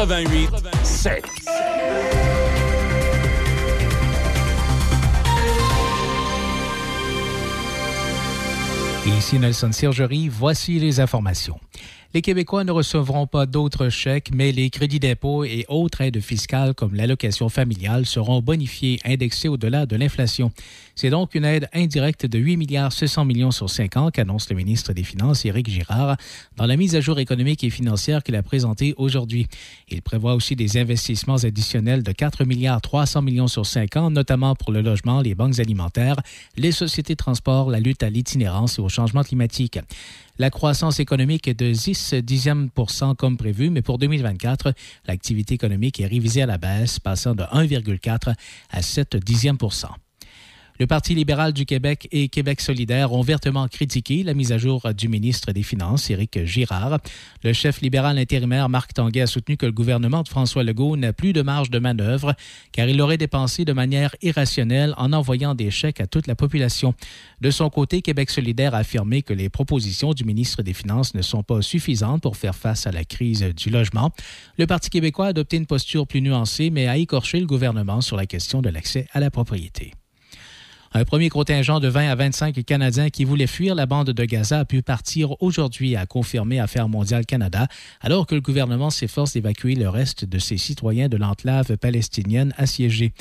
88 7. Ici Nelson Sergerie, voici les informations. Les Québécois ne recevront pas d'autres chèques, mais les crédits d'impôt et autres aides fiscales comme l'allocation familiale seront bonifiés, indexés au-delà de l'inflation. C'est donc une aide indirecte de 8 milliards 600 millions sur 5 ans qu'annonce le ministre des Finances, Éric Girard, dans la mise à jour économique et financière qu'il a présentée aujourd'hui. Il prévoit aussi des investissements additionnels de 4 milliards 300 millions sur 5 ans, notamment pour le logement, les banques alimentaires, les sociétés de transport, la lutte à l'itinérance et au changement climatique. La croissance économique est de 10 dixièmes comme prévu, mais pour 2024, l'activité économique est révisée à la baisse, passant de 1,4 à 7 dixièmes le Parti libéral du Québec et Québec solidaire ont vertement critiqué la mise à jour du ministre des Finances, Éric Girard. Le chef libéral intérimaire Marc Tanguay a soutenu que le gouvernement de François Legault n'a plus de marge de manœuvre car il aurait dépensé de manière irrationnelle en envoyant des chèques à toute la population. De son côté, Québec solidaire a affirmé que les propositions du ministre des Finances ne sont pas suffisantes pour faire face à la crise du logement. Le Parti québécois a adopté une posture plus nuancée mais a écorché le gouvernement sur la question de l'accès à la propriété. Un premier contingent de 20 à 25 Canadiens qui voulaient fuir la bande de Gaza a pu partir aujourd'hui, a confirmé Affaires mondiales Canada, alors que le gouvernement s'efforce d'évacuer le reste de ses citoyens de l'enclave palestinienne assiégée.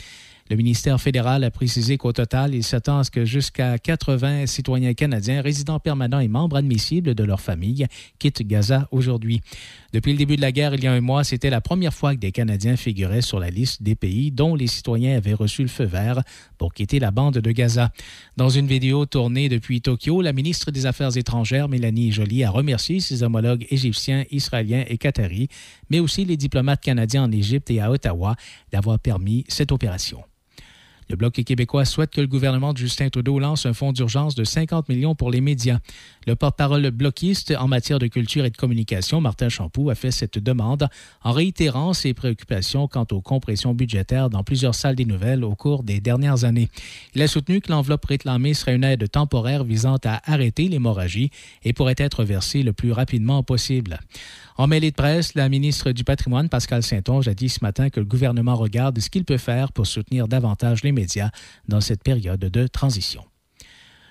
Le ministère fédéral a précisé qu'au total, il s'attend à ce que jusqu'à 80 citoyens canadiens, résidents permanents et membres admissibles de leur famille quittent Gaza aujourd'hui. Depuis le début de la guerre, il y a un mois, c'était la première fois que des Canadiens figuraient sur la liste des pays dont les citoyens avaient reçu le feu vert pour quitter la bande de Gaza. Dans une vidéo tournée depuis Tokyo, la ministre des Affaires étrangères, Mélanie Joly, a remercié ses homologues égyptiens, israéliens et qataris, mais aussi les diplomates canadiens en Égypte et à Ottawa d'avoir permis cette opération. Le Bloc québécois souhaite que le gouvernement de Justin Trudeau lance un fonds d'urgence de 50 millions pour les médias. Le porte-parole bloquiste en matière de culture et de communication, Martin Champoux, a fait cette demande en réitérant ses préoccupations quant aux compressions budgétaires dans plusieurs salles des nouvelles au cours des dernières années. Il a soutenu que l'enveloppe réclamée serait une aide temporaire visant à arrêter l'hémorragie et pourrait être versée le plus rapidement possible. En mêlée de presse, la ministre du Patrimoine, Pascal Saint-Onge, a dit ce matin que le gouvernement regarde ce qu'il peut faire pour soutenir davantage les médias dans cette période de transition.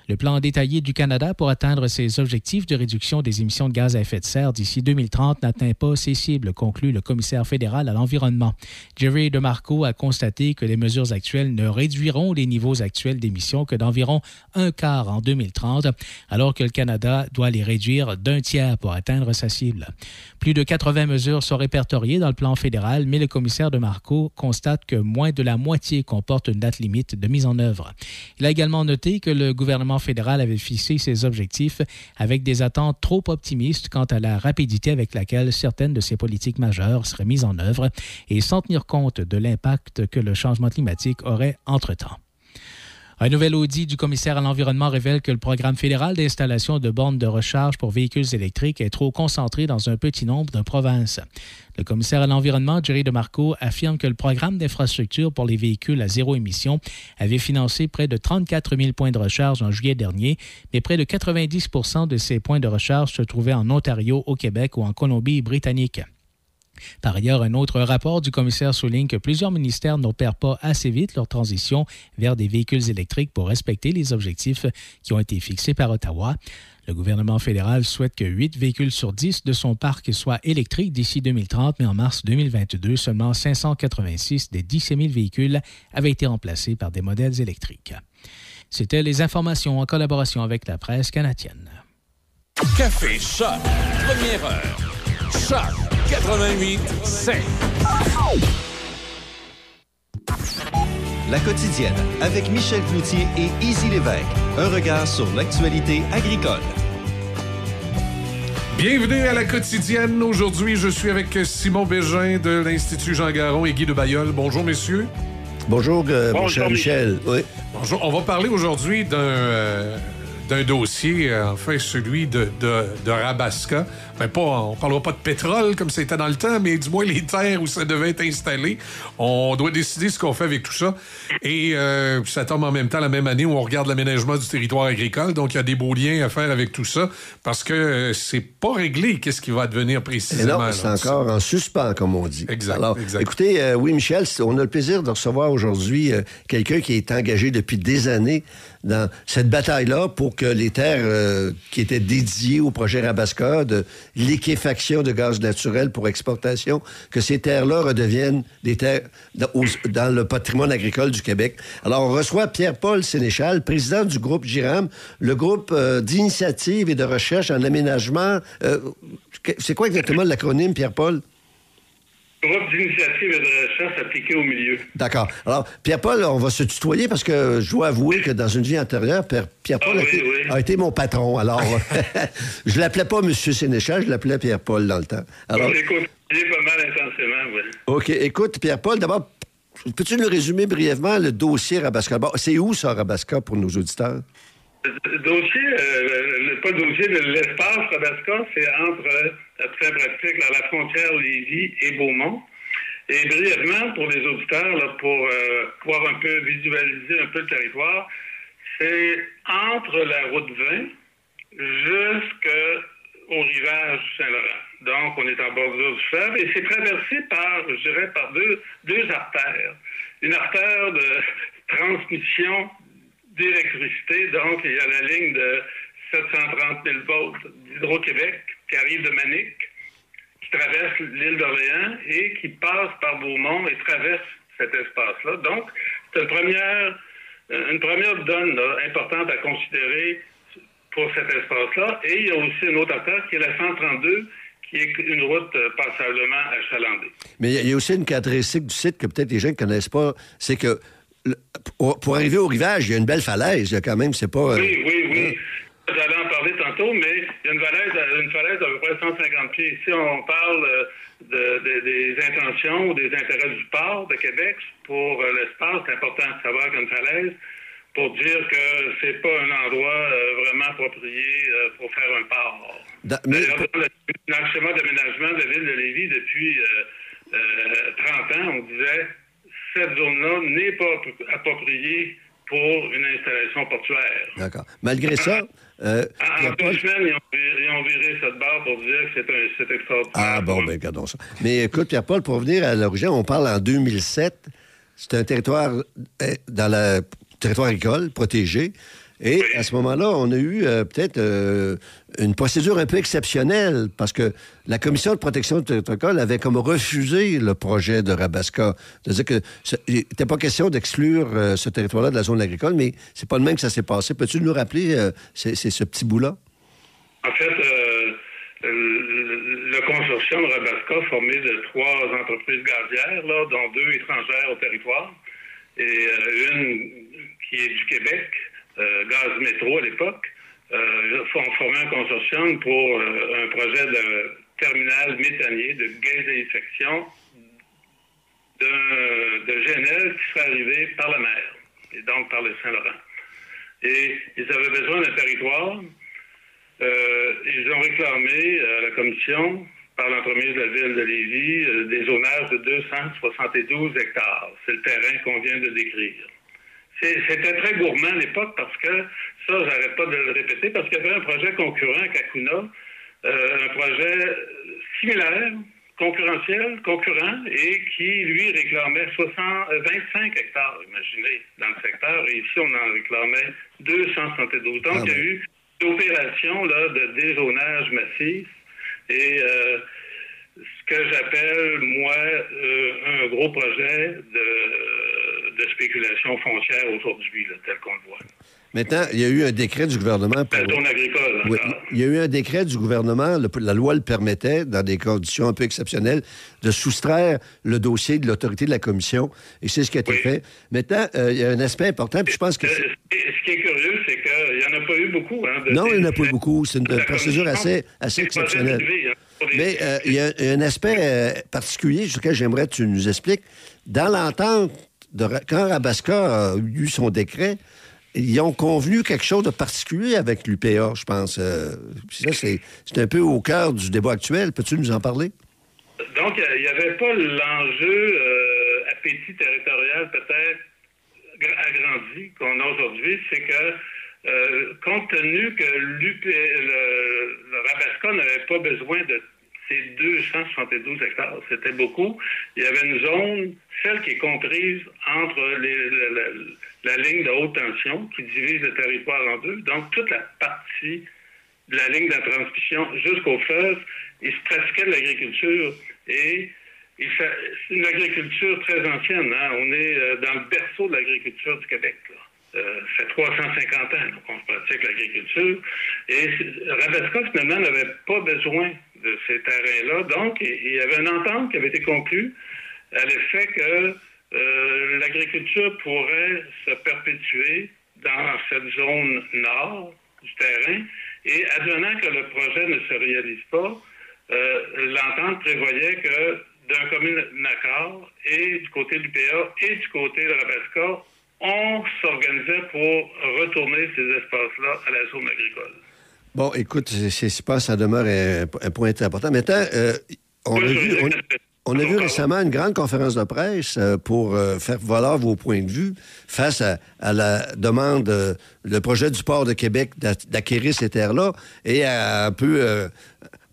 Le plan détaillé du Canada pour atteindre ses objectifs de réduction des émissions de gaz à effet de serre d'ici 2030 n'atteint pas ses cibles, conclut le commissaire fédéral à l'environnement. Jerry DeMarco a constaté que les mesures actuelles ne réduiront les niveaux actuels d'émissions que d'environ un quart en 2030, alors que le Canada doit les réduire d'un tiers pour atteindre sa cible. Plus de 80 mesures sont répertoriées dans le plan fédéral, mais le commissaire DeMarco constate que moins de la moitié comporte une date limite de mise en œuvre. Il a également noté que le gouvernement fédéral avait fixé ses objectifs avec des attentes trop optimistes quant à la rapidité avec laquelle certaines de ces politiques majeures seraient mises en œuvre et sans tenir compte de l'impact que le changement climatique aurait entre-temps. Un nouvel audit du commissaire à l'environnement révèle que le programme fédéral d'installation de bornes de recharge pour véhicules électriques est trop concentré dans un petit nombre de provinces. Le commissaire à l'environnement, Jerry DeMarco, affirme que le programme d'infrastructure pour les véhicules à zéro émission avait financé près de 34 000 points de recharge en juillet dernier, mais près de 90% de ces points de recharge se trouvaient en Ontario, au Québec ou en Colombie-Britannique. Par ailleurs, un autre rapport du commissaire souligne que plusieurs ministères n'opèrent pas assez vite leur transition vers des véhicules électriques pour respecter les objectifs qui ont été fixés par Ottawa. Le gouvernement fédéral souhaite que 8 véhicules sur 10 de son parc soient électriques d'ici 2030, mais en mars 2022, seulement 586 des 17 000 véhicules avaient été remplacés par des modèles électriques. C'était les informations en collaboration avec la presse canadienne. Café Choc, première heure. Choc 88 5. La quotidienne avec Michel Cloutier et Easy Lévesque. Un regard sur l'actualité agricole. Bienvenue à la quotidienne. Aujourd'hui, je suis avec Simon Bégin de l'Institut Jean Garon et Guy de Bayeul. Bonjour, messieurs. Bonjour, euh, Bonjour Michel. Bonjour. On va parler aujourd'hui d'un. Euh, d'un dossier, euh, enfin celui de, de, de Rabasca. Ben pas, on parlera pas de pétrole comme c'était dans le temps, mais du moins les terres où ça devait être installé. On doit décider ce qu'on fait avec tout ça. Et euh, ça tombe en même temps la même année où on regarde l'aménagement du territoire agricole. Donc il y a des beaux liens à faire avec tout ça parce que euh, c'est pas réglé qu'est-ce qui va devenir précisément. non, c'est encore en suspens, comme on dit. Exact. Alors, exact. écoutez, euh, oui, Michel, on a le plaisir de recevoir aujourd'hui euh, quelqu'un qui est engagé depuis des années dans cette bataille-là pour que les terres qui étaient dédiées au projet Rabasca de liquéfaction de gaz naturel pour exportation, que ces terres-là redeviennent des terres dans, le patrimoine agricole du Québec. Alors, on reçoit Pierre-Paul Sénéchal, président du groupe GIRAM, le groupe euh, d'initiative et de recherche en aménagement. Euh, C'est quoi exactement l'acronyme, Pierre-Paul? D'initiative et de recherche appliquée au milieu. D'accord. Alors, Pierre-Paul, on va se tutoyer parce que je dois avouer que dans une vie antérieure, Pierre- Pierre-Paul Ah a, oui, été, oui. a été mon patron. Alors, je l'appelais pas M. Sénéchal, je l'appelais Pierre-Paul dans le temps. Alors, continué pas mal intensément, oui. OK. Écoute, Pierre-Paul, d'abord, peux-tu nous résumer brièvement le dossier Rabasca? Bon, c'est où ça, Rabasca, pour nos auditeurs? Le dossier, euh, le, pas le dossier de l'espace Rabasca, c'est entre, très pratique, là, la frontière Lévis et Beaumont. Et brièvement, pour les auditeurs, pour euh, pouvoir un peu visualiser un peu le territoire, c'est entre la route 20 jusqu'au rivage Saint-Laurent. Donc, on est en bordure du fleuve et c'est traversé par, je dirais, par deux, deux artères. Une artère de transmission d'électricité, donc il y a la ligne de 730 000 volts d'Hydro-Québec qui arrive de Manic, qui traverse l'île d'Orléans et qui passe par Beaumont et traverse cet espace-là. Donc, c'est une première, euh, une première donne là, importante à considérer pour cet espace-là. Et il y a aussi une autre artère qui est la 132, qui est une route euh, passablement achalandée. Mais il y a- aussi une caractéristique du site que peut-être les gens ne connaissent pas, c'est que pour, arriver au rivage, il y a une belle falaise, il y a quand même, c'est pas... euh, Oui, oui, oui. J'allais en parler tantôt, mais il y a une falaise, une falaise peu près 150 pieds. Ici, on parle euh, de- de- des intentions ou des intérêts du port de Québec pour euh, l'espace. C'est important de savoir qu'une falaise, pour dire que c'est pas un endroit euh, vraiment approprié pour faire un port. dans- mais- D'ailleurs, dans le, schéma d'aménagement de la ville de Lévis depuis euh, euh, 30 ans, on disait cette zone-là n'est pas appro- appropriée pour une installation portuaire. D'accord. Malgré ça, euh, En, en Pierre-Paul- deux semaines, ils ont, viré, cette barre pour dire que c'est extraordinaire. Ah bon, ben regardons ça. Mais écoute, Pierre-Paul, pour revenir à l'origine, on parle en 2007. C'est un territoire euh, dans le territoire agricole protégé. Et à ce moment-là, on a eu euh, peut-être euh, une procédure un peu exceptionnelle parce que la Commission de protection du agricole avait comme refusé le projet de Rabasca. C'est-à-dire que n'était pas question d'exclure euh, ce territoire-là de la zone agricole, mais c'est pas le même que ça s'est passé. Peux-tu nous rappeler ce petit bout-là? En fait, le, consortium Rabasca, formé de trois entreprises gazières, là, dont deux étrangères au territoire, et une qui est du Québec, Gaz Métro à l'époque, euh, ont formé un consortium pour euh, un projet de terminal méthanier de gazéification d'un- de GNL qui serait arrivé par la mer, et donc par le Saint-Laurent. Et ils avaient besoin d'un territoire euh, ils ont réclamé à la commission, par l'entremise de la ville de Lévis, euh, des zonages de 272 hectares. C'est le terrain qu'on vient de décrire. C'était très gourmand à l'époque parce que, ça, j'arrête pas de le répéter, parce qu'il y avait un projet concurrent à Kakuna, euh, un projet similaire, concurrentiel, concurrent, et qui, lui, réclamait 60, euh, 25 hectares, imaginez, dans le secteur, et ici, on en réclamait 272. Donc, Ah il y a eu une opération là, de dézonage massif, et euh, ce que j'appelle, moi, euh, un gros projet de, de spéculation foncière aujourd'hui, tel qu'on le voit. Maintenant, il y a eu un décret du gouvernement pour... La zone agricole, Oui, il y a eu un décret du gouvernement, le- la loi le permettait, dans des conditions un peu exceptionnelles, de soustraire le dossier de l'autorité de la commission, et c'est ce qui a été Oui. fait. Maintenant, euh, il y a un aspect important, puis je pense que... Euh, ce qui est curieux, c'est qu'il n'y en a pas eu beaucoup. Hein, de Non, il n'y en a pas eu beaucoup. C'est une procédure assez, exceptionnelle. hein, les- Mais euh, il y a un aspect particulier sur lequel j'aimerais que tu nous expliques. Dans l'entente, quand Rabasca a eu son décret, ils ont convenu quelque chose de particulier avec l'UPA, je pense. Euh, c'est un peu au cœur du débat actuel. Peux-tu nous en parler? Donc, il n'y avait pas l'enjeu euh, appétit territorial peut-être agrandi qu'on a aujourd'hui, c'est que euh, compte tenu que le, le n'avait pas besoin de ces 272 hectares, c'était beaucoup. Il y avait une zone, celle qui est comprise entre la, ligne de haute tension qui divise le territoire en deux. Donc, toute la partie de la ligne de transmission jusqu'au fleuve, il se pratiquait de l'agriculture et c'est une agriculture très ancienne. Hein. On est euh, dans le berceau de l'agriculture du Québec. Euh, ça fait 350 ans qu'on pratique l'agriculture. Et Rabesca, finalement, n'avait pas besoin de ces terrains-là. Donc, il y avait une entente qui avait été conclue à l'effet que euh, l'agriculture pourrait se perpétuer dans cette zone nord du terrain. Et advenant que le projet ne se réalise pas, euh, l'entente prévoyait que d'un commun accord, et du côté du PA et du côté de Rabasca, on s'organisait pour retourner ces espaces-là à la zone agricole. Bon, écoute, c'est pas, ça demeure un, point important. Maintenant, euh, on, a vu, on, a vu, récemment une grande conférence de presse euh, pour euh, faire valoir vos points de vue face à, à la demande, le projet du port de Québec d'acquérir ces terres-là et à un peu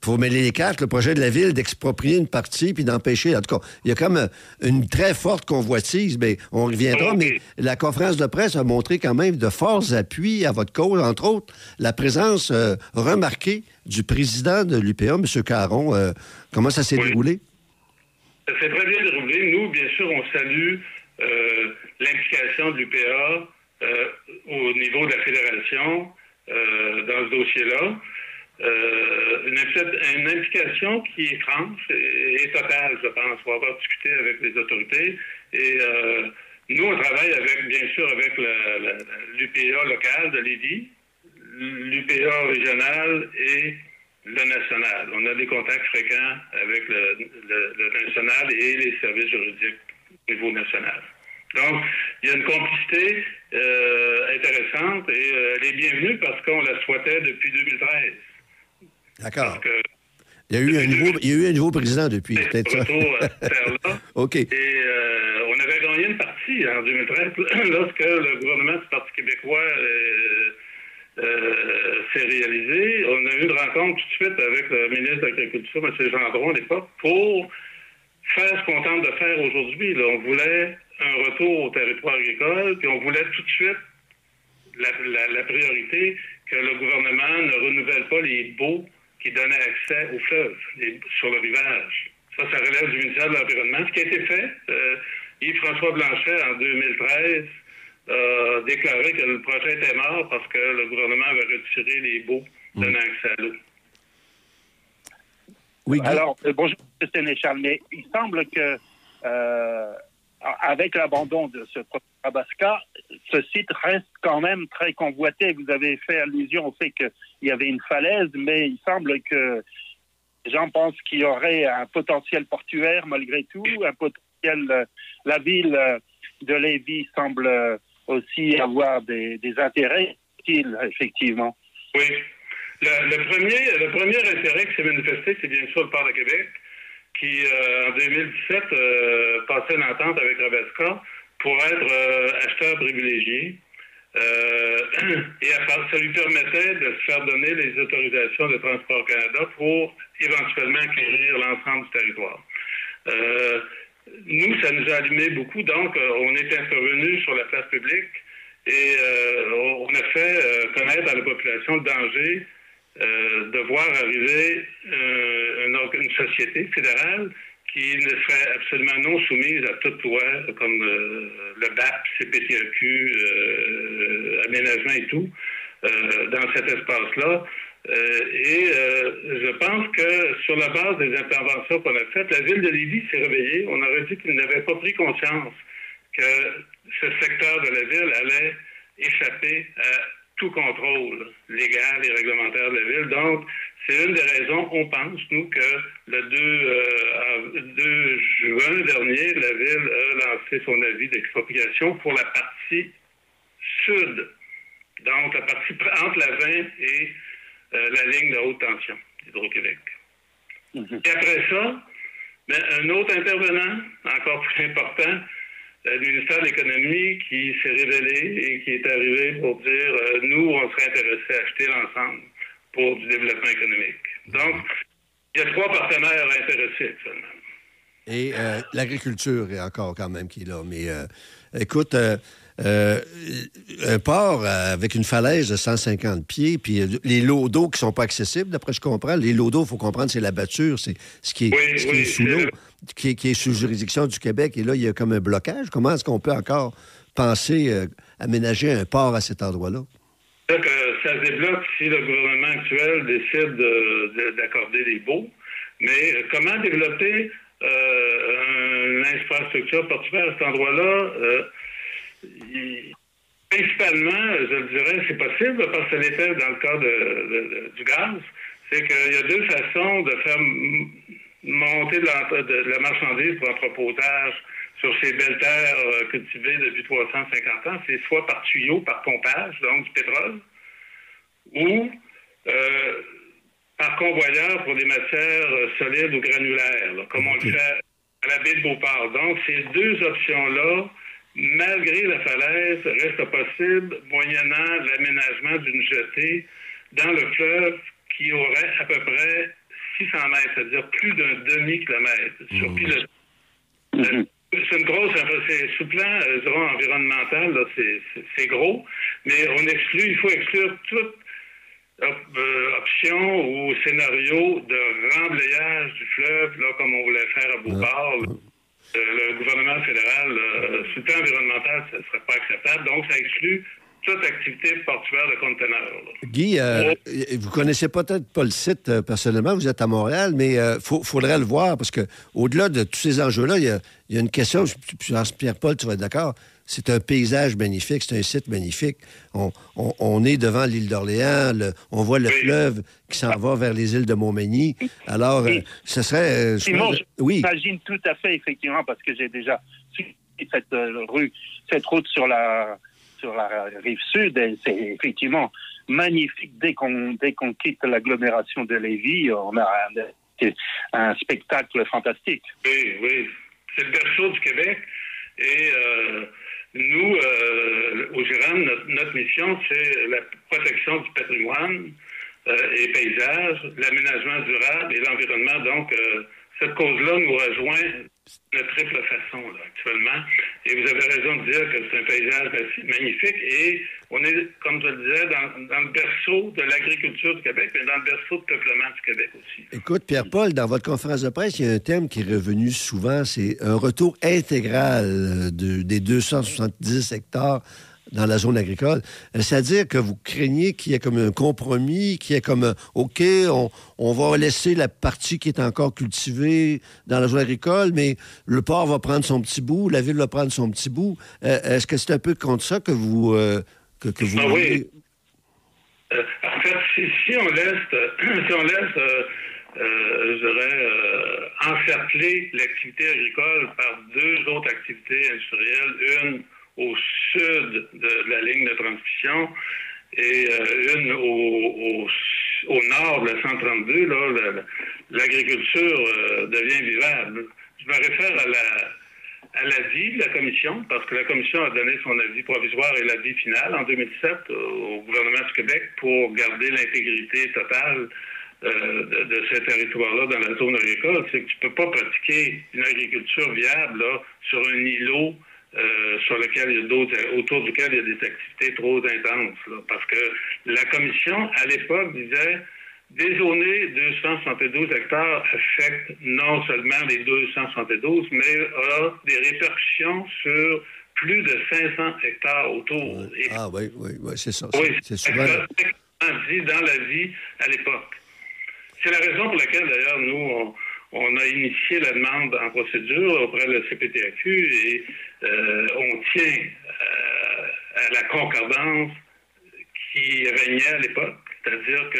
faut mêler les cartes, le projet de la ville d'exproprier une partie puis d'empêcher. En tout cas, il y a comme euh, une très forte convoitise. Mais on reviendra, mais la conférence de presse a montré quand même de forts appuis à votre cause, entre autres la présence euh, remarquée du président de l'UPA, M. Caron. Euh, comment ça s'est déroulé? Ça s'est très bien déroulé. Nous, bien sûr, on salue l'implication de l'UPA au niveau de la fédération dans ce dossier-là. Euh, une, implication qui est franche et, totale, je pense. On va avoir discuté avec les autorités. Et euh, nous, on travaille avec, bien sûr, avec l'UPA local de Lévis, l'UPA régional et le national. On a des contacts fréquents avec le, national et les services juridiques au niveau national. Donc, il y a une complicité euh, intéressante et elle est bienvenue parce qu'on la souhaitait depuis 2013. D'accord. Il y, a eu un nouveau, il y a eu un nouveau président depuis, peut-être ça. là OK. Et euh, on avait gagné une partie en 2013 lorsque le gouvernement du Parti québécois euh, euh, s'est réalisé. On a eu une rencontre tout de suite avec le ministre de l'Agriculture, M. Gendron, à l'époque, pour faire ce qu'on tente de faire aujourd'hui. On voulait un retour au territoire agricole, puis on voulait tout de suite la, priorité que le gouvernement ne renouvelle pas les baux qui donnait accès au fleuve, sur le rivage. Ça, ça relève du ministère de l'Environnement. Ce qui a été fait, euh, Yves-François Blanchet, en 2013, a déclaré que le projet était mort parce que le gouvernement avait retiré les baux donnant accès à l'eau. Oui, Alors, euh, bonjour, M. Charles, mais il semble que euh, avec l'abandon de ce projet Abasca, ce site reste quand même très convoité. Vous avez fait allusion au fait qu'il y avait une falaise, mais il semble que les gens pensent qu'il y aurait un potentiel portuaire malgré tout, un potentiel. Euh, la ville de Lévis semble aussi avoir des, intérêts, effectivement. Oui. Le, premier, le premier intérêt qui s'est manifesté, c'est bien sûr le port de Québec, qui, euh, en 2017, euh, passait une entente avec Rabesca pour être euh, acheteur privilégié. Euh, et ça lui permettait de se faire donner les autorisations de Transport Canada pour éventuellement acquérir l'ensemble du territoire. Euh, nous, ça nous a allumé beaucoup, donc on est intervenu sur la place publique et on a fait connaître à la population le danger de voir arriver une, une société fédérale qui ne serait absolument non soumise à toute loi, comme euh, le BAP, CPTEQ, euh, aménagement et tout, euh, dans cet espace-là. et je pense que sur la base des interventions qu'on a faites, la ville de Lévis s'est réveillée. On aurait dit qu'il n'avait pas pris conscience que ce secteur de la ville allait échapper à tout contrôle légal et réglementaire de la ville. Donc, c'est une des raisons, on pense, nous, que le 2, euh, juin dernier, la Ville a lancé son avis d'expropriation pour la partie sud Donc, la partie entre la 20 et euh, la ligne de haute tension d'Hydro-Québec. Et après ça, ben, un autre intervenant, encore plus important, le ministère de l'Économie, qui s'est révélé et qui est arrivé pour dire euh, nous, on serait intéressés à acheter l'ensemble pour du développement économique. Donc, il y a trois partenaires intéressés actuellement. Et euh, l'agriculture est encore quand même qui est là. Mais euh, écoute, euh, un port avec une falaise de 150 pieds, puis les lots d'eau qui sont pas accessibles, d'après ce que je comprends. Les lots d'eau, il faut comprendre, c'est la batture, c'est ce qui est, Oui, ce qui oui, est sous l'eau, le- qui, est- sous juridiction du Québec. Et là, il y a comme un blocage. Comment est-ce qu'on peut encore penser euh, aménager un port à cet endroit-là? Ça se débloque si le gouvernement actuel décide de- de- d'accorder des baux. Mais euh, comment développer euh, une infrastructure portuaire à cet endroit-là? Euh, principalement, je le dirais, c'est possible parce que l'était dans le cas du gaz. C'est qu'il y a deux façons de faire m- monter de, l'entre- de la marchandise pour entreposage sur ces belles terres euh, cultivées depuis 350 ans. C'est soit par tuyau, par pompage, donc du pétrole, ou euh, par convoyeur pour des matières euh, solides ou granulaires, là, comme on le fait à la baie de Beauport. Donc, ces deux options-là, malgré la falaise, restent possibles moyennant l'aménagement d'une jetée dans le fleuve qui aurait à peu près 600 mètres, c'est-à-dire plus d'un demi-kilomètre sur pilotis. Euh, C'est une grosse, enfin, c'est sous plan, euh, dirais, environnemental, là, c'est- c'est c'est gros, mais on exclut, il faut exclure toute op- euh, option ou scénario de remblayage du fleuve, là, comme on voulait faire à Beauport. Euh, le gouvernement fédéral, euh, sous le plan environnemental, ça ne serait pas acceptable, donc ça exclut toute activité portuaire de conteneurs. Guy, euh, vous connaissez peut-être pas le site euh, personnellement, vous êtes à Montréal, mais il faudrait le voir parce que au-delà de tous ces enjeux-là, il y a, il y a une question, je je Pierre-Paul, tu vas être d'accord, c'est un paysage magnifique, c'est un site magnifique. On, on- on est devant l'île d'Orléans, on voit le Oui. fleuve qui s'en va vers les îles de Montmagny. Alors, euh, Oui. ce serait... euh, je Simon, pense- oui, j'imagine tout à fait, effectivement, parce que j'ai déjà suivi cette euh, rue, cette route sur la, sur la rive sud, c'est effectivement magnifique. Dès qu'on dès quitte l'agglomération de Lévis, on a un, spectacle fantastique. Oui, oui. C'est le berceau du Québec. Et euh, nous, euh, au GIRAM, notre, mission, c'est la protection du patrimoine euh, et paysages, l'aménagement durable et l'environnement. Donc, cette cause-là nous rejoint de triple façon là, actuellement. Et vous avez raison de dire que c'est un paysage magnifique. Et on est, comme je le disais, dans, le berceau de l'agriculture du Québec, mais dans le berceau de peuplement du Québec aussi. Écoute, Pierre-Paul, dans votre conférence de presse, il y a un thème qui est revenu souvent, c'est un retour intégral de- des 270 hectares dans la zone agricole. Euh, C'est-à-dire que vous craignez qu'il y ait comme un compromis, qu'il y ait comme, un, OK, on, on va laisser la partie qui est encore cultivée dans la zone agricole, mais le port va prendre son petit bout, la ville va prendre son petit bout. Euh, Est-ce que c'est un peu contre ça que vous... euh, que, que vous Ah oui. Euh, en fait, si, si on laisse, euh, si on laisse, euh, euh, je dirais, euh, encercler l'activité agricole par deux autres activités industrielles, une au sud de la ligne de transmission et euh, une au, nord de la 132, là, la- l'agriculture euh, devient vivable. Je me réfère à la, à l'avis de la commission, parce que la commission a donné son avis provisoire et l'avis final en 2007 au gouvernement du Québec pour garder l'intégrité totale euh, de, de ce territoire-là dans la zone agricole. C'est que tu peux pas pratiquer une agriculture viable là, sur un îlot euh, sur lequel il y a d'autres, autour duquel il y a des activités trop intenses. là. parce que la commission, à l'époque, disait dézoner 272 hectares affecte non seulement les 272, mais a des répercussions sur plus de 500 hectares autour. Et Ah oui, oui, oui, c'est ça. oui, C'est souvent... exactement dit dans la vie à l'époque? C'est la raison pour laquelle, d'ailleurs, nous, on, on a initié la demande en procédure auprès de la CPTAQ et on tient euh, à la concordance qui régnait à l'époque. C'est-à-dire que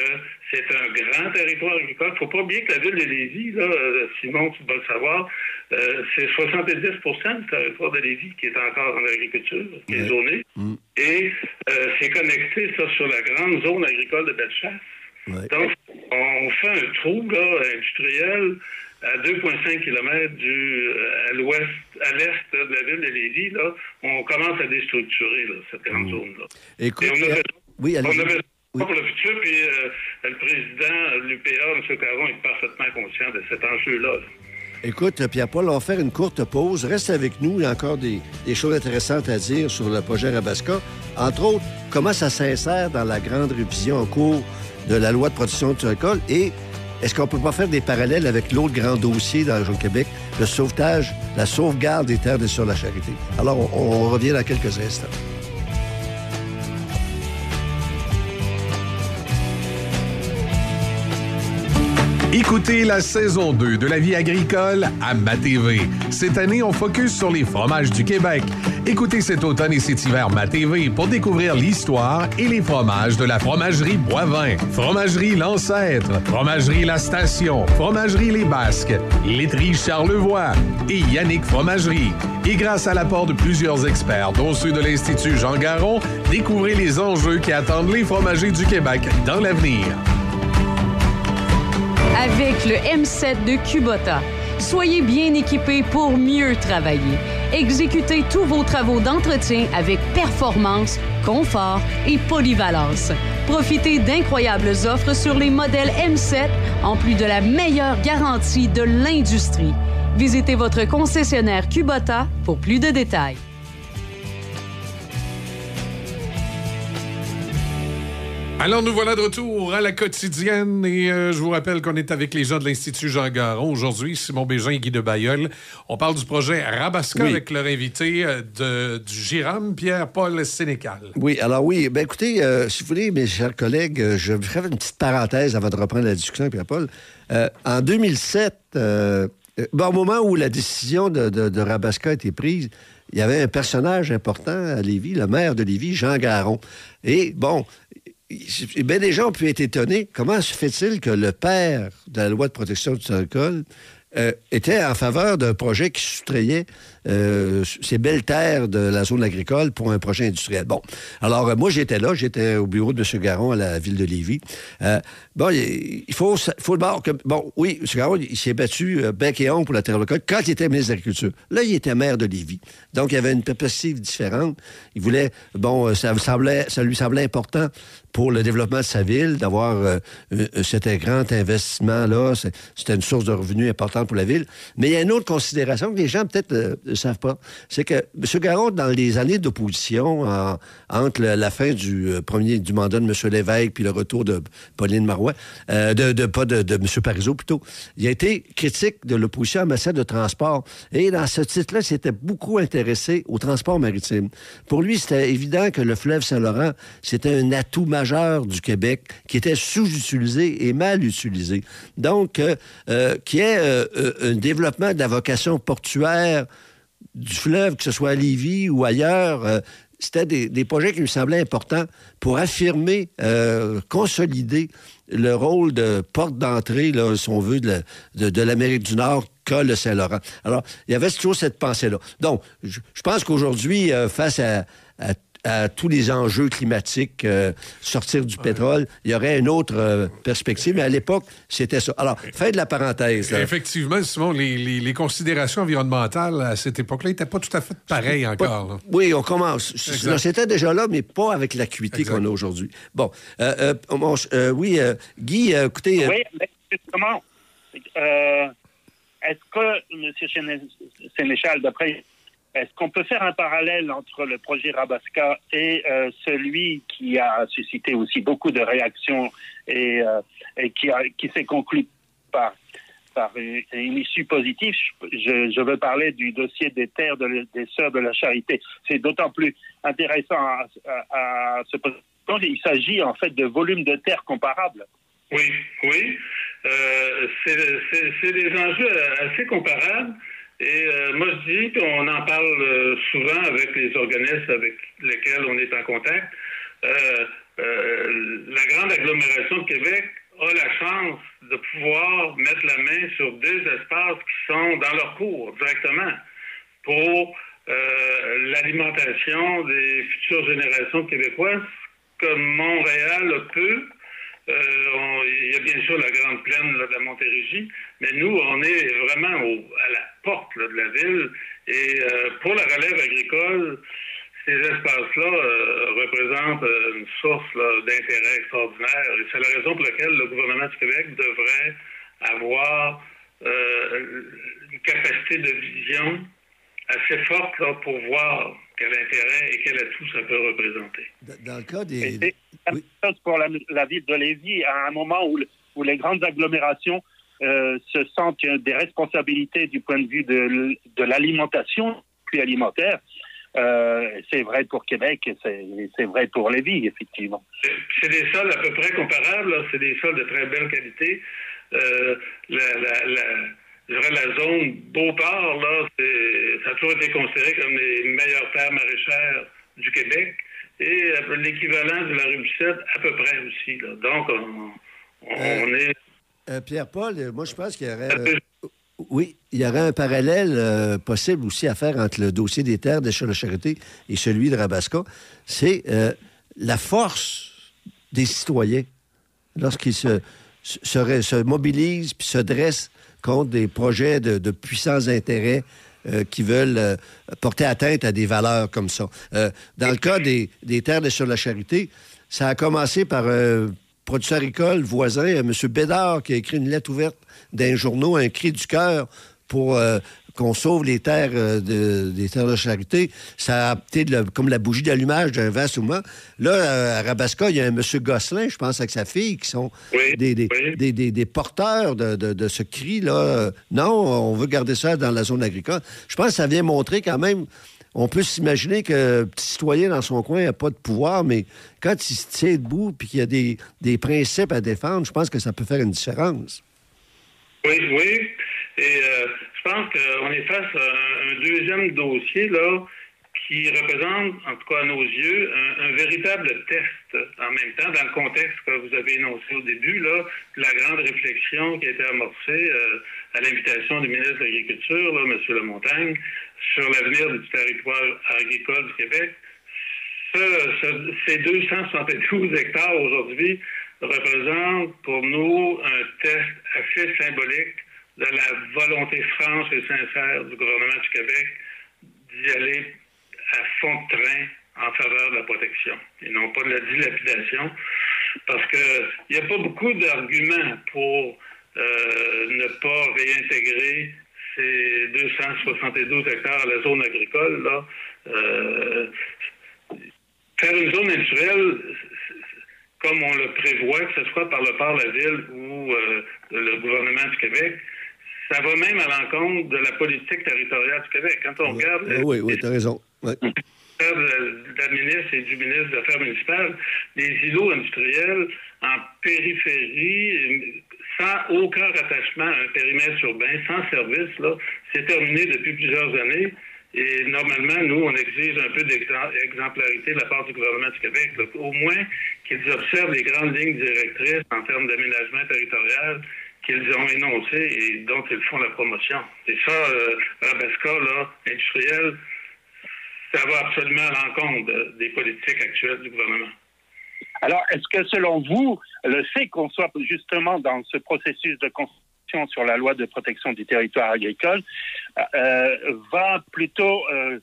c'est un grand territoire agricole. Il ne faut pas oublier que la ville de Lévis, là, euh, Simon, tu dois le savoir, euh, c'est 70% du territoire de Lévis qui est encore en agriculture, qui est Ouais. zoné. Mm. Et euh, c'est connecté, ça, sur la grande zone agricole de Bellechasse. Ouais. Donc, on fait un trou là, industriel à 2,5 km du, euh, à l'ouest, à l'est de la ville de Lévis. Là, on commence à déstructurer là, cette grande zone-là. Écoute, Et on a euh, besoin- oui, on pour le futur, puis euh, le président de l'UPA, M. Caron, est parfaitement conscient de cet enjeu-là. là. Écoute, Pierre-Paul, on va faire une courte pause. Reste avec nous. Il y a encore des, des choses intéressantes à dire sur le projet Rabasca. Entre autres, comment ça s'insère dans la grande révision en cours de la loi de protection du récolte et est-ce qu'on peut pas faire des parallèles avec l'autre grand dossier dans le Québec, le sauvetage, la sauvegarde des terres de sur la charité? Alors, on, revient dans quelques instants. Écoutez la saison 2 de la vie agricole à MaTV. Cette année, on focus sur les fromages du Québec. Écoutez cet automne et cet hiver MaTV pour découvrir l'histoire et les fromages de la fromagerie Boivin, fromagerie L'Ancêtre, fromagerie La Station, fromagerie Les Basques, laiterie Charlevoix et Yannick Fromagerie. Et grâce à l'apport de plusieurs experts, dont ceux de l'Institut Jean Garon, découvrez les enjeux qui attendent les fromagers du Québec dans l'avenir. avec le M7 de Kubota. Soyez bien équipés pour mieux travailler. Exécutez tous vos travaux d'entretien avec performance, confort et polyvalence. Profitez d'incroyables offres sur les modèles M7 en plus de la meilleure garantie de l'industrie. Visitez votre concessionnaire Kubota pour plus de détails. Alors, nous voilà de retour à la quotidienne et euh, je vous rappelle qu'on est avec les gens de l'Institut Jean Garon aujourd'hui, Simon Bégin et Guy de Bayeul. On parle du projet Rabasca Oui. avec leur invité euh, de, du GIRAM, Pierre-Paul Sénécal. Oui, alors oui, ben écoutez, euh, si vous voulez, mes chers collègues, je vais faire une petite parenthèse avant de reprendre la discussion, Pierre-Paul. Euh, en 2007, euh, euh, ben, au moment où la décision de, de, de Rabasca a été prise, il y avait un personnage important à Lévis, le maire de Lévis, Jean Garon. Et bon, ben, des gens ont pu être étonnés. Comment se fait-il que le père de la loi de protection du sol euh, était en faveur d'un projet qui soustrayait euh, ces belles terres de la zone agricole pour un projet industriel. Bon, alors euh, moi j'étais là, j'étais au bureau de M. Garon à la ville de Lévis. Euh, bon, il faut, faut d'abord que... Bon, oui, M. Garon, il s'est battu bec et ongle pour la terre locale quand il était ministre de l'Agriculture. Là, il était maire de Lévis. Donc, il avait une perspective différente. Il voulait... Bon, ça, lui semblait important pour le développement de sa ville, d'avoir cet grand investissement-là. C'était une source de revenus importante pour la ville. Mais il y a une autre considération que les gens peut-être ne savent pas. C'est que M. Garon, dans les années d'opposition, en- entre le- la fin du euh, premier du mandat de M. Lévesque puis le retour de Pauline Marois, euh, de, pas de, M. Parizeau plutôt, il a été critique de l'opposition en matière de transport. Et dans ce titre-là, il s'était beaucoup intéressé au transport maritime. Pour lui, c'était évident que le fleuve Saint-Laurent, c'était un atout majeur du Québec qui était sous-utilisé et mal utilisé. Donc, euh, euh, qui est euh, un développement de la vocation portuaire du fleuve, que ce soit à Lévis ou ailleurs, euh, c'était des, projets qui me semblaient importants pour affirmer, euh, consolider le rôle de porte d'entrée, si on veut, de, de- l'Amérique du Nord qu'a le Saint-Laurent. Alors, il y avait toujours cette pensée-là. Donc, je, je pense qu'aujourd'hui, euh, face à, à- à tous les enjeux climatiques, euh, sortir du pétrole, il y aurait une autre euh, perspective, mais à l'époque, c'était ça. Alors, fin de la parenthèse. là. Effectivement, Simon, les, les- les considérations environnementales à cette époque-là n'étaient pas tout à fait pareilles encore. là. Oui, on commence. C'était déjà là, mais pas avec l'acuité qu'on a aujourd'hui. Bon, euh, euh, euh, oui, euh, Guy, euh, écoutez, euh, Oui, mais justement, euh, est-ce que, M. Séné- Sénéchal, d'après, est-ce qu'on peut faire un parallèle entre le projet Rabasca et euh, celui qui a suscité aussi beaucoup de réactions et, euh, qui, qui s'est conclu par, une, issue positive? Je, veux parler du dossier des terres des Sœurs de la Charité. C'est d'autant plus intéressant à, ce quand il s'agit en fait de volumes de terres comparables. Oui, oui. Euh, c'est des enjeux assez comparables. Et euh, moi, je dis qu'on en parle euh, souvent avec les organismes avec lesquels on est en contact. Euh, euh, la grande agglomération de Québec a la chance de pouvoir mettre la main sur deux espaces qui sont dans leur cours directement pour l'alimentation des futures générations québécoises, comme Montréal peut. Il y a bien sûr la grande plaine de la Montérégie, mais nous, on est vraiment à la porte de la ville. Et pour la relève agricole, ces espaces-là euh, représentent euh, une source d'intérêt extraordinaire. Et c'est la raison pour laquelle le gouvernement du Québec devrait avoir euh, une capacité de vision assez forte pour voir quel intérêt et quel atout ça peut représenter. Dans le cas des... C'est pour la, ville de Lévis, à un moment où, où les grandes agglomérations se sentent des responsabilités du point de vue de, de l'alimentation, puis alimentaire, euh, c'est vrai pour Québec et c'est vrai pour Lévis, effectivement. C'est des sols à peu près comparables. C'est des sols de très belle qualité. Euh, la, la, la, la, zone Beauport, là, ça a toujours été considéré comme les meilleures terres maraîchères du Québec. Et l'équivalent de la rue Bicêtre, à peu près aussi. Donc, on, euh, est... Pierre-Paul, moi, je pense qu'il y aurait... Oui, il y aurait un parallèle euh, possible aussi à faire entre le dossier des terres de la Charité et celui de Rabasca. C'est euh, la force des citoyens lorsqu'ils se, se, mobilisent puis se dressent contre des projets de, puissants intérêts euh, qui veulent porter atteinte à des valeurs comme ça. dans le cas des, terres de la Charité, ça a commencé par un producteur agricole voisin, M. Bédard, qui a écrit une lettre ouverte d'un journaux, un cri du cœur pour euh, qu'on sauve les terres euh, de, des terres de charité, ça a été comme la bougie d'allumage d'un vaste mouvement. Là, à Rabasca, il y a un M. Gosselin, je pense, avec sa fille, qui sont des, des, porteurs de, ce cri-là. Non, on veut garder ça dans la zone agricole. Je pense que ça vient montrer quand même on peut s'imaginer que petit citoyen dans son coin n'a pas de pouvoir, mais quand il se tient debout et qu'il y a des, des, principes à défendre, je pense que ça peut faire une différence. Oui, oui. Et euh, je pense qu'on est face à un deuxième dossier là qui représente, en tout cas à nos yeux, un, véritable test en même temps, dans le contexte que vous avez énoncé au début, là, la grande réflexion qui a été amorcée euh, à l'invitation du ministre de l'Agriculture, M. Lemontagne, sur l'avenir du territoire agricole du Québec. ces 272 hectares aujourd'hui représentent pour nous un test assez symbolique de la volonté franche et sincère du gouvernement du Québec d'y aller à fond de train en faveur de la protection et non pas de la dilapidation, parce qu'il n'y a pas beaucoup d'arguments pour euh, ne pas réintégrer ces 272 hectares à la zone agricole. Là. Euh, faire une zone naturelle, comme on le prévoit, que ce soit par le port la ville ou euh, le gouvernement du Québec, ça va même à l'encontre de la politique territoriale du Québec. Quand on regarde... Oui, oui, tu as raison. De la ministre et du ministre des Affaires municipales, les îlots industriels en périphérie, sans aucun rattachement à un périmètre urbain, sans service, là, c'est terminé depuis plusieurs années. Et normalement, nous, on exige un peu d'exemplarité de la part du gouvernement du Québec, au moins qu'ils observent les grandes lignes directrices en termes d'aménagement territorial qu'ils ont énoncées et dont ils font la promotion. Et ça, euh, Rabasca, là, industriel, ça va absolument à l'encontre des politiques actuelles du gouvernement. Alors, est-ce que selon vous, le fait qu'on soit justement dans ce processus de construction sur la loi de protection du territoire agricole euh, va plutôt euh,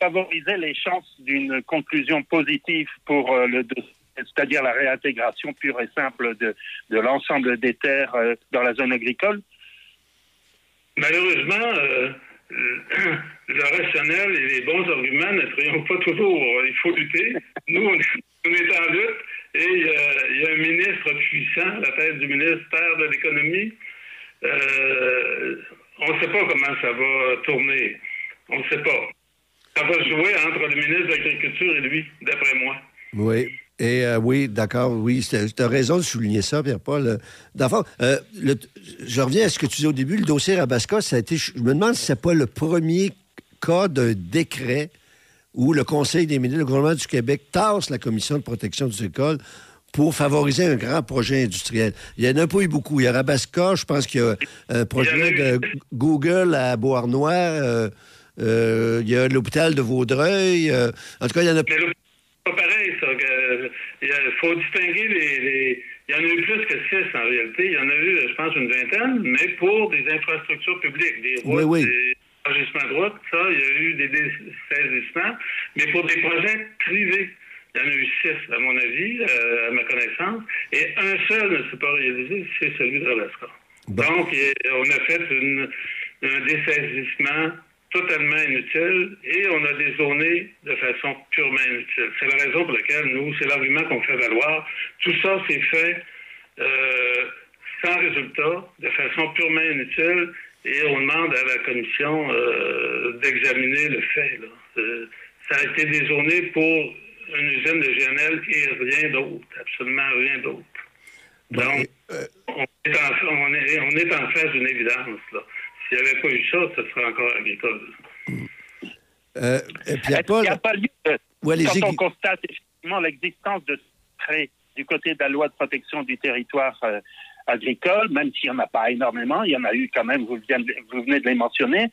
favoriser les chances d'une conclusion positive pour euh, le c'est-à-dire la réintégration pure et simple de, de l'ensemble des terres dans la zone agricole? Malheureusement, le rationnel et les bons arguments ne triomphent pas toujours. Il faut lutter. Nous, on est, en lutte et il y a un ministre puissant à la tête du ministère de l'Économie. Euh, on ne sait pas comment ça va tourner. On ne sait pas. Ça va jouer entre le ministre de l'Agriculture et lui, d'après moi. Oui. Et euh, oui, d'accord, oui, tu as raison de souligner ça, Pierre-Paul. D'abord, euh, je reviens à ce que tu disais au début, le dossier Rabasca, ça a été, je me demande si c'est pas le premier cas d'un décret où le Conseil des ministres, le gouvernement du Québec tasse la Commission de protection du écoles pour favoriser un grand projet industriel. Il y en a pas eu beaucoup. Il y a Rabasca, je pense qu'il y a un projet de Google à Beauharnois. Euh, euh, il y a l'hôpital de Vaudreuil. euh, en tout cas, il y en a... Pas pareil, ça. que- Il faut distinguer les, les- Il y en a eu plus que six, en réalité. Il y en a eu, je pense, une vingtaine, mais pour des infrastructures publiques, des routes, Oui, oui. des de ça, il y a eu des dessaisissements. Mais pour des projets privés, il y en a eu six, à mon avis, euh, à ma connaissance. Et un seul ne s'est pas réalisé, c'est celui de Alaska. Donc, on a fait une- un dessaisissement totalement inutile et on a dézoné de façon purement inutile. C'est la raison pour laquelle nous, c'est l'argument qu'on fait valoir. Tout ça s'est fait euh, sans résultat, de façon purement inutile, et on demande à la commission euh, d'examiner le fait. là. Euh, ça a été dézoné pour une usine de GNL et rien d'autre, absolument rien d'autre. Donc, on, est en, on, est, on est en face d'une évidence. là. S'il n'y avait pas eu ça, ce serait encore agricole. Euh, et Est-ce Pierre-Paul, qu'il n'y a pas lieu de- quand on constate effectivement l'existence de secrets du côté de la loi de protection du territoire euh, agricole, même s'il n'y en a pas énormément, il y en a eu quand même, vous, venez de- vous venez de les mentionner.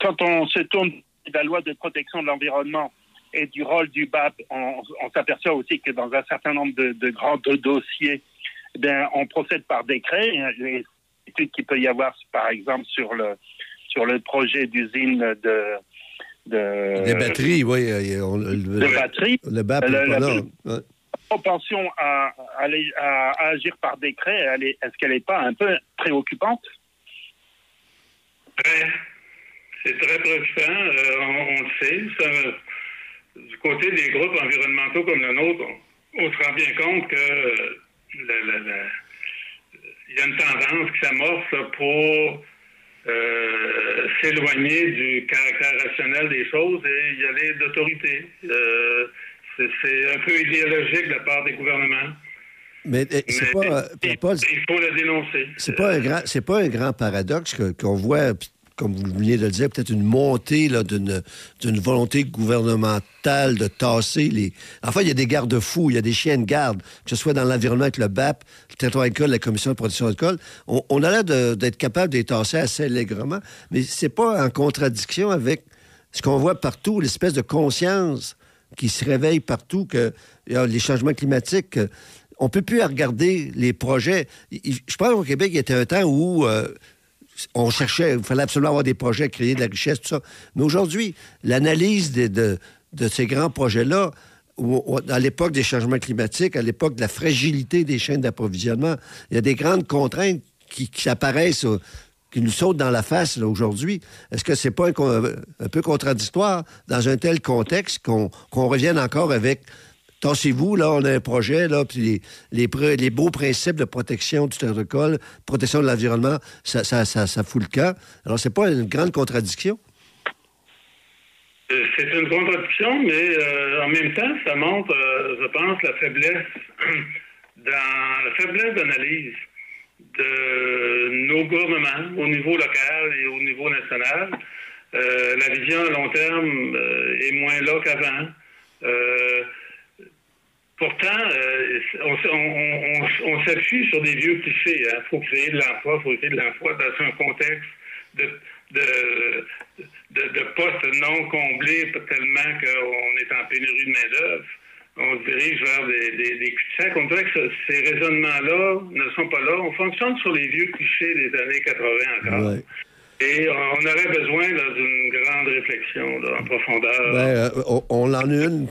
Quand on se tourne de la loi de protection de l'environnement et du rôle du BAP, on, on s'aperçoit aussi que dans un certain nombre de, de grands do- dossiers, bien, on procède par décret. Les études qu'il peut y avoir, par exemple, sur le, sur le projet d'usine de, de, les batteries, oui. euh, on- le, de batterie, le BAP, Le- pas là. Ouais. propension à, à aller- à- à agir par décret, est-ce qu'elle n'est pas un peu préoccupante? Très. C'est très préoccupant. euh, on, on le sait. Ça, du côté des groupes environnementaux comme le nôtre, on, on se rend bien compte que euh, la- la- la- il y a une tendance qui s'amorce pour euh, s'éloigner du caractère rationnel des choses et y aller d'autorité. Euh, c'est- un peu idéologique de la part des gouvernements. Mais euh, c'est pas, euh, il faut le dénoncer. c'est pas un grand, c'est pas un grand paradoxe qu'on voit, comme vous venez de le dire, peut-être une montée d'une, volonté gouvernementale de tasser les. Enfin, il y a des garde-fous, il y a des chiens de garde, que ce soit dans l'environnement avec le BAP, le territoire agricole, la Commission de protection agricole. On, on a l'air d'être capable de les tasser assez allègrement, mais c'est pas en contradiction avec ce qu'on voit partout, l'espèce de conscience qui se réveille partout, que les changements climatiques. que on peut plus regarder les projets. Je pense qu'au Québec, il y était un temps où euh, on cherchait, il fallait absolument avoir des projets, créer de la richesse, tout ça. Mais aujourd'hui, l'analyse de, de- de ces grands projets-là, à l'époque des changements climatiques, à l'époque de la fragilité des chaînes d'approvisionnement, il y a des grandes contraintes qui, qui apparaissent, euh, qui nous sautent dans la face aujourd'hui. Est-ce que c'est pas un, peu contradictoire dans un tel contexte qu'on qu'on revienne encore avec Tassez-vous, là, on a un projet, là, puis les, les, les beaux principes de protection du territoire, protection de l'environnement, ça, ça, ça, ça fout le camp. Alors, c'est pas une grande contradiction? Euh, C'est une contradiction, mais euh, en même temps, ça montre, euh, je pense, la faiblesse dans la faiblesse d'analyse de nos gouvernements au niveau local et au niveau national. La vision à long terme est moins là qu'avant. Pourtant, euh, on, s'appuie sur des vieux clichés. Il faut créer de l'emploi, il faut créer de l'emploi dans un contexte de, de, de, de postes non comblés tellement qu'on est en pénurie de main-d'œuvre. On se dirige vers des, des, des cul-de-sac. On dirait que ce- ces raisonnements-là ne sont pas là. On fonctionne sur les vieux clichés des années 80 encore. Et on aurait besoin d'une grande réflexion en profondeur. Ben, euh, on, en a une,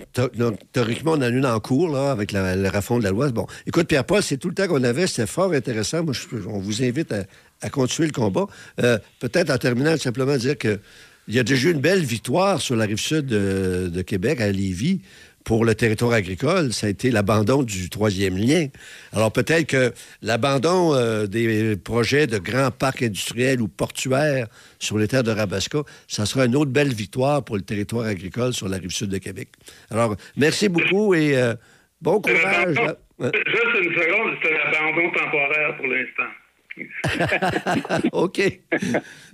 théoriquement, on en a une en cours, avec la, de la loi. Bon, écoute, Pierre-Paul, c'est tout le temps qu'on avait, c'était fort intéressant. Moi, je- on vous invite à, à continuer le combat. Euh, Peut-être en terminant, simplement dire que il y a déjà eu une belle victoire sur la rive sud de, de Québec, à Lévis, pour le territoire agricole. Ça a été l'abandon du troisième lien. Alors peut-être que l'abandon euh, des projets de grands parcs industriels ou portuaires sur les terres de Rabasca, ça sera une autre belle victoire pour le territoire agricole sur la rive sud de Québec. Alors, merci beaucoup et euh, bon C'est courage. là. Juste une seconde, c'est l'abandon temporaire pour l'instant. OK.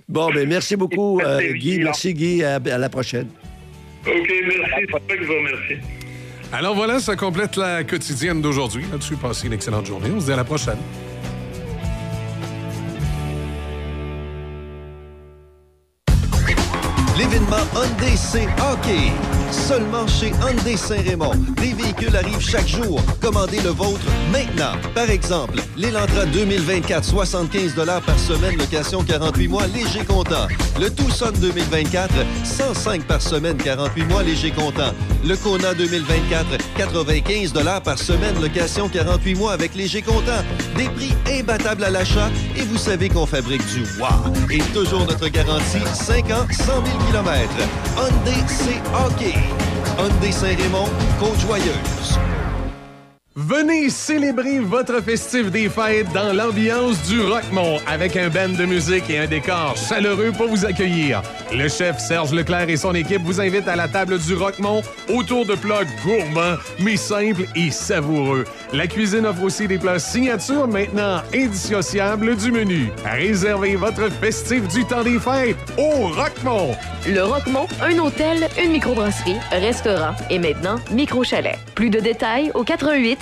Bon, ben merci beaucoup, euh, Guy. Merci, Guy. À, à la prochaine. OK, merci. C'est que je vous remercie. Alors voilà, ça complète la quotidienne d'aujourd'hui. Là-dessus, passez une excellente journée. On se dit à la prochaine. HDC Hockey. Seulement chez Hyundai Saint-Raymond. Des véhicules arrivent chaque jour. Commandez le vôtre maintenant. Par exemple, l'Elantra 2024, 75 par semaine, location 48 mois, léger comptant. Le Tucson 2024, 105 par semaine, 48 mois, léger comptant. Le Kona 2024, 95 par semaine, location 48 mois avec léger comptant. Des prix imbattables à l'achat et vous savez qu'on fabrique du wow. Et toujours notre garantie, 5 ans, 100 000 km. Hyundai, c'est hockey. Hyundai Saint-Raymond, Côte-Joyeuse. Venez célébrer votre festif des fêtes dans l'ambiance du Rockmont avec un band de musique et un décor chaleureux pour vous accueillir. Le chef Serge Leclerc et son équipe vous invitent à la table du Rockmont autour de plats gourmands mais simples et savoureux. La cuisine offre aussi des plats signature maintenant indissociables du menu. Réservez votre festif du temps des fêtes au Rockmont. Le Rockmont, un hôtel, une microbrasserie, restaurant et maintenant micro-chalet. Plus de détails au 88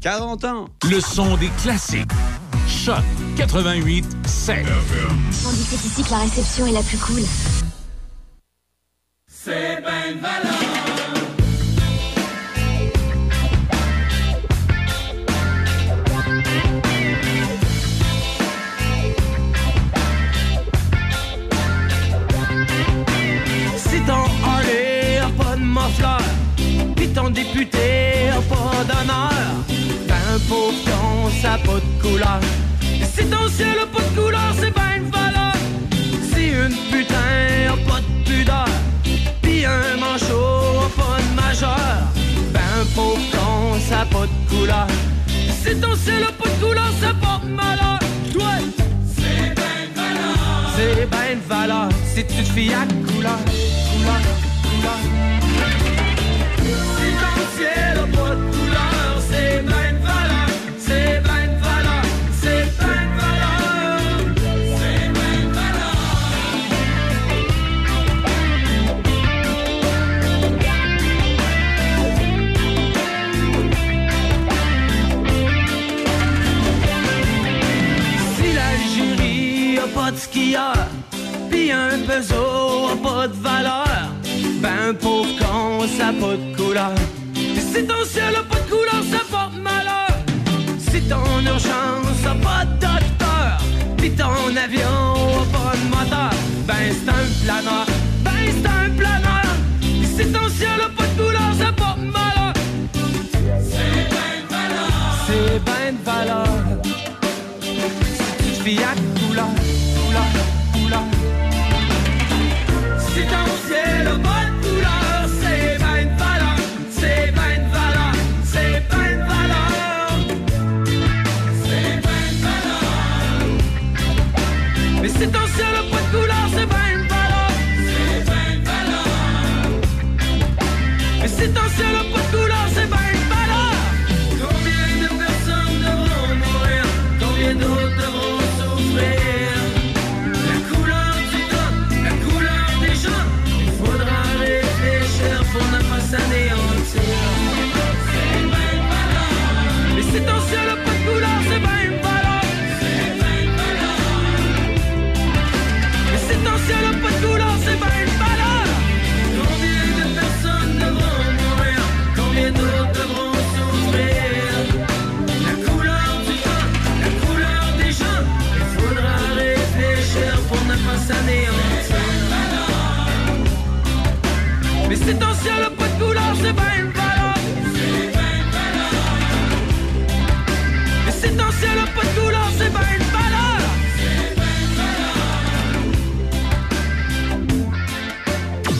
40 ans. Le son des classiques. Choc 88 7. On dit que c'est ici que la réception est la plus cool. C'est ben valeur. Harley a pas de ton député a pas d'honneur, ben pauvre con, ça pas de couleur. Si ton ciel a pas de couleur, c'est ben une valeur. Si une putain a pas de pudeur, pis un manchot a pas de majeur, ben pauvre con, ça pas de couleur. Si ton ciel a pas de couleur, ça porte malheur. Ouais. C'est ben valeur. C'est ben une valeur si tu te fies à couleur, couleur, couleur. Pas de valeur. Ben pauvre con, ça pas de couleur. Si ton ciel a pas de couleur, ça porte malheur. Si ton urgence a pas de docteur, pis ton avion a pas de moteur, ben c'est un planeur, sur le pot de couleur, c'est pas une balade. C'est pas une balade. Et c'est un ciel, le pot de couleur, c'est pas une balade. C'est pas une balade.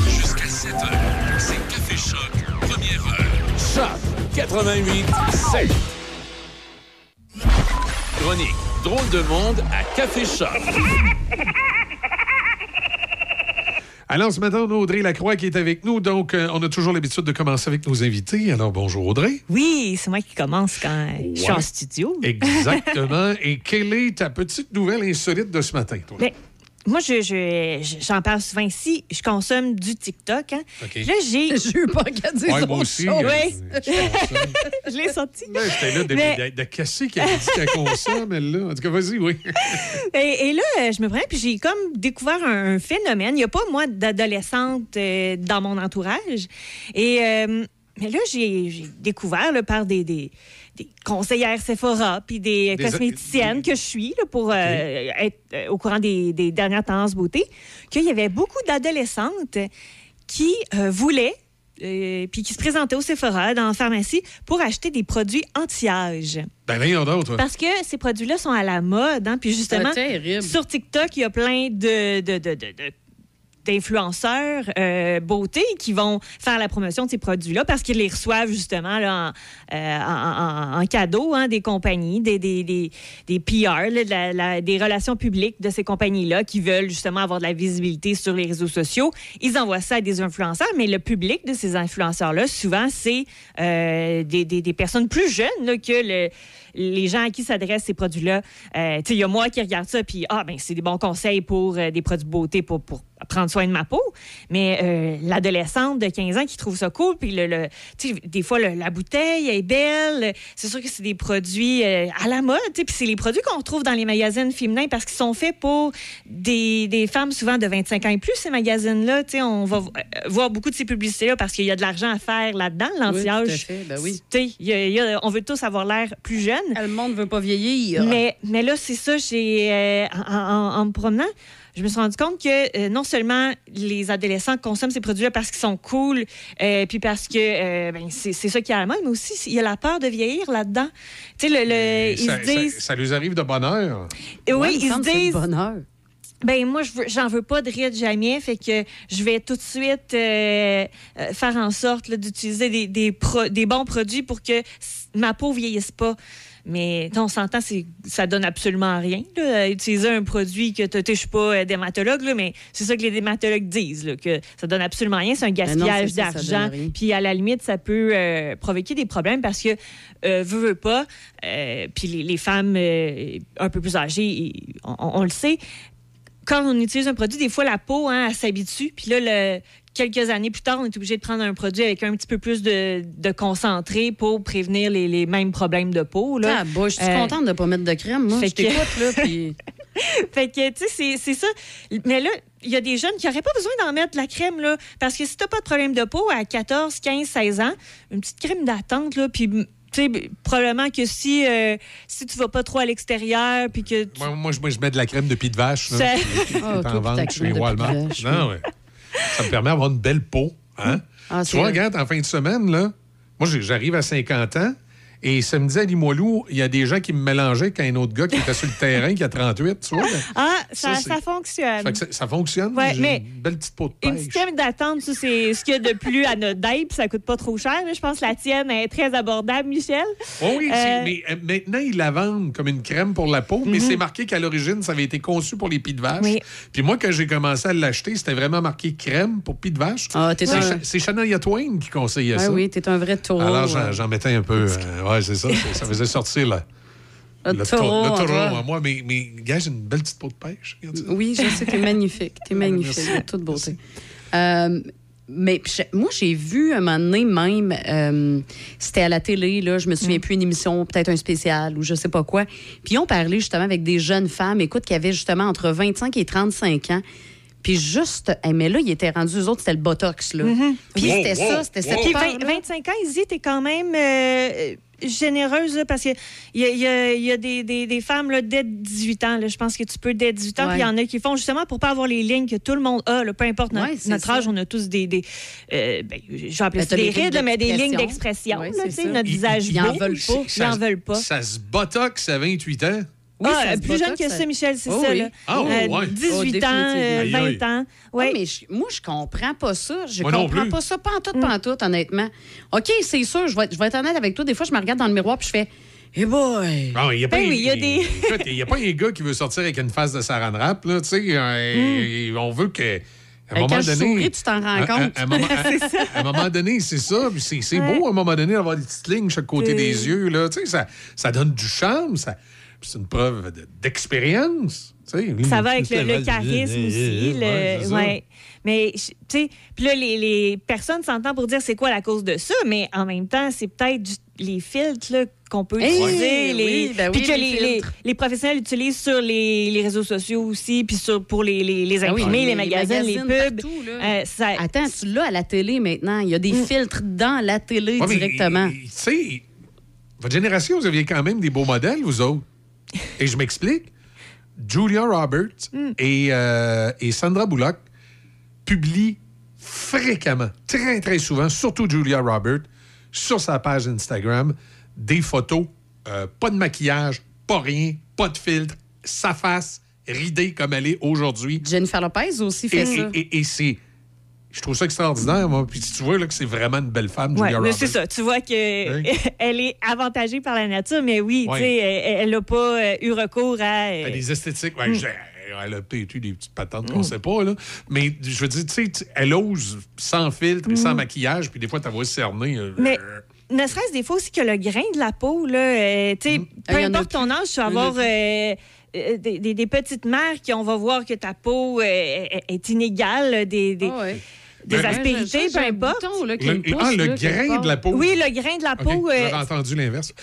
Jusqu'à 7 h c'est Café Choc, première heure. Choc 88 7. Chronique Drôle de monde à Café Choc. Alors, ce matin, on a Audrey Lacroix qui est avec nous. Donc, euh, on a toujours l'habitude de commencer avec nos invités. Alors, bonjour Audrey. Oui, c'est moi qui commence quand je suis en studio. Exactement. Et quelle est ta petite nouvelle insolite de ce matin, toi? Ben, moi, je, je- j'en parle souvent ici. Je consomme du TikTok. Hein. OK. Là, j'ai. Je veux pas qu'elle dise Ouais, moi aussi, euh, Oui. je je l'ai sorti. Ben, J'étais là de, Mais- de, de casser qu'elle a dit qu'elle consomme, elle, là? En tout cas, vas-y, oui. Et, et là, je me prends, puis j'ai comme découvert un, un phénomène. Il n'y a pas, moi, d'adolescente euh, dans mon entourage. Et euh, mais là, j'ai j'ai découvert là, par des, des, des conseillères Sephora puis des, Des- cosméticiennes que je suis là, pour euh, être euh, au courant des, des dernières tendances beauté, qu'il y avait beaucoup d'adolescentes qui euh, voulaient euh, puis qui se présentaient au Sephora dans la pharmacie pour acheter des produits anti-âge. Ben, rien d'autre. Parce que ces produits-là sont à la mode. Hein? Puis justement, terrible. sur TikTok, il y a plein de, de- de- de- de- d'influenceurs euh, beauté qui vont faire la promotion de ces produits-là parce qu'ils les reçoivent justement euh, en- cadeau hein, des compagnies, des, des, des, PR, des relations publiques de ces compagnies-là qui veulent justement avoir de la visibilité sur les réseaux sociaux. Ils envoient ça à des influenceurs, mais le public de ces influenceurs-là, souvent, c'est euh, des, des- personnes plus jeunes que le- les gens à qui s'adressent ces produits-là. Euh, il y a moi qui regarde ça, puis ah, ben c'est des bons conseils pour des produits beauté pour prendre soin de ma peau. Mais euh, l'adolescente de 15 ans qui trouve ça cool, puis le, des fois, le- la bouteille est belle. C'est sûr que c'est des produits euh, à la mode, puis c'est les produits qu'on trouve dans les magazines féminins parce qu'ils sont faits pour des, des femmes souvent de 25 ans et plus, ces magazines-là. On va euh, voir beaucoup de ces publicités-là parce qu'il y a de l'argent à faire là-dedans, Oui, tout à l'anti-âge. fait, ben oui. Y a- y a- on veut tous avoir l'air plus jeune. Le monde veut pas vieillir. Mais, mais là, c'est ça, j'ai, euh, en, en- en me promenant, je me suis rendu compte que euh, non seulement les adolescents consomment ces produits-là parce qu'ils sont cool, euh, puis parce que euh, ben, c'est, c'est ça qui est à la mode, mais aussi il y a la peur de vieillir là-dedans. Tu sais, le, le- ils ça, se disent. ça, ça lui arrive de bonheur. Et oui, ils se disent. bonheur. Ben moi, je veux- j'en veux pas de ride jamais, fait que je vais tout de suite euh, faire en sorte d'utiliser des, des, pro- des bons produits pour que ma peau vieillisse pas. Mais on s'entend, ça donne absolument rien. Là, utiliser un produit que tu je suis pas euh, dermatologue, là, mais c'est ça que les dermatologues disent, là, que ça donne absolument rien. C'est un Ben gaspillage d'argent. Puis à la limite, ça peut euh, provoquer des problèmes parce que, euh, veut, veut pas, euh, puis les, les femmes un peu plus âgées, on, on- on le sait, quand on utilise un produit, des fois, la peau, hein, s'habitue. Puis là, le- quelques années plus tard, on est obligé de prendre un produit avec un petit peu plus de, de concentré pour prévenir les, les mêmes problèmes de peau. Là. Ah, bah, je suis Euh, contente de pas mettre de crème. Moi, fait je que- t'écoute, là, puis... fait que, tu sais, c'est- ça. Mais là, il y a des jeunes qui n'auraient pas besoin d'en mettre de la crème, là. Parce que si tu pas de problème de peau à 14, 15, 16 ans, une petite crème d'attente, là, puis. Tu sais, probablement que si, euh, si tu vas pas trop à l'extérieur, puis que tu- Moi, moi, je, moi, je mets de la crème de pied de vache. là, qui- est Ah, en vente chez Walmart. vache, Non, ouais. Ça me permet d'avoir une belle peau. Hein? Ah, tu vois, vrai. regarde, en fin de semaine, là, moi, j'arrive à 50 ans. Et samedi à Limoilou, il y a des gens qui me mélangeaient avec un autre gars qui était sur le terrain, qui a 38, tu vois. Ah, ça, Ça, ça, c'est- fonctionne. Fait que ça, ça fonctionne. Ouais, J'ai mais- une belle petite peau de Une petite crème d'attente, c'est ce qu'il y a de plus anodin, puis ça coûte pas trop cher. Je pense que la tienne est très abordable, Michel. Oh oui, Euh, mais euh, maintenant, ils la vendent comme une crème pour la peau, mais c'est marqué qu'à l'origine, ça avait été conçu pour les pieds de vache. Mhm. Oui. Puis moi, quand j'ai commencé à l'acheter, c'était vraiment marqué crème pour pieds de vache. Ah, t'es c'est, un- Shania Twain qui conseillait Ah ça. oui, t'es un vrai taureau. Alors, j'en, j'en mettais un peu. euh, ouais, c'est ça. ça faisait sortir le, Le taureau le taureau moi. Mais, mais gars, j'ai une belle petite peau de pêche. Oui, je sais, t'es magnifique. T'es magnifique, merci. de toute beauté. Euh, mais je- moi, j'ai vu un moment donné même, euh, c'était à la télé, là, je me souviens plus, une émission, peut-être un spécial ou je sais pas quoi. Puis on parlait justement avec des jeunes femmes, écoute, qui avaient justement entre 25 et 35 ans. Puis juste, eh, mais là, ils étaient rendus, eux autres, c'était le Botox, là. Puis Wow, c'était wow, ça, c'était cette Puis peur-là. 20 25 ans, Izzy, t'es quand même euh, généreuse, là, parce qu'il y a, il y a- il y a des, des- des femmes là, dès 18 ans. là. je pense que tu peux dès 18 ans. Puis il y en a qui font justement pour pas avoir les lignes que tout le monde a. là, peu importe notre, ça. âge, on a tous des. des euh, ben, Ben, ça des rides, mais des lignes d'expression. notre visage ils veulent pas. Ils en veulent pas. Ça se botox à 28 ans. Ah, ça se plus jeune que ça, Michel, c'est Oh ça. oui. Là. Ah, Euh, ouais. 18 Oh, ans, euh, définitivement. 20 ans. Ouais. Ouais. mais je- moi, je comprends pas ça. Je Moi non comprends pas ça, pantoute, pantoute, honnêtement. OK, c'est sûr, je vais, je vais être honnête avec toi. Des fois, je me regarde dans le miroir puis je fais Eh boy! Ah, il n'y a, pas Ben un- oui, il y a des- écoute, il y a pas un gars qui veut sortir avec une face de Saran Wrap, là, tu sais. euh, On veut que. À un Hey, moment quand je donné. souris, tu t'en rends à- à- compte. À, un moment, à- C'est ça. à un moment donné, c'est ça. puis C'est Ouais. beau, à un moment donné, d'avoir des petites lignes chaque côté des yeux. Là, tu sais, ça, ça donne du charme. ça- C'est une preuve de- d'expérience. tu sais. Ça va avec le, le charisme aussi. le- Ouais, c'est ça. ouais. Mais, tu sais, puis là, les, les personnes s'entendent pour dire c'est quoi la cause de ça, mais en même temps, c'est peut-être les filtres qu'on peut Hey, utiliser. oui, les, ben puis oui, que les les, professionnels utilisent sur les, les réseaux sociaux aussi, puis sur, pour les, les, les Ah oui, imprimés, les, magazines, les pubs. partout, là. Euh, ça- Attends, tu l'as à la télé maintenant. Il y a des Mm. filtres dans la télé Ouais, directement. Tu sais, votre génération, vous aviez quand même des beaux modèles, vous autres. Et je m'explique. Julia Roberts Mm. et, euh, et Sandra Bullock publient fréquemment, très, très souvent, surtout Julia Roberts, sur sa page Instagram, des photos, euh, pas de maquillage, pas rien, pas de filtre, sa face ridée comme elle est aujourd'hui. Jennifer Lopez aussi fait Et, ça. et- et- et c'est. Je trouve ça extraordinaire, moi. Puis tu vois là, que c'est vraiment une belle femme, Julia c'est ça. Tu vois qu'elle elle est avantagée par la nature, mais oui, sais, elle n'a pas euh, eu recours à. euh, Elle a des esthétiques. ouais, Mm. j'ai- Elle a peut-être eu des petites patentes qu'on sait pas, là. Mais je veux dire, tu sais, elle ose sans filtre et sans Mm. maquillage, puis des fois, ta voix cernée. euh, Mais ne serait-ce des fois aussi que le grain de la peau, là, euh, tu sais, peu Ah, en a importe ton âge, tu vas avoir euh, euh, des, des- des petites marques qui on va voir que ta peau euh, est- est inégale, des, des, des Ben, aspérités, peu importe. là, qui Le- me pousse, ah, le là, grain de la peau. Oui, le grain de la OK, peau. euh, J'avais entendu l'inverse.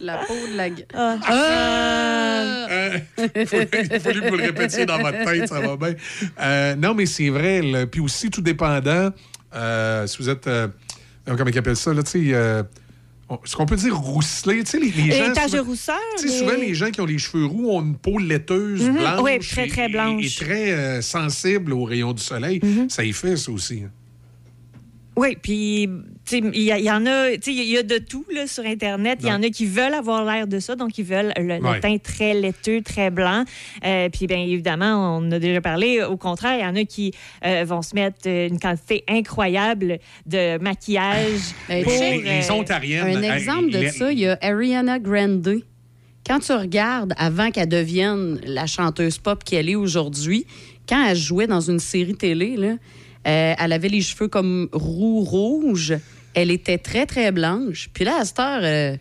La peau de la... gue- Ah. Ah! Euh, il faut, faut que vous le répétiez dans votre tête, ça va bien. Euh, non, mais c'est vrai. là. Puis aussi, tout dépendant, euh, si vous êtes, euh, comment ils appellent ça, là, tu sais, euh, ce qu'on peut dire rousselé, tu sais, les, les gens... taches de souvent- rousseur. Tu sais, mais- souvent, les gens qui ont les cheveux roux ont une peau laiteuse, Mhm. blanche. Oui, très, très blanche. Et, et très euh, sensible aux rayons du soleil. Mhm. Ça y fait, ça aussi. hein. Oui, puis il y, en a, tu sais, il y a de tout là, sur Internet. Il y en a qui veulent avoir l'air de ça, donc ils veulent le, teint très laiteux, très blanc. Euh, puis bien évidemment, on en a déjà parlé. Au contraire, il y en a qui euh, vont se mettre une quantité incroyable de maquillage. Ben, pour, les- les euh, Ontariennes, Un euh, exemple de ça, il y a Ariana Grande. Quand tu regardes, avant qu'elle devienne la chanteuse pop qu'elle est aujourd'hui, quand elle jouait dans une série télé, là, euh, elle avait les cheveux comme roux-rouge. Elle était très, très blanche. Puis là, à cette heure, euh,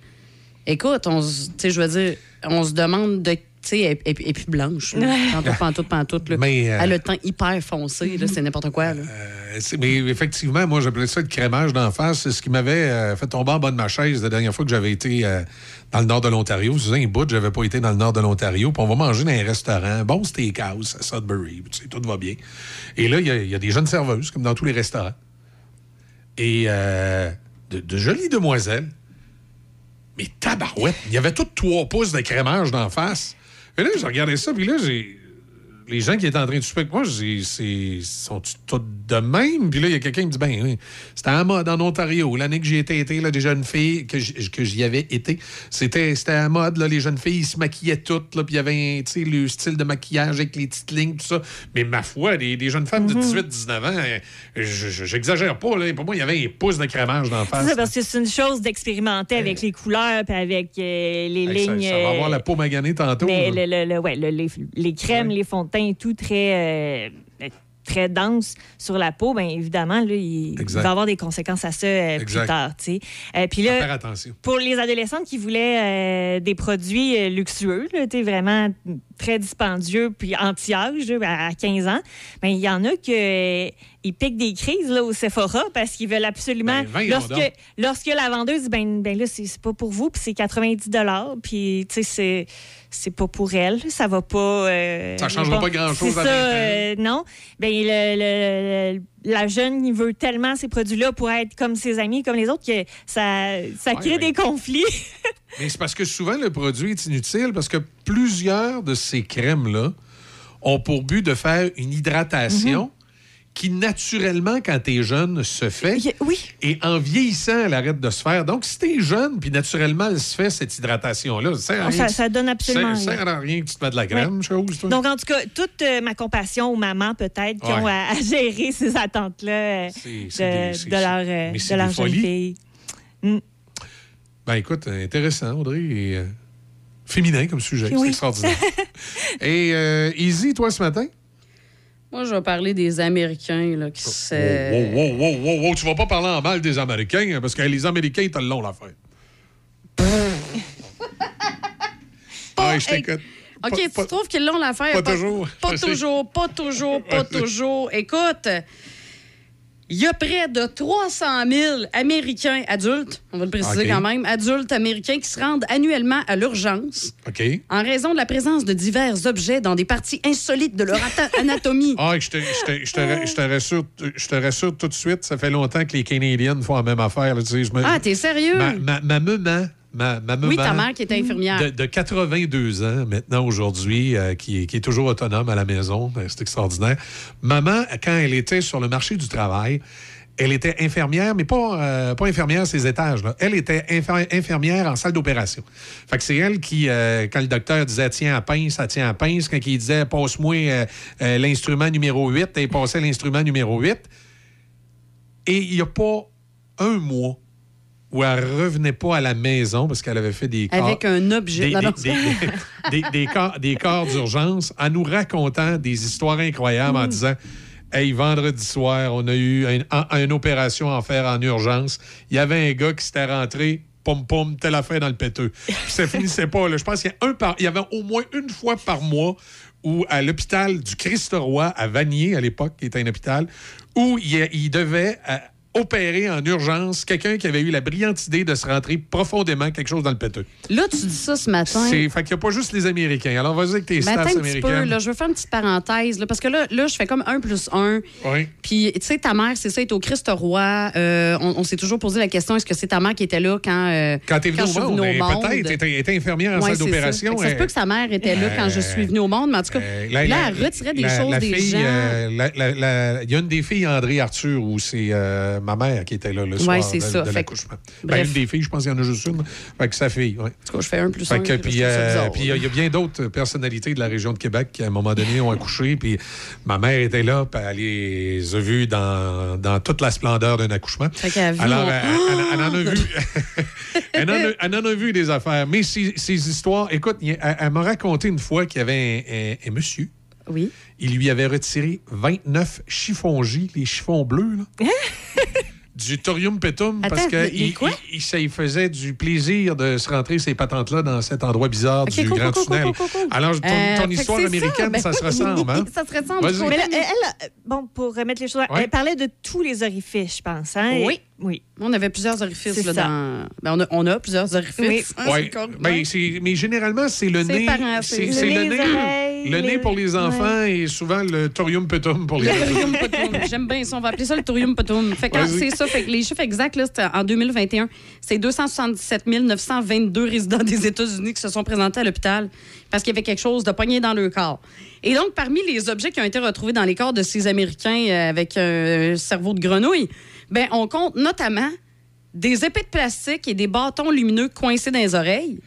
écoute, on, se- tu sais, je veux dire, on se demande de. Tu sais, elle, elle- elle est plus blanche. là. Pantoute, pantoute, pantoute. là. Mais, euh, Elle a le teint hyper foncé. là, C'est n'importe quoi. là. Euh, mais effectivement, moi, j'appelais ça le crémage d'en face. C'est ce qui m'avait euh, fait tomber en bas de ma chaise la dernière fois que j'avais été euh, dans le nord de l'Ontario. Vous savez, un bout, j'avais pas été dans le nord de l'Ontario. Puis on va manger dans un restaurant, bon steakhouse à Sudbury. Tu sais, tout va bien. Et là, il y a- il y, a des jeunes serveuses, comme dans tous les restaurants. Et euh, de, jolies demoiselles. Mais tabarouette, il y avait tout trois pouces de crémage d'en face. Et là, j'ai regardé ça, puis là, j'ai les gens qui étaient en train de souper avec moi, c'est, sont tous de même? Puis là, il y a quelqu'un qui me dit, ben oui, c'était en mode en Ontario. L'année que j'y étais été, là, des jeunes filles, que j'y, que j'y avais été, c'était, en mode, là, les jeunes filles, ils se maquillaient toutes, là, puis il y avait, un, tu sais, le style de maquillage avec les petites lignes, tout ça. Mais ma foi, des, des jeunes femmes de 18, 19 ans, euh, je- j'exagère pas, là. Pour moi, il y avait un pouce de crémage d'en face. C'est ça, parce que c'est une chose d'expérimenter avec les couleurs puis avec euh, les lignes. ça va avoir euh, la peau maganée tantôt. Mais le, le- le- ouais, le- les, les crèmes, les fonds de teint, tout très, euh, très dense sur la peau, bien évidemment, là, il, il va avoir des conséquences à ça euh, plus tard. Euh, puis là, faire attention. pour les adolescentes qui voulaient euh, des produits luxueux, là, vraiment très dispendieux, puis anti-âge à 15 ans, ben, il y en a qui piquent des crises là, au Sephora parce qu'ils veulent absolument. Ben, lorsque, lorsque la vendeuse dit ben, ben là, c'est pas pour vous, puis c'est 90 puis tu sais, c'est. C'est pas pour elle, ça va pas. euh, Ça changera bon, pas grand-chose à ça, 20 ans. euh, non. Ben, le- le- le- la jeune, il veut tellement ces produits-là pour être comme ses amis, comme les autres, que ça, ça crée des conflits. Mais c'est parce que souvent, le produit est inutile parce que plusieurs de ces crèmes-là ont pour but de faire une hydratation qui naturellement, quand t'es jeune, se fait. oui. Et en vieillissant, elle arrête de se faire. Donc, si t'es jeune, puis naturellement, elle se fait cette hydratation-là, ça ça- rien. ça donne absolument Ça sert à rien que tu te mets de la crème, chose, toi. Donc, en tout cas, toute euh, ma compassion aux mamans, peut-être, qui ont à, à gérer ces attentes-là euh, de, leur, euh, de leur jeune fille. Mm. Ben écoute, intéressant, Audrey. Et, féminin comme sujet, c'est extraordinaire. Et Easy, toi, ce matin? Moi, je vais parler des Américains là, qui se. Wow, wow, wow, wow, wow, tu vas pas parler en mal des Américains, hein, parce que les Américains, ils te l'ont l'affaire. ah, je t'écoute. OK, Pas- tu pas- trouves qu'ils l'ont l'affaire? pas toujours. Pas toujours, pas toujours, pas Je sais. toujours. Écoute, il y a près de 300 000 Américains adultes, on va le préciser quand même, adultes américains qui se rendent annuellement à l'urgence en raison de la présence de divers objets dans des parties insolites de leur anatomie. Ah, je te, je te- je te- je te rassure, je te rassure tout de suite, ça fait longtemps que les Canadiens font la même affaire. là, tu sais, je me- Ah, t'es sérieux? Ma, ma, ma maman, ma, ma Oui, maman ta mère qui est infirmière. De, de 82 ans maintenant aujourd'hui, euh, qui, est- qui est toujours autonome à la maison, Ben, c'est extraordinaire. Maman, quand elle était sur le marché du travail, elle était infirmière, mais pas, euh, pas infirmière à ses étages. là. Elle était infirmière en salle d'opération. Fait que c'est elle qui, euh, quand le docteur disait tiens à pince, ça tient à pince, quand il disait passe-moi euh, l'instrument numéro 8, elle passait l'instrument numéro 8. Et il n'y a pas un mois où elle revenait pas à la maison parce qu'elle avait fait des corps- Avec un objet. des, Non, des- des- des- des corps, d'urgence en nous racontant des histoires incroyables Mm. en disant Hey, vendredi soir, on a eu un- un- une opération à faire en urgence. Il y avait un gars qui s'était rentré, pom pom, telle affaire dans le péteux. Puis ça finissait pas. là. Je pense qu'il y, a un par- il y avait au moins une fois par mois où à l'hôpital du Christ-Roi à Vanier, à l'époque, qui était un hôpital, où il, il devait euh, opérer en urgence quelqu'un qui avait eu la brillante idée de se rentrer profondément quelque chose dans le péteux. Là, tu dis ça ce matin. C'est, fait qu'il n'y a pas juste les Américains. Alors, vas-y avec tes Ben, stats attends un petit peu, américaines. là, je veux faire une petite parenthèse, là, parce que là, là, je fais comme un plus un. Oui. Puis, tu sais, ta mère, c'est ça, est au Christ-Roi. Euh, on on s'est toujours posé la question, est-ce que c'est ta mère qui était là quand, euh, Quand t'es au monde, venue au ben, monde? peut-être, t'étais étais infirmière en Ouais, salle d'opération. Ça. Ça se euh, peut que sa mère était là quand je suis venue au monde, mais en tout cas, euh, là, elle retirait des la- choses la des fille, gens. euh, Il y a une des filles, André Arthur, où c'est euh, ma mère qui était là le soir de, ça. de l'accouchement. Ben, une des filles, je pense qu'il y en a juste une. Fait que sa fille, oui. En tout cas, je fais un plus Fait un. que, puis euh, il y a- il y a bien d'autres personnalités de la région de Québec qui, à un moment donné, ont accouché. Puis ma mère était là, puis elle les a vus dans, dans toute la splendeur d'un accouchement. Fait a Alors, elle, elle- elle en a vu. elle, en a, elle en a vu des affaires. Mais ces, ces histoires, écoute, elle, elle m'a raconté une fois qu'il y avait un, un- un monsieur. Oui. Il lui avait retiré 29 chiffons J, les chiffons bleus, là. du thorium petum parce Attends, que les il, quoi? il- il- ça lui faisait du plaisir de se rentrer ces patentes-là dans cet endroit bizarre du cool, grand cool, tunnel. cool. Alors, ton, Euh, ton que histoire ça, américaine, ben ça, se ressemble, hein? ça se ressemble. Mais là, elle, bon, pour remettre les choses, Ouais. elle parlait de tous les orifices, je pense. Hein? Oui. Oui. On avait plusieurs orifices C'est là, dans. Ben, on, a, on a plusieurs orifices. Oui. hein, Ouais. Ben, ouais. mais généralement, c'est le nez. C'est le nez. oreilles, Le les- nez pour les enfants et souvent le thorium petum pour les Le adultes. J'aime bien ça. On va appeler ça le thorium potum. Fait que quand Vas-y. c'est ça. Fait que les chiffres exacts, là, c'était en 2021, c'est 277 922 résidents des États-Unis qui se sont présentés à l'hôpital parce qu'il y avait quelque chose de poigné dans leur corps. Et donc, parmi les objets qui ont été retrouvés dans les corps de ces Américains euh, avec un cerveau de grenouille, ben, on compte notamment des épées de plastique et des bâtons lumineux coincés dans les oreilles.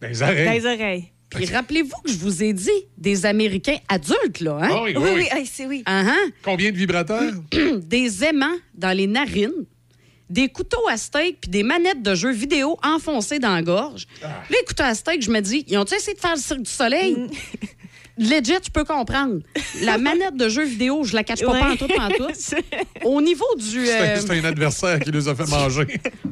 Dans arrête. les oreilles. Puis rappelez-vous que je vous ai dit des Américains adultes, là, hein? Ah oui, oui, Oui, oui. c'est oui. Ah, hein? Combien de vibrateurs? des aimants dans les narines, des couteaux à steak puis des manettes de jeux vidéo enfoncées dans la gorge. Ah. Là, les couteaux à steak, je me dis, ils ont-tu essayé de faire le cirque du soleil? Mm. Legit, je peux comprendre. La manette de jeux vidéo, je la cache pas Ouais. pantoute, pantoute. Au niveau du... C'est euh, c'est un adversaire qui nous a fait manger.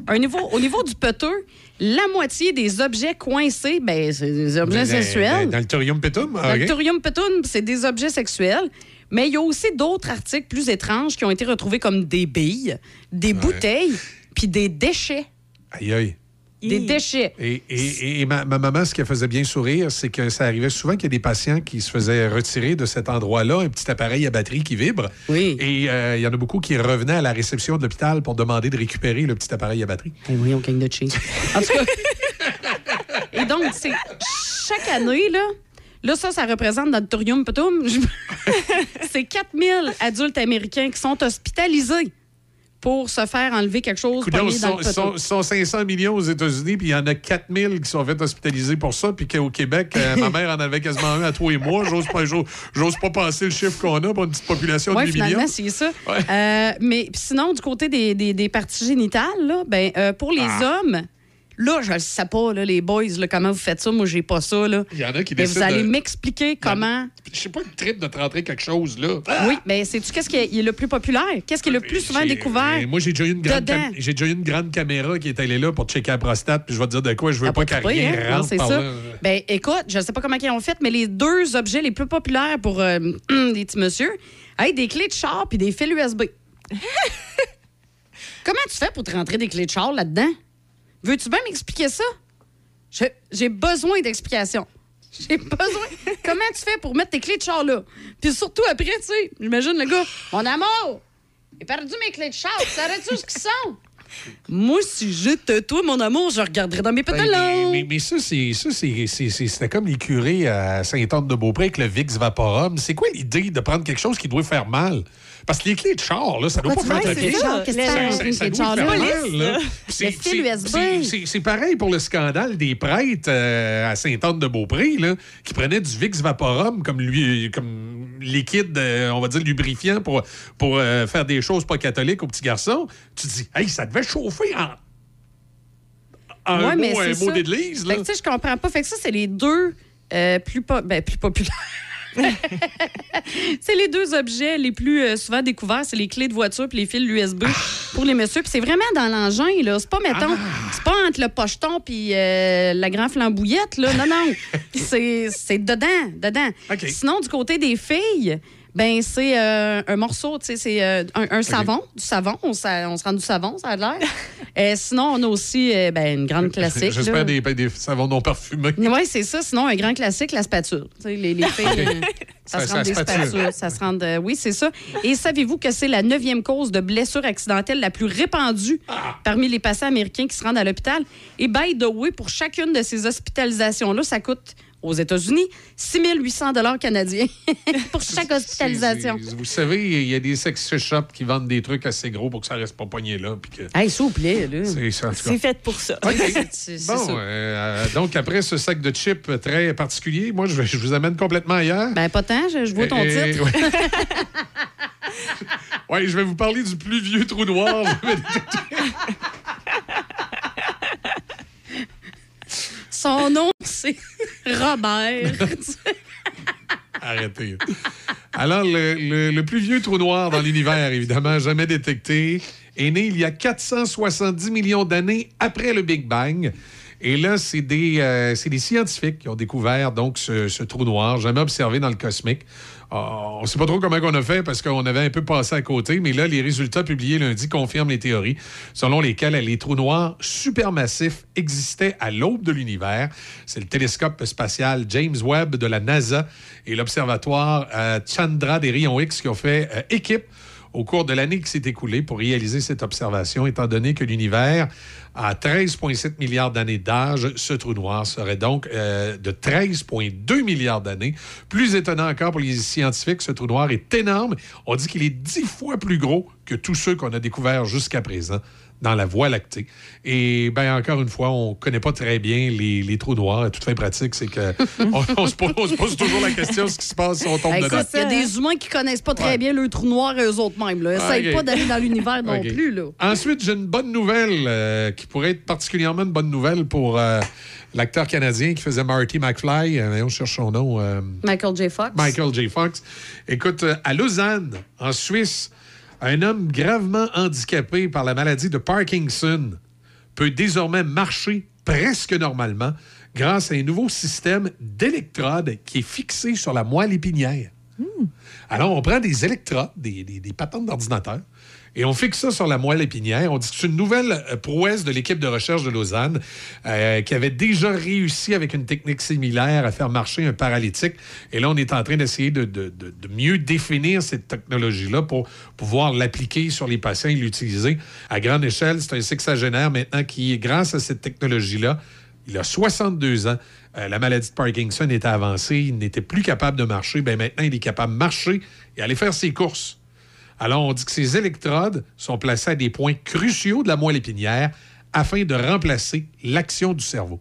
un niveau, au niveau du peteux, la moitié des objets coincés, ben, c'est des objets Dans- sexuels. Dans, dans le thorium petum? Dans Ah, le ok. thorium petum, c'est des objets sexuels. Mais il y a aussi d'autres articles plus étranges qui ont été retrouvés comme des billes, des bouteilles, puis des déchets. Aïe, aïe. Des déchets. Et, et- et ma, ma maman, ce qui la faisait bien sourire, c'est que ça arrivait souvent qu'il y a des patients qui se faisaient retirer de cet endroit-là un petit appareil à batterie qui vibre. Oui. Et euh, il y en a beaucoup qui revenaient à la réception de l'hôpital pour demander de récupérer le petit appareil à batterie. Eh oui, on gagne de cheese. En tout cas. Et donc, c'est chaque année, là, Là, ça, ça représente notre thorium potum. C'est 4000 adultes américains qui sont hospitalisés pour se faire enlever quelque chose Coudonc, pogné ils dans sont, le ils sont- poteau. ils sont 500 millions aux États-Unis, puis il y en a 4000 qui sont fait hospitaliser pour ça, puis qu'au Québec, euh, ma mère en avait quasiment un à tous les mois. J'ose pas, j'ose, pas passer le chiffre qu'on a pour une petite population de 8 millions. finalement, c'est ça. Euh, mais sinon, du côté des, des- des parties génitales, là, ben, euh, pour les Ah. hommes, là, je ne sais pas, là, les boys, là, comment vous faites ça? Moi, j'ai pas ça. Là. Il y en a qui Mais vous allez de- m'expliquer comment. Je sais pas le trip de te rentrer quelque chose, là. Oui, mais sais-tu qu'est-ce qui est, le plus populaire? Qu'est-ce qui est le plus souvent découvert? Moi, j'ai déjà, eu une grande cam- j'ai déjà eu une grande caméra qui est allée là pour checker la prostate, puis je vais te dire de quoi, je veux pas qu'à Oui, rien hein? Non, rentre c'est par ça. là. Ben, écoute, je ne sais pas comment ils ont fait, mais les deux objets les plus populaires pour euh, des petits monsieur, hey, des clés de char puis des fils USB. comment tu fais pour te rentrer des clés de char là-dedans? Veux-tu bien m'expliquer ça? Je- J'ai besoin d'explications. J'ai besoin. comment tu fais pour mettre tes clés de char là? Puis surtout après, tu sais, j'imagine le gars, mon amour, j'ai perdu mes clés de char, tu saurais-tu ce qu'ils sont? Moi, si j'étais toi, mon amour, je regarderais dans mes Ben, pantalons. mais, mais- mais ça, c'est, ça c'est, c'est- c'est- c'était comme les curés à Sainte-Anne-de-Beaupré avec le Vicks Vaporum. C'est quoi l'idée de prendre quelque chose qui doit faire mal? Parce que les clés de char, là, ça doit Pourquoi pas faire très bien. Doit. C'est- c'est- pareil pour le scandale des prêtres euh, à Sainte-Anne-de-Beaupré, là, qui prenaient du Vicks Vaporum comme, lui, comme liquide, euh, on va dire, lubrifiant pour, pour euh, faire des choses pas catholiques aux petits garçons. Tu te dis, hey, ça devait chauffer en, en Ouais, un mais mot, un mot d'église. là. Fait que, tu sais, je comprends pas. Fait que ça, c'est les deux euh, plus, po- ben, plus populaires. c'est les deux objets les plus euh, souvent découverts, c'est les clés de voiture puis les fils USB pour les messieurs. Puis c'est vraiment dans l'engin, là. C'est pas, mettons, c'est pas entre le pocheton puis euh, la grande flambouillette, là. Non, non. c'est c'est dedans, dedans. Sinon, du côté des filles, ben c'est euh, un morceau, tu sais, c'est euh, un, un savon, du savon. On, se rend du savon, ça a l'air. Euh, sinon, on a aussi euh, ben, une grande classique. J'espère des, des savons non parfumés. Oui, c'est ça. Sinon, un grand classique, la spatule. Tu sais, les, les filles, ça Ça- se rend des spatule. spatules. Ça se rend Oui, c'est ça. Et savez-vous que c'est la neuvième cause de blessure accidentelle la plus répandue Ah! parmi les patients américains qui se rendent à l'hôpital? Et by the way, pour chacune de ces hospitalisations-là, ça coûte aux États-Unis 6 800 canadiens pour chaque hospitalisation. C'est- Vous savez, il y a des sex shops qui vendent des trucs assez gros pour que ça reste pas pogné là. puis que- Hey, s'il vous plaît, là. C'est fait pour ça. OK. C'est Bon, ça. euh, donc après ce sac de chips très particulier, moi, je, vais- je vous amène complètement ailleurs. Ben, pas tant, je, je vois ton Et- titre. ouais. Ouais, je vais vous parler du plus vieux trou noir. Son nom, c'est Robert. Arrêtez. Alors, le, plus vieux trou noir dans l'univers, évidemment, jamais détecté, est né il y a 470 millions d'années après le Big Bang. Et là, c'est des, euh, des scientifiques qui ont découvert ce, ce trou noir, jamais observé dans le cosmique. On ne sait pas trop comment on a fait parce qu'on avait un peu passé à côté, mais là, les résultats publiés lundi confirment les théories selon lesquelles les trous noirs supermassifs existaient à l'aube de l'univers. C'est le télescope spatial James Webb de la NASA et l'observatoire euh, Chandra des rayons X qui ont fait euh, équipe au cours de l'année qui s'est écoulée pour réaliser cette observation, étant donné que l'univers a 13,7 milliards d'années d'âge, ce trou noir serait donc euh, de 13,2 milliards d'années. Plus étonnant encore pour les scientifiques, ce trou noir est énorme. On dit qu'il est dix fois plus gros que tous ceux qu'on a découverts jusqu'à présent dans la Voie lactée. Et bien, encore une fois, on ne connaît pas très bien les, les trous noirs. À toute fin pratique, c'est que on, on se pose, on se pose toujours la question ce qui se passe si on tombe Hey, dedans. il y a des humains qui connaissent pas très Ouais. bien le trou noir eux autres mêmes. Là. Essaye Ok. pas d'aller dans l'univers non plus. Là. Ensuite, j'ai une bonne nouvelle euh, qui pourrait être particulièrement une bonne nouvelle pour euh, l'acteur canadien qui faisait Marty McFly. Euh, on cherche son nom. euh, Michael J. Fox. Michael J. Fox. Écoute, euh, à Lausanne, en Suisse, un homme gravement handicapé par la maladie de Parkinson peut désormais marcher presque normalement grâce à un nouveau système d'électrodes qui est fixé sur la moelle épinière. Alors, on prend des électrodes, des, des, des patentes d'ordinateur, et on fixe ça sur la moelle épinière. On dit que c'est une nouvelle euh, prouesse de l'équipe de recherche de Lausanne euh, qui avait déjà réussi avec une technique similaire à faire marcher un paralytique. Et là, on est en train d'essayer de, mieux définir cette technologie-là pour pouvoir l'appliquer sur les patients et l'utiliser à grande échelle. C'est un sexagénaire maintenant qui, grâce à cette technologie-là, Il a 62 ans. Euh, la maladie de Parkinson était avancée. Il n'était plus capable de marcher. Ben maintenant, il est capable de marcher et aller faire ses courses. Alors, on dit que ces électrodes sont placées à des points cruciaux de la moelle épinière afin de remplacer l'action du cerveau.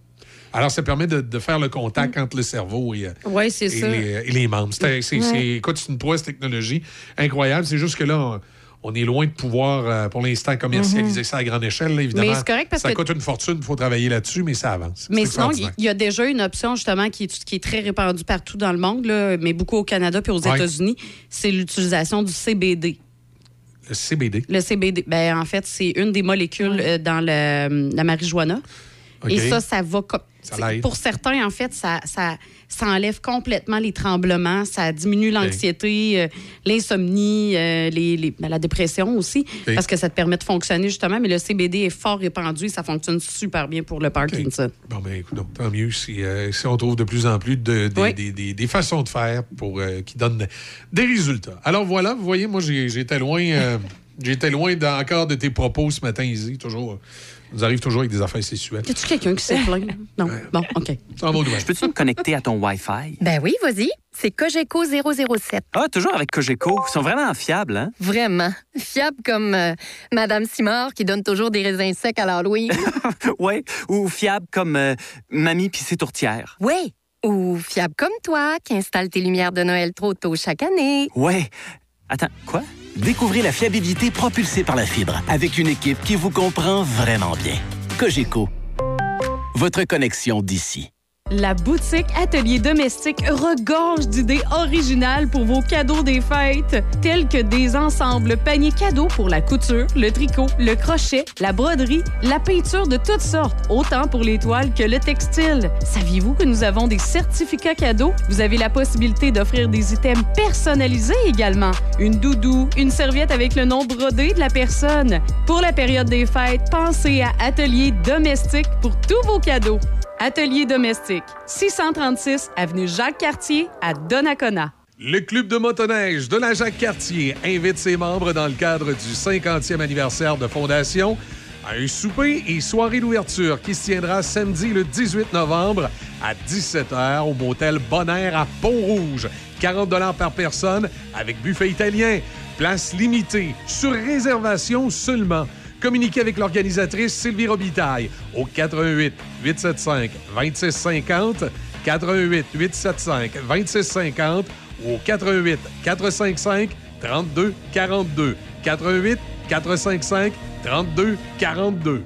Alors, ça permet de, de faire le contact entre le cerveau et, euh, c'est et les, et les membres. C'est, Ouais. une prouesse technologie incroyable. C'est juste que là, on, on est loin de pouvoir, euh, pour l'instant, commercialiser ça à grande échelle. là, évidemment, Mhm. Mais c'est correct parce ça que- coûte une fortune. Il faut travailler là-dessus, mais ça avance. Mais sinon, il y a déjà une option justement qui est, qui est très répandue partout dans le monde, là, mais beaucoup au Canada puis aux Ouais. États-Unis, c'est l'utilisation du CBD. Le CBD. Le CBD, ben, en fait, c'est une des molécules euh, dans le- la marijuana. Et ça, ça va. Pour certains, en fait, ça, ça, ça enlève complètement les tremblements, ça diminue l'anxiété, euh, l'insomnie, euh, les, les- ben, la dépression aussi, parce que ça te permet de fonctionner justement. Mais le CBD est fort répandu et ça fonctionne super bien pour le Parkinson. Bon, ben écoute, donc, tant mieux si, euh, si on trouve de plus en plus de, des- Oui. des, des- des façons de faire pour, qui donnent des résultats. Alors voilà, vous voyez, moi, j'étais loin, j'étais loin encore de tes propos ce matin, Izzy. Toujours, euh, nous arrive toujours avec des affaires sexuelles. Y a-tu quelqu'un qui s'est plaint? Non. Bon, OK. De Peux-tu me connecter à ton Wi-Fi? Ben oui, vas-y. C'est Cogeco 007. Ah, toujours avec Cogeco. Ils sont vraiment fiables, hein? Vraiment. Fiable comme euh, Madame Simard qui donne toujours des raisins secs à l'Halloween. ouais. Ou fiables comme euh, Mamie pis ses tourtières. oui. Ou fiable comme toi qui installe tes lumières de Noël trop tôt chaque année. Ouais. Attends, quoi? Découvrez la fiabilité propulsée par la fibre avec une équipe qui vous comprend vraiment bien. Cogeco, votre connexion d'ici. La boutique Atelier Domestique regorge d'idées originales pour vos cadeaux des fêtes, tels que des ensembles paniers cadeaux pour la couture, le tricot, le crochet, la broderie, la peinture de toutes sortes, autant pour les toiles que le textile. Saviez-vous que nous avons des certificats cadeaux? Vous avez la possibilité d'offrir des items personnalisés également. Une doudou, une serviette avec le nom brodé de la personne. Pour la période des fêtes, pensez à Atelier Domestique pour tous vos cadeaux. Atelier domestique, 636 avenue Jacques-Cartier à Donnacona. Le Club de motoneige de la Jacques-Cartier invite ses membres dans le cadre du 50e anniversaire de fondation à un souper et soirée d'ouverture qui se tiendra samedi le 18 novembre à 17h au motel Bonaire à Pont-Rouge. 40 par personne avec buffet italien. Place limitée, sur réservation seulement. Communiquez avec l'organisatrice Sylvie Robitaille au 88 875 2650 88 875 2650 ou au 88 455 32 42 88 455 32 42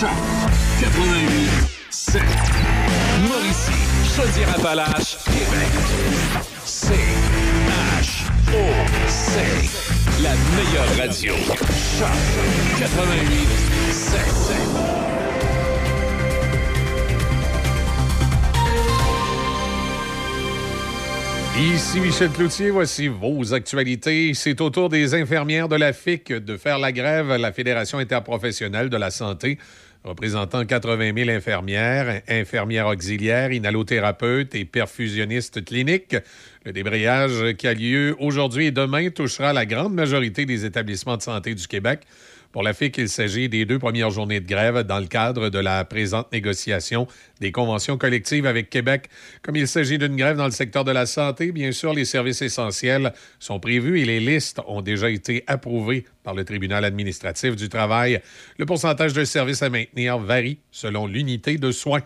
Choc 88 7. Mauricie, Québec. C H O C. La meilleure radio. Choc 88 7. Ici Michel Cloutier, voici vos actualités. C'est au tour des infirmières de la FIC de faire la grève à la Fédération interprofessionnelle de la santé, représentant 80 000 infirmières, infirmières auxiliaires, inhalothérapeutes et perfusionnistes cliniques. Le débrayage qui a lieu aujourd'hui et demain touchera la grande majorité des établissements de santé du Québec. Pour la FIC, il s'agit des deux premières journées de grève dans le cadre de la présente négociation des conventions collectives avec Québec. Comme il s'agit d'une grève dans le secteur de la santé, bien sûr, les services essentiels sont prévus et les listes ont déjà été approuvées par le tribunal administratif du travail. Le pourcentage de services à maintenir varie selon l'unité de soins.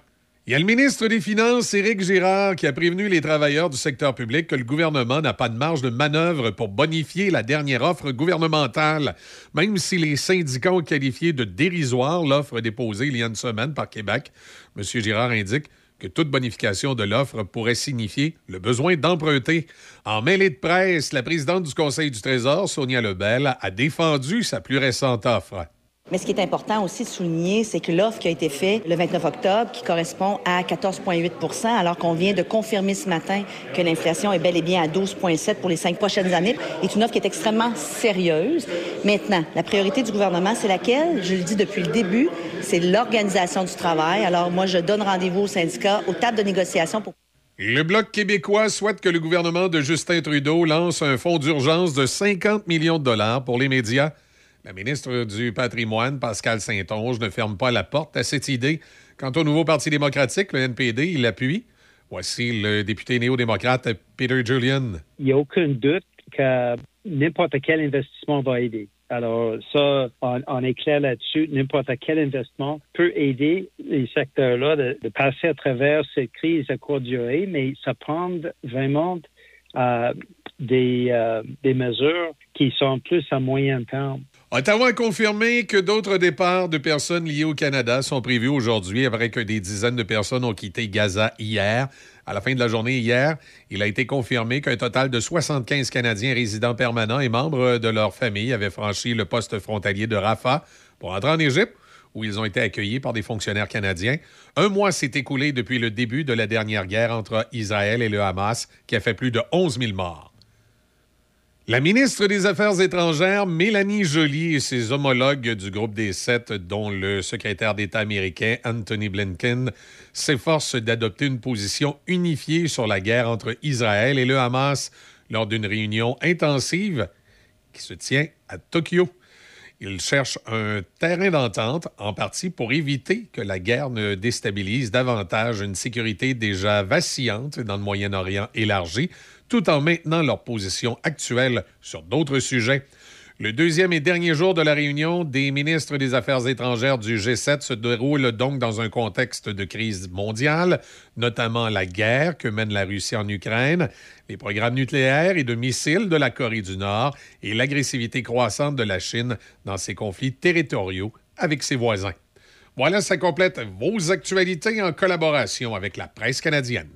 Il y a le ministre des Finances, Éric Girard, qui a prévenu les travailleurs du secteur public que le gouvernement n'a pas de marge de manœuvre pour bonifier la dernière offre gouvernementale, même si les syndicats ont qualifié de dérisoire l'offre déposée il y a une semaine par Québec. M. Girard indique que toute bonification de l'offre pourrait signifier le besoin d'emprunter. En mêlée de presse, la présidente du Conseil du Trésor, Sonia Lebel, a défendu sa plus récente offre. Mais ce qui est important aussi de souligner, c'est que l'offre qui a été faite le 29 octobre, qui correspond à 14,8 alors qu'on vient de confirmer ce matin que l'inflation est bel et bien à 12,7 pour les cinq prochaines années, est une offre qui est extrêmement sérieuse. Maintenant, la priorité du gouvernement, c'est laquelle? Je le dis depuis le début, c'est l'organisation du travail. Alors moi, je donne rendez-vous aux syndicats, aux tables de négociation pour Le Bloc québécois souhaite que le gouvernement de Justin Trudeau lance un fonds d'urgence de 50 millions de dollars pour les médias. La ministre du Patrimoine, Pascal Saint-Onge, ne ferme pas la porte à cette idée. Quant au nouveau Parti démocratique, le NPD, il l'appuie. Voici le député néo-démocrate Peter Julian. il n'y a aucun doute que n'importe quel investissement va aider. Alors, ça, on, on est clair là-dessus. N'importe quel investissement peut aider les secteurs-là de, passer à travers cette crise à courte durée, mais ça prend vraiment euh, euh, des mesures qui sont plus à moyen terme. Ottawa a confirmé que d'autres départs de personnes liées au Canada sont prévus aujourd'hui, après que des dizaines de personnes ont quitté Gaza hier. À la fin de la journée hier, il a été confirmé qu'un total de 75 Canadiens résidents permanents et membres de leur famille avaient franchi le poste frontalier de Rafah pour entrer en Égypte, où ils ont été accueillis par des fonctionnaires canadiens. Un mois s'est écoulé depuis le début de la dernière guerre entre Israël et le Hamas, qui a fait plus de 11 000 morts. La ministre des Affaires étrangères, Mélanie Joly, et ses homologues du groupe des sept, dont le secrétaire d'État américain Anthony Blinken, s'efforcent d'adopter une position unifiée sur la guerre entre Israël et le Hamas lors d'une réunion intensive qui se tient à Tokyo. Ils cherchent un terrain d'entente, en partie pour éviter que la guerre ne déstabilise davantage une sécurité déjà vacillante dans le Moyen-Orient élargi, tout en maintenant leur position actuelle sur d'autres sujets. Le deuxième et dernier jour de la réunion des ministres des Affaires étrangères du G7 se déroule donc dans un contexte de crise mondiale, notamment la guerre que mène la Russie en Ukraine, les programmes nucléaires et de missiles de la Corée du Nord et l'agressivité croissante de la Chine dans ses conflits territoriaux avec ses voisins. Voilà, ça complète vos actualités en collaboration avec la presse canadienne.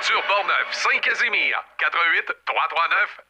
Aventure Portneuf, Saint-Casimir, 88 339 2250.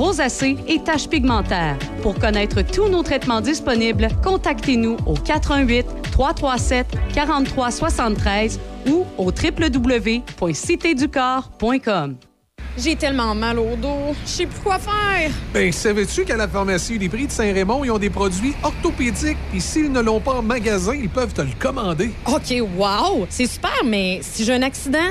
rosacée et taches pigmentaires. Pour connaître tous nos traitements disponibles, contactez-nous au 88 337 43 73 ou au www.citéducorps.com. J'ai tellement mal au dos, je sais plus quoi faire. Ben, savais-tu qu'à la pharmacie des prix de Saint-Raymond, ils ont des produits orthopédiques? Et s'ils ne l'ont pas en magasin, ils peuvent te le commander. OK, wow, c'est super, mais si j'ai un accident,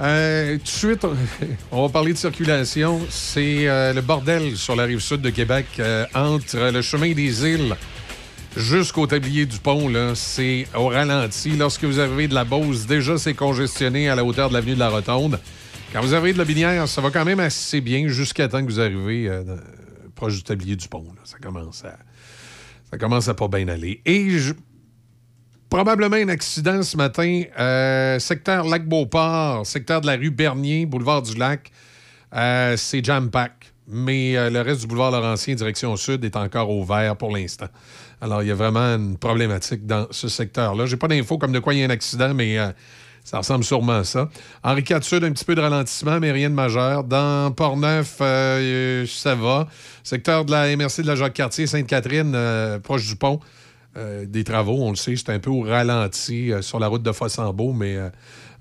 Euh, tout de suite, on va parler de circulation. C'est euh, le bordel sur la rive sud de Québec, euh, entre le chemin des îles jusqu'au tablier du pont. C'est au ralenti. Lorsque vous arrivez de la Beauce, déjà, c'est congestionné à la hauteur de l'avenue de la Rotonde. Quand vous arrivez de la Binière, ça va quand même assez bien jusqu'à temps que vous arrivez proche du tablier du pont. Ça commence à... Ça commence à pas bien aller. Et Probablement un accident ce matin. euh, secteur Lac-Beauport, secteur de la rue Bernier, boulevard du Lac. Euh, c'est jam-pack. mais euh, le reste du boulevard Laurentien, direction sud, est encore ouvert pour l'instant. Alors, il y a vraiment une problématique dans ce secteur-là. J'ai pas d'infos comme de quoi il y a un accident, mais ça ressemble sûrement à ça. Henri IV Sud, un petit peu de ralentissement, mais rien de majeur. Dans Port-Neuf, ça va. Secteur de la MRC de la Jacques-Cartier, Sainte-Catherine, proche du pont. Euh, des travaux, on le sait, c'est un peu au ralenti euh, sur la route de Fossambeau, mais euh,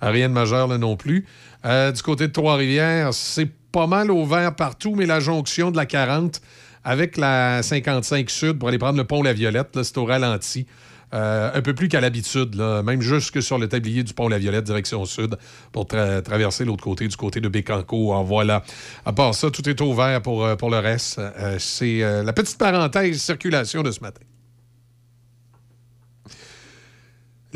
rien de majeur là non plus. Du côté de Trois-Rivières, c'est pas mal ouvert partout, mais la jonction de la 40 avec la 55 Sud pour aller prendre le pont La Violette, c'est au ralenti. Un peu plus qu'à l'habitude, même jusque sur le tablier du pont La Violette, direction sud, pour tra- traverser l'autre côté, du côté de Bécancour. En voilà. À part ça, tout est ouvert pour, pour le reste. C'est la petite parenthèse circulation de ce matin.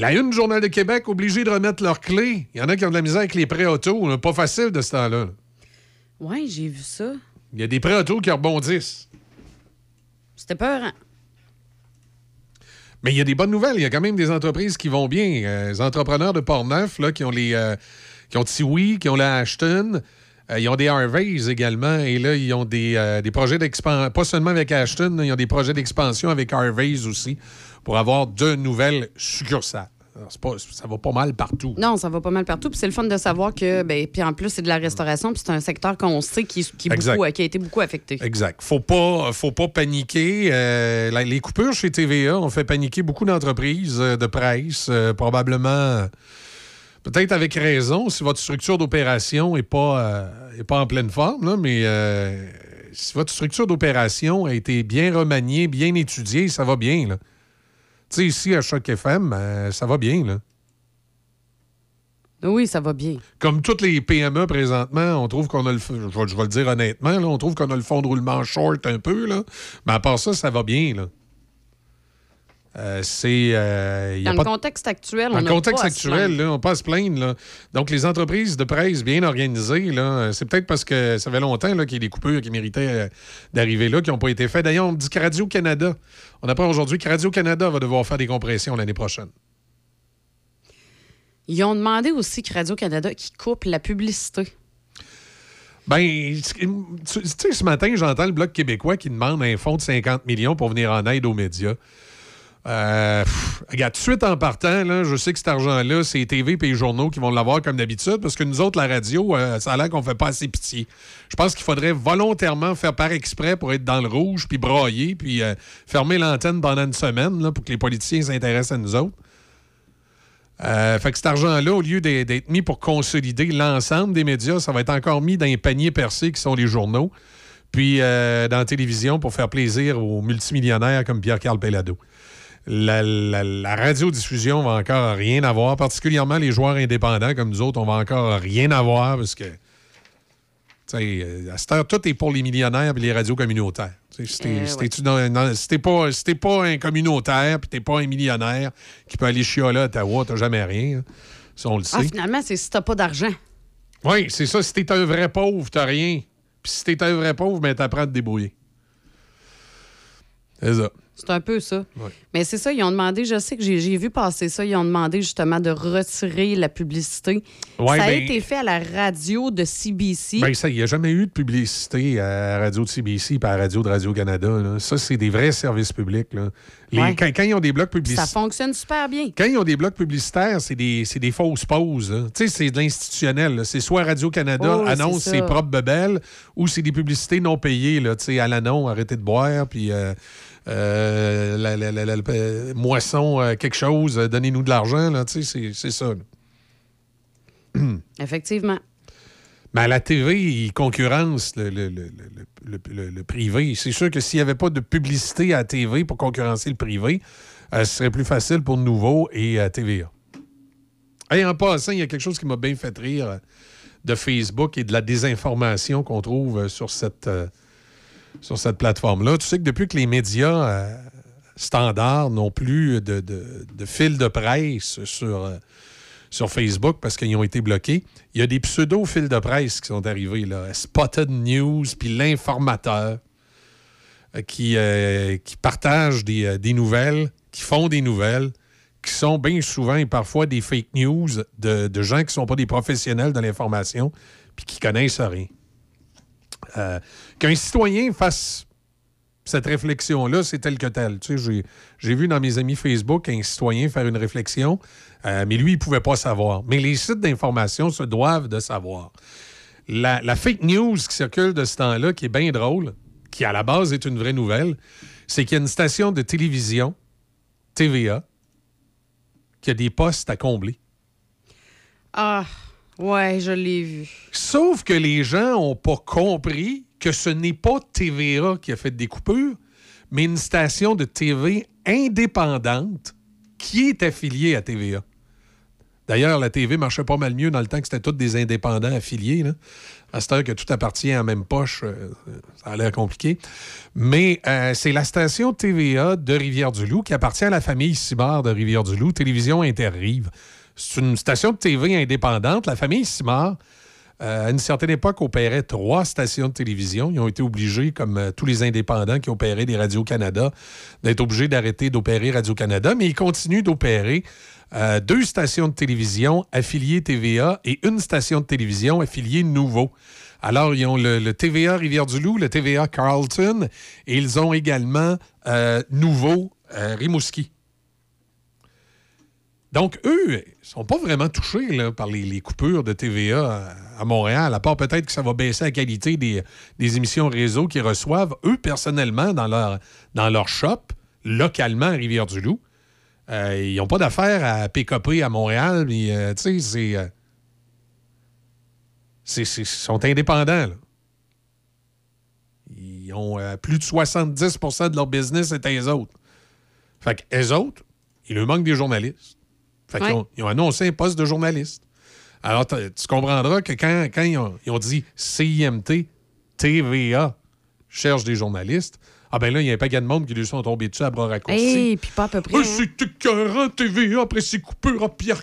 La Une Journal de Québec, obligé de remettre leurs clés. Il y en a qui ont de la misère avec les prêts auto. là. Pas facile de ce temps-là. là. Ouais, j'ai vu ça. Il y a des prêts auto qui rebondissent. C'était peur. Mais il y a des bonnes nouvelles. Il y a quand même des entreprises qui vont bien. Euh, les entrepreneurs de Port-Neuf, là, qui ont les. euh, qui ont Tiwi, qui ont la Ashton. Euh, ils ont des Harveys également. Et là, ils ont des, des projets d'expansion. Pas seulement avec Ashton, ils ont des projets d'expansion avec Harveys aussi pour avoir de nouvelles succursales. Pas- ça va pas mal partout. Non, ça va pas mal partout. Puis c'est le fun de savoir que, ben, puis en plus, c'est de la restauration, puis c'est un secteur qu'on sait qui, beaucoup- qui a été beaucoup affecté. Exact. Faut pas, faut pas paniquer. Euh, les coupures chez TVA ont fait paniquer beaucoup d'entreprises euh, de presse, euh, probablement. euh, Peut-être avec raison, si votre structure d'opération n'est pas, euh, est pas en pleine forme, là, mais euh, si votre structure d'opération a été bien remaniée, bien étudiée, ça va bien. là. Tu sais, ici, à Choc FM, euh, ça va bien. Là. Oui, ça va bien. Comme toutes les PME présentement, on trouve qu'on a le. Je vais, je vais le dire honnêtement, là, on trouve qu'on a le fond de roulement short un peu, là. Mais à part ça, ça va bien, là. Euh, c'est. euh, Dans le contexte actuel, dans on le contexte pas actuel, là, on peut pas se plaindre. Là. Donc, les entreprises de presse bien organisées, c'est peut-être parce que ça fait longtemps qu'il y a des coupures qui méritaient euh, d'arriver là, qui n'ont pas été faites. D'ailleurs, on me dit que Radio-Canada, on apprend aujourd'hui que Radio-Canada va devoir faire des compressions l'année prochaine. Ils ont demandé aussi que Radio-Canada qui coupe la publicité. Ben, tu sais, ce matin, j'entends le Bloc québécois qui demande un fonds de 50 millions pour venir en aide aux médias. Euh, regarde, tout de suite en partant, je sais que cet argent-là, c'est TV et les journaux qui vont l'avoir comme d'habitude, parce que nous autres, la radio, euh, ça a l'air qu'on fait pas assez pitié. Je pense qu'il faudrait volontairement faire par exprès pour être dans le rouge, puis brailler, puis euh, fermer l'antenne pendant une semaine, pour que les politiciens s'intéressent à nous autres. Euh, fait que cet argent-là, au lieu d'être mis pour consolider l'ensemble des médias, ça va être encore mis dans les paniers percés qui sont les journaux, puis dans la télévision pour faire plaisir aux multimillionnaires comme Pierre-Carl Pellado. La, la- la radiodiffusion va encore rien avoir, particulièrement les joueurs indépendants comme nous autres, on va encore rien avoir parce que, tu sais, euh, à cette heure, tout est pour les millionnaires et les radios communautaires. Si t'es ouais. pas, si pas un communautaire puis t'es pas un millionnaire qui peut aller chioler à Ottawa, t'as jamais rien. hein. Ça, on le Ah, sait. finalement, c'est si t'as pas d'argent. Oui, c'est ça. Si t'es un vrai pauvre, t'as rien. Puis si t'es un vrai pauvre, ben t'apprends à te débrouiller. C'est ça. C'est un peu ça. Mais c'est ça, ils ont demandé, je sais que j'ai vu passer ça, ils ont demandé justement de retirer la publicité. Ouais, ça a ben- été fait à la radio de CBC. Ben, ça, il n'y a jamais eu de publicité à la radio de CBC et à la radio de Radio-Canada. Ça, c'est des vrais services publics. là. Les- Ouais. quand, quand ils ont des blocs ça publicitaires. fonctionne super bien. Quand ils ont des blocs publicitaires, c'est des, des fausses pauses. là. Tu sais, c'est de l'institutionnel. C'est soit Radio-Canada Oh, annonce ses ça. propres bebelles ou c'est des publicités non payées. Tu sais, à arrêtez de boire, puis euh, euh, la, la- la- la- la- euh, moisson euh, quelque chose, donnez-nous de l'argent. là. Tu sais, c'est- ça. là. Effectivement. Mais à la TV, ils concurrencent le, le- le- le- privé. C'est sûr que s'il n'y avait pas de publicité à la TV pour concurrencer le privé, euh, ce serait plus facile pour Nouveau et euh, TVA. Et en passant, il y a quelque chose qui m'a bien fait rire de Facebook et de la désinformation qu'on trouve sur cette, sur cette plateforme-là. Tu sais que depuis que les médias euh, standards n'ont plus de, de, de fil de presse sur, euh, sur Facebook parce qu'ils ont été bloqués. Il y a des pseudo-fils de presse qui sont arrivés, là. Spotted News, puis l'Informateur, euh, qui, qui partagent des, des nouvelles, qui font des nouvelles, qui sont bien souvent et parfois des fake news de, de gens qui ne sont pas des professionnels de l'information, puis qui connaissent rien. Qu'un citoyen fasse cette réflexion-là, c'est tel que tel. Tu sais, j'ai- vu dans mes amis Facebook un citoyen faire une réflexion, euh, mais lui, il ne pouvait pas savoir. Mais les sites d'information se doivent de savoir. La, la fake news qui circule de ce temps-là, qui est bien drôle, qui à la base est une vraie nouvelle, c'est qu'il y a une station de télévision, TVA, qui a des postes à combler. Ah, ouais, je l'ai vu. Sauf que les gens n'ont pas compris que ce n'est pas TVA qui a fait des coupures, mais une station de TV indépendante qui est affiliée à TVA. D'ailleurs, la TV marchait pas mal mieux dans le temps que c'était tous des indépendants affiliés. Là. À cette heure que tout appartient à la même poche, euh, ça a l'air compliqué. Mais euh, c'est la station TVA de Rivière-du-Loup qui appartient à la famille Simard de Rivière-du-Loup, Télévision Interrive. C'est une station de TV indépendante. La famille Simard, euh, à une certaine époque, opérait trois stations de télévision. Ils ont été obligés, comme euh, tous les indépendants qui opéraient des Radio-Canada, d'être obligés d'arrêter d'opérer Radio-Canada, mais ils continuent d'opérer euh, deux stations de télévision affiliées TVA et une station de télévision affiliée Nouveau. Alors, ils ont le, le TVA Rivière-du-Loup, le TVA Carlton, et ils ont également Nouveau Rimouski. Donc, eux, ils sont pas vraiment touchés par les, coupures de TVA à, à Montréal, à part peut-être que ça va baisser la qualité des, émissions réseau qu'ils reçoivent. Eux, personnellement, dans leur, dans leur shop, localement à Rivière-du-Loup, euh, ils n'ont pas d'affaires à PKP à Montréal, mais euh, tu sais, c'est. euh, c'est- Ils sont indépendants. Ils ont plus de 70% de leur business, c'est eux autres. Fait que eux autres, il leur manque des journalistes. Fait qu'ils Ouais. ont, ils ont annoncé un poste de journaliste. Alors, tu comprendras que quand, quand ils, ont, ils ont dit CIMT, TVA cherche des journalistes, ah ben là, il y a un paquet de monde qui lui sont tombés dessus à bras raccourcis. Hey, puis pas à peu près. Ah, c'est écœurant, TVA, après ces coupures à put,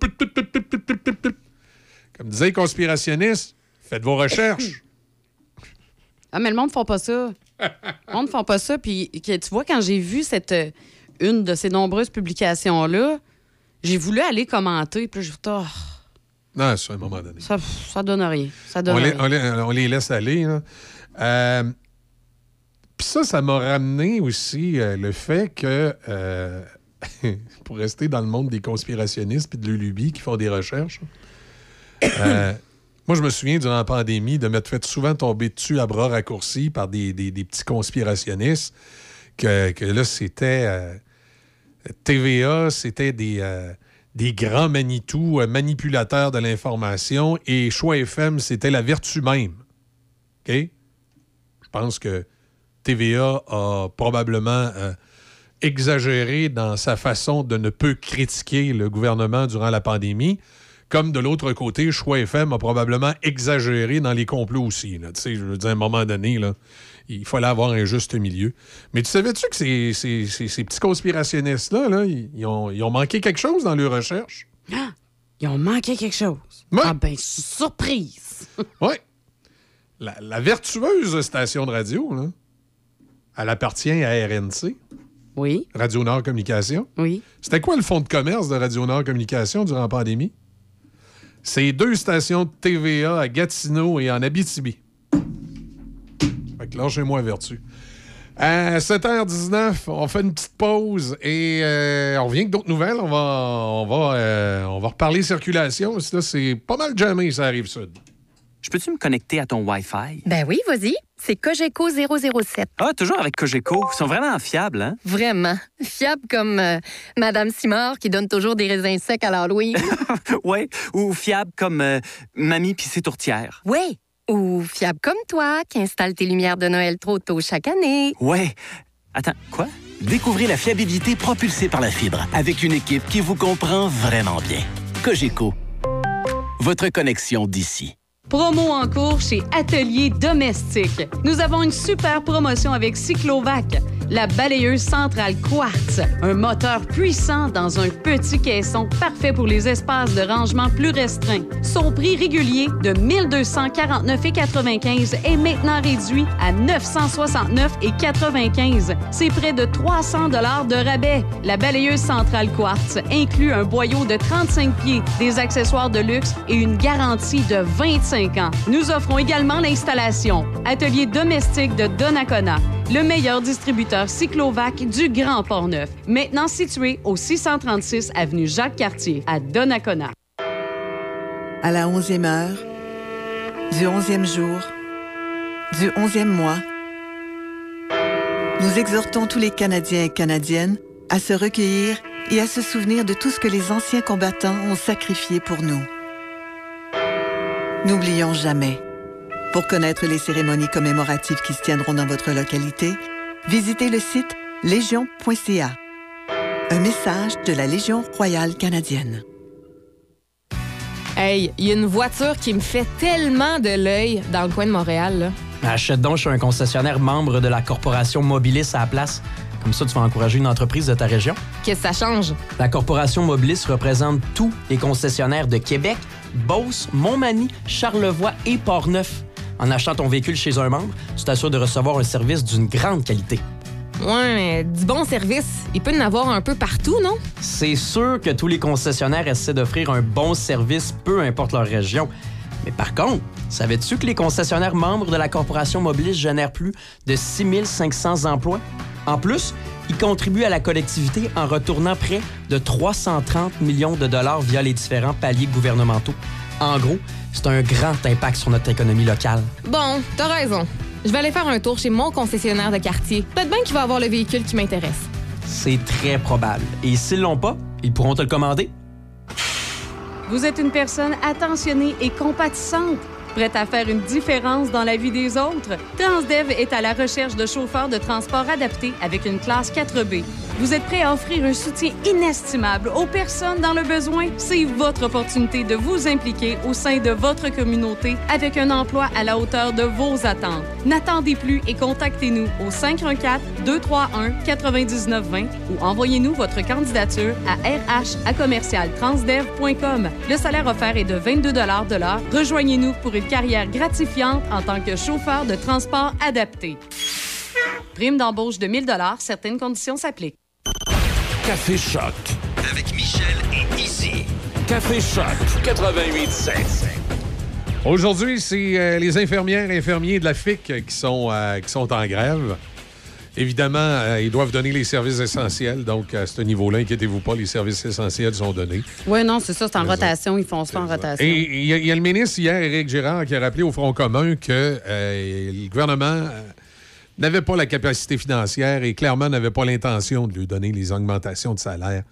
put. Comme disaient les conspirationnistes, faites vos recherches. Ah, mais le monde ne font pas ça. Le monde ne font pas ça. Puis, tu vois, quand j'ai vu cette, euh, une de ces nombreuses publications-là, j'ai voulu aller commenter. Puis j'ai fait, Ah, non, c'est à un moment donné. ça, ça donne rien. Ça donne On les, rien. on les- on les laisse aller. là. Euh, Puis ça, ça m'a ramené aussi euh, le fait que, euh, pour rester dans le monde des conspirationnistes puis de l'ulubi qui font des recherches, moi, je me souviens durant la pandémie de m'être fait souvent tomber dessus à bras raccourcis par des, des- des petits conspirationnistes que, que là, c'était TVA, c'était des, euh, des grands Manitou euh, manipulateurs de l'information et Choix FM, c'était la vertu même. Je pense que TVA a probablement euh, exagéré dans sa façon de ne peu critiquer le gouvernement durant la pandémie. Comme de l'autre côté, Choix FM a probablement exagéré dans les complots aussi. je veux dire, à un moment donné, il fallait avoir un juste milieu. Mais tu savais-tu que ces, ces- ces- ces petits conspirationnistes-là, là, ils, ont, ils ont manqué quelque chose dans leurs recherches? Ah, ils ont manqué quelque chose. Ah, ben, surprise. Oui. La, la vertueuse station de radio, là, elle appartient à RNC. Oui. Radio Nord Communication. Oui. C'était quoi le fonds de commerce de Radio Nord Communication durant la pandémie? C'est deux stations de TVA à Gatineau et en Abitibi. Fait que lâchez-moi vertu. À 7h19, on fait une petite pause et euh, on revient avec d'autres nouvelles. On va, on va, euh, on va reparler circulation. Là, c'est pas mal jamais, ça arrive sud. Je peux-tu me connecter à ton Wi-Fi? Ben oui, vas-y. C'est Cogeco 007. Ah, toujours avec Cogeco. Ils sont vraiment fiables, hein? Vraiment. Fiable comme euh, Madame Simard qui donne toujours des raisins secs à l'Halloween. ouais. Ou fiables comme euh, Mamie pis ses tourtières. oui. Ou fiable comme toi qui installe tes lumières de Noël trop tôt chaque année. Ouais. Attends, quoi? Découvrez la fiabilité propulsée par la fibre avec une équipe qui vous comprend vraiment bien. Cogeco, votre connexion d'ici. Promo en cours chez Atelier Domestique. Nous avons une super promotion avec Cyclovac. La balayeuse centrale Quartz. Un moteur puissant dans un petit caisson parfait pour les espaces de rangement plus restreints. Son prix régulier de 1249,95 est maintenant réduit à 969,95. C'est près de 300 dollars de rabais. La balayeuse centrale Quartz inclut un boyau de 35 pieds, des accessoires de luxe et une garantie de 25 ans. Nous offrons également l'installation. Atelier domestique de Donnacona, le meilleur distributeur cyclovac du Grand Port-Neuf. Maintenant situé au 636 avenue Jacques-Cartier à Donnacona. À la onzième heure, du onzième jour, du onzième mois, nous exhortons tous les Canadiens et Canadiennes à se recueillir et à se souvenir de tout ce que les anciens combattants ont sacrifié pour nous. N'oublions jamais. Pour connaître les cérémonies commémoratives qui se tiendront dans votre localité, visitez le site légion.ca. Un message de la Légion royale canadienne. Hey, il y a une voiture qui me fait tellement de l'œil dans le coin de Montréal. Là. Achète donc chez un concessionnaire membre de la corporation Mobilis à la place. Comme ça, tu vas encourager une entreprise de ta région. Qu'est-ce que ça change? La corporation Mobilis représente tous les concessionnaires de Québec, Beauce, Montmagny, Charlevoix et Portneuf. En achetant ton véhicule chez un membre, tu t'assures de recevoir un service d'une grande qualité. Ouais, mais du bon service, il peut y en avoir un peu partout, non? C'est sûr que tous les concessionnaires essaient d'offrir un bon service, peu importe leur région. Mais par contre, savais-tu que les concessionnaires membres de la corporation Mobilis génèrent plus de 6500 emplois? En plus, ils contribuent à la collectivité en retournant près de 330 millions de dollars via les différents paliers gouvernementaux. En gros, c'est un grand impact sur notre économie locale. Bon, t'as raison. Je vais aller faire un tour chez mon concessionnaire de quartier. Peut-être bien qu'il va avoir le véhicule qui m'intéresse. C'est très probable. Et s'ils l'ont pas, ils pourront te le commander. Vous êtes une personne attentionnée et compatissante, prête à faire une différence dans la vie des autres. Transdev est à la recherche de chauffeurs de transport adaptés avec une classe 4B. Vous êtes prêt à offrir un soutien inestimable aux personnes dans le besoin? C'est votre opportunité de vous impliquer au sein de votre communauté avec un emploi à la hauteur de vos attentes. N'attendez plus et contactez-nous au 514-231-9920 ou envoyez-nous votre candidature à rh. Le salaire offert est de 22 de l'heure. Rejoignez-nous pour une carrière gratifiante en tant que chauffeur de transport adapté. Prime d'embauche de 1000 certaines conditions s'appliquent. Café Choc. Avec Michel et Izzy. Café Choc 88.7. Aujourd'hui, c'est euh, les infirmières et infirmiers de la FIC qui sont, euh, qui sont en grève. Évidemment, euh, ils doivent donner les services essentiels. Donc, à ce niveau-là, inquiétez-vous pas, les services essentiels sont donnés. Oui, non, c'est ça, c'est en rotation. Ils font ça en rotation. Et il y, y a le ministre hier, Éric Girard, qui a rappelé au Front commun que euh, le gouvernement euh, n'avait pas la capacité financière et clairement n'avait pas l'intention de lui donner les augmentations de salaire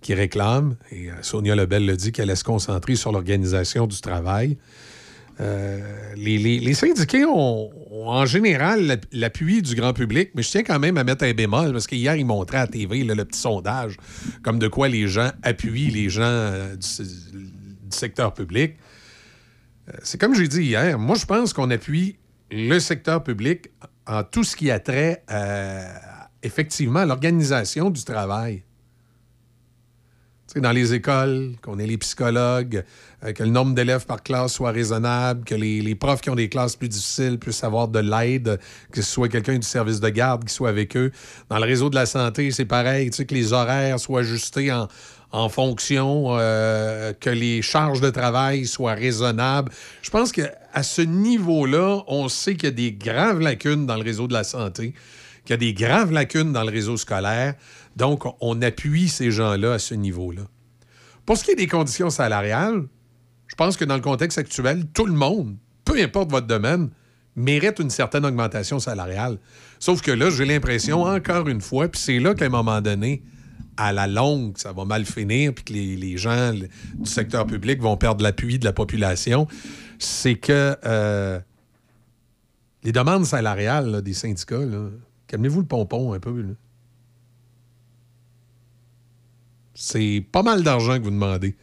qu'il réclame. Et euh, Sonia Lebel le dit qu'elle allait se concentrer sur l'organisation du travail. Euh, les, les- syndiqués ont, en général l'app- l'appui du grand public, mais je tiens quand même à mettre un bémol parce qu'hier, ils montraient à TV le petit sondage comme de quoi les gens appuient les gens euh, du, secteur public. C'est comme j'ai dit hier, moi je pense qu'on appuie le secteur public en tout ce qui a trait effectivement à l'organisation du travail. Dans les écoles, qu'on ait les psychologues, euh, que le nombre d'élèves par classe soit raisonnable, que les, les profs qui ont des classes plus difficiles puissent avoir de l'aide, que ce soit quelqu'un du service de garde qui soit avec eux. Dans le réseau de la santé, c'est pareil, que les horaires soient ajustés en, en fonction, euh, que les charges de travail soient raisonnables. Je pense qu'à ce niveau-là, on sait qu'il y a des graves lacunes dans le réseau de la santé, qu'il y a des graves lacunes dans le réseau scolaire. Donc, on appuie ces gens-là à ce niveau-là. Pour ce qui est des conditions salariales, je pense que dans le contexte actuel, tout le monde, peu importe votre domaine, mérite une certaine augmentation salariale. Sauf que là, j'ai l'impression, encore une fois, puis c'est là qu'à un moment donné, à la longue, ça va mal finir, puis que les, gens du secteur public vont perdre l'appui de la population, c'est que euh, les demandes salariales des syndicats, calmez-vous le pompon un peu. C'est pas mal d'argent que vous demandez.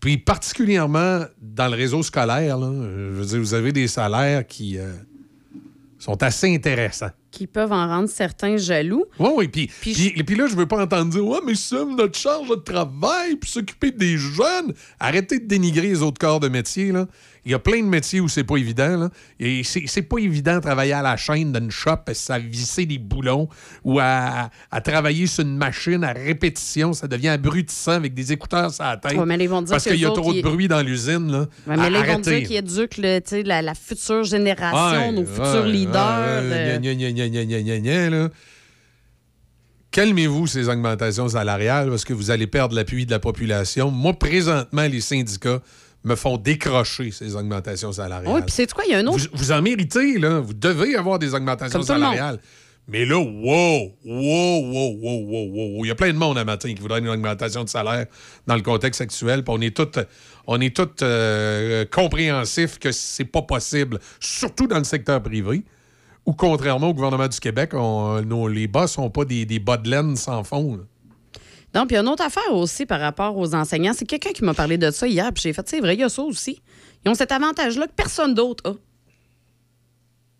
Puis particulièrement dans le réseau scolaire, vous avez des salaires qui euh, sont assez intéressants. Qui peuvent en rendre certains jaloux. Oui, oui. Puis, puis, puis là, je veux pas entendre dire Ouais, mais c'est notre charge de travail, puis s'occuper des jeunes. Arrêtez de dénigrer les autres corps de métier. Là. Il y a plein de métiers où c'est pas évident. Là. Et c'est, pas évident de travailler à la chaîne d'une shop, à visser des boulons ou à, à travailler sur une machine à répétition. Ça devient abrutissant avec des écouteurs sur la tête. Ouais, mais là, ils vont dire parce qu'il y a trop de bruit dans l'usine. Ouais, mais là, ils vont dire qu'ils éduquent la, la future génération, Ouais, nos futurs leaders. Gna, gna, gna, là. Calmez-vous ces augmentations salariales parce que vous allez perdre l'appui de la population. Moi, présentement, les syndicats me font décrocher ces augmentations salariales. Oui, puis c'est quoi? Il y a un autre. Vous, vous en méritez, là. Vous devez avoir des augmentations tout salariales. Mais là, wow, wow, wow, wow, wow, wow, wow. Il y a plein de monde à matin qui voudrait une augmentation de salaire dans le contexte actuel. Puis on est tous on est tous euh, compréhensifs que c'est pas possible, surtout dans le secteur privé, où contrairement au gouvernement du Québec, on- nos- les bas sont pas des, des bas de laine sans fond. là. Puis y a une autre affaire aussi par rapport aux enseignants. C'est quelqu'un qui m'a parlé de ça hier, puis j'ai fait, c'est vrai, il y a ça aussi. Ils ont cet avantage-là que personne d'autre a.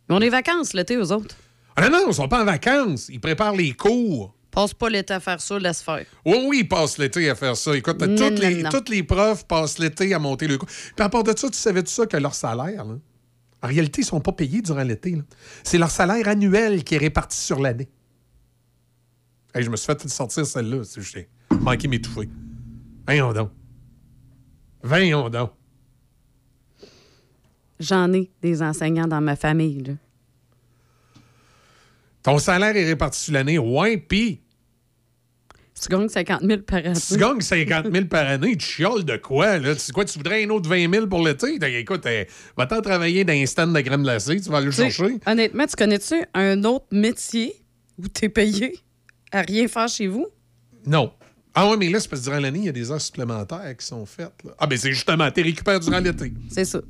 Ils ont des vacances l'été, eux autres. Ah non, non, ils sont pas en vacances. Ils préparent les cours. Passe pas l'été à faire ça, laisse faire. Oui, oui, ils passent l'été à faire ça. Écoute, Non, toutes, non, les, non. toutes les profs passent l'été à monter le cours. Puis à part de ça, tu savais tout ça que leur salaire, là, en réalité, ils sont pas payés durant l'été. C'est leur salaire annuel qui est réparti sur l'année. Hey, je me suis fait sortir celle-là. si J'ai manqué m'étouffer. Voyons donc. Voyons donc. J'en ai des enseignants dans ma famille. Là. Ton salaire est réparti sur l'année. Ouais, puis Tu gagnes 50 000 par année. tu gagnes 50 000 par année. Tu chioles de quoi? Là? Tu, quoi, tu voudrais un autre 20 000 pour l'été? Ben, Écoute, eh, va-t'en travailler dans un stand de crème glacée. Tu vas aller le chercher. Honnêtement, tu connais-tu un autre métier où tu es payé à rien faire chez vous? Non. Ah oui, mais là, c'est parce que durant l'année, il y a des heures supplémentaires qui sont faites. là. Ah, ben c'est justement, tu récupères durant l'été. C'est ça.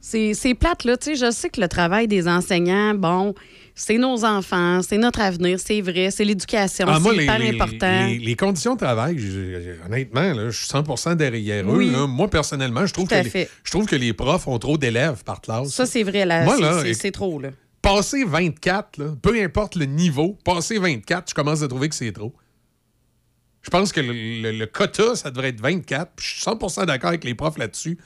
C'est c'est plate, là. Tu sais, je sais que le travail des enseignants, bon, c'est nos enfants, c'est notre avenir, c'est vrai, c'est l'éducation, Ah, c'est hyper les- important. les- les conditions de travail, honnêtement, là, je suis 100% derrière eux. Là. Moi, personnellement, je trouve, que les, fait. je trouve que les profs ont trop d'élèves par classe. Ça, c'est vrai, là. C'est- trop, là. Passer 24, là, peu importe le niveau, passer 24, je commence à trouver que c'est trop. Je pense que le, le- le quota, ça devrait être 24. puis Je suis 100% d'accord avec les profs là-dessus.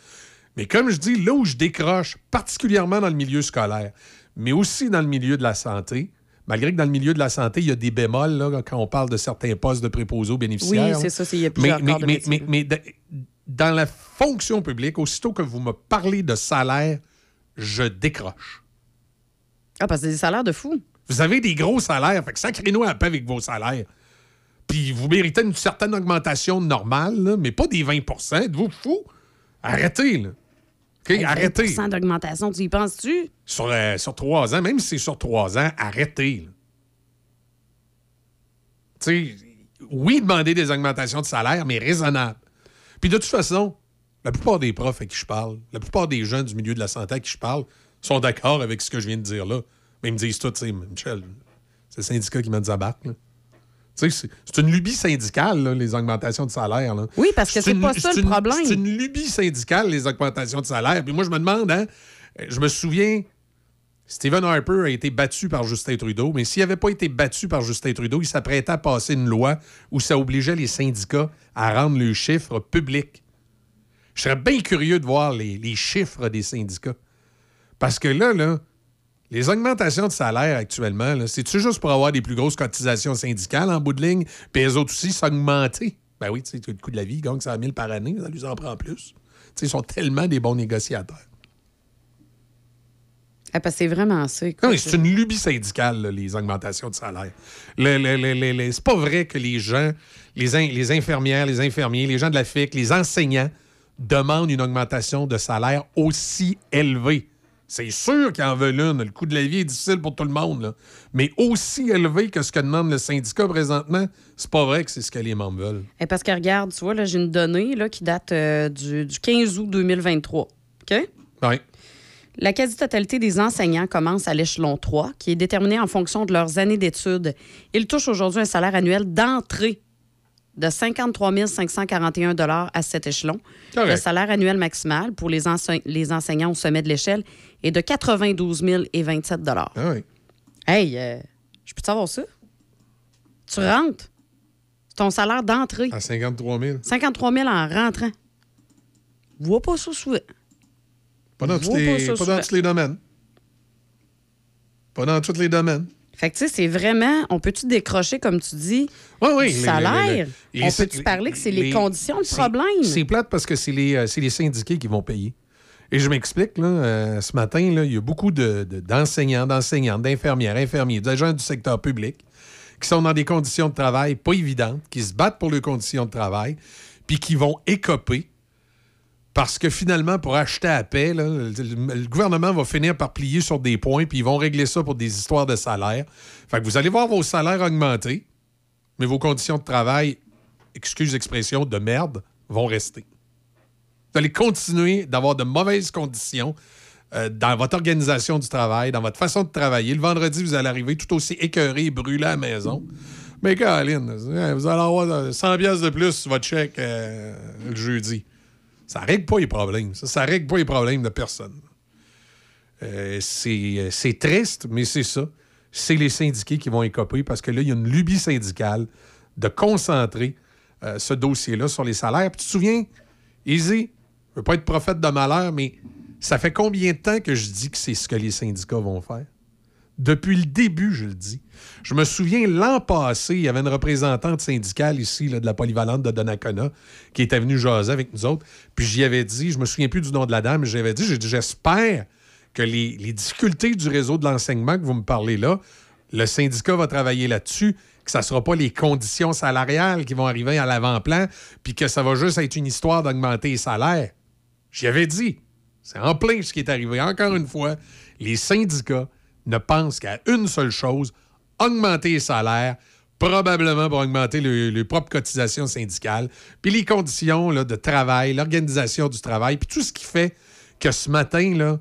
Mais comme je dis, là où je décroche, particulièrement dans le milieu scolaire, mais aussi dans le milieu de la santé, malgré que dans le milieu de la santé, il y a des bémols là, quand on parle de certains postes de préposés aux bénéficiaires. Oui, c'est ça, c'est- il y a mais, plusieurs mais, de mais, mais- dans la fonction publique, aussitôt que vous me parlez de salaire, je décroche. Ah, parce que c'est des salaires de fou. Vous avez des gros salaires, fait que sacrez-nous un peu avec vos salaires. Puis vous méritez une certaine augmentation normale, là, mais pas des 20 Êtes-vous fou? Arrêtez, là. OK, Hey, arrêtez. 20 d'augmentation, tu y penses-tu? Sur, euh, sur trois ans, même si c'est sur trois ans, arrêtez. là. Tu sais, oui, demander des augmentations de salaire, mais raisonnables. Puis de toute façon, la plupart des profs à qui je parle, la plupart des gens du milieu de la santé à qui je parle, sont d'accord avec ce que je viens de dire là. Mais ils me disent tout, tu sais, Michel, c'est le syndicat qui m'a désabarque. là. Tu sais, c'est- une lubie syndicale, là, les augmentations de salaire. là. Oui, parce que c'est pas ça, le problème. C'est une lubie syndicale, les augmentations de salaire. Puis moi, je me demande, hein, je me souviens, Stephen Harper a été battu par Justin Trudeau, mais s'il n'avait pas été battu par Justin Trudeau, il s'apprêtait à passer une loi où ça obligeait les syndicats à rendre leurs chiffres publics. Je serais bien curieux de voir les, les chiffres des syndicats. Parce que là, là, les augmentations de salaire actuellement, c'est-tu juste pour avoir des plus grosses cotisations syndicales en bout de ligne, puis les autres aussi s'augmenter? Ben oui, tu sais, le coût de la vie, ils gagnent 100 000 par année, ça lui en prend plus. Tu sais, ils sont tellement des bons négociateurs. Ah, parce que c'est vraiment ça. c'est une lubie syndicale, là, les augmentations de salaire. Le- le- le- le- le- c'est pas vrai que les gens, les, in- les infirmières, les infirmiers, les gens de la FIC, les enseignants demandent une augmentation de salaire aussi élevée. C'est sûr qu'ils en veulent une. Le coût de la vie est difficile pour tout le monde. là. Mais aussi élevé que ce que demande le syndicat présentement, c'est pas vrai que c'est ce que les membres veulent. Eh, parce que regarde, tu vois, là, j'ai une donnée là, qui date euh, du, du 15 août 2023. OK? Oui. La quasi-totalité des enseignants commence à l'échelon 3, qui est déterminé en fonction de leurs années d'études. Ils touchent aujourd'hui un salaire annuel d'entrée de 53 541 à cet échelon. Correct. Le salaire annuel maximal pour les, ense- les enseignants au sommet de l'échelle est de 92 027 Ah oui. Hey, euh, je peux te savoir ça? Tu rentres. C'est ton salaire d'entrée. À 53 000. 53 000 en rentrant. Vois pas ça souvent. Pas dans, tous les, pas dans tous les domaines. Pas dans tous les domaines. Fait que, tu sais, c'est vraiment. On peut-tu décrocher, comme tu dis, Oui, oui. du salaire? on peut-tu parler que c'est les, conditions de c'est- problème? C'est plate parce que c'est les, euh, les syndiqués qui vont payer. Et je m'explique, là, euh, ce matin, là, il y a beaucoup de- de- d'enseignants, d'enseignantes, d'infirmières, infirmiers, d'agents du secteur public qui sont dans des conditions de travail pas évidentes, qui se battent pour leurs conditions de travail, puis qui vont écoper parce que finalement, pour acheter à paix, le gouvernement va finir par plier sur des points, puis ils vont régler ça pour des histoires de salaire. Fait que vous allez voir vos salaires augmenter, mais vos conditions de travail, excuse l'expression, de merde, vont rester. Vous allez continuer d'avoir de mauvaises conditions euh, dans votre organisation du travail, dans votre façon de travailler. Le vendredi, vous allez arriver tout aussi écœuré et brûlé à la maison. Mais Caroline, vous allez avoir 100 pièces de plus sur votre chèque euh, le jeudi. Ça règle pas les problèmes. Ça, ça règle pas les problèmes de personne. Euh, c'est c'est triste, mais c'est ça. C'est les syndiqués qui vont écoper parce que là, il y a une lubie syndicale de concentrer euh, ce dossier-là sur les salaires. Puis tu te souviens, Easy, je veux pas être prophète de malheur, mais ça fait combien de temps que je dis que c'est ce que les syndicats vont faire? Depuis le début, je le dis. Je me souviens, l'an passé, il y avait une représentante syndicale ici, de la polyvalente de Donnacona, qui était venue jaser avec nous autres. Puis j'y avais dit, je me souviens plus du nom de la dame, mais j'avais dit, j'ai dit, j'espère que les, les difficultés du réseau de l'enseignement que vous me parlez là, le syndicat va travailler là-dessus, que ça ne sera pas les conditions salariales qui vont arriver à l'avant-plan, puis que ça va juste être une histoire d'augmenter les salaires. J'y avais dit. C'est en plein ce qui est arrivé. Encore une fois, les syndicats ne pensent qu'à une seule chose, augmenter les salaires, probablement pour augmenter le- les propres cotisations syndicales, puis les conditions là, de travail, l'organisation du travail, puis tout ce qui fait que ce matin, là,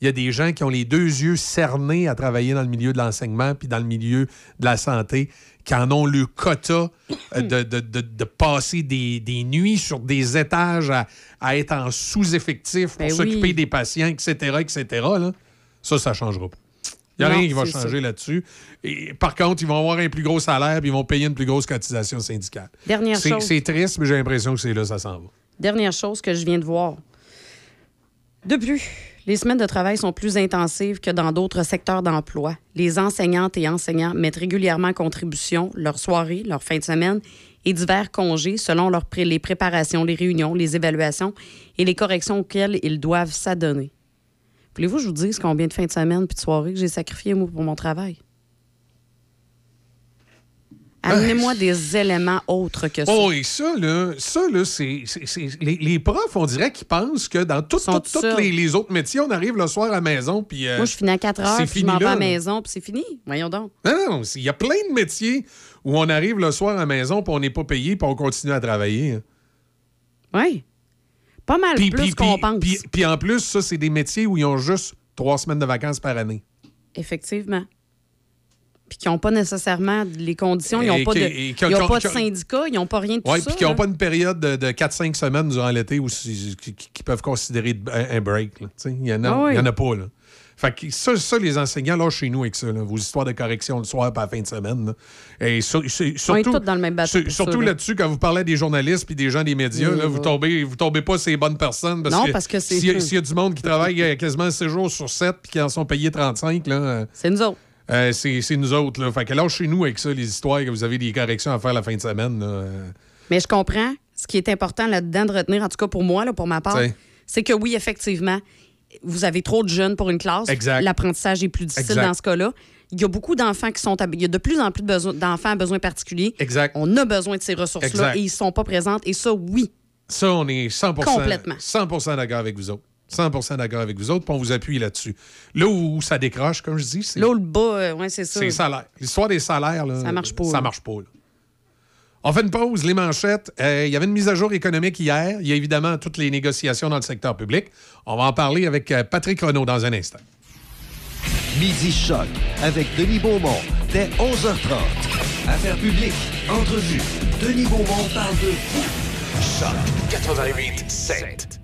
il y a des gens qui ont les deux yeux cernés à travailler dans le milieu de l'enseignement puis dans le milieu de la santé, qui en ont le quota euh, de, de- de- de passer des, des nuits sur des étages à, à être en sous-effectif pour Ben s'occuper oui. des patients, etc., etc. là. Ça, ça ne changera pas. Il n'y a Non, rien qui va changer là-dessus. Et, par contre, ils vont avoir un plus gros salaire puis ils vont payer une plus grosse cotisation syndicale. Dernière C'est- chose. C'est triste, mais j'ai l'impression que c'est là ça s'en va. Dernière chose que je viens de voir. De plus, les semaines de travail sont plus intensives que dans d'autres secteurs d'emploi. Les enseignantes et enseignants mettent régulièrement en contribution leurs soirées, leurs fins de semaine et divers congés selon leurs pré- les préparations, les réunions, les évaluations et les corrections auxquelles ils doivent s'adonner. Voulez-vous que je vous dise combien de fins de semaine puis de soirées que j'ai sacrifié, moi, pour mon travail? Amenez-moi des éléments autres que ça. Oh, et ça, là, ça, là, c'est. Les, les profs, on dirait qu'ils pensent que dans tout- tout- tous les, les autres métiers, on arrive le soir à la maison, puis. euh, Moi, je finis à 4 heures, puis je m'en vais à la maison, puis c'est fini. Voyons donc. Non, non, il y a plein de métiers où on arrive le soir à la maison, puis on n'est pas payé, puis on continue à travailler. Oui. Pas mal Puis, plus qu'on pense. puis- en plus, ça, c'est des métiers où ils ont juste trois semaines de vacances par année. Effectivement. Puis qui n'ont pas nécessairement les conditions, ils n'ont pas, de, qui- ils pas de n'ont pas rien de tout Oui, ça. puis qui n'ont pas une période de, de 4-5 semaines durant l'été où qui, peuvent considérer un, break. là. Il n'y en, Ah oui. en a pas. Là. Fait que ça, ça, les enseignants, là, chez nous avec ça, là, vos histoires de correction le soir pas la fin de semaine. là. Et sur- c'est- On est surtout, tous dans le même bateau. sur- surtout là-dessus, quand vous parlez des journalistes puis des gens des médias, Oui, là, vous tombez, vous tombez pas ces bonnes personnes. Parce Non, que parce que c'est- S'il y, a- s'il y a du monde qui travaille euh, quasiment 6 jours sur 7 puis qui en sont payés 35, là. euh, C'est nous autres. euh, c'est nous autres. Là. Fait que là, chez nous, avec ça, les histoires que vous avez des corrections à faire la fin de semaine. là, Mais je comprends. Ce qui est important là-dedans de retenir, en tout cas pour moi, là, pour ma part, c'est que oui, effectivement, vous avez trop de jeunes pour une classe. Exact. L'apprentissage est plus difficile Exact. dans ce cas-là. Il y a beaucoup d'enfants qui sont. à- Il y a de plus en plus d'enfants à besoins particuliers. Exact. On a besoin de ces ressources-là et ils ne sont pas présentes. Et ça, oui. Ça, on est 100 Complètement. 100% d'accord avec vous autres. 100% d'accord avec vous autres, puis on vous appuie là-dessus. Là où ça décroche, comme je dis, c'est Là où le bas, euh, ouais, c'est ça. c'est les salaires. L'histoire des salaires, là, Ça marche pas, Ça là. marche pas. là. On fait une pause, les manchettes. Euh, Il y avait une mise à jour économique hier. Il y a évidemment toutes les négociations dans le secteur public. On va en parler avec euh, Patrick Renaud dans un instant. Midi Choc avec Denis Beaumont dès 11h30. Affaires publiques, entrevue. Denis Beaumont parle de vous. Choc 88 7.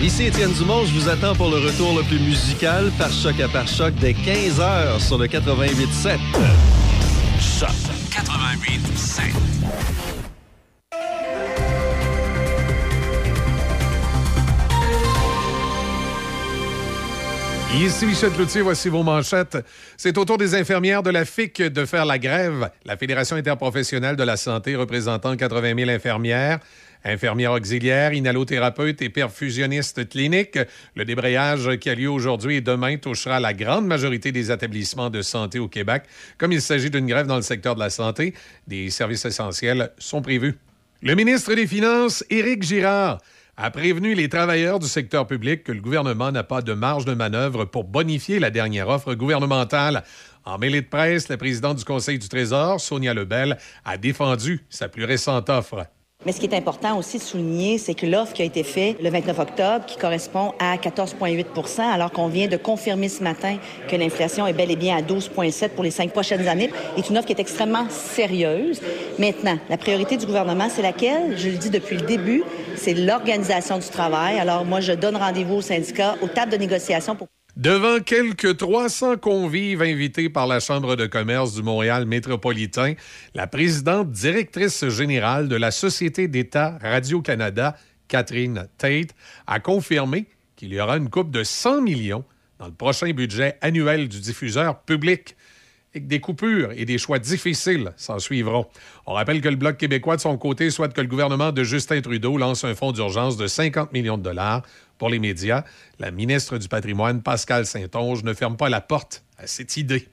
Ici Étienne Dumont, je vous attends pour le retour le plus musical par choc à par choc dès 15h sur le 88.7. Choc 88.7. Ici Michel Cloutier, voici vos manchettes. C'est au tour des infirmières de la FIC de faire la grève. La Fédération interprofessionnelle de la santé représentant 80 000 infirmières, infirmières auxiliaires, inhalothérapeutes et perfusionnistes cliniques. Le débrayage qui a lieu aujourd'hui et demain touchera la grande majorité des établissements de santé au Québec. Comme il s'agit d'une grève dans le secteur de la santé, des services essentiels sont prévus. Le ministre des Finances, Éric Girard, a prévenu les travailleurs du secteur public que le gouvernement n'a pas de marge de manœuvre pour bonifier la dernière offre gouvernementale. En mêlée de presse, la présidente du Conseil du Trésor, Sonia Lebel, a défendu sa plus récente offre. Mais ce qui est important aussi de souligner, c'est que l'offre qui a été faite le 29 octobre, qui correspond à 14,8% alors qu'on vient de confirmer ce matin que l'inflation est bel et bien à 12,7 pour les cinq prochaines années, est une offre qui est extrêmement sérieuse. Maintenant, la priorité du gouvernement, c'est laquelle? Je le dis depuis le début, c'est l'organisation du travail. Alors moi, je donne rendez-vous aux syndicats, aux tables de négociation pour Devant quelques 300 convives invités par la Chambre de commerce du Montréal métropolitain, la présidente directrice générale de la Société d'État Radio-Canada, Catherine Tate, a confirmé qu'il y aura une coupe de 100 millions dans le prochain budget annuel du diffuseur public et que des coupures et des choix difficiles s'en suivront. On rappelle que le Bloc québécois, de son côté, souhaite que le gouvernement de Justin Trudeau lance un fonds d'urgence de 50 millions de dollars pour les médias. La ministre du Patrimoine, Pascal Saint-Onge, ne ferme pas la porte à cette idée.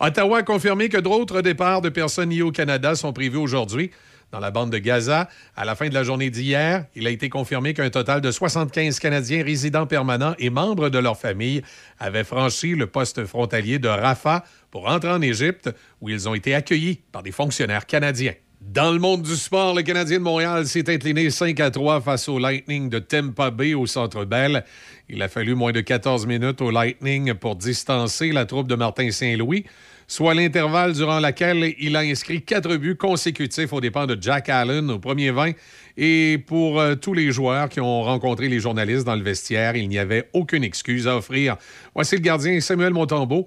Ottawa a confirmé que d'autres départs de personnes liées au Canada sont prévus aujourd'hui. Dans la bande de Gaza, à la fin de la journée d'hier, il a été confirmé qu'un total de 75 Canadiens résidents permanents et membres de leur famille avaient franchi le poste frontalier de Rafah pour entrer en Égypte, où ils ont été accueillis par des fonctionnaires canadiens. Dans le monde du sport, le Canadien de Montréal s'est incliné 5 à 3 face au Lightning de Tampa Bay au Centre Bell. Il a fallu moins de 14 minutes au Lightning pour distancer la troupe de Martin Saint-Louis, soit l'intervalle durant lequel il a inscrit quatre buts consécutifs aux dépens de Jack Allen au premier 20. Et pour euh, tous les joueurs qui ont rencontré les journalistes dans le vestiaire, il n'y avait aucune excuse à offrir. Voici le gardien Samuel Montembeau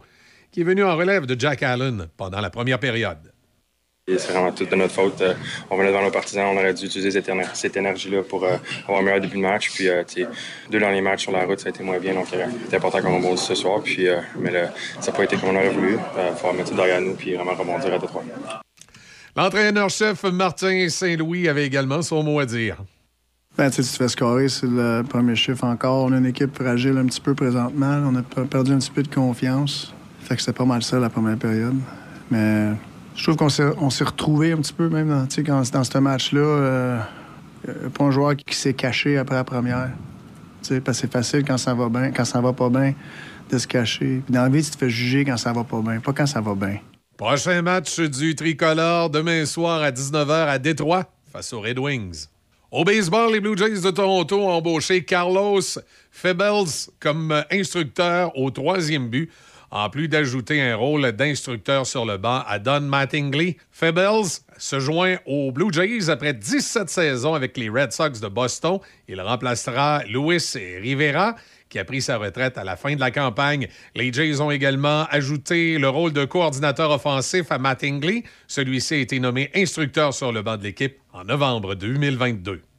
qui est venu en relève de Jack Allen pendant la première période. C'est vraiment tout de notre faute. Euh, on venait devant nos partisans, on aurait dû utiliser cette, éner- cette énergie-là pour euh, avoir un meilleur début de match. Puis, euh, tu sais, deux derniers matchs sur la route, ça a été moins bien. Donc, euh, c'était important qu'on rebondisse ce soir. Puis, euh, mais le- ça n'a pas été comme on aurait voulu. Il faut mettre ça derrière nous puis vraiment rebondir à Détroit. L'entraîneur-chef Martin Saint-Louis avait également son mot à dire. Ben, tu sais, tu te fais scorer, c'est le premier chiffre encore. On a une équipe fragile un petit peu présentement. On a per- perdu un petit peu de confiance. Fait que c'était pas mal ça la première période. Mais je trouve qu'on s'est, retrouvé un petit peu même dans, ce match-là. Euh, euh, pas un joueur qui s'est caché après la première. Parce que c'est facile quand ça va bien, quand ça va pas bien, de se cacher. Dans la vie, tu te fais juger quand ça va pas bien, pas quand ça va bien. Prochain match du tricolore demain soir à 19h à Détroit face aux Red Wings. Au baseball, les Blue Jays de Toronto ont embauché Carlos Febels comme instructeur au troisième but, en plus d'ajouter un rôle d'instructeur sur le banc à Don Mattingly. Febels se joint aux Blue Jays après 17 saisons avec les Red Sox de Boston. Il remplacera Luis Rivera, qui a pris sa retraite à la fin de la campagne. Les Jays ont également ajouté le rôle de coordinateur offensif à Mattingly. Celui-ci a été nommé instructeur sur le banc de l'équipe en novembre 2022.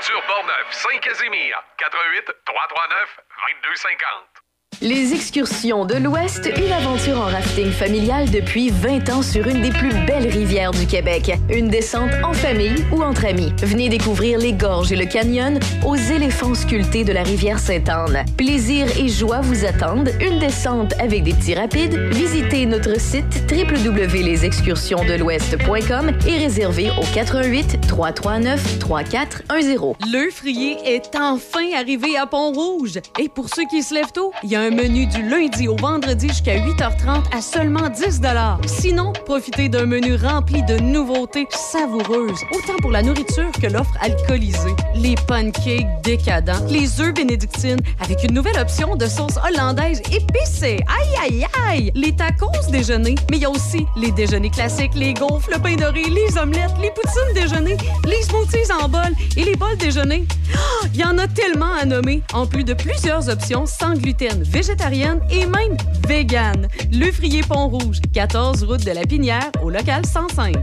Aventure Portneuf, Saint-Casimir, 88 339 2250. Les excursions de l'Ouest, une aventure en rafting familial depuis 20 ans sur une des plus belles rivières du Québec. Une descente en famille ou entre amis. Venez découvrir les gorges et le canyon aux éléphants sculptés de la rivière Sainte-Anne. Plaisir et joie vous attendent. Une descente avec des petits rapides. Visitez notre site www.lesexcursionsdelouest.com et réservez au 88 339 3410. Le frier est enfin arrivé à Pont-Rouge. Et pour ceux qui se lèvent tôt, il y a un menu du lundi au vendredi jusqu'à 8h30 à seulement 10 Sinon, profitez d'un menu rempli de nouveautés savoureuses, autant pour la nourriture que l'offre alcoolisée. Les pancakes décadents, les œufs bénédictines avec une nouvelle option de sauce hollandaise épicée. Aïe, aïe, aïe! Les tacos déjeuner, mais il y a aussi les déjeuners classiques, les gaufres, le pain doré, les omelettes, les poutines déjeuner, les smoothies en bol et les bols déjeuner. Ah, Il y en a tellement à nommer, en plus de plusieurs options sans gluten, végétarienne et même vegan. Le Frier Pont-Rouge, 14 route de la Pinière, au local 105.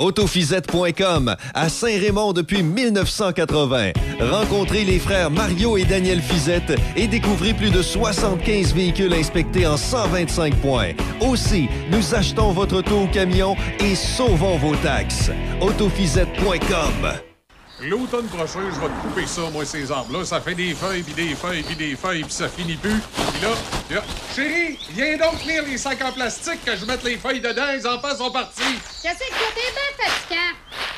Autofisette.com à Saint-Raymond depuis 1980. Rencontrez les frères Mario et Daniel Fizette et découvrez plus de 75 véhicules inspectés en 125 points. Aussi, nous achetons votre auto au camion et sauvons vos taxes. Autofisette.com L'automne prochain, je vais te couper ça, moi, ces arbres-là. Ça fait des feuilles, puis des feuilles, puis des feuilles, puis ça finit plus. Puis là, chérie, viens donc tenir les sacs en plastique que je mette les feuilles dedans. Les enfants sont partis. Qu'est-ce que t'es bien fatigant?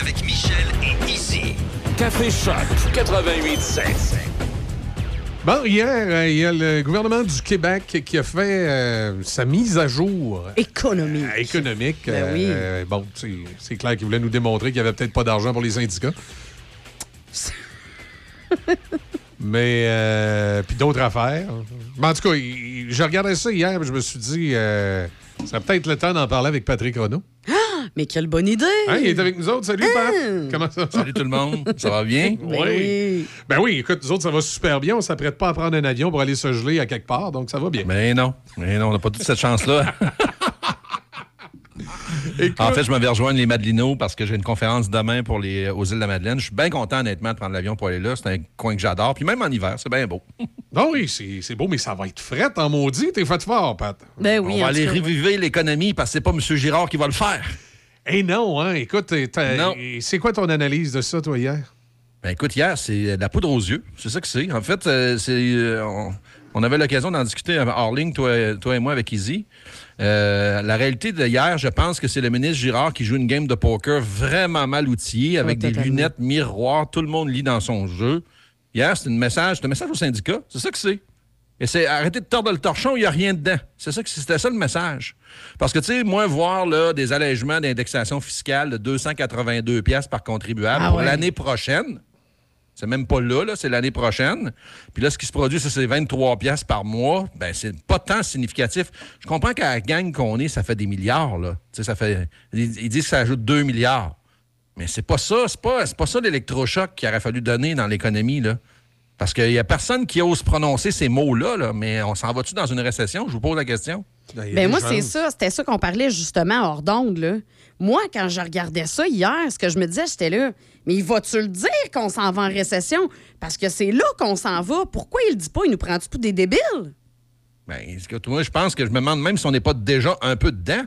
Avec Michel et Izzy. Café Choc 88.7. Bon, hier, euh, il y a le gouvernement du Québec qui a fait euh, sa mise à jour. Économique. Euh, économique. Ben oui. Euh, bon, c'est clair qu'il voulait nous démontrer qu'il n'y avait peut-être pas d'argent pour les syndicats. Mais, euh, puis d'autres affaires. Mais en tout cas, je regardais ça hier, puis je me suis dit, euh, ça peut-être le temps d'en parler avec Patrick Renaud. Mais quelle bonne idée! Hein, il est avec nous autres. Salut, Pat. Comment ça va? Salut tout le monde. Ça va bien? Oui. oui. Ben oui, écoute, nous autres, ça va super bien. On s'apprête pas à prendre un avion pour aller se geler à quelque part, donc ça va bien. Mais non. Mais non, on n'a pas toute cette chance-là. En fait, je me vais rejoindre les Madelinos parce que j'ai une conférence demain pour les, aux îles de la Madeleine. Je suis bien content, honnêtement, de prendre l'avion pour aller là. C'est un coin que j'adore. Puis même en hiver, c'est bien beau. Non, oui, c'est beau, mais ça va être fret en maudit. T'es fait fort, Pat. Ben on va aller reviver l'économie parce que c'est pas M. Girard qui va le faire. Eh non, hein? Écoute, c'est quoi ton analyse de ça, toi, hier? Ben écoute, hier, c'est de la poudre aux yeux. C'est ça que c'est. En fait, euh, c'est euh, on, on avait l'occasion d'en discuter hors ligne, toi, toi et moi, avec Izzy. Euh, la réalité de hier, je pense que c'est le ministre Girard qui joue une game de poker vraiment mal outillée, avec des lunettes miroirs. Tout le monde lit dans son jeu. Hier, c'est un message, c'est un message au syndicat. C'est ça que c'est. Et c'est arrêtez de tordre le torchon, il n'y a rien dedans. C'est ça que c'était ça le message. Parce que, tu sais, moi, voir là, des allègements d'indexation fiscale de 282 pièces par contribuable Ah pour ouais. l'année prochaine, c'est même pas là, là c'est l'année prochaine. Puis là, ce qui se produit, c'est 23 pièces par mois. Ben, c'est pas tant significatif. Je comprends qu'à la gang qu'on est, ça fait des milliards, là. Ça fait... Ils ils disent que ça ajoute 2 milliards. Mais c'est pas ça, c'est pas, pas ça l'électrochoc qu'il aurait fallu donner dans l'économie, là. Parce qu'il y a personne qui ose prononcer ces mots-là, là. Mais on s'en va-tu dans une récession? Je vous pose la question. Ben moi, c'est ça. C'était ça qu'on parlait justement hors d'onde. Moi, quand je regardais ça hier, ce que je me disais, j'étais là. Mais il va-tu le dire qu'on s'en va en récession? Parce que c'est là qu'on s'en va. Pourquoi il le dit pas? Il nous prend-tu pour des débiles? Ben, moi, je pense que je me demande même si on n'est pas déjà un peu dedans?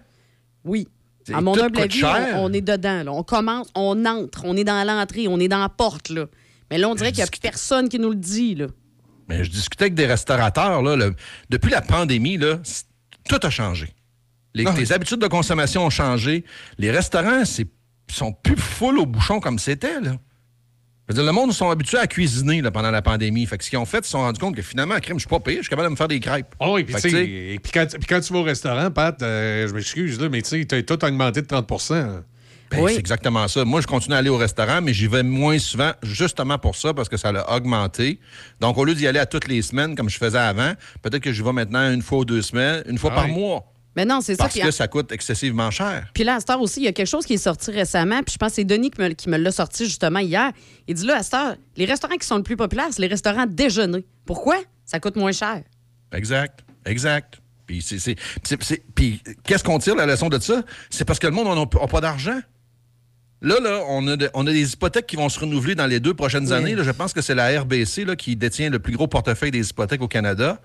Oui. C'est- À mon tout humble avis, on, on est dedans. là. On commence, on entre, on est dans l'entrée, on est dans la porte. Là. Mais là, on dirait qu'il n'y a personne qui nous le dit. Là. Mais je discutais avec des restaurateurs, là, le- depuis la pandémie, là, tout a changé. Les, les habitudes de consommation ont changé. Les restaurants, c'est sont plus full au bouchon comme c'était, là. Je veux dire, le monde sont habitués à cuisiner là, pendant la pandémie. Fait que ce qu'ils ont fait, ils se sont rendus compte que finalement, crème, je suis pas payé, je suis capable de me faire des crêpes. Oh, et puis, tu tu quand, puis quand tu vas au restaurant, Pat, euh, je m'excuse, là, mais tu sais, t'as tout augmenté de 30 Ben, C'est exactement ça. Moi, je continue à aller au restaurant, mais j'y vais moins souvent, justement pour ça, parce que ça l'a augmenté. Donc, au lieu d'y aller à toutes les semaines, comme je faisais avant, peut-être que j'y vais maintenant une fois ou deux semaines, une fois Ah par oui. mois. Mais non, c'est ça. Parce que ça coûte excessivement cher. Puis là, à cette heure aussi, il y a quelque chose qui est sorti récemment, puis je pense que c'est Denis qui me, qui me l'a sorti justement hier. Il dit là, à cette heure, les restaurants qui sont le plus populaires, c'est les restaurants déjeuner. Pourquoi? Ça coûte moins cher. Exact. Exact. Puis, c'est- c'est- c'est- c'est- puis qu'est-ce qu'on tire la leçon de ça? C'est parce que le monde n'a pas d'argent. Là, là, on a, de- on a des hypothèques qui vont se renouveler dans les deux prochaines Oui. années. Là, je pense que c'est la RBC là, qui détient le plus gros portefeuille des hypothèques au Canada.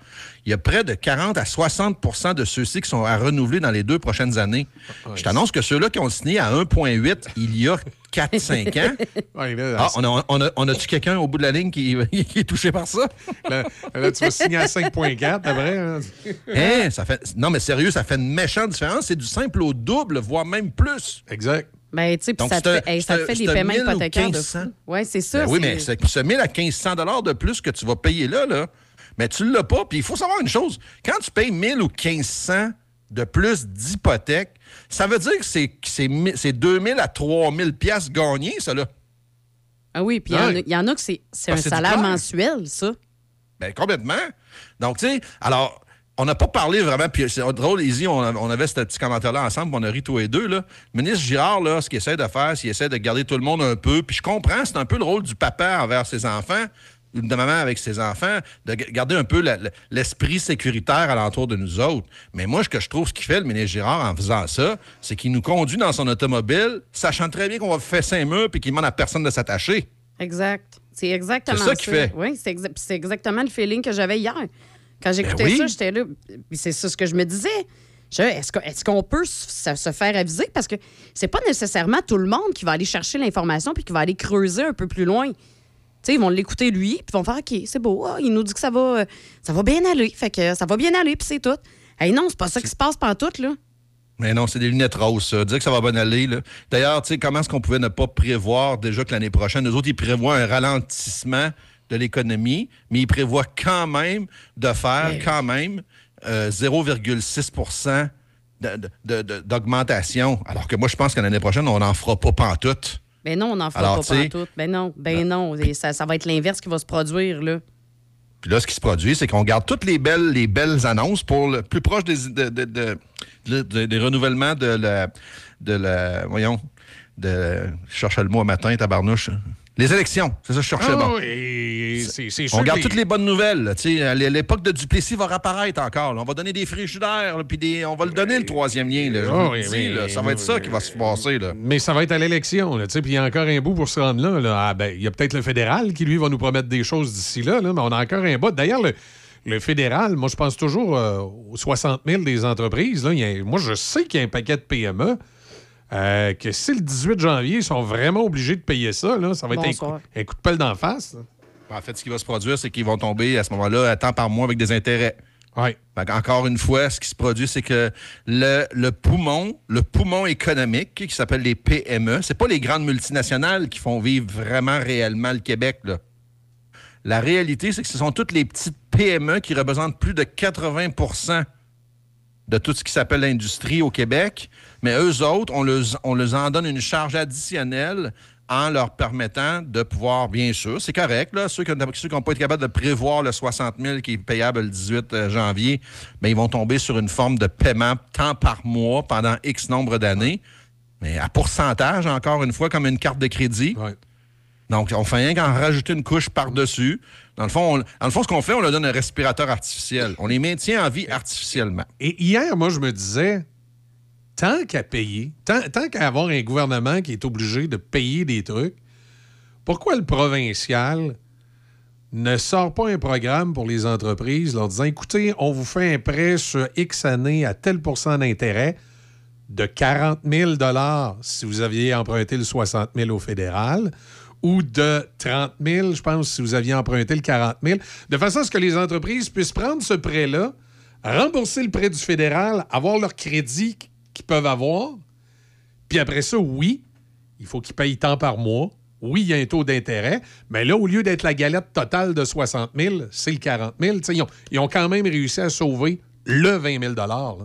Il y a près de 40 à 60% de ceux-ci qui sont à renouveler dans les deux prochaines années. Je t'annonce que ceux-là qui ont signé à 1,8 il y a 4-5 ans. Ah, on a, on a, on a-tu quelqu'un au bout de la ligne qui, qui est touché par ça? Là, là, tu vas signer à 5,4 après. hein? Hein, ça fait, non, mais sérieux, ça fait une méchante différence. C'est du simple au double, voire même plus. Exact. Ben, tu sais, ça, te hey, ça te fait des paiements 1000 ou hypothécaires de 1500. fou. Oui, c'est ça. Ben oui, mais c'est- ce 1000 à 1500 de plus que tu vas payer là, là, mais tu l'as pas. Puis il faut savoir une chose. Quand tu payes 1000 ou 1500 de plus d'hypothèque, ça veut dire que c'est, que c'est, mi- c'est 2000 à 3000 pièces gagnés, ça, là. Ah oui, puis il y en a- Ouais. il y, en a que c'est c'est Ah, un salaire mensuel, ça. Ben, complètement. Donc, tu sais, alors, on n'a pas parlé vraiment, puis c'est drôle, Izzy, on, on avait ce petit commentaire-là ensemble, on a ri tous les deux, là. Le ministre Girard, là, ce qu'il essaie de faire, c'est qu'il essaie de garder tout le monde un peu, puis je comprends, c'est un peu le rôle du papa envers ses enfants, de maman avec ses enfants, de garder un peu l'esprit sécuritaire alentour de nous autres. Mais moi, ce que je trouve, ce qu'il fait, le ministre Girard, en faisant ça, c'est qu'il nous conduit dans son automobile, sachant très bien qu'on va faire cinq murs, puis qu'il demande à personne de s'attacher. Exact. C'est exactement C'est ça. ça qu'il fait. Oui, c'est exa- puis c'est exactement le feeling que j'avais hier. Quand j'écoutais Ben oui. ça, j'étais là. C'est ça ce que je me disais. Est-ce qu'on peut se, se faire aviser? Parce que c'est pas nécessairement tout le monde qui va aller chercher l'information puis qui va aller creuser un peu plus loin. Tu sais, ils vont l'écouter lui, puis ils vont faire OK, c'est beau, ah, il nous dit que ça va, euh, ça va bien aller. Fait que ça va bien aller, puis c'est tout. Hey, non, c'est pas ça qui se passe pantoute, là. Mais non, c'est des lunettes roses, ça. Dire que ça va bien aller. D'ailleurs, comment est-ce qu'on pouvait ne pas prévoir déjà que l'année prochaine, nous autres, ils prévoient un ralentissement de l'économie, mais ils prévoient quand même de faire quand même euh, 0,6 de- de- de- de- d'augmentation. Alors que moi, je pense que l'année prochaine, on n'en fera pas pantoute. Ben non, on n'en fera Alors, pas pantoute. Ben non, ben non. Et ça, ça va être l'inverse qui va se produire, là. Puis là, ce qui se produit, c'est qu'on garde toutes les belles, les belles annonces pour le plus proche des, de- de- de- de- de- des renouvellements de la, de la. Voyons. De, je cherchais le mot un matin, tabarnouche. Les élections, c'est ça que je cherchais. Ah, bon. On garde toutes les bonnes nouvelles. l'époque de Duplessis va réapparaître encore. là. On va donner des frigidaires, là, puis des- on va le donner le troisième lien. là, Ah oui, dis, mais- ça va être ça qui va se passer. Mais ça va être à l'élection, puis il y a encore un bout pour se rendre là. Ah, ben, il y a peut-être le fédéral qui, lui, va nous promettre des choses d'ici là, mais on a encore un bout. D'ailleurs, le, le fédéral, moi, je pense toujours euh, aux 60 000 des entreprises. Là. Il y a- moi, je sais qu'il y a un paquet de PME. Euh, que si le 18 janvier, ils sont vraiment obligés de payer ça, là, ça va être un coup, Bonsoir. un coup de pelle d'en face. là. En fait, ce qui va se produire, c'est qu'ils vont tomber à ce moment-là à temps par mois avec des intérêts. Ouais. Encore une fois, ce qui se produit, c'est que le, le poumon, le poumon économique qui s'appelle les PME, c'est pas les grandes multinationales qui font vivre vraiment réellement le Québec. Là. La réalité, c'est que ce sont toutes les petites PME qui représentent plus de 80 de tout ce qui s'appelle l'industrie au Québec. Mais eux autres, on les, on les en donne une charge additionnelle en leur permettant de pouvoir, bien sûr, c'est correct, là, ceux qui n'ont pas été capables de prévoir le 60 000 qui est payable le 18 euh, janvier, bien, ils vont tomber sur une forme de paiement tant par mois pendant X nombre d'années, mais à pourcentage, encore une fois, comme une carte de crédit. Donc, on fait rien qu'en rajouter une couche par-dessus. Dans le fond, le fond, ce qu'on fait, on leur donne un respirateur artificiel. On les maintient en vie artificiellement. Et hier, moi, je me disais, tant qu'à payer, tant, tant qu'à avoir un gouvernement qui est obligé de payer des trucs, pourquoi le provincial ne sort pas un programme pour les entreprises leur disant, écoutez, on vous fait un prêt sur X années à tel pourcent d'intérêt de 40 000 si vous aviez emprunté le 60 000 au fédéral, ou de 30 000, je pense, si vous aviez emprunté le 40 000, de façon à ce que les entreprises puissent prendre ce prêt-là, rembourser le prêt du fédéral, avoir leur crédit qu'ils peuvent avoir, puis après ça, oui, il faut qu'ils payent tant par mois. Oui, il y a un taux d'intérêt, mais là, au lieu d'être la galette totale de 60 000, c'est le 40 000. Tu sais, Ils ont, ils ont quand même réussi à sauver le 20 000 là.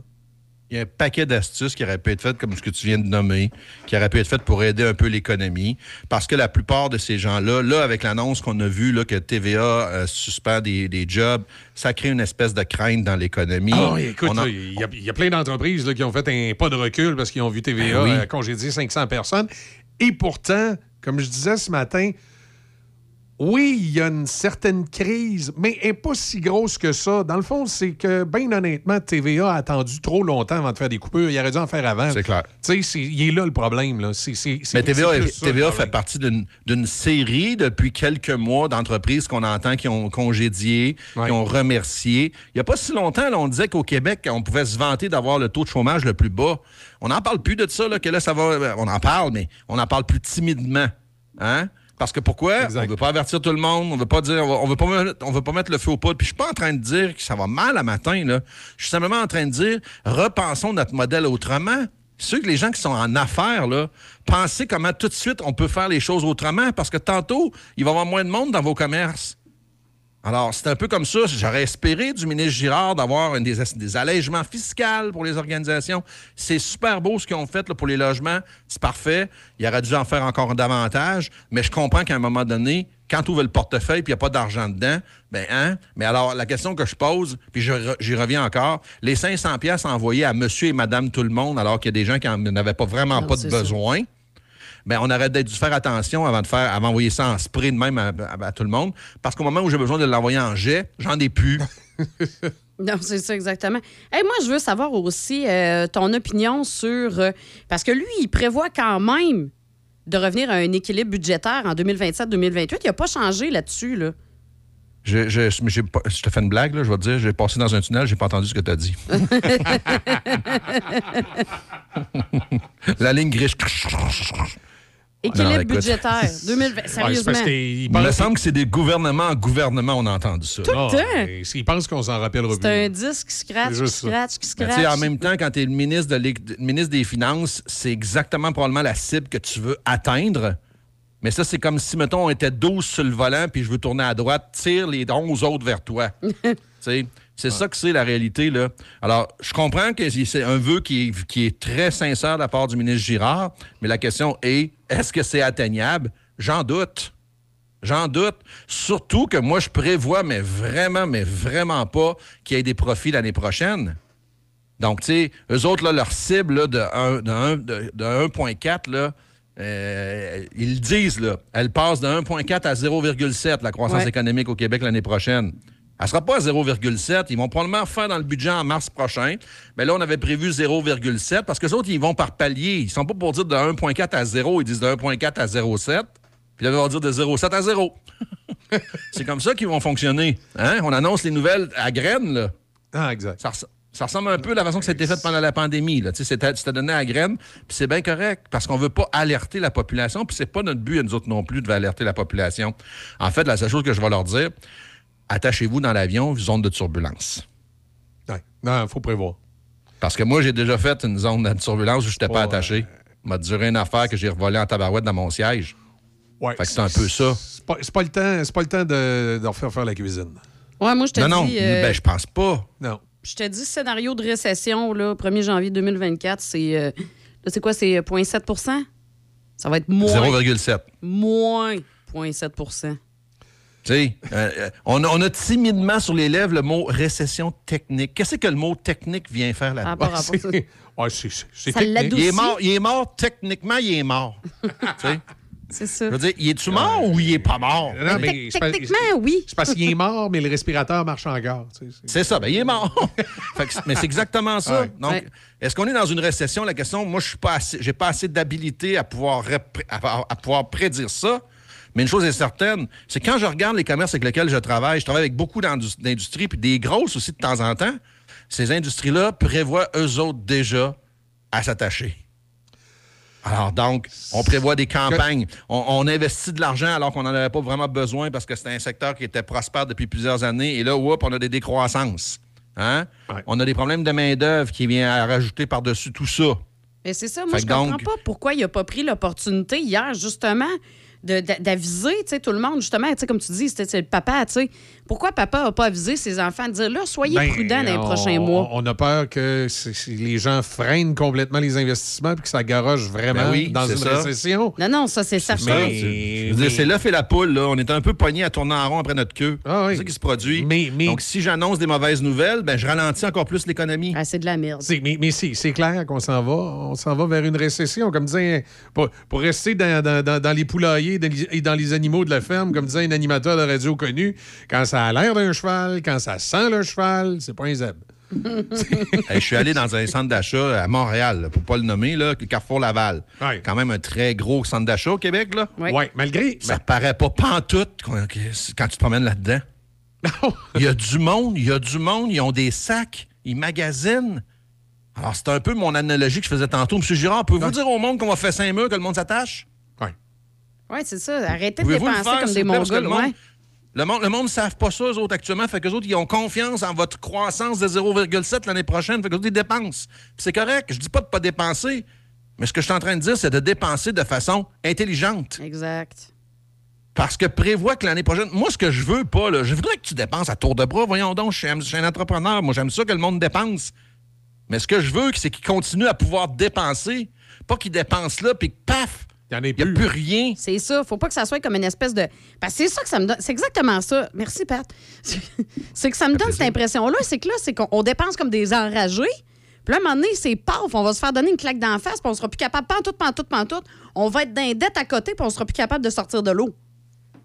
Il y a un paquet d'astuces qui auraient pu être faites, comme ce que tu viens de nommer, qui auraient pu être faites pour aider un peu l'économie. Parce que la plupart de ces gens-là, là, avec l'annonce qu'on a vue, là, que TVA euh, suspend des, des jobs, ça crée une espèce de crainte dans l'économie. Ah oui, écoute, en- il y, a- il y a plein d'entreprises qui ont fait un pas de recul parce qu'ils ont vu TVA Ben oui. euh, congédier 500 personnes. Et pourtant, comme je disais ce matin, oui, il y a une certaine crise, mais elle n'est pas si grosse que ça. Dans le fond, c'est que, bien honnêtement, TVA a attendu trop longtemps avant de faire des coupures. Il aurait dû en faire avant. C'est clair. Tu sais, il est là le problème. Là. Mais TVA, est- ça, fait partie d'une série depuis quelques mois d'entreprises qu'on entend qui ont congédié, qui ont remercié. Il n'y a pas si longtemps, là, on disait qu'au Québec, on pouvait se vanter d'avoir le taux de chômage le plus bas. On n'en parle plus de ça, là, que là, ça va. On en parle, mais on en parle plus timidement. Hein? Parce que pourquoi? On ne veut pas avertir tout le monde, on veut pas dire, on veut pas on veut pas mettre le feu au poudre. Puis je suis pas en train de dire que ça va mal à matin, là. Je suis simplement en train de dire, repensons notre modèle autrement. Ceux que les gens qui sont en affaires, là, pensez comment tout de suite on peut faire les choses autrement parce que tantôt, il va y avoir moins de monde dans vos commerces. Alors, c'est un peu comme ça. J'aurais espéré du ministre Girard d'avoir des, des allègements fiscaux pour les organisations. C'est super beau ce qu'ils ont fait là, pour les logements. C'est parfait. Il aurait dû en faire encore davantage. Mais je comprends qu'à un moment donné, quand tu ouvres le portefeuille et il n'y a pas d'argent dedans, ben hein? Mais alors, la question que je pose, puis j'y reviens encore, les 500 pièces envoyées à monsieur et madame tout le monde alors qu'il y a des gens qui n'en avaient pas vraiment Non, pas de besoin, ben, on aurait dû faire attention avant de faire, avant d'envoyer ça en spray de même à, à- à tout le monde. Parce qu'au moment où j'ai besoin de l'envoyer en jet, j'en ai plus. Non, c'est ça exactement. Hey, moi, je veux savoir aussi euh, ton opinion sur... euh, parce que lui, il prévoit quand même de revenir à un équilibre budgétaire en 2027-2028. Il n'a pas changé là-dessus, là. Je, je, pas- je te fais une blague, là, je vais te dire, j'ai passé dans un tunnel, j'ai pas entendu ce que tu as dit. La ligne grise. Équilibre écoute. budgétaire? 2020. Sérieusement. Il me semble que c'est des gouvernements en gouvernement, on a entendu ça. Tout le temps. Ils pensent qu'on s'en rappellera C'est un disque qui scratch, qui scratch, qui tu scratch. en même temps, quand tu es le ministre, de l'é- le ministre des Finances, c'est exactement probablement la cible que tu veux atteindre. Mais ça, c'est comme si, mettons, on était 12 sur le volant, puis je veux tourner à droite, tire les 11 autres vers toi. C'est ça que c'est la réalité. Là. Alors, je comprends que c'est un vœu qui est, qui est très sincère de la part du ministre Girard, mais la question est, est-ce que c'est atteignable? J'en doute. J'en doute. Surtout que moi, je prévois, mais vraiment, mais vraiment pas qu'il y ait des profits l'année prochaine. Donc, tu sais, eux autres, là, leur cible là, de, un- de, un- de- de 1,4, là, euh, ils le disent, là, elle passe de 1,4 à 0,7, la croissance Ouais. économique au Québec l'année prochaine. Elle ne sera pas à 0,7. Ils vont probablement faire dans le budget en mars prochain. Mais là, on avait prévu 0,7 parce que les autres, ils vont par palier. Ils ne sont pas pour dire de 1,4 à 0. Ils disent de 1,4 à 0,7. Puis là, ils vont dire de 0,7 à 0. C'est comme ça qu'ils vont fonctionner. Hein? On annonce les nouvelles à graines, là. Ah, exact. Ça, res- ça ressemble un peu à la façon que ça a été fait pendant la pandémie. Là. Tu sais, C'était c'était donné à graines, puis c'est bien correct, parce qu'on veut pas alerter la population, puis c'est pas notre but, à nous autres non plus, de alerter la population. En fait, la seule chose que je vais leur dire, attachez-vous dans l'avion, zone de turbulence. Ouais. Non, il faut prévoir. Parce que moi, j'ai déjà fait une zone de turbulence où je n'étais pas attaché. m'a duré une affaire que j'ai revolé en tabarouette dans mon siège. Ouais, Fait que c'est un peu ça. C'est pas, pas le temps, c'est pas le temps de, de refaire faire la cuisine. Ouais, moi, je te Non, non, dis... euh, ben, je pense pas. Non. Je te dis, scénario de récession, là, 1er janvier 2024, c'est. euh, là, c'est quoi? C'est euh, 0,7% Ça va être moins. 0,7. Moins 0,7 Tu sais, euh, euh, on, a, on a timidement sur les lèvres le mot récession technique. Qu'est-ce que le mot technique vient faire là-dedans? Ah. Il est mort, il est mort techniquement, il est mort. Tu sais? C'est ça. Je veux dire, il est-tu mort ou il est pas mort? Non, mais Techniquement, oui. C'est parce qu'il est mort, mais le respirateur marche encore. tu sais, c'est- ça, ben il est mort. Fait que c'est- mais c'est exactement ça. Ouais. Donc, Ouais. est-ce qu'on est dans une récession? La question, moi, je suis pas assez, j'ai pas assez d'habilité à pouvoir, repré- à, à pouvoir prédire ça. Mais une chose est certaine, c'est quand je regarde les commerces avec lesquels je travaille, je travaille avec beaucoup d'indus- d'industries, puis des grosses aussi de temps en temps, ces industries-là prévoient eux autres déjà à s'attacher. Alors donc, on prévoit des campagnes. On, on investit de l'argent alors qu'on n'en avait pas vraiment besoin parce que c'était un secteur qui était prospère depuis plusieurs années. Et là, whoop, on a des décroissances. Hein? On a des problèmes de main-d'œuvre qui viennent à rajouter par-dessus tout ça. Mais c'est ça, moi, Fait je que comprends donc- pas pourquoi il n'a pas pris l'opportunité hier, justement, d'aviser tu sais, tout le monde, justement, tu sais, comme tu dis, c'était le papa, tu sais. Pourquoi papa n'a pas avisé ses enfants de dire, là, soyez Ben, prudents dans les on- prochains mois? On a peur que les gens freinent complètement les investissements puis que ça garoche vraiment Ben oui, dans une ça. récession. Non, non, ça, c'est certain. Ça, c'est- l'œuf et la poule. Là. On est un peu pogné à tourner en rond après notre queue. C'est ça qui se produit. Donc, si j'annonce des mauvaises nouvelles, ben, je ralentis encore plus l'économie. Ah, c'est de la merde. C'est- Mais, mais c'est c'est clair qu'on s'en va. On s'en va vers une récession. Comme disait, pour, pour rester dans, dans- dans- dans les poulaillers et dans les animaux de la ferme, comme disait un animateur de radio connu, quand ça a l'air d'un cheval, quand ça sent le cheval, c'est pas un zèbre. Hey, je suis allé dans un centre d'achat à Montréal, là, pour pas le nommer, là, Carrefour Laval. Quand même un très gros centre d'achat au Québec. Là. Oui. Ouais, malgré. Ça paraît pas pantoute quand, quand tu te promènes là-dedans. Il y a du monde, il y a du monde, ils ont des sacs, ils magasinent. Alors, c'est un peu mon analogie que je faisais tantôt. Monsieur Girard, pouvez-vous dire au monde qu'on va faire cinq murs, que le monde s'attache? Oui. C'est ça. Arrêtez de dépenser faire, comme des que mongols. le monde- ouais. Le monde le monde ne savent pas ça, eux autres, actuellement. Fait qu'eux autres, ils ont confiance en votre croissance de 0,7 l'année prochaine. Fait qu'eux autres, ils dépensent. C'est correct. Je dis pas de pas dépenser. Mais ce que je suis en train de dire, c'est de dépenser de façon intelligente. Exact. Parce que prévois que l'année prochaine. Moi, ce que je veux pas, là, je voudrais que tu dépenses à tour de bras. Voyons donc, je suis un, je suis un entrepreneur. Moi, j'aime ça que le monde dépense. Mais ce que je veux, c'est qu'ils continuent à pouvoir dépenser. Pas qu'ils dépensent là, puis que paf! Il n'y a plus rien. C'est ça. Faut pas que ça soit comme une espèce de. Parce que c'est ça que ça me donne. C'est exactement ça. Merci, Pat. c'est que ça me donne cette impression-là. C'est que là, c'est qu'on on dépense comme des enragés. Puis là, à un moment donné, c'est paf, on va se faire donner une claque d'en face, puis on sera plus capable, pantoute, pantoute, pantoute. On va être dans les dettes à côté, puis on sera plus capable de sortir de l'eau.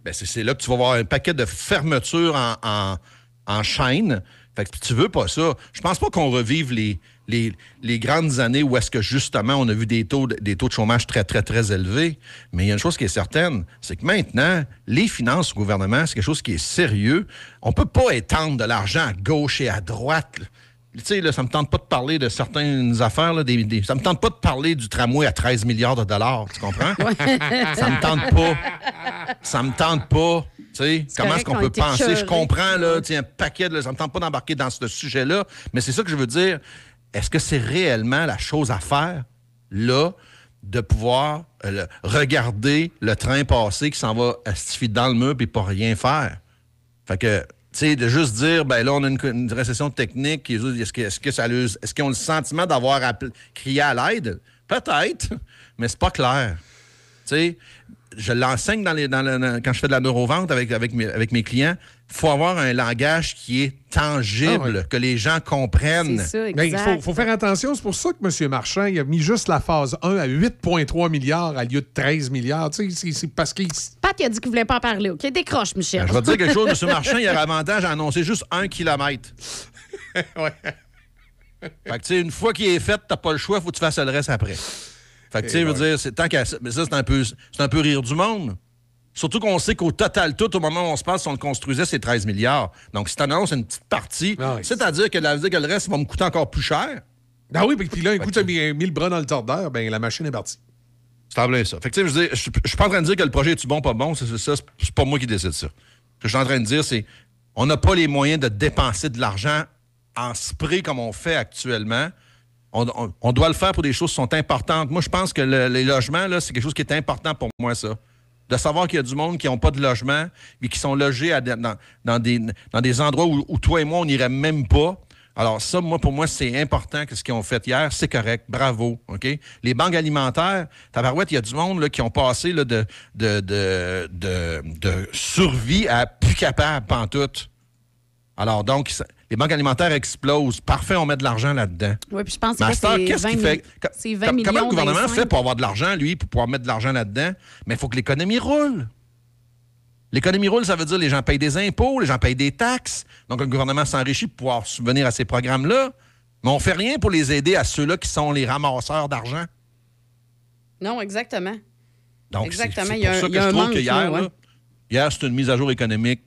Ben, c'est c'est là que tu vas avoir un paquet de fermetures en, en- en chaîne. Fait que tu veux pas ça. Je pense pas qu'on revive les, les, les grandes années où est-ce que justement on a vu des taux, de, des taux de chômage très, très, très élevés. Mais il y a une chose qui est certaine, c'est que maintenant, les finances au gouvernement, c'est quelque chose qui est sérieux. On peut pas étendre de l'argent à gauche et à droite. là. Tu sais, là, ça me tente pas de parler de certaines affaires. Là, des, des- ça me tente pas de parler du tramway à 13 milliards de dollars. Tu comprends? ça me tente pas. Ça me tente pas. Tu sais, C'est comment est-ce qu'on on peut penser? Je comprends, là, tu sais, un paquet de. Ça me tente pas d'embarquer dans ce sujet-là. Mais c'est ça que je veux dire. Est-ce que c'est réellement la chose à faire, là, de pouvoir euh, regarder le train passer qui s'en va astifier dans le mur puis pas rien faire? Fait que, tu sais, de juste dire, ben là, on a une, récession technique, est-ce est-ce qu'ils ont le sentiment d'avoir crié à l'aide? Peut-être, mais c'est pas clair. Tu sais, je l'enseigne quand je fais de la neurovente avec, avec mes clients. Il faut avoir un langage qui est tangible, Ah ouais. que les gens comprennent. Mais il faut, faut faire attention. C'est pour ça que M. Marchand il a mis juste la phase 1 à 8,3 milliards à lieu de 13 milliards. Tu sais, c'est- parce qu'il. Pat, il a dit qu'il voulait pas en parler. OK, décroche, Michel. Ben, je vais te dire quelque chose, M. Marchand, il y aurait avantage à annoncer juste un kilomètre. Fait que, tu sais, une fois qu'il est fait, t'as pas le choix, faut que tu fasses le reste après. Fait que, tu sais, Et je veux ouais. dire, c'est tant qu'à ça, mais ça, c'est un, peu, c'est un peu rire du monde. Surtout qu'on sait qu'au total, tout, au moment où on se passe, si on le construisait, c'est 13 milliards. Donc, si t'annonces une petite partie, c'est-à-dire que, le reste va me coûter encore plus cher. Ah oui, puis- là, écoute, tu as mis, mis le bras dans le tordeur, ben la machine est partie. C'est en plein ça. Fait que, tu sais, je dire, je je suis pas en train de dire que le projet est-tu bon, pas bon. C'est ça, c'est- c'est pas moi qui décide ça. Ce que je suis en train de dire, c'est on n'a pas les moyens de dépenser de l'argent en spray comme on fait actuellement. On, on- on doit le faire pour des choses qui sont importantes. Moi, je pense que le- les logements, là, c'est quelque chose qui est important pour moi, ça. De savoir qu'il y a du monde qui n'ont pas de logement et qui sont logés dans, dans des, dans des endroits où, toi et moi, on n'irait même pas. Alors ça, moi, pour moi, c'est important que ce qu'ils ont fait hier, c'est correct. Bravo. OK? Les banques alimentaires, tabarouette, il y a du monde là, qui ont passé de, de, de, de, survie à plus capable, pantoute. Alors donc, les banques alimentaires explosent. Parfait, on met de l'argent là-dedans. Oui, puis je pense que c'est 20 qu'il fait? c'est 20 com- millions. Comment le gouvernement 25. fait pour avoir de l'argent, lui, pour pouvoir mettre de l'argent là-dedans? Mais il faut que l'économie roule. L'économie roule, ça veut dire que les gens payent des impôts, les gens payent des taxes. Donc, le gouvernement s'enrichit pour pouvoir subvenir à ces programmes-là. Mais on fait rien pour les aider à ceux-là qui sont les ramasseurs d'argent. Non, exactement. Donc, c'est- il y a un- ça que y a je un trouve manque, que hier, là, ouais. là, hier, c'est une mise à jour économique.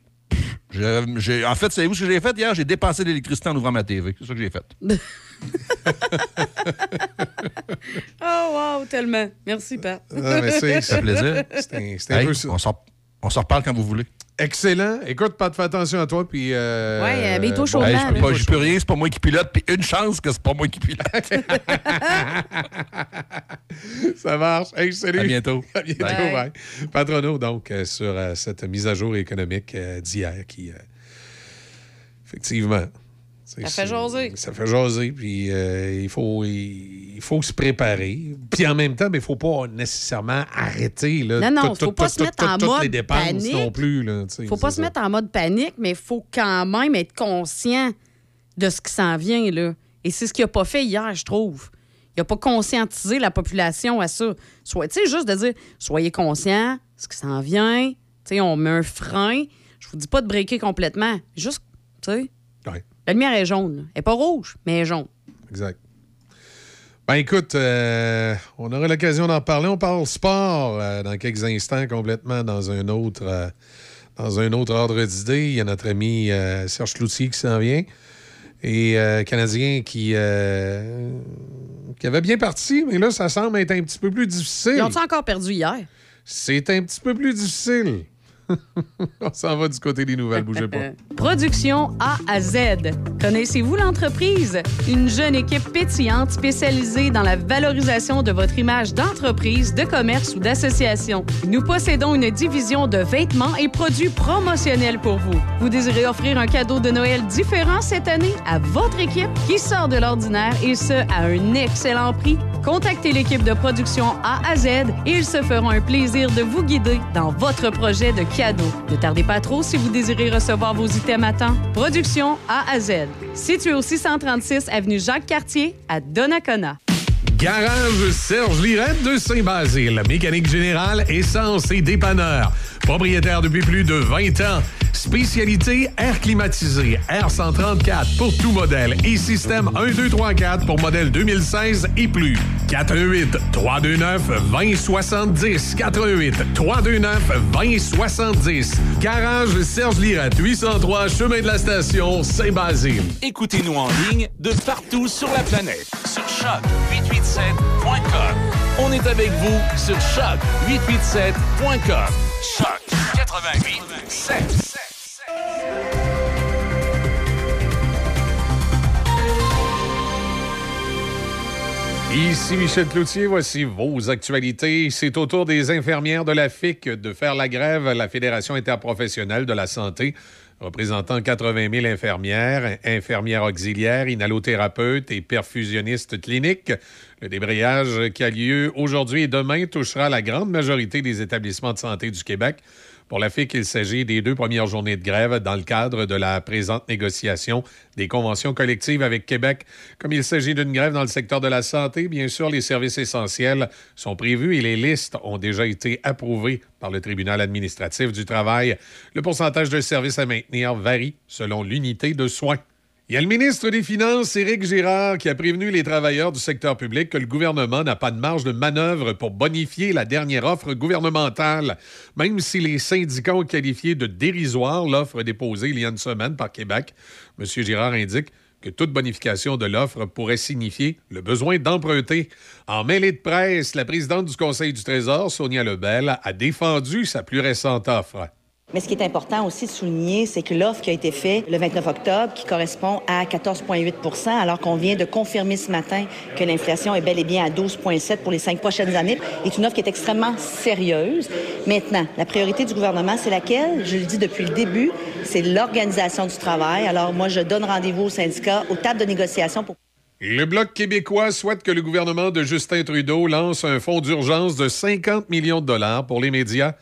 J'ai- en fait, savez-vous ce que j'ai fait? Hier? J'ai dépensé de l'électricité en ouvrant ma TV. C'est ça que j'ai fait. Oh, wow, tellement. Merci, Pat. Ah, mais c'est- Ça fait plaisir. C'est un, c'est un Hey, peu ça. on s'en on s'en reparle quand vous voulez. Excellent. Écoute, Pat, fais attention à toi. Puis, euh, Ouais, bon, Hey, blanc, je peux pas, je peux rien, c'est pas moi qui pilote, puis une chance que c'est pas moi qui pilote. Ça marche. Hey, salut. À bientôt. À bientôt. Bye. bye. Patrono, donc, euh, sur euh, cette mise à jour économique euh, d'hier qui, euh, effectivement. Ça fait jaser. Ça fait jaser, puis euh, il, faut, il, il faut se préparer. Puis en même temps, il ne faut pas nécessairement arrêter là, Non, non, tout- faut tout- pas se mettre en mode panique. non plus. Tu sais, faut pas se mettre en mode panique, mais il faut quand même être conscient de ce qui s'en vient. Là. Et c'est ce qu'il n'a pas fait hier, je trouve. Il n'a pas conscientisé la population à ça. Soit, tu sais, juste de dire, soyez conscients, ce qui s'en vient. On met un frein. Je vous dis pas de breaker complètement. Juste, tu sais. Ouais. La lumière est jaune. Elle n'est pas rouge, mais elle est jaune. Exact. Ben écoute, euh, on aura l'occasion d'en parler. On parle sport euh, dans quelques instants, complètement dans un autre, euh, dans un autre ordre d'idée. Il y a notre ami Serge Cloutier qui s'en vient. Et Canadien qui, qui avait bien parti, mais là, ça semble être un petit peu plus difficile. Ils ont-ils encore perdu hier? C'est un petit peu plus difficile. on s'en va du côté des nouvelles, bougez pas. Production A à Z. Connaissez-vous l'entreprise? Une jeune équipe pétillante spécialisée dans la valorisation de votre image d'entreprise, de commerce ou d'association. Nous possédons une division de vêtements et produits promotionnels pour vous. Vous désirez offrir un cadeau de Noël différent cette année à votre équipe qui sort de l'ordinaire et ce, à un excellent prix? Contactez l'équipe de production A à Z et ils se feront un plaisir de vous guider dans votre projet de Ne tardez pas trop si vous désirez recevoir vos items à temps. Production A à Z. Situé au 636 avenue Jacques-Cartier à Donnacona. Garage Serge Lirette de Saint-Basile. Mécanique générale, essence et dépanneur. Propriétaire depuis plus de 20 ans. Spécialité air climatisé, R134 pour tout modèle et système 1, 2, 3, 4 pour modèle 2016 et plus. 418 329 2070 418 329 2070 Garage Serge Lirette, 803 Chemin de la Station, Saint-Basile. Écoutez-nous en ligne de partout sur la planète. Sur choc887.com. On est avec vous sur choc887.com. Choc 88 7. Ici Michel Cloutier, voici vos actualités. C'est au tour des infirmières de la FIC de faire la grève, la Fédération interprofessionnelle de la santé, représentant 80 000 infirmières, infirmières auxiliaires, inhalothérapeutes et perfusionnistes cliniques. Le débrayage qui a lieu aujourd'hui et demain touchera la grande majorité des établissements de santé du Québec. Pour la FIC, il s'agit des deux premières journées de grève dans le cadre de la présente négociation des conventions collectives avec Québec. Comme il s'agit d'une grève dans le secteur de la santé, bien sûr, les services essentiels sont prévus et les listes ont déjà été approuvées par le tribunal administratif du travail. Le pourcentage de services à maintenir varie selon l'unité de soins. Il y a le ministre des Finances, Éric Girard, qui a prévenu les travailleurs du secteur public que le gouvernement n'a pas de marge de manœuvre pour bonifier la dernière offre gouvernementale, même si les syndicats ont qualifié de dérisoire l'offre déposée il y a une semaine par Québec. M. Girard indique que toute bonification de l'offre pourrait signifier le besoin d'emprunter. En mêlée de presse, la présidente du Conseil du Trésor, Sonia Lebel, a défendu sa plus récente offre. Mais ce qui est important aussi de souligner, c'est que l'offre qui a été faite le 29 octobre, qui correspond à 14,8% alors qu'on vient de confirmer ce matin que l'inflation est bel et bien à 12,7 pour les cinq prochaines années, est une offre qui est extrêmement sérieuse. Maintenant, la priorité du gouvernement, c'est laquelle? Je le dis depuis le début, c'est l'organisation du travail. Alors moi, je donne rendez-vous aux syndicats, aux tables de négociation pour Le Bloc québécois souhaite que le gouvernement de Justin Trudeau lance un fonds d'urgence de 50 millions de dollars pour les médias.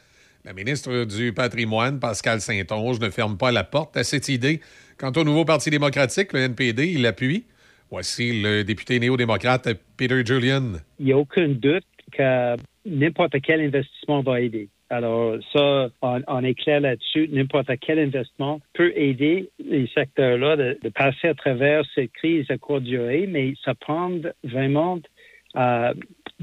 La ministre du Patrimoine, Pascal Saint-Onge, ne ferme pas la porte à cette idée. Quant au nouveau Parti démocratique, le NPD, il l'appuie. Voici le député néo-démocrate Peter Julian. il n'y a aucun doute que n'importe quel investissement va aider. Alors, ça, on, on est clair là-dessus. N'importe quel investissement peut aider les secteurs-là de, passer à travers cette crise à courte durée, mais ça prend vraiment euh,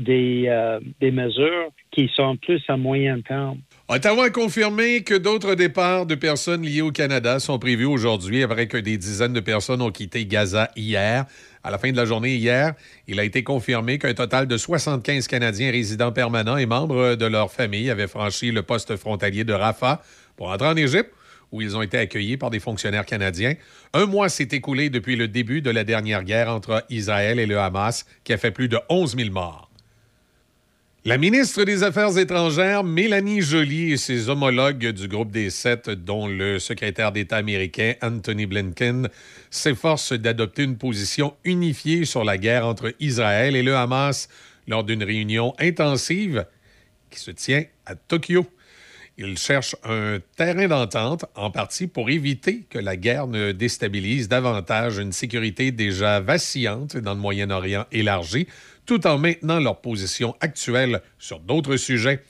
euh, des mesures qui sont plus à moyen terme. Ottawa a confirmé que d'autres départs de personnes liées au Canada sont prévus aujourd'hui après que des dizaines de personnes ont quitté Gaza hier. À la fin de la journée hier, il a été confirmé qu'un total de 75 Canadiens résidents permanents et membres de leur famille avaient franchi le poste frontalier de Rafah pour entrer en Égypte, où ils ont été accueillis par des fonctionnaires canadiens. Un mois s'est écoulé depuis le début de la dernière guerre entre Israël et le Hamas, qui a fait plus de 11 000 morts. La ministre des Affaires étrangères, Mélanie Joly, et ses homologues du groupe des sept, dont le secrétaire d'État américain Anthony Blinken, s'efforcent d'adopter une position unifiée sur la guerre entre Israël et le Hamas lors d'une réunion intensive qui se tient à Tokyo. Ils cherchent un terrain d'entente, en partie pour éviter que la guerre ne déstabilise davantage une sécurité déjà vacillante dans le Moyen-Orient élargi, tout en maintenant leur position actuelle sur d'autres sujets.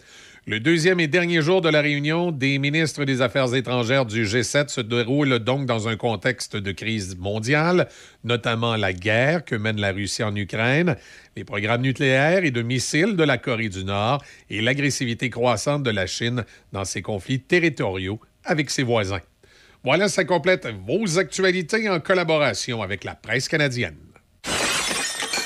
Le deuxième et dernier jour de la réunion des ministres des Affaires étrangères du G7 se déroule donc dans un contexte de crise mondiale, notamment la guerre que mène la Russie en Ukraine, les programmes nucléaires et de missiles de la Corée du Nord et l'agressivité croissante de la Chine dans ses conflits territoriaux avec ses voisins. Voilà, ça complète vos actualités en collaboration avec la presse canadienne.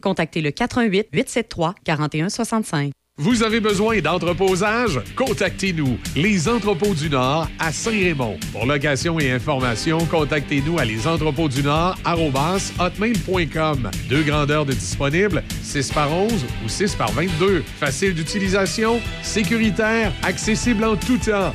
contactez le 88 873 4165. Vous avez besoin d'entreposage? Contactez-nous, Les Entrepôts du Nord à Saint-Raymond. Pour location et information, contactez-nous à lesentrepôtsdunord.hotmail.com. Deux grandeurs de disponibles, 6 par 11 ou 6 par 22. Facile d'utilisation, sécuritaire, accessible en tout temps.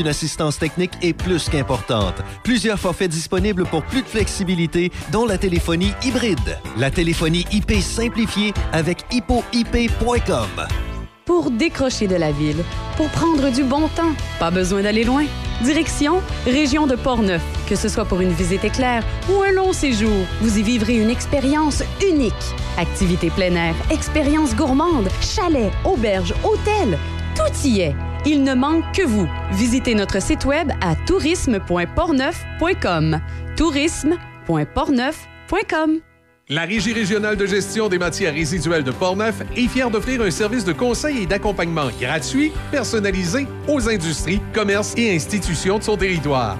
qu'une assistance technique est plus qu'importante. Plusieurs forfaits disponibles pour plus de flexibilité, dont la téléphonie hybride. La téléphonie IP simplifiée avec hippoip.com. Pour décrocher de la ville, pour prendre du bon temps, pas besoin d'aller loin. Direction Région de Portneuf. Que ce soit pour une visite éclair ou un long séjour, vous y vivrez une expérience unique. Activités plein air, expériences gourmandes, chalets, auberges, hôtels, tout y est. Il ne manque que vous. Visitez notre site web à tourisme.portneuf.com. tourisme.portneuf.com. La Régie régionale de gestion des matières résiduelles de Portneuf est fière d'offrir un service de conseil et d'accompagnement gratuit, personnalisé aux industries, commerces et institutions de son territoire.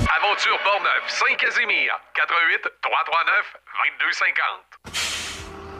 Aventure Portneuf, Saint-Casimir, 88 339 2250.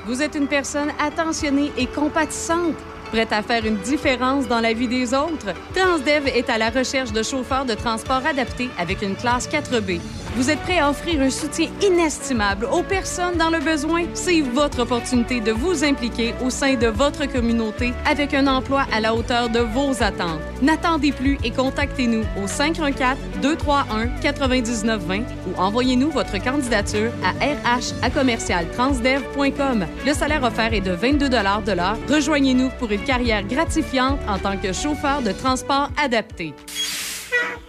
Vous êtes une personne attentionnée et compatissante. Prête à faire une différence dans la vie des autres? Transdev est à la recherche de chauffeurs de transport adaptés avec une classe 4B. Vous êtes prêt à offrir un soutien inestimable aux personnes dans le besoin? C'est votre opportunité de vous impliquer au sein de votre communauté avec un emploi à la hauteur de vos attentes. N'attendez plus et contactez-nous au 514-231-9920 ou envoyez-nous votre candidature à rh à commercialtransdev.com. Le salaire offert est de 22 de l'heure. Rejoignez-nous pour une carrière gratifiante en tant que chauffeur de transport adapté.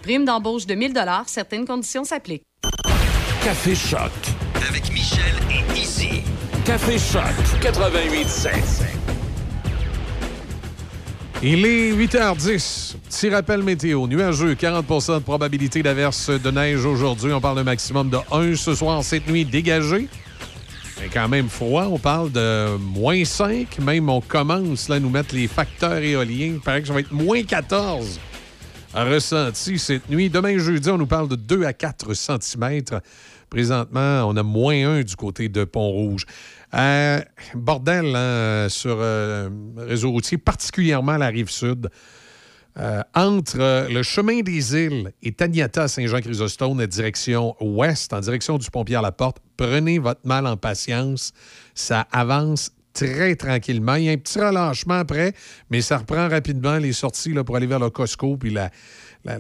Prime d'embauche de 1000 certaines conditions s'appliquent. Café Choc. Avec Michel et Izzy. Café Choc 88.7. Il est 8h10. Petit rappel météo. Nuageux, 40% de probabilité d'averse de neige aujourd'hui. On parle d'un maximum de 1 ce soir, cette nuit dégagée. Mais quand même froid. On parle de moins 5. Même on commence là, à nous mettre les facteurs éoliens. Il paraît que ça va être moins 14 ressenti cette nuit. Demain, jeudi, on nous parle de 2 à 4 cm. Présentement, on a moins 1 du côté de Pont-Rouge. Euh, bordel hein, sur euh, réseau routier, particulièrement la rive sud. Euh, entre le chemin des îles et Taniata Saint-Jean-Chrysostome, direction ouest, en direction du pompier à la porte, prenez votre mal en patience. Ça avance très tranquillement. Il y a un petit relâchement après, mais ça reprend rapidement les sorties là, pour aller vers le Costco, puis la, la-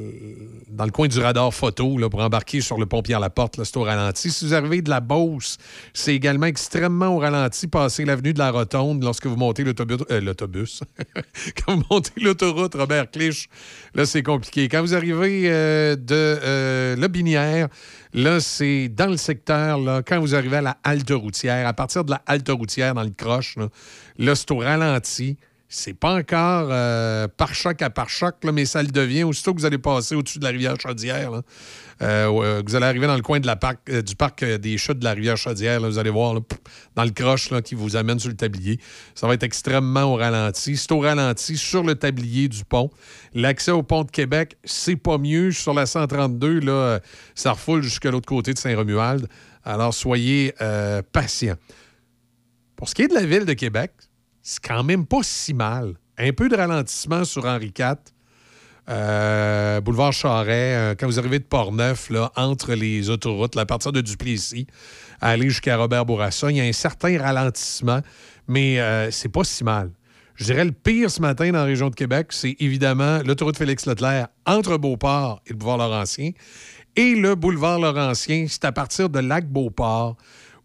dans le coin du radar photo là, pour embarquer sur le pompier à la porte, là, c'est au ralenti. Si vous arrivez de la Beauce, c'est également extrêmement au ralenti, passer l'avenue de la Rotonde lorsque vous montez l'autobus. euh. Quand vous montez l'autoroute Robert Clich, là, c'est compliqué. Quand vous arrivez euh, de euh, La Binière, là, c'est dans le secteur, là, quand vous arrivez à la halte routière, à partir de la halte routière dans le croche, là, c'est au ralenti. C'est pas encore euh, par choc à par choc, là, mais ça le devient. Aussitôt que vous allez passer au-dessus de la rivière Chaudière, euh, que vous allez arriver dans le coin euh, du parc des chutes de la rivière Chaudière, vous allez voir dans le croche qui vous amène sur le tablier. Ça va être extrêmement au ralenti. C'est au ralenti sur le tablier du pont. L'accès au pont de Québec, c'est pas mieux. Sur la 132, là, ça refoule jusqu'à l'autre côté de Saint-Romuald. Alors, soyez patients. Pour ce qui est de la ville de Québec, c'est quand même pas si mal. Un peu de ralentissement sur Henri IV. euh, boulevard Charret, euh, quand vous arrivez de Portneuf, là, entre les autoroutes, à partir de Duplessis, à aller jusqu'à Robert Bourassa, il y a un certain ralentissement, mais euh, c'est pas si mal. Je dirais le pire ce matin dans la région de Québec, c'est évidemment l'autoroute Félix-Leclerc entre Beauport et le boulevard Laurentien. Et le boulevard Laurentien, c'est à partir de Lac-Beauport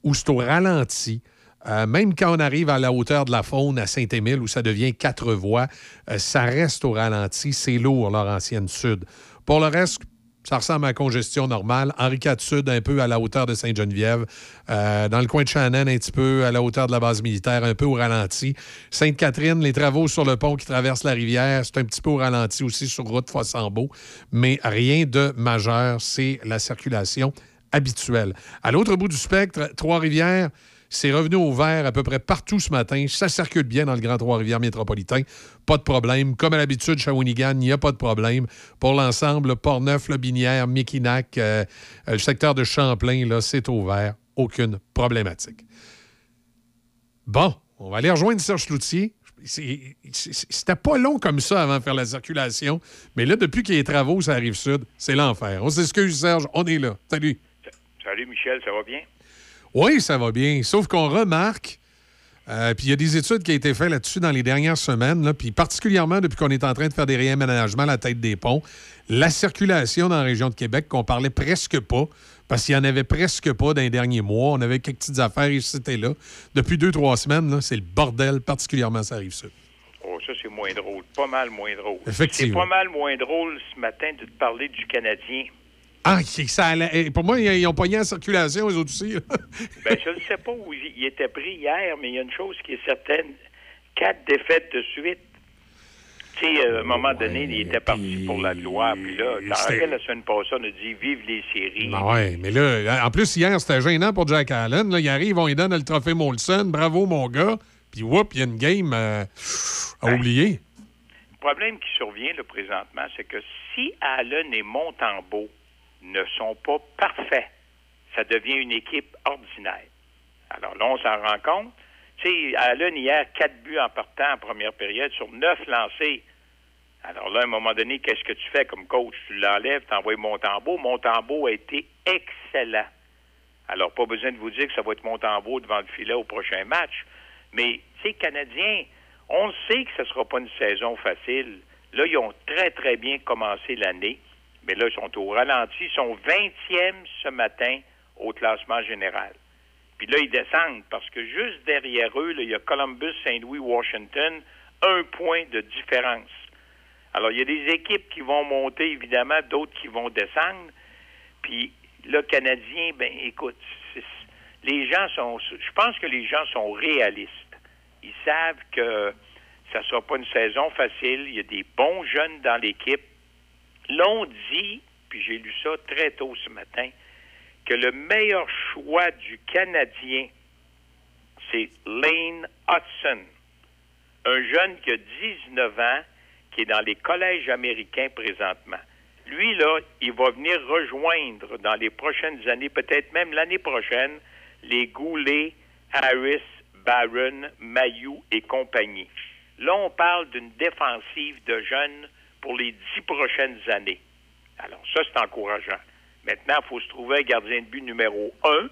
où c'est au ralenti. Euh, même quand on arrive à la hauteur de la faune à Saint-Émile, où ça devient quatre voies, euh, ça reste au ralenti. C'est lourd, Laurentienne Sud. Pour le reste, ça ressemble à congestion normale. Henri IV Sud, un peu à la hauteur de Sainte-Geneviève. Euh, dans le coin de Shannon, un petit peu à la hauteur de la base militaire, un peu au ralenti. Sainte-Catherine, les travaux sur le pont qui traverse la rivière, c'est un petit peu au ralenti aussi sur route Fossambeau. Mais rien de majeur. C'est la circulation habituelle. À l'autre bout du spectre, Trois-Rivières, c'est revenu au vert à peu près partout ce matin. Ça circule bien dans le Grand Trois-Rivières métropolitain. Pas de problème. Comme à l'habitude, Shawinigan, il n'y a pas de problème. Pour l'ensemble, Port-Neuf, Lobinière, Mekinac, euh, euh, le secteur de Champlain, c'est au vert. Aucune problématique. Bon, on va aller rejoindre Serge c'est- C'était pas long comme ça avant de faire la circulation, mais là, depuis qu'il y a les travaux, ça arrive sud, c'est l'enfer. On s'excuse, Serge, on est là. Salut. Salut Michel, ça va bien? Oui, ça va bien. Sauf qu'on remarque, euh, puis il y a des études qui ont été faites là-dessus dans les dernières semaines, là, puis particulièrement depuis qu'on est en train de faire des réaménagements à la tête des ponts, la circulation dans la région de Québec, qu'on parlait presque pas, parce qu'il n'y en avait presque pas dans les derniers mois. On avait quelques petites affaires et là. Depuis deux, trois semaines, c'est le bordel, particulièrement ça arrive ça. Oh, ça, c'est moins drôle. Pas mal moins drôle. Effectivement. C'est pas mal moins drôle ce matin de te parler du Canadien. Ah, ça allait- pour moi, ils ils ont pogné en circulation, les autres aussi. Ben, je ne sais pas où il il était pris hier, mais il y a une chose qui est certaine. Quatre défaites de suite. Tu sais, euh, à un moment donné, il était parti pour la gloire. Puis là, la semaine passée, on a dit « Vive les séries Ah ouais, mais là, en plus, hier, c'était gênant pour Jack Allen. Là, il arrive, on lui donne le trophée Molson. Bravo, mon gars. Puis, whoop, il y a une game euh, à oublier. Le problème qui survient là, présentement, c'est que si Allen et Montembeau ne sont pas parfaits, ça devient une équipe ordinaire. Alors là, on s'en rend compte. Tu sais, Allen, hier, quatre buts en partant en première période sur neuf lancés. Alors là, à un moment donné, qu'est-ce que tu fais comme coach? Tu l'enlèves, tu envoies Montembeau. Montembeau a été excellent. Alors, pas besoin de vous dire que ça va être Montembeau devant le filet au prochain match. Mais, tu sais, Canadiens, on sait que ce ne sera pas une saison facile. Là, ils ont très, très bien commencé l'année. Mais là, ils sont au ralenti. Ils sont 20e ce matin au classement général. Puis là, ils descendent parce que juste derrière eux, il y a Columbus, Saint-Louis, Washington, un point de différence. Alors, il y a des équipes qui vont monter, évidemment, d'autres qui vont descendre. Puis, le Canadien, ben, écoute, les gens sont, je pense que les gens sont réalistes. Ils savent que ça ne sera pas une saison facile. Il y a des bons jeunes dans l'équipe. L'on dit, puis j'ai lu ça très tôt ce matin, que le meilleur choix du Canadien, c'est Lane Hudson, un jeune qui a 19 ans, qui est dans les collèges américains présentement. Lui, là, il va venir rejoindre dans les prochaines années, peut-être même l'année prochaine, les Goulet, Harris, Barron, Mayou et compagnie. Là, on parle d'une défensive de jeunes pour les dix prochaines années. Alors, ça, c'est encourageant. Maintenant, il faut se trouver un gardien de but numéro un.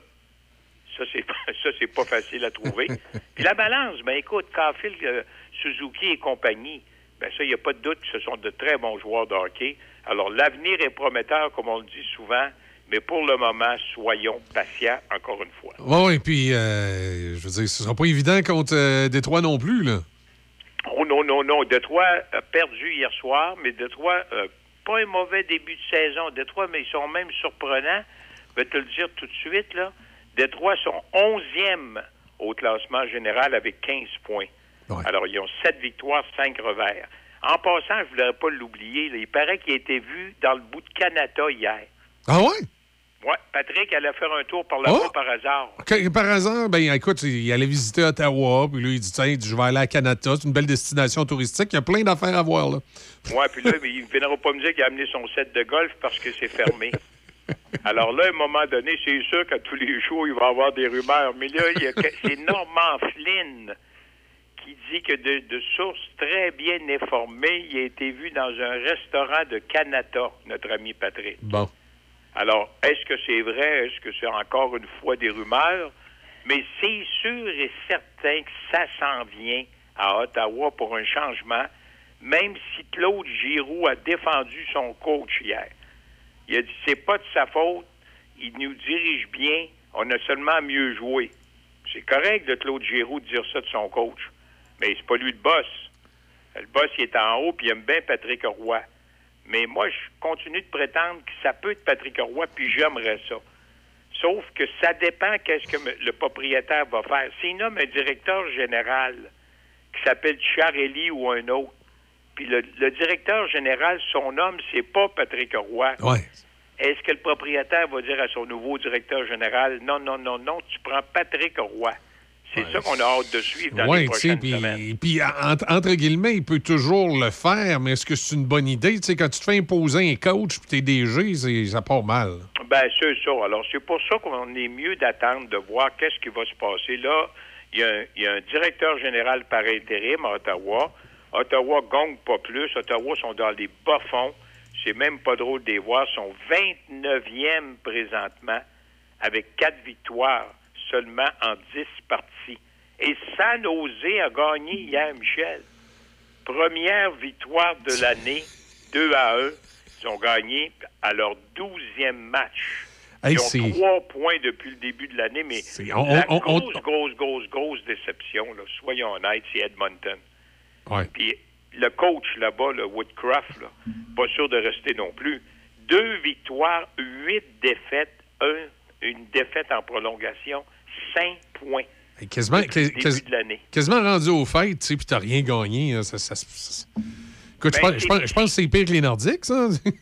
Ça, c'est ça, c'est pas facile à trouver. Puis la balance, ben écoute, Caulfield, euh, Suzuki et compagnie, ben ça, il n'y a pas de doute que ce sont de très bons joueurs de hockey. Alors, l'avenir est prometteur, comme on le dit souvent, mais pour le moment, soyons patients, encore une fois. Oui, puis, euh, je veux dire, ce sera pas évident contre euh, Détroit non plus, là. Oh non, non, non. Detroit a perdu hier soir, mais Detroit, euh, pas un mauvais début de saison. Detroit, mais ils sont même surprenants. Je vais te le dire tout de suite, là. Detroit sont 11e au classement général avec 15 points. Alors, ils ont 7 victoires, 5 revers. En passant, je ne voudrais pas l'oublier, il paraît qu'il a été vu dans le bout de Canada hier. Ah ouais? Ouais, Patrick allait faire un tour par là-bas Oh! par hasard. Que- Par hasard, ben écoute, il allait visiter Ottawa, puis là, il dit, tiens, je vais aller à Canada, c'est une belle destination touristique, il y a plein d'affaires à voir, là. Ouais, puis là, il ne viendra pas me dire qu'il a amené son set de golf parce que c'est fermé. Alors là, à un moment donné, c'est sûr qu'à tous les jours, il va y avoir des rumeurs. Mais là, il y a c'est Norman Flynn qui dit que de, de sources très bien informées, il a été vu dans un restaurant de Canada, notre ami Patrick. Bon. Alors, est-ce que c'est vrai? Est-ce que c'est encore une fois des rumeurs? Mais c'est sûr et certain que ça s'en vient à Ottawa pour un changement, même si Claude Giroux a défendu son coach hier. Il a dit c'est pas de sa faute, il nous dirige bien, on a seulement mieux joué. C'est correct de Claude Giroux de dire ça de son coach, mais c'est pas lui le boss. Le boss, il est en haut, puis il aime bien Patrick Roy. Mais moi, je continue de prétendre que ça peut être Patrick Roy, puis j'aimerais ça. Sauf que ça dépend qu'est-ce que le propriétaire va faire. S'il nomme un directeur général qui s'appelle Charelli ou un autre, puis le, le directeur général, son homme, c'est pas Patrick Roy. Ouais. Est-ce que le propriétaire va dire à son nouveau directeur général, non, non, non, non, tu prends Patrick Roy. C'est ça qu'on a hâte de suivre dans Oui, les tu sais, prochaines semaines. puis puis, entre, guillemets, il peut toujours le faire, mais est-ce que c'est une bonne idée? Tu sais, quand tu te fais imposer un coach puis t'es DG, ça part mal. Ben, c'est ça. Alors, c'est pour ça qu'on est mieux d'attendre de voir qu'est-ce qui va se passer. Là, il y, a un, il y a un directeur général par intérim à Ottawa. Ottawa gagne pas plus. Ottawa sont dans les bas-fonds. C'est même pas drôle de les voir. Ils sont 29e présentement avec quatre victoires seulement en 10 parties. Et San Jose a gagné hier, Michel. Première victoire de l'année, 2 à 1. Ils ont gagné à leur 12e match. Hey, Ils ont trois points depuis le début de l'année, mais on- la on- on- grosse, grosse, grosse, grosse déception, là, soyons honnêtes, c'est Edmonton. Ouais. Puis le coach là-bas, le Woodcroft, là, pas sûr de rester non plus. Deux victoires, huit défaites, un, une défaite en prolongation, points. Quasiment, quas- quas- quasiment rendu aux fêtes, tu sais, puis t'as rien gagné. hein, ça- ça- ça- Écoute, je pense- je pense, je pense que c'est pire que les Nordiques, ça.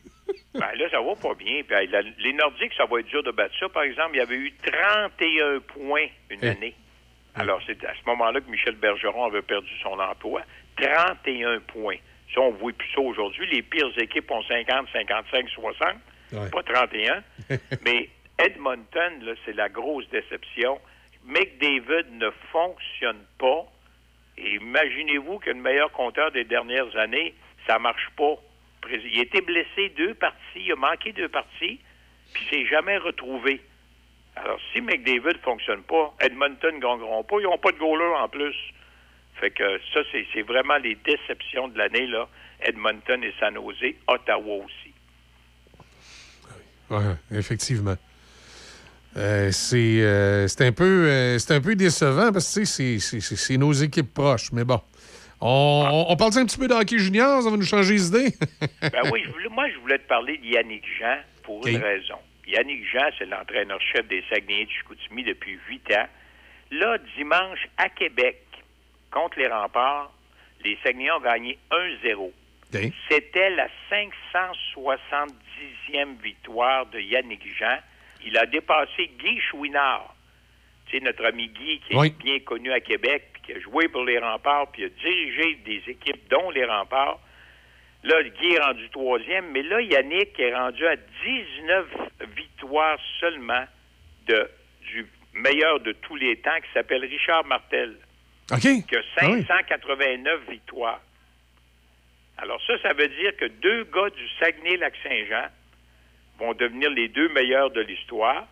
Ben là, ça va pas bien. Puis, la- les Nordiques, ça va être dur de battre ça. Par exemple, il y avait eu 31 points une année. Alors, c'est à ce moment-là que Michel Bergeron avait perdu son emploi. 31 points. Ça, on ne voit plus ça aujourd'hui. Les pires équipes ont 50, 55, 60. Ouais. Pas 31. Mais Edmonton, là, c'est la grosse déception. McDavid ne fonctionne pas, imaginez-vous qu'un meilleur compteur des dernières années, ça marche pas. Il a été blessé deux parties, il a manqué deux parties, puis il s'est jamais retrouvé. Alors, si McDavid fonctionne pas, Edmonton ne gagneront pas, ils n'ont pas de goaler en plus. Fait que ça, c'est c'est vraiment les déceptions de l'année, là. Edmonton et San Jose, Ottawa aussi. Oui, effectivement. Euh, c'est euh, c'est un, peu, euh, un peu décevant parce que c'est- nos équipes proches. Mais bon. On, on, on parle un petit peu de hockey junior, ça va nous changer les idées? Ben oui, je voulais- moi, je voulais te parler de Yannick Jean pour une raison. Yannick Jean, c'est l'entraîneur-chef des Saguenayens de Chicoutimi depuis huit ans. Là, dimanche, à Québec, contre les remparts, les Saguenayens ont gagné 1-0. C'était la 570e victoire de Yannick Jean. Il a dépassé Guy Chouinard. Tu sais, notre ami Guy, qui est Oui. bien connu à Québec, puis qui a joué pour les remparts, puis a dirigé des équipes, dont les remparts. Là, Guy est rendu troisième, mais là, Yannick est rendu à 19 victoires seulement de, du meilleur de tous les temps, qui s'appelle Richard Martel, qui a Ah oui. 589 victoires. Alors ça, ça veut dire que deux gars du Saguenay-Lac-Saint-Jean vont devenir les deux meilleurs de l'histoire.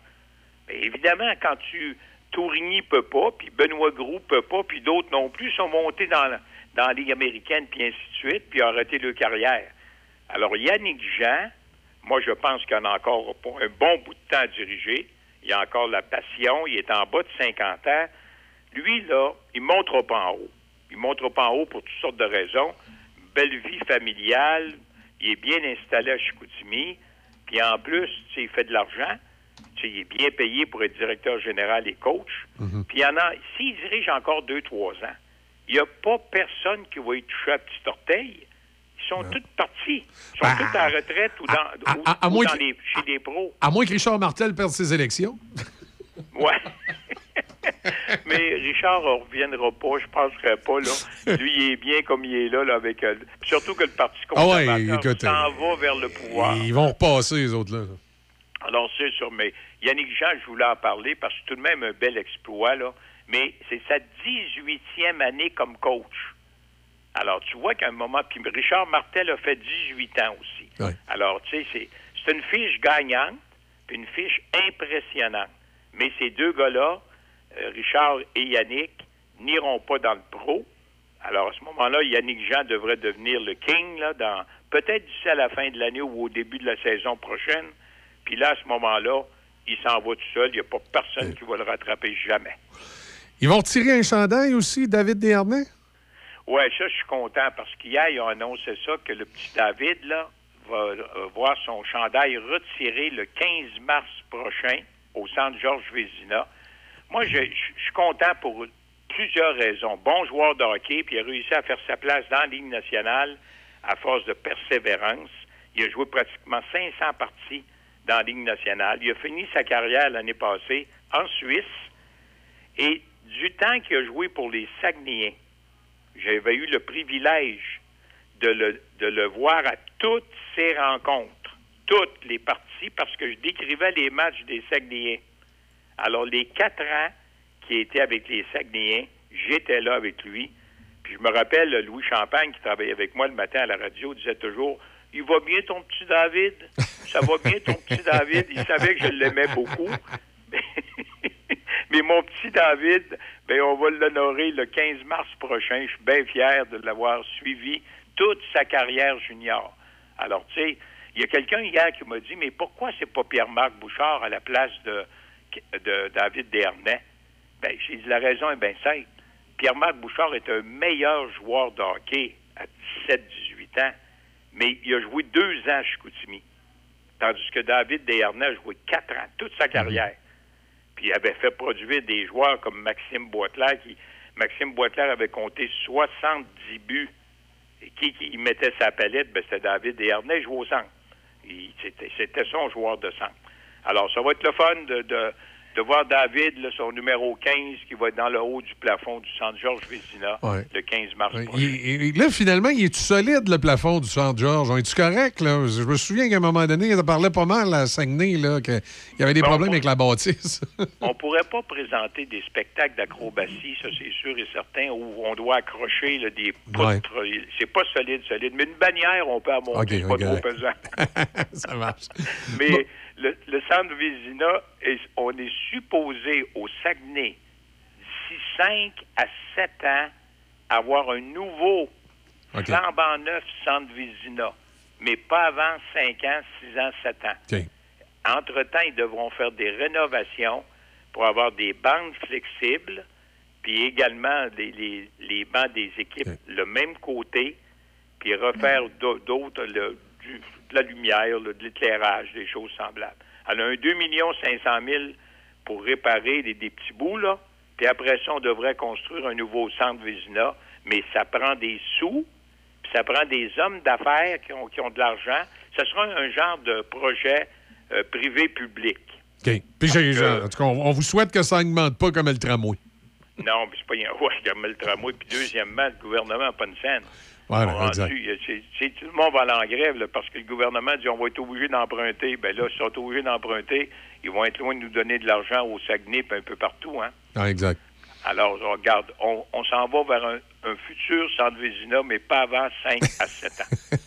Mais évidemment, quand tu Tourigny peut pas, puis Benoît Groux peut pas, puis d'autres non plus, sont montés dans la, dans Ligue américaine, puis ainsi de suite, puis ont arrêté leur carrière. Alors Yannick Jean, moi je pense qu'il en a encore un bon bout de temps à diriger. Il a encore la passion, il est en bas de 50 ans. Lui, là, il ne montera pas en haut. Il ne montera pas en haut pour toutes sortes de raisons. Belle vie familiale, il est bien installé à Chicoutimi, puis en plus, tu sais, il fait de l'argent. Tu sais, il est bien payé pour être directeur général et coach. Puis il y en a, s'il dirige encore deux, trois ans, il n'y a pas personne qui va y toucher à petit orteil. Ils sont tous partis. Ils sont Ah. tous en retraite ou dans, ou- à- à ou moins dans que- les- chez des pros. À moins que Richard Martel perde ses élections. Ouais. Mais Richard ne reviendra pas, je penserais pas. Là. Lui, il est bien comme il est là, là avec euh, surtout que le Parti Ah ouais, conservateur s'en va vers le pouvoir. Ils vont repasser, les autres, là. Alors, c'est sûr, mais Yannick Jean, je voulais en parler parce que c'est tout de même un bel exploit, là. Mais c'est sa 18e année comme coach. Alors, tu vois qu'à un moment, puis Richard Martel a fait 18 ans aussi. Alors, tu sais, c'est, c'est une fiche gagnante, puis une fiche impressionnante. Mais ces deux gars-là, euh, Richard et Yannick, n'iront pas dans le pro. Alors, à ce moment-là, Yannick Jean devrait devenir le king, là, dans, peut-être d'ici à la fin de l'année ou au début de la saison prochaine. Puis là, à ce moment-là, il s'en va tout seul. Il n'y a pas personne qui va le rattraper jamais. Ils vont tirer un chandail aussi, David Desharnais? Ouais, ça, je suis content parce qu'hier, ils ont annoncé ça, que le petit David, là, va euh, voir son chandail retiré le 15 mars prochain au centre Georges Vézina. Moi, je, suis content pour plusieurs raisons. Bon joueur de hockey, puis il a réussi à faire sa place dans la Ligue nationale à force de persévérance. Il a joué pratiquement 500 parties dans la Ligue nationale. Il a fini sa carrière l'année passée en Suisse. Et du temps qu'il a joué pour les Saguenayens, j'avais eu le privilège de le, de le voir à toutes ses rencontres, toutes les parties, parce que je décrivais les matchs des Saguenayens. Alors, les quatre ans qui étaient avec les Saguenayens, j'étais là avec lui. Puis je me rappelle, Louis Champagne, qui travaillait avec moi le matin à la radio, disait toujours Il va bien ton petit David? Ça va bien ton petit David Il savait que je l'aimais beaucoup. Mais mon petit David, ben, on va l'honorer le 15 mars prochain. Je suis bien fier de l'avoir suivi toute sa carrière junior. Alors, tu sais, il y a quelqu'un hier qui m'a dit, mais pourquoi c'est pas Pierre-Marc Bouchard à la place de, de David Desharnais? Ben, j'ai dit, la raison est bien simple. Pierre-Marc Bouchard est un meilleur joueur de hockey à 17-18 ans, mais il a joué deux ans à Chicoutimi. Tandis que David Desharnais a joué quatre ans, toute sa carrière. Puis il avait fait produire des joueurs comme Maxime Boitler, qui Maxime Boitler avait compté 70 buts. Et qui, qui mettait sa palette? Ben, c'était David Desharnais, jouait au centre. Il- C'était c'était son joueur de centre. Alors, ça va être le fun de, de, de voir David, là, son numéro 15, qui va être dans le haut du plafond du centre Georges Vézina Ouais. le 15 mars Ouais, prochain. il- là, finalement, il est-tu solide, le plafond du centre Georges? On est-tu correct, là? Je me souviens qu'à un moment donné, ça parlait pas mal à Saguenay, là, qu'il y avait des Bon, problèmes avec la bâtisse. On pourrait pas présenter des spectacles d'acrobatie, ça c'est sûr et certain, où on doit accrocher là, des poutres. C'est pas solide, solide. Mais une bannière, on peut en monter, Ok, c'est pas trop pesant. ça marche. Mais le, le centre Vézina, est- on est supposé au Saguenay, d'ici 5 à 7 ans, avoir un nouveau OK. flambant neuf centre Vézina. Mais pas avant 5 ans, 6 ans, 7 ans. Entre-temps, ils devront faire des rénovations pour avoir des bandes flexibles, puis également les, les, les bancs des équipes le même côté, puis refaire d'au- d'autres, le- du- de la lumière, là, de l'éclairage, des choses semblables. Elle a un 2 500 000 pour réparer des, des petits bouts, là, puis après ça, on devrait construire un nouveau centre Vézina, mais ça prend des sous, puis ça prend des hommes d'affaires qui ont, qui ont de l'argent. Ce sera un, genre de projet euh, privé-public. OK. Puis, en tout cas, on, on vous souhaite que ça n'augmente pas comme le tramway. Non, mais c'est pas. Ouais, comme le tramway. Puis deuxièmement, le gouvernement n'a pas une scène. Voilà, exact. c'est- c'est- tout le monde va aller en grève là, parce que le gouvernement dit on va être obligé d'emprunter. Ben là, s'ils sont obligés d'emprunter, ils vont être loin de nous donner de l'argent au Saguenay un peu partout. Hein? Ah, exact. Alors, regarde, on, on s'en va vers un, un futur centre Vézina, mais pas avant 5 à 7 ans.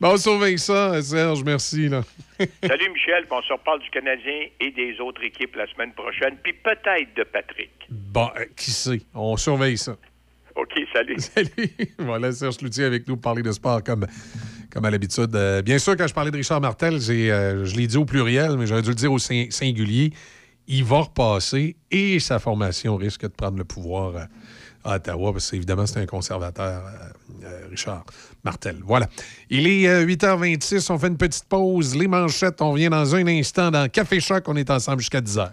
Bon, on surveille ça, Serge. Merci. Là. Salut Michel, on se reparle du Canadien et des autres équipes la semaine prochaine, puis peut-être de Patrick. Bon, euh, qui sait? On surveille ça. OK, salut. Salut. Voilà, Serge Cloutier avec nous pour parler de sport comme, comme à l'habitude. Euh, bien sûr, quand je parlais de Richard Martel, euh, je l'ai dit au pluriel, mais j'aurais dû le dire au sing- singulier. Il va repasser et sa formation risque de prendre le pouvoir à, à Ottawa, parce que évidemment, c'est un conservateur, euh, euh, Richard Martel. Voilà. Il est euh, 8h26, on fait une petite pause. Les manchettes, on revient dans un instant dans Café Choc. On est ensemble jusqu'à 10h.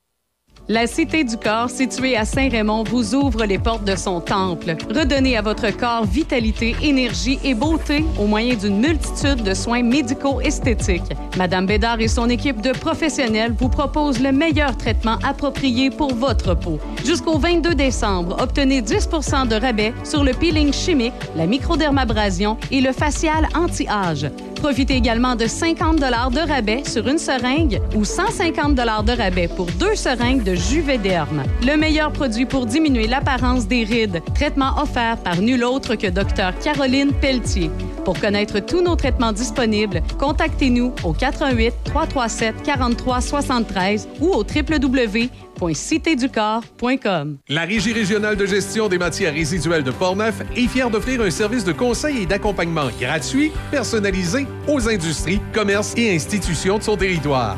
La Cité du Corps, située à Saint-Raymond, vous ouvre les portes de son temple. Redonnez à votre corps vitalité, énergie et beauté au moyen d'une multitude de soins médico-esthétiques. Madame Bédard et son équipe de professionnels vous proposent le meilleur traitement approprié pour votre peau. Jusqu'au 22 décembre, obtenez 10% de rabais sur le peeling chimique, la microdermabrasion et le facial anti-âge. Profitez également de 50 de rabais sur une seringue ou 150 de rabais pour deux seringues de Juvederm. Le meilleur produit pour diminuer l'apparence des rides. Traitement offert par nul autre que Dr Caroline Pelletier. Pour connaître tous nos traitements disponibles, contactez-nous au 88 337 43 73 ou au www.citéducorps.com. La Régie régionale de gestion des matières résiduelles de Portneuf est fière d'offrir un service de conseil et d'accompagnement gratuit, personnalisé aux industries, commerces et institutions de son territoire.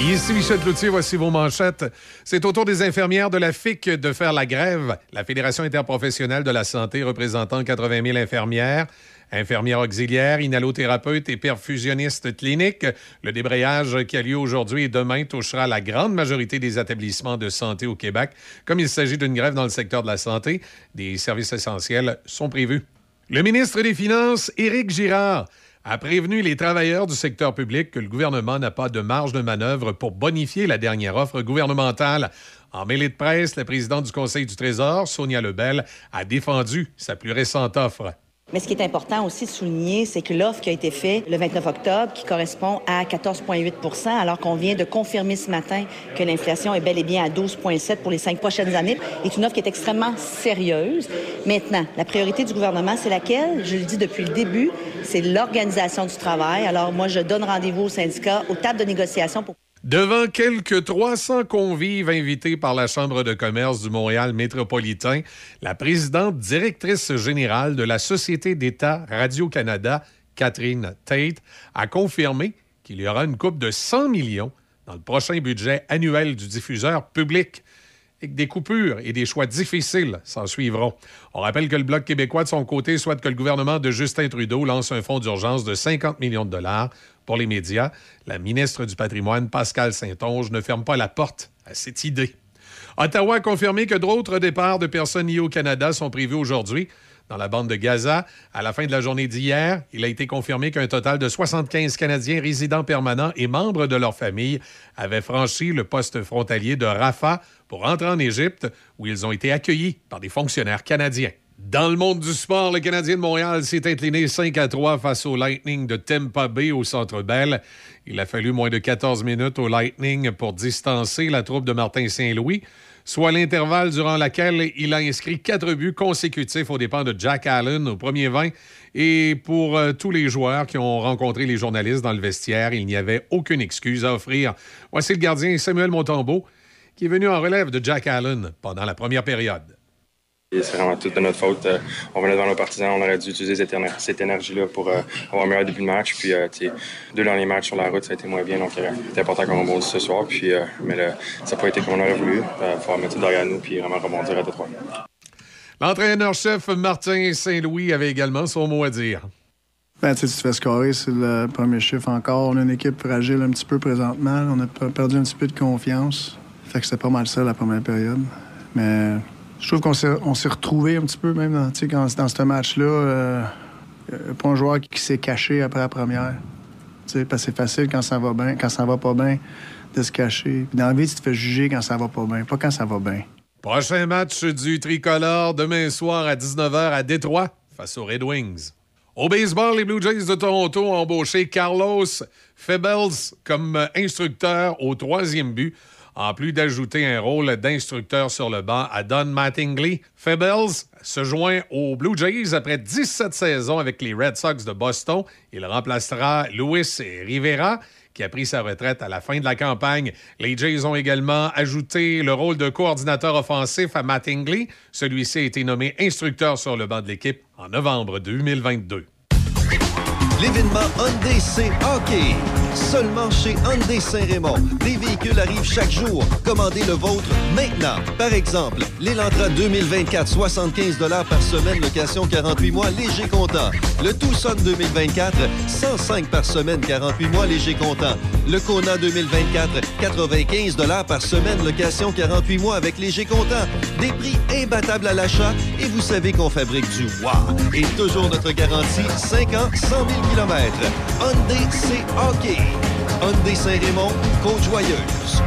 Ici Michel Cloutier, voici vos manchettes. C'est au tour des infirmières de la FIC de faire la grève. La Fédération interprofessionnelle de la santé représentant 80 000 infirmières, infirmières auxiliaires, inhalothérapeutes et perfusionnistes cliniques. Le débrayage qui a lieu aujourd'hui et demain touchera la grande majorité des établissements de santé au Québec. Comme il s'agit d'une grève dans le secteur de la santé, des services essentiels sont prévus. Le ministre des Finances, Éric Girard, a prévenu les travailleurs du secteur public que le gouvernement n'a pas de marge de manœuvre pour bonifier la dernière offre gouvernementale. En mêlée de presse, la présidente du Conseil du Trésor, Sonia Lebel, a défendu sa plus récente offre. Mais ce qui est important aussi de souligner, c'est que l'offre qui a été faite le 29 octobre, qui correspond à 14,8% alors qu'on vient de confirmer ce matin que l'inflation est bel et bien à 12,7 pour les cinq prochaines années, est une offre qui est extrêmement sérieuse. Maintenant, la priorité du gouvernement, c'est laquelle? Je le dis depuis le début, c'est l'organisation du travail. Alors moi, je donne rendez-vous aux syndicats, aux tables de négociation pour Devant quelques 300 convives invités par la Chambre de commerce du Montréal métropolitain, la présidente directrice générale de la Société d'État Radio-Canada, Catherine Tate, a confirmé qu'il y aura une coupe de 100 millions dans le prochain budget annuel du diffuseur public et que des coupures et des choix difficiles s'en suivront. On rappelle que le Bloc québécois, de son côté, souhaite que le gouvernement de Justin Trudeau lance un fonds d'urgence de 50 millions de dollars pour les médias. La ministre du Patrimoine, Pascal Saint-Onge, ne ferme pas la porte à cette idée. Ottawa a confirmé que d'autres départs de personnes liées au Canada sont prévus aujourd'hui. Dans la bande de Gaza, à la fin de la journée d'hier, il a été confirmé qu'un total de 75 Canadiens résidents permanents et membres de leur famille avaient franchi le poste frontalier de Rafah pour entrer en Égypte, où ils ont été accueillis par des fonctionnaires canadiens. Dans le monde du sport, le Canadien de Montréal s'est incliné 5 à 3 face au Lightning de Tampa Bay au Centre Bell. Il a fallu moins de 14 minutes au Lightning pour distancer la troupe de Martin Saint-Louis, soit l'intervalle durant lequel il a inscrit quatre buts consécutifs aux dépens de Jack Allen au premier 20. Et pour euh, tous les joueurs qui ont rencontré les journalistes dans le vestiaire, il n'y avait aucune excuse à offrir. Voici le gardien Samuel Montembeau qui est venu en relève de Jack Allen pendant la première période. C'est vraiment toute de notre faute. Euh, on venait devant nos partisans, on aurait dû utiliser cette, éner- cette énergie-là pour euh, avoir un meilleur début de match. Puis, euh, tu sais, deux derniers matchs sur la route, ça a été moins bien. Donc, euh, c'est important qu'on rebondisse ce soir. Puis, euh, mais le- ça n'a pas été comme on aurait voulu. Il faut mettre ça derrière nous puis vraiment rebondir à deux trois. L'entraîneur-chef Martin Saint-Louis avait également son mot à dire. Ben, tu sais, tu te fais scorer, c'est le premier chiffre encore. On a une équipe fragile un petit peu présentement. On a pe- perdu un petit peu de confiance. Fait que c'était pas mal ça la première période. Mais je trouve qu'on s'est, retrouvé un petit peu même dans, dans ce match-là. euh, a pas un joueur qui s'est caché après la première. Parce c'est facile quand ça va bien, quand ça va pas bien, de se cacher. Dans la vie, tu te fais juger quand ça va pas bien, pas quand ça va bien. Prochain match du tricolore demain soir à 19h à Détroit face aux Red Wings. Au baseball, les Blue Jays de Toronto ont embauché Carlos Febels comme euh, instructeur au troisième but, en plus d'ajouter un rôle d'instructeur sur le banc à Don Mattingly. Febels se joint aux Blue Jays après 17 saisons avec les Red Sox de Boston. Il remplacera Luis Rivera qui a pris sa retraite à la fin de la campagne. Les Jays ont également ajouté le rôle de coordinateur offensif à Mattingly. Celui-ci a été nommé instructeur sur le banc de l'équipe en novembre 2022. L'événement. Seulement chez Hyundai Saint-Raymond. Des véhicules arrivent chaque jour. Commandez le vôtre maintenant. Par exemple, l'Elantra 2024, 75 par semaine, location 48 mois, léger comptant. Le Tucson 2024, 105 par semaine, 48 mois, léger comptant. Le Kona 2024, 95 par semaine, location 48 mois avec léger comptant. Des prix imbattables à l'achat et vous savez qu'on fabrique du wow. Et toujours notre garantie, 5 ans, 100 000 km. Hyundai, c'est hockey. Hyundai Saint-Raymond, Côte-Joyeuse.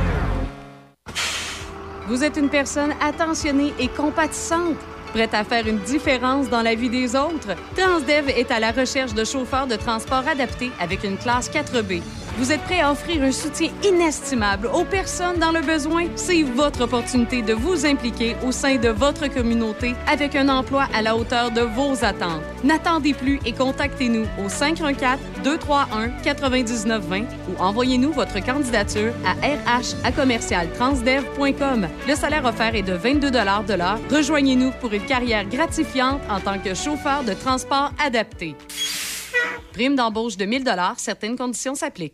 Vous êtes une personne attentionnée et compatissante, prête à faire une différence dans la vie des autres. Transdev est à la recherche de chauffeurs de transport adaptés avec une classe 4B. Vous êtes prêt à offrir un soutien inestimable aux personnes dans le besoin? C'est votre opportunité de vous impliquer au sein de votre communauté avec un emploi à la hauteur de vos attentes. N'attendez plus et contactez-nous au 514-231-9920 ou envoyez-nous votre candidature à rh. Le salaire offert est de 22 de l'heure. Rejoignez-nous pour une carrière gratifiante en tant que chauffeur de transport adapté. Prime d'embauche de 1000 certaines conditions s'appliquent.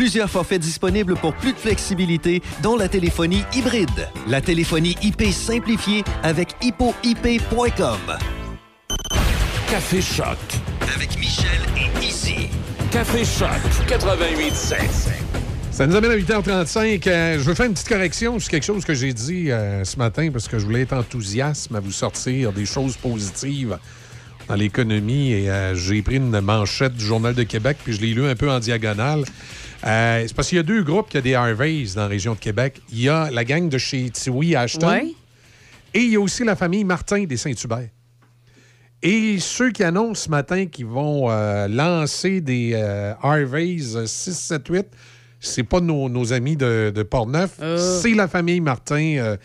Plusieurs forfaits disponibles pour plus de flexibilité, dont la téléphonie hybride. La téléphonie IP simplifiée avec hippoip.com. Café Choc. avec Michel et Izzy. Café Choc 88.7. Ça nous amène à 8h35. Euh, je veux faire une petite correction sur quelque chose que j'ai dit euh, ce matin parce que je voulais être enthousiaste à vous sortir des choses positives dans l'économie et euh, j'ai pris une manchette du Journal de Québec puis je l'ai lu un peu en diagonale. Euh, c'est parce qu'il y a deux groupes qui ont des Harveys dans la région de Québec. Il y a la gang de chez Tiwi Ashton Ouais. et il y a aussi la famille Martin des Saint-Hubert. Et ceux qui annoncent ce matin qu'ils vont euh, lancer des euh, Harveys 678, c'est pas nos, nos amis de, de Portneuf, c'est la famille Martin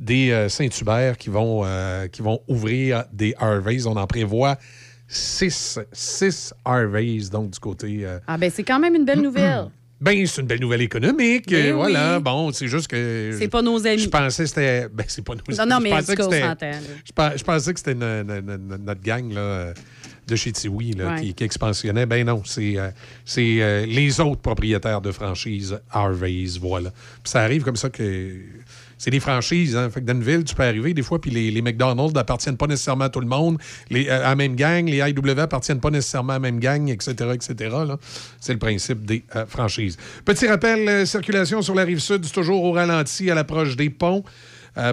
des Saint-Hubert qui vont, qui vont ouvrir des Harveys. On en prévoit six, six Harveys, donc du côté. Ah, ben, c'est quand même une belle nouvelle. Ben, c'est une belle nouvelle économique. Ben euh, oui. voilà, bon, c'est juste que. C'est pas nos amis. Je pensais que c'était. Ben, c'est pas nos Non, non, mais je en pensais que je, je pensais que c'était no- no- no- no- notre gang là, euh, de chez Tiwi là, Ouais. qui, qui expansionnait. Ben non, c'est euh, euh, les autres propriétaires de franchises Harveys, voilà. Puis ça arrive comme ça que. C'est des franchises, hein. Fait que dans une ville, tu peux arriver des fois, puis les, McDonald's n'appartiennent pas nécessairement à tout le monde. Les, euh, à la même gang, les IW appartiennent pas nécessairement à la même gang, etc., etc. C'est le principe des euh, franchises. Petit rappel, euh, circulation sur la rive sud, c'est toujours au ralenti à l'approche des ponts.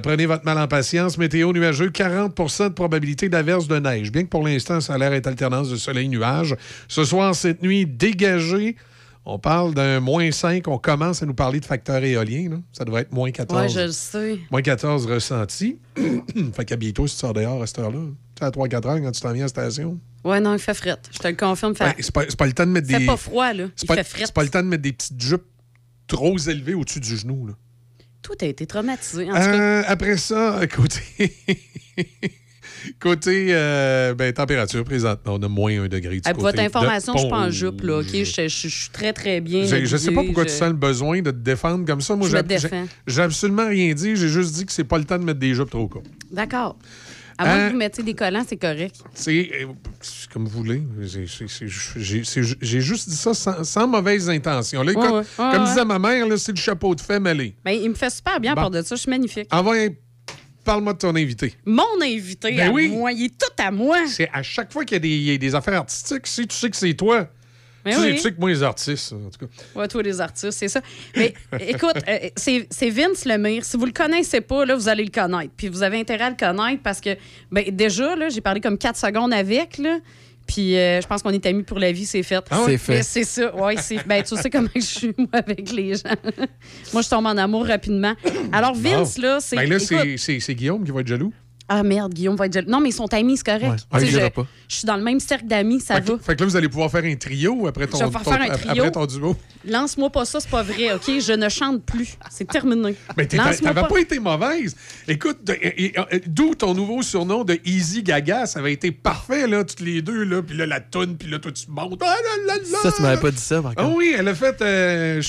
Prenez votre mal en patience. Météo nuageux, 40% de probabilité d'averse de neige. Bien que pour l'instant, ça a l'air être alternance de soleil-nuage. Ce soir, cette nuit, dégagé. On parle d'un moins 5. On commence à nous parler de facteur éolien. là. Ça devrait être moins 14. Ouais, je le sais. Moins 14 ressenti. fait qu'habille-toi si tu sors dehors à cette heure-là. Tu sais, à 3-4 heures quand tu t'en viens à la station. Ouais, non, il fait fret. Je te le confirme. Fait... Ouais, c'est pas, c'est pas le temps de mettre des. pas froid, là. C'est Il pas, fait fret. c'est pas le temps de mettre des petites jupes trop élevées au-dessus du genou. Là. Tout a été traumatisé. En tout cas, Euh, après ça, côté. côté euh, ben, température, présentement, on a moins un degré. du côté votre information, de je suis pas en jupe, là, OK? Je, je- je suis très, très bien. Je, je sais pas pourquoi tu sens le besoin de te défendre comme ça. Moi, j'ai- absolument rien dit. J'ai juste dit que c'est pas le temps de mettre des jupes trop courtes. D'accord. À moins Euh, que vous mettiez des collants, c'est correct. C'est euh, comme vous voulez. J'ai- juste dit ça sans, sans mauvaise intention. Là, Ouais, comme ouais, ouais, comme ouais. disait ma mère, c'est le chapeau de fait mêlé. Ben, il me fait super bien Bon. pour de ça. Je suis magnifique. Envoie, parle-moi de ton invité. Mon invité Ben à oui. moi, il est tout à moi. C'est à chaque fois qu'il y a des, il y a des affaires artistiques, si tu sais que c'est toi. Ben tu, sais, oui. tu sais que moi, les artistes, en tout cas. Ouais, tous les artistes, c'est ça. Mais écoute, euh, c'est Vince Lemire. Si vous le connaissez pas, là, vous allez le connaître. Puis vous avez intérêt à le connaître parce que, ben, déjà, j'ai parlé comme 4 secondes avec, là. Puis euh, je pense qu'on est amis pour la vie, c'est fait. Ah? C'est fait. C'est ça, ouais. c'est- Ben, tu sais comment je suis, moi, avec les gens. moi, je tombe en amour rapidement. Alors, Vince, là, c'est. Ben là, écoute- c'est- c'est c'est Guillaume qui va être jaloux. Ah merde, Guillaume va être jaloux. Non, mais ils sont amis, c'est correct. Ouais. Tu Ah, sais, je, pas. je suis dans le même cercle d'amis, ça Fait que, va. fait que là, vous allez pouvoir faire un trio après ton, Je vais pouvoir ton- faire un ap- trio. après ton duo. Lance-moi pas ça, c'est pas vrai, OK? Je ne chante plus. C'est terminé. Mais t'avais pas. été mauvaise. Écoute, euh, d'où ton nouveau surnom de Easy Gaga, ça avait été parfait, là, toutes les deux, là. Puis là, la toune, puis là, toi, tu montes. Ah là là là! Ça, tu m'avais pas dit ça, par Ah oui, elle a fait euh,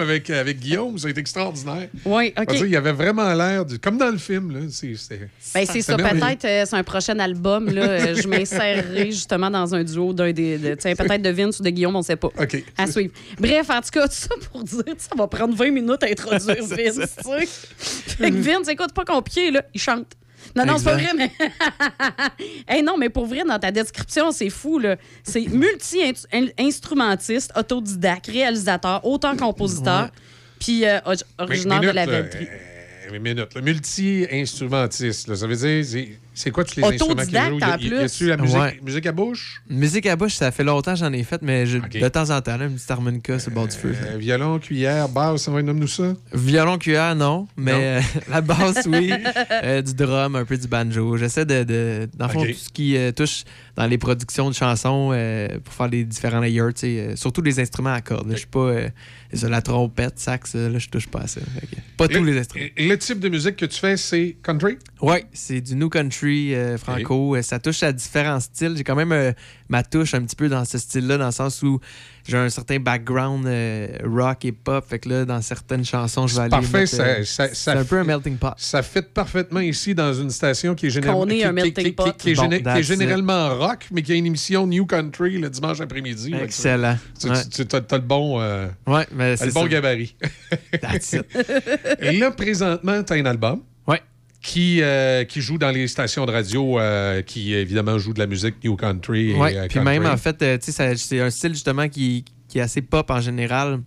avec, avec Guillaume. Ça a été extraordinaire. Oui, OK. dire, il avait vraiment l'air, comme dans le film, là. C'est c'était- Ben, c'est ça, peut-être, euh, c'est un prochain album. Là, euh, je m'insérerai justement dans un duo d'un des. de- sais, peut-être de Vince ou de Guillaume, on sait pas. OK. À suivre. Bref, en tout cas, tout ça pour dire, ça va prendre 20 minutes à introduire Vince. Fait que Vince, écoute, pas compliqué, là, il chante. Non, non, c'est pas vrai, mais. hey, non, mais pour vrai, dans ta description, c'est fou, là. C'est multi-instrumentiste, autodidacte, réalisateur, auteur-compositeur, puis euh, or- originaire de la là, Vellerie. euh, là. Multi-instrumentiste. Ça veut dire, c'est- quoi tous les instruments qu'il Autodidacte, joue? en Y a- y a- plus. Y a-tu la musique, Ouais. musique à bouche? Musique à bouche, ça fait longtemps que j'en ai fait, mais je- de temps en temps, là, une petite harmonica sur le bord du feu. Euh, violon, cuillère, basse, ça va nomme-nous ça? Violon, cuillère, non, mais Non. euh, la basse, oui. Euh, du drum, un peu du banjo. J'essaie de, de- Dans le fond, tout ce qui euh, touche dans les productions de chansons euh, pour faire les différents layers, euh, surtout les instruments à cordes. là. Je suis pas. euh, la trompette, sax, euh, là, je touche pas à ça. Pas tous Le- les instruments. Le type de musique que tu fais, c'est country? Ouais, c'est du new country euh, franco. Euh, Ça touche à différents styles. J'ai quand même euh, ma touche un petit peu dans ce style-là, dans le sens où j'ai un certain background euh, rock et pop. Fait que là, dans certaines chansons, je vais aller. Parfait, mettre, ça, ça- c'est ça un peu un fait- melting pot. Ça fit parfaitement ici dans une station qui est, général- Qu'on est qui- un qui- melting qui- pot. qui- qui est Bon, géné- qui est that's it. généralement rock, mais qui a une émission New Country le dimanche après-midi. Excellent. Tu, Ouais. as, le bon, euh, Ouais, mais c'est le bon gabarit. That's it. Et là, présentement, tu as un album. Qui, euh, qui joue dans les stations de radio euh, qui, évidemment, jouent de la musique New Country. et, Ouais, euh, puis country. même, en fait, c'est un style justement qui, qui est assez pop en général.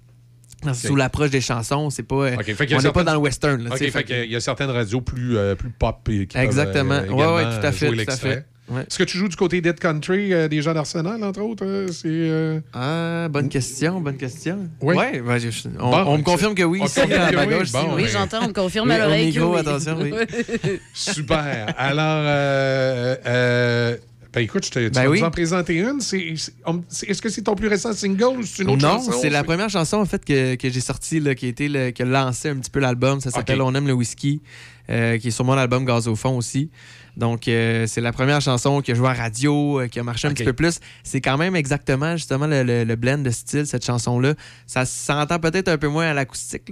Sous l'approche des chansons, c'est pas. on n'est pas dans le western. Là, fait fait qu'il y a certaines radios plus, plus pop et qui Exactement. peuvent, Ouais, ouais, tout à fait, jouer tout à l'extrait. fait. Ouais. Est-ce que tu joues du côté Dead Country euh, des gens d'Arsenal, entre autres? euh, c'est, euh, Ah, bonne question, bonne question. Oui. Ouais, ben, je- on, Bon, on me confirme que oui. on confirme à que ma oui. gauche, Bon, ici, Oui, j'entends, on me confirme Oui, à l'oreille. micro, oui. attention, oui. Super. Alors, euh, euh, ben écoute, je te, tu Ben vas oui. nous en présenter une. C'est- c'est- on- c'est- Est-ce que c'est ton plus récent single ou c'est une autre non, chanson? c'est la première chanson en fait que, que j'ai sortie là, qui a été le- qui a lancé un petit peu l'album. Ça s'appelle. On aime le whisky, euh, qui est sur mon album Gaz au fond aussi. Donc euh, c'est la première chanson qui a joué à radio, euh, qui a marché un petit peu plus. C'est quand même exactement justement le, le- le blend de style cette chanson là. Ça s'entend peut-être un peu moins à l'acoustique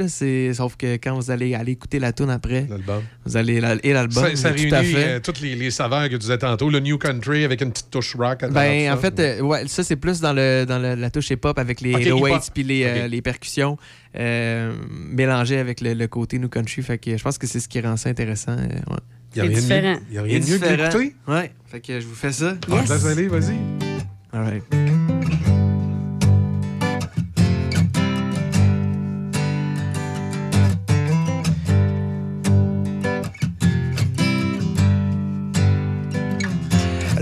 sauf que quand vous allez aller écouter la tune après, L'album. vous allez la- et l'album, Ça, ça tout à fait. euh, toutes les, les saveurs que tu disais tantôt, le New Country avec une petite touche rock. à Ben, en ça. fait, ouais, ça, c'est plus dans, le, dans le- la touche hip-hop avec les Ok, 808 hip-hop. puis les, les percussions mélangées avec le, côté New Country. Fait que je pense que c'est ce qui rend ça intéressant. ouais. Il y a rien de mieux- différent. il y a rien de mieux que d'écouter. Ouais. Fait que je vous fais ça. Ah, laisse aller, vas-y. All right.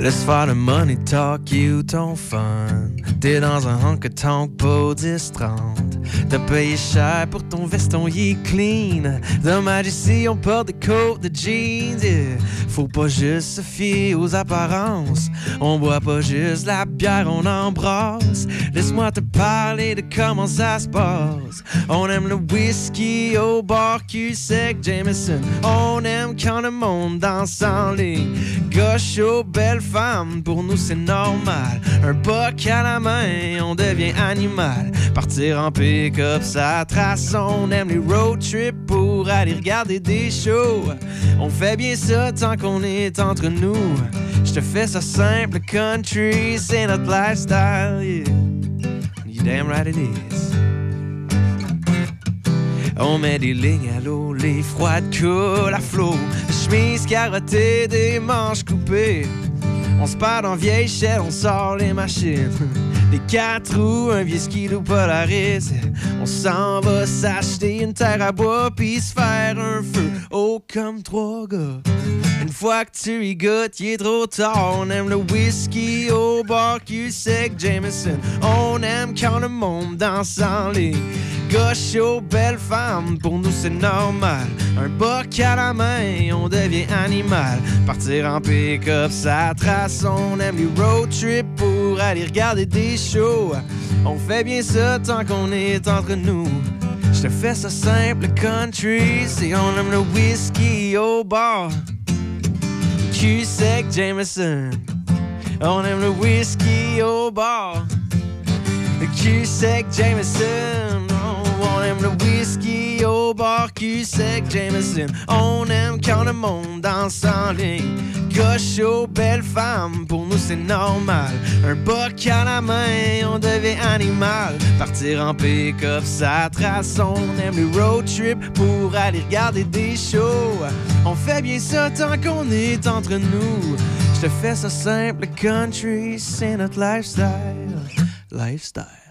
Laisse faire le money talk, you ton fun. T'es dans un honk tonk pas 10-30. T'as payé cher pour ton veston, est clean. Dommage ici, on porte des côtes de jeans. yeah. Faut pas juste se fier aux apparences. On boit pas juste la bière, on embrasse. Laisse-moi te parler de comment ça se passe. On aime le whisky au bar Q sec Jameson. On aime quand le monde danse en ligne. Gauche aux belles pour nous c'est normal. Un boc à la main, on devient animal. Partir en pick-up, ça trace. On aime les road trips pour aller regarder des shows. On fait bien ça tant qu'on est entre nous. Je te fais ça simple, country, c'est notre lifestyle. Yeah. You damn right it is. On met des lignes à l'eau, les froides coulent à flot. Chemise carottée, des manches coupées. On se perd en vieille chaîne, on sort les machines. Des quatre roues, un vieux skidoo Polaris. On s'en va s'acheter une terre à bois puis se faire un feu. Oh, comme trois gars. Une fois que tu y goûtes, il est trop tard. On aime le whisky au bar sec Jameson. On aime quand le monde danse en ligne. Gauche aux belles femmes, pour nous c'est normal. Un boc à la main, on devient animal. Partir en pick-up, ça trace. On aime les road trips pour aller regarder des shows. On fait bien ça tant qu'on est entre nous. Je te fais ça simple, country, c'est on aime le whisky au bar. Q sec Jameson. On aime le whisky au bar. Q sec Jameson. Aime le whisky au bar. Q sec Jameson. On aime quand le monde danse en ligne. Gauche aux belles femmes, pour nous c'est normal. Un boc à la main, on devient animal. Partir en pick-up, ça trace. On aime les road trips pour aller regarder des shows. On fait bien ça tant qu'on est entre nous. Je te fais ça simple, country, c'est notre lifestyle. Lifestyle.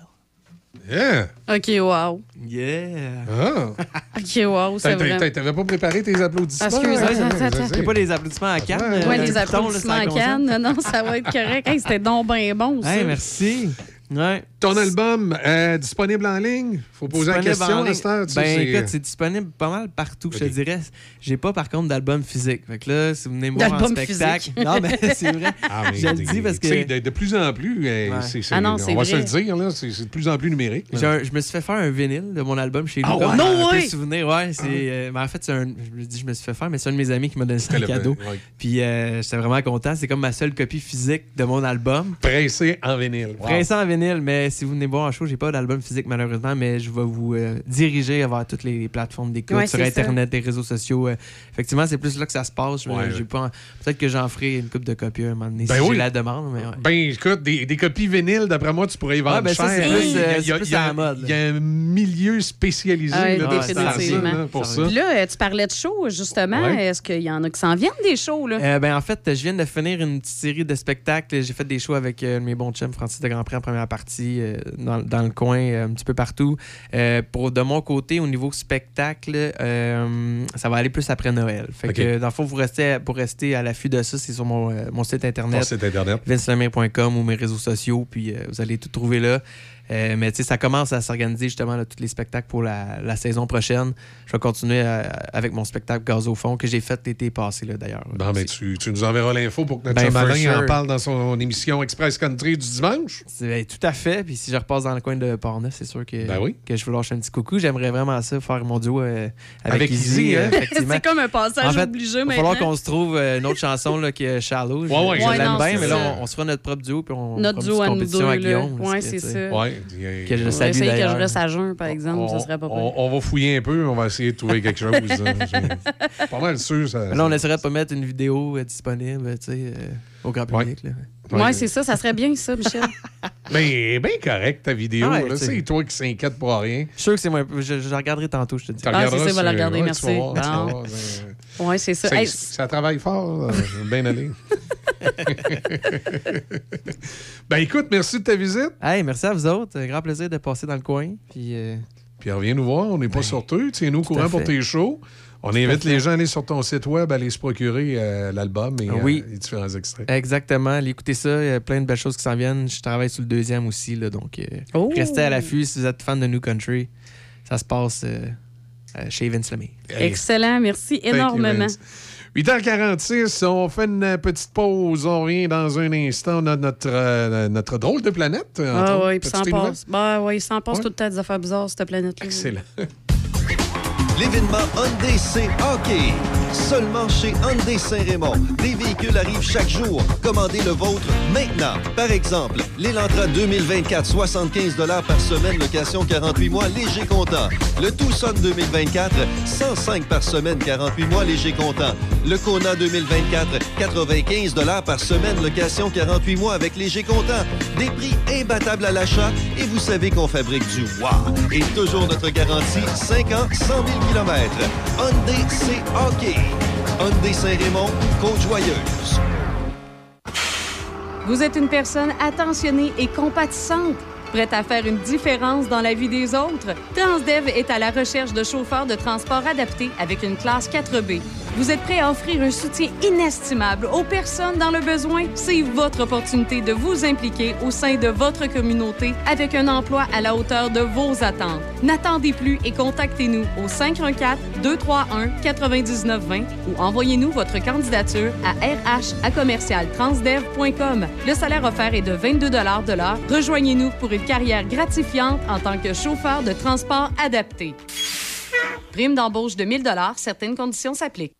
Yeah. OK, wow. Yeah. Ah. OK, wow, c'est vrai. T'avais pas préparé tes applaudissements? Excuse, hein? pas les applaudissements à Cannes. Ouais, euh, les applaudissements à. Cannes. Non, non, ça va être correct. Hey, C'était donc bien bon, ça. Hey, merci. Ouais. Ton album euh, disponible en ligne? Faut poser la question à ligne. cette heure, tu Ben écoute, c'est disponible pas mal partout, je te dirais. J'ai pas par contre d'album physique. Fait que là, si vous venez me voir en D'album spectacle. physique. Non, mais c'est vrai. Ah, mais je le dis parce que. De, de plus en plus, euh, Ouais. c'est- Ah non, on va se le dire, là, c'est de plus en plus numérique. un- je me suis fait faire un vinyle de mon album chez nous. Ah ouais? comme No un way! souvenir, ouais. C'est, euh, ben, en fait, c'est un, je me dis, je me suis fait faire, mais c'est un de mes amis qui m'a donné ça en cadeau. ouais. Puis euh, j'étais vraiment content. C'est comme ma seule copie physique de mon album. Pressé en vinyle. Wow. Pressé en vinyle, mais si vous venez voir un show, j'ai pas d'album physique malheureusement, mais je vais vous euh, diriger vers toutes les plateformes d'écoute, Ouais, sur Internet, les réseaux sociaux. euh, effectivement, c'est plus là que ça se passe. Je- Ouais, j'ai ouais. pas- Peut-être que j'en ferai une coupe de copies un moment donné Ben si oui. j'ai la demande. Mais ouais. Ben, écoute, des, des copies vinyles, d'après moi, tu pourrais y vendre Ouais, ben ça, cher. c'est là. plus, Il y a- euh, plus à la mode, Il y un milieu spécialisé Ouais, là, définitivement. là, pour ça. Là, euh, tu parlais de shows, justement. Ouais. Est-ce qu'il y en a qui s'en viennent des shows, là? Euh, ben, en fait, je viens de finir une petite série de spectacles. J'ai fait des shows avec euh, mes bons chums, Francis de Grandpré en première partie, euh, dans, dans le coin, euh, un petit peu partout. Euh, pour de mon côté, au niveau spectacle, ça va aller plus après Noël. Fait Ok. que, dans le fond, vous restez, pour rester à l'affût de ça, c'est sur mon, mon site internet. Site Internet. ou mes réseaux sociaux, puis vous allez tout trouver là. Euh, mais tu sais, ça commence à s'organiser justement là, tous les spectacles pour la, la saison prochaine. Je vais continuer euh, avec mon spectacle Gaz au fond que j'ai fait l'été passé là, d'ailleurs. Bon, ben, tu, tu nous enverras l'info pour que notre Ben, Alain en parle dans son émission Express Country du dimanche. C'est- ben, tout à fait. Puis si je repasse dans le coin de Portneuf, c'est sûr que, Ben oui. que je vous lâche un petit coucou. J'aimerais vraiment ça, faire mon duo euh, avec, Avec Izzy. Izzy, euh, hein? effectivement. C'est comme un passage En fait, obligé Il va falloir maintenant. qu'on se trouve euh, une autre chanson là, qui est Shallow. Je, Ouais, ouais. je Ouais, l'aime non, bien, mais là, on, on se fera notre propre duo. Puis on Notre duo à nous compétition deux, que, c'est ça. Ouais. Que je On va salue essayer que je reste à jeun, par exemple. on, ça serait pas on- on va fouiller un peu, on va essayer de trouver quelque chose. hein. Pas mal sûr. Ça, Là, on essaierait de pas mettre une vidéo euh, disponible tu sais, euh, au grand public. là. Ouais, c'est ça. Ça serait bien, ça, Michel. Mais bien correct, ta vidéo. Ouais. C'est toi qui s'inquiète pour rien. Je suis sûr que c'est moi. Je, je la regarderai tantôt, je te dis. Tu Ah, c'est ça, va la regarder, ouais, merci. euh, Ouais, c'est ça. Ça, Hey, ça travaille fort, euh, bien aller. ben écoute, merci de ta visite. Hey, merci à vous autres. Un grand plaisir de passer dans le coin. Puis, euh, Puis reviens nous voir, on n'est pas sur toi. Tiens-nous au courant pour tes shows. On invite les gens à aller sur ton site web, à aller se procurer euh, l'album et euh, Oui. les différents extraits. Exactement. Allez écouter ça. Il y a plein de belles choses qui s'en viennent. Je travaille sur le deuxième aussi. Là, donc, euh, Oh! restez à l'affût si vous êtes fan de New Country. Ça se passe euh, euh, chez Vince Lemay. Excellent. Merci énormément. Vince. 8h46, on fait une petite pause. On revient dans un instant. On a notre, euh, notre drôle de planète. Ah oui, puis ça en As-tu des passe. Bah oui, ça en passe Ouais. tout le temps des affaires bizarres, cette planète-là. Excellent. L'événement Hyundai c'est hockey. Seulement chez Hyundai Saint-Raymond. Des véhicules arrivent chaque jour. Commandez le vôtre maintenant. Par exemple, l'Elantra 2024, 75 par semaine, location 48 mois, léger comptant. Le Tucson 2024, 105 par semaine, 48 mois, léger comptant. Le Kona 2024, 95 par semaine, location 48 mois avec léger comptant. Des prix imbattables à l'achat et vous savez qu'on fabrique du wow. Et toujours notre garantie, 5 ans, 100 000 km. Hyundai, c'est hockey. Hyundai Saint-Raymond. Vous êtes une personne attentionnée et compatissante, prête à faire une différence dans la vie des autres. Transdev est à la recherche de chauffeurs de transport adaptés avec une classe 4B. Vous êtes prêt à offrir un soutien inestimable aux personnes dans le besoin? C'est votre opportunité de vous impliquer au sein de votre communauté avec un emploi à la hauteur de vos attentes. N'attendez plus et contactez-nous au 514-231-9920 ou envoyez-nous votre candidature à rh. Le salaire offert est de 22 de l'heure. Rejoignez-nous pour une carrière gratifiante en tant que chauffeur de transport adapté. Prime d'embauche de 1000 certaines conditions s'appliquent.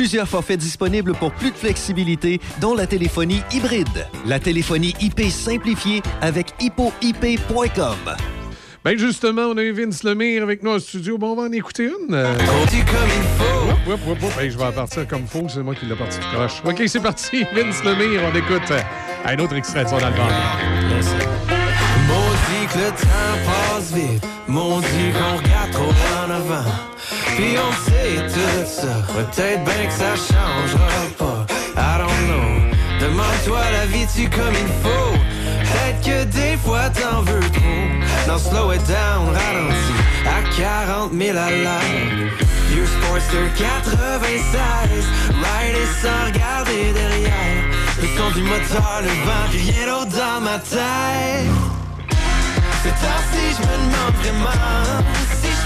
Plusieurs forfaits disponibles pour plus de flexibilité, dont la téléphonie hybride. La téléphonie IP simplifiée avec hippoip.com. Ben justement, on a eu Vince Lemire avec nous au studio. Bon, on va en écouter une. Euh... Oup, oup, oup. Hey, je vais en partir comme faux, c'est moi qui l'ai parti tout croche. OK, c'est parti. Vince Lemire, on écoute euh, un autre extrait de son album. Maudit que le temps passe vite, maudit qu'on regarde trop en avant. On sait tout ça, peut-être bien que ça changera pas. I don't know, demande-toi la vie-tu comme il faut. Peut-être que des fois t'en veux trop. Non, slow it down, ralentis à 40 000 à l'heure. Vieux Sportster 96, rider sans regarder derrière. Le son du moteur, le vent, rien d'autre dans ma tête. C'est temps-ci, je me demande vraiment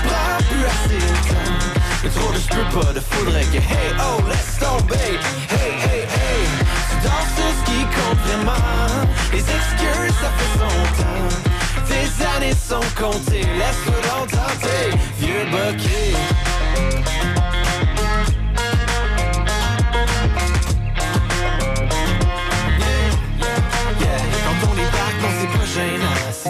si je prends plus assez le temps. Mais trop de je peux pas, de faudrait que hey oh laisse tomber. Hey hey hey, tu danses sur ce qui compte vraiment. Les excuses ça fait son temps. Tes années sont comptées, laisse-toi donc tenter, vieux bucket.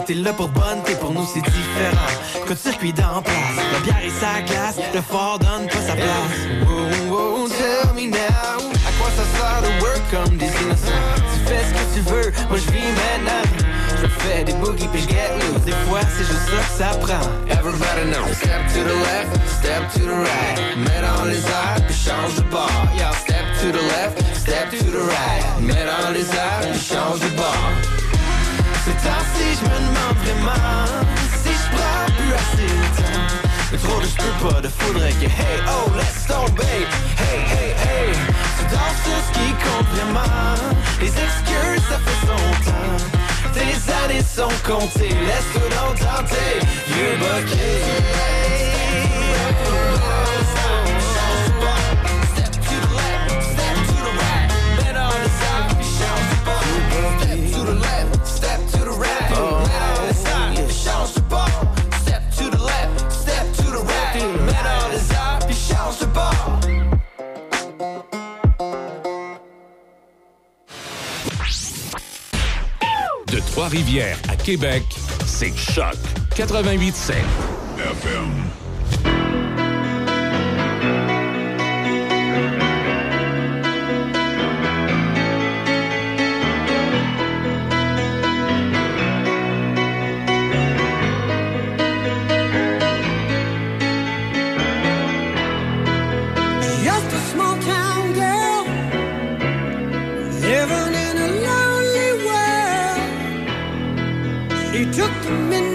T'es là pour bonne, t'es pour nous c'est différent. Code circuit d'en place, la bière et sa glace. Le fort donne pas sa place. Wow, wow, tell me now. À quoi ça sert de work comme des innocents Tu fais ce que tu veux, moi je vis maintenant. Je fais des boogies puis je get loose. Des fois c'est juste ça que ça prend. Everybody know Step to the left, step to the right. Mets dans les airs puis change de bord. Yo, step to the left, step to the right. Mets dans les airs puis change de bord C'est temps-ci, je me demande vraiment Si je prends plus assez le temps. Mais trop de je peux pas, de faudrait que Hey, oh, laisse tomber Hey, hey, hey. Tu danses sur ce qui compte vraiment. Les excuses, ça fait son temps. Tes années sont comptées. Laisse-toi donc tenter. Vieux De Trois-Rivières à Québec, c'est Choc 88.7. FM. coming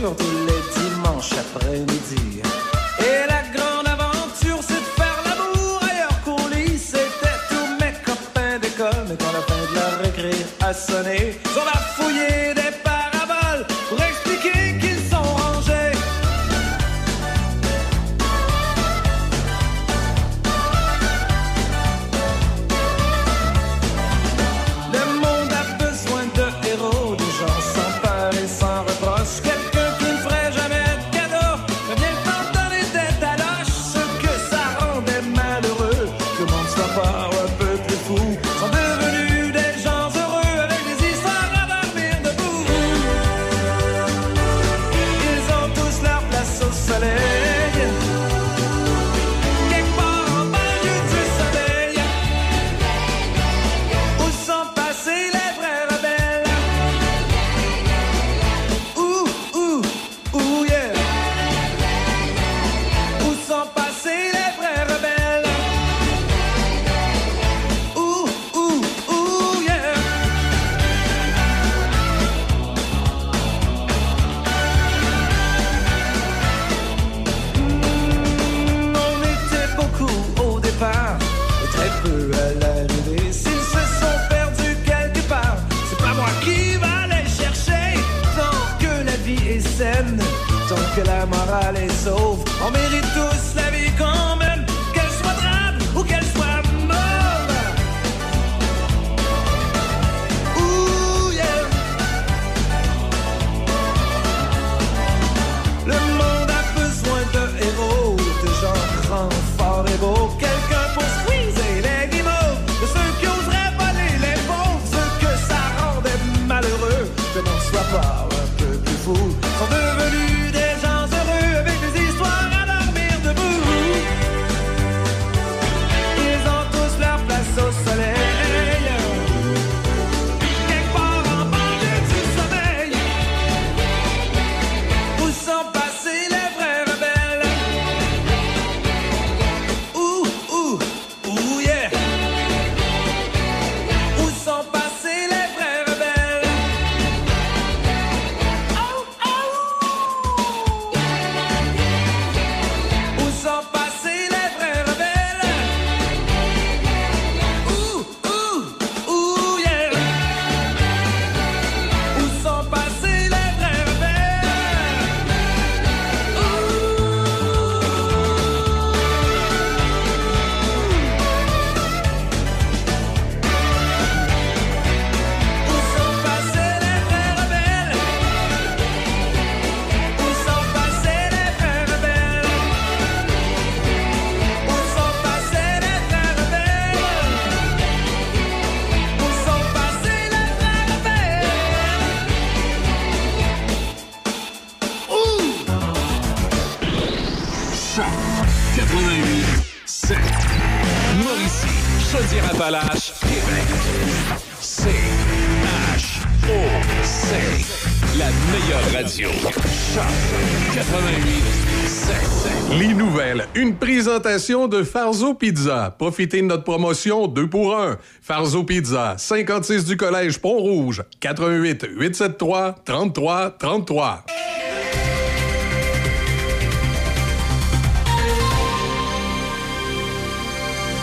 leur de Farzo Pizza. Profitez de notre promotion 2 pour 1. Farzo Pizza, 56 du Collège Pont-Rouge, 88 873 33 33.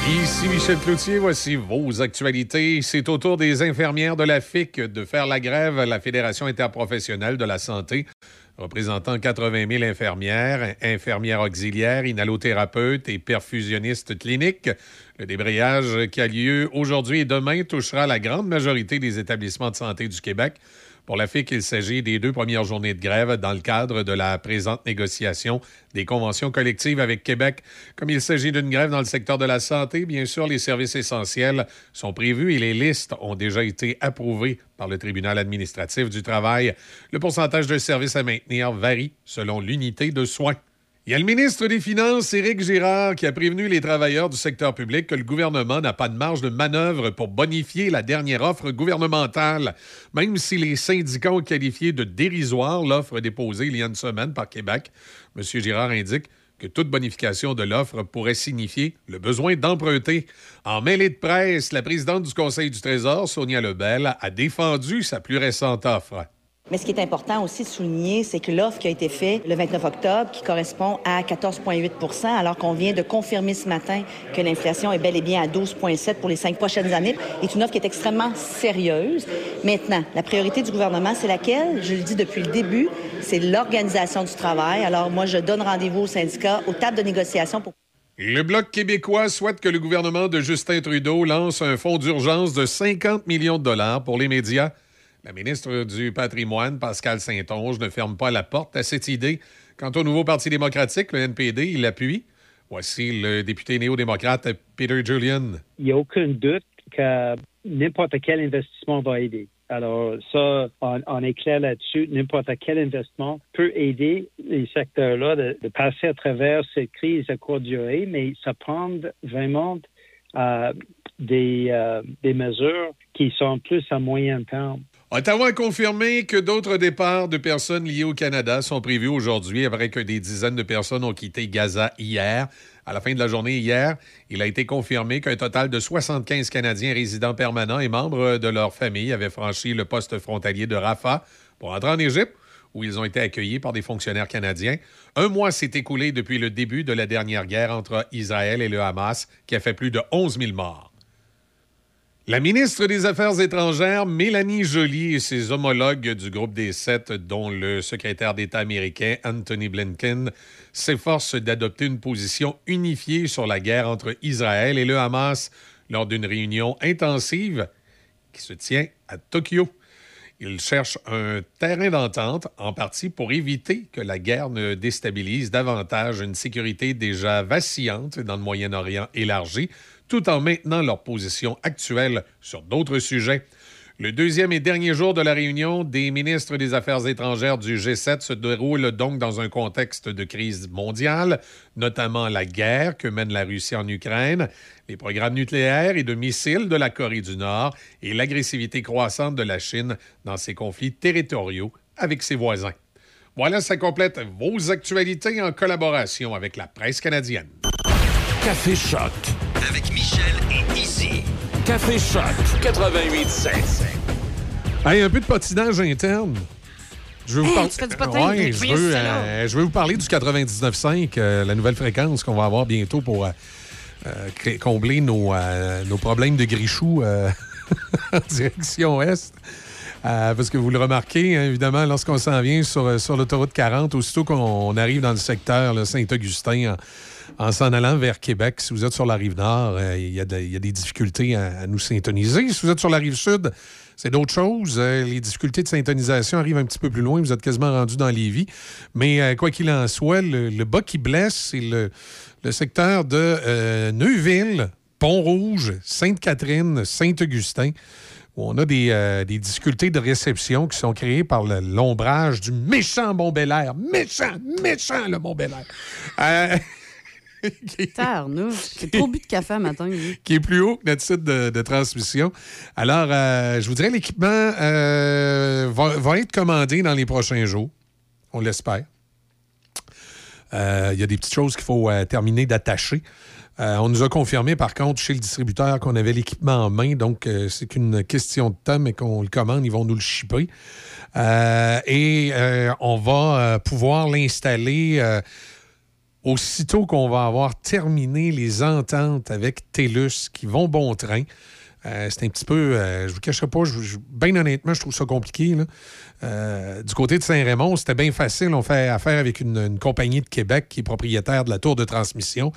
Ici Michel Cloutier, voici vos actualités. C'est au tour des infirmières de la FIC de faire la grève à la Fédération interprofessionnelle de la santé, représentant 80 000 infirmières, infirmières auxiliaires, inhalothérapeutes et perfusionnistes cliniques. Le débrayage qui a lieu aujourd'hui et demain touchera la grande majorité des établissements de santé du Québec. Pour la FIC, il s'agit des deux premières journées de grève dans le cadre de la présente négociation des conventions collectives avec Québec. Comme il s'agit d'une grève dans le secteur de la santé, bien sûr, les services essentiels sont prévus et les listes ont déjà été approuvées par le tribunal administratif du travail. Le pourcentage de services à maintenir varie selon l'unité de soins. Il y a le ministre des Finances, Éric Girard, qui a prévenu les travailleurs du secteur public que le gouvernement n'a pas de marge de manœuvre pour bonifier la dernière offre gouvernementale, même si les syndicats ont qualifié de dérisoire l'offre déposée il y a une semaine par Québec. M. Girard indique que toute bonification de l'offre pourrait signifier le besoin d'emprunter. En mêlée de presse, la présidente du Conseil du Trésor, Sonia Lebel, a défendu sa plus récente offre. Mais ce qui est important aussi de souligner, c'est que l'offre qui a été faite le 29 octobre, qui correspond à 14,8% alors qu'on vient de confirmer ce matin que l'inflation est bel et bien à 12,7 pour les cinq prochaines années, est une offre qui est extrêmement sérieuse. Maintenant, la priorité du gouvernement, c'est laquelle? Je le dis depuis le début, c'est l'organisation du travail. Alors moi, je donne rendez-vous aux syndicats, aux tables de négociation pour... Le Bloc québécois souhaite que le gouvernement de Justin Trudeau lance un fonds d'urgence de 50 millions de dollars pour les médias. La ministre du Patrimoine, Pascal Saint-Onge, ne ferme pas la porte à cette idée. Quant au nouveau Parti démocratique, le NPD, il l'appuie. Voici le député néo-démocrate Peter Julian. Il n'y a aucun doute que n'importe quel investissement va aider. Alors, ça, on, est clair là-dessus. N'importe quel investissement peut aider les secteurs-là de, de passer à travers cette crise à courte durée, mais ça prend vraiment euh, des, euh, des mesures qui sont plus à moyen terme. Ottawa a confirmé que d'autres départs de personnes liées au Canada sont prévus aujourd'hui après que des dizaines de personnes ont quitté Gaza hier. À la fin de la journée hier, il a été confirmé qu'un total de 75 Canadiens résidents permanents et membres de leur famille avaient franchi le poste frontalier de Rafah pour entrer en Égypte, où ils ont été accueillis par des fonctionnaires canadiens. Un mois s'est écoulé depuis le début de la dernière guerre entre Israël et le Hamas, qui a fait plus de 11 000 morts. La ministre des Affaires étrangères, Mélanie Joly, et ses homologues du groupe des sept, dont le secrétaire d'État américain Anthony Blinken, s'efforcent d'adopter une position unifiée sur la guerre entre Israël et le Hamas lors d'une réunion intensive qui se tient à Tokyo. Ils cherchent un terrain d'entente, en partie pour éviter que la guerre ne déstabilise davantage une sécurité déjà vacillante dans le Moyen-Orient élargi, tout en maintenant leur position actuelle sur d'autres sujets. Le deuxième et dernier jour de la réunion des ministres des Affaires étrangères du G7 se déroule donc dans un contexte de crise mondiale, notamment la guerre que mène la Russie en Ukraine, les programmes nucléaires et de missiles de la Corée du Nord et l'agressivité croissante de la Chine dans ses conflits territoriaux avec ses voisins. Voilà, ça complète vos actualités en collaboration avec la presse canadienne. Café Choc. Avec Michel et Izzy. Café Choc 88.7. Hey, un peu de patinage interne. Je vous parler-? Ouais, veux, euh, je vous parler du 99.5, euh, la nouvelle fréquence qu'on va avoir bientôt pour euh, euh, combler nos, euh, nos problèmes de grichou euh, en direction est. Euh, parce que vous le remarquez, hein, évidemment, lorsqu'on s'en vient sur, sur l'autoroute 40, aussitôt qu'on arrive dans le secteur Saint-Augustin, en, en s'en allant vers Québec, si vous êtes sur la rive nord, euh, il y, a des difficultés à, nous syntoniser. Si vous êtes sur la rive sud, c'est d'autres choses. Euh, les difficultés de syntonisation arrivent un petit peu plus loin. Vous êtes quasiment rendu dans Lévis. Mais euh, quoi qu'il en soit, le, bas qui blesse, c'est le, secteur de Neuville, Pont-Rouge, Sainte-Catherine, Saint-Augustin, où on a des, difficultés de réception qui sont créées par l'ombrage du méchant Bel-Air. Méchant, méchant, le. Euh, C'est trop bu de café un matin. lui. qui est plus haut que notre site de, de transmission. Alors, euh, je vous dirais, l'équipement euh, va, va être commandé dans les prochains jours. On l'espère. Euh, Il y a des petites choses qu'il faut terminer d'attacher. On nous a confirmé, par contre, chez le distributeur qu'on avait l'équipement en main. Donc, c'est qu'une question de temps, mais qu'on le commande, ils vont nous le shipper. Et on va pouvoir l'installer aussitôt qu'on va avoir terminé les ententes avec TELUS qui vont bon train. Euh, c'est un petit peu, euh, je vous cacherai pas, je, bien honnêtement, je trouve ça compliqué. là. Euh, du côté de Saint-Raymond, c'était bien facile. On fait affaire avec une, compagnie de Québec qui est propriétaire de la tour de transmission,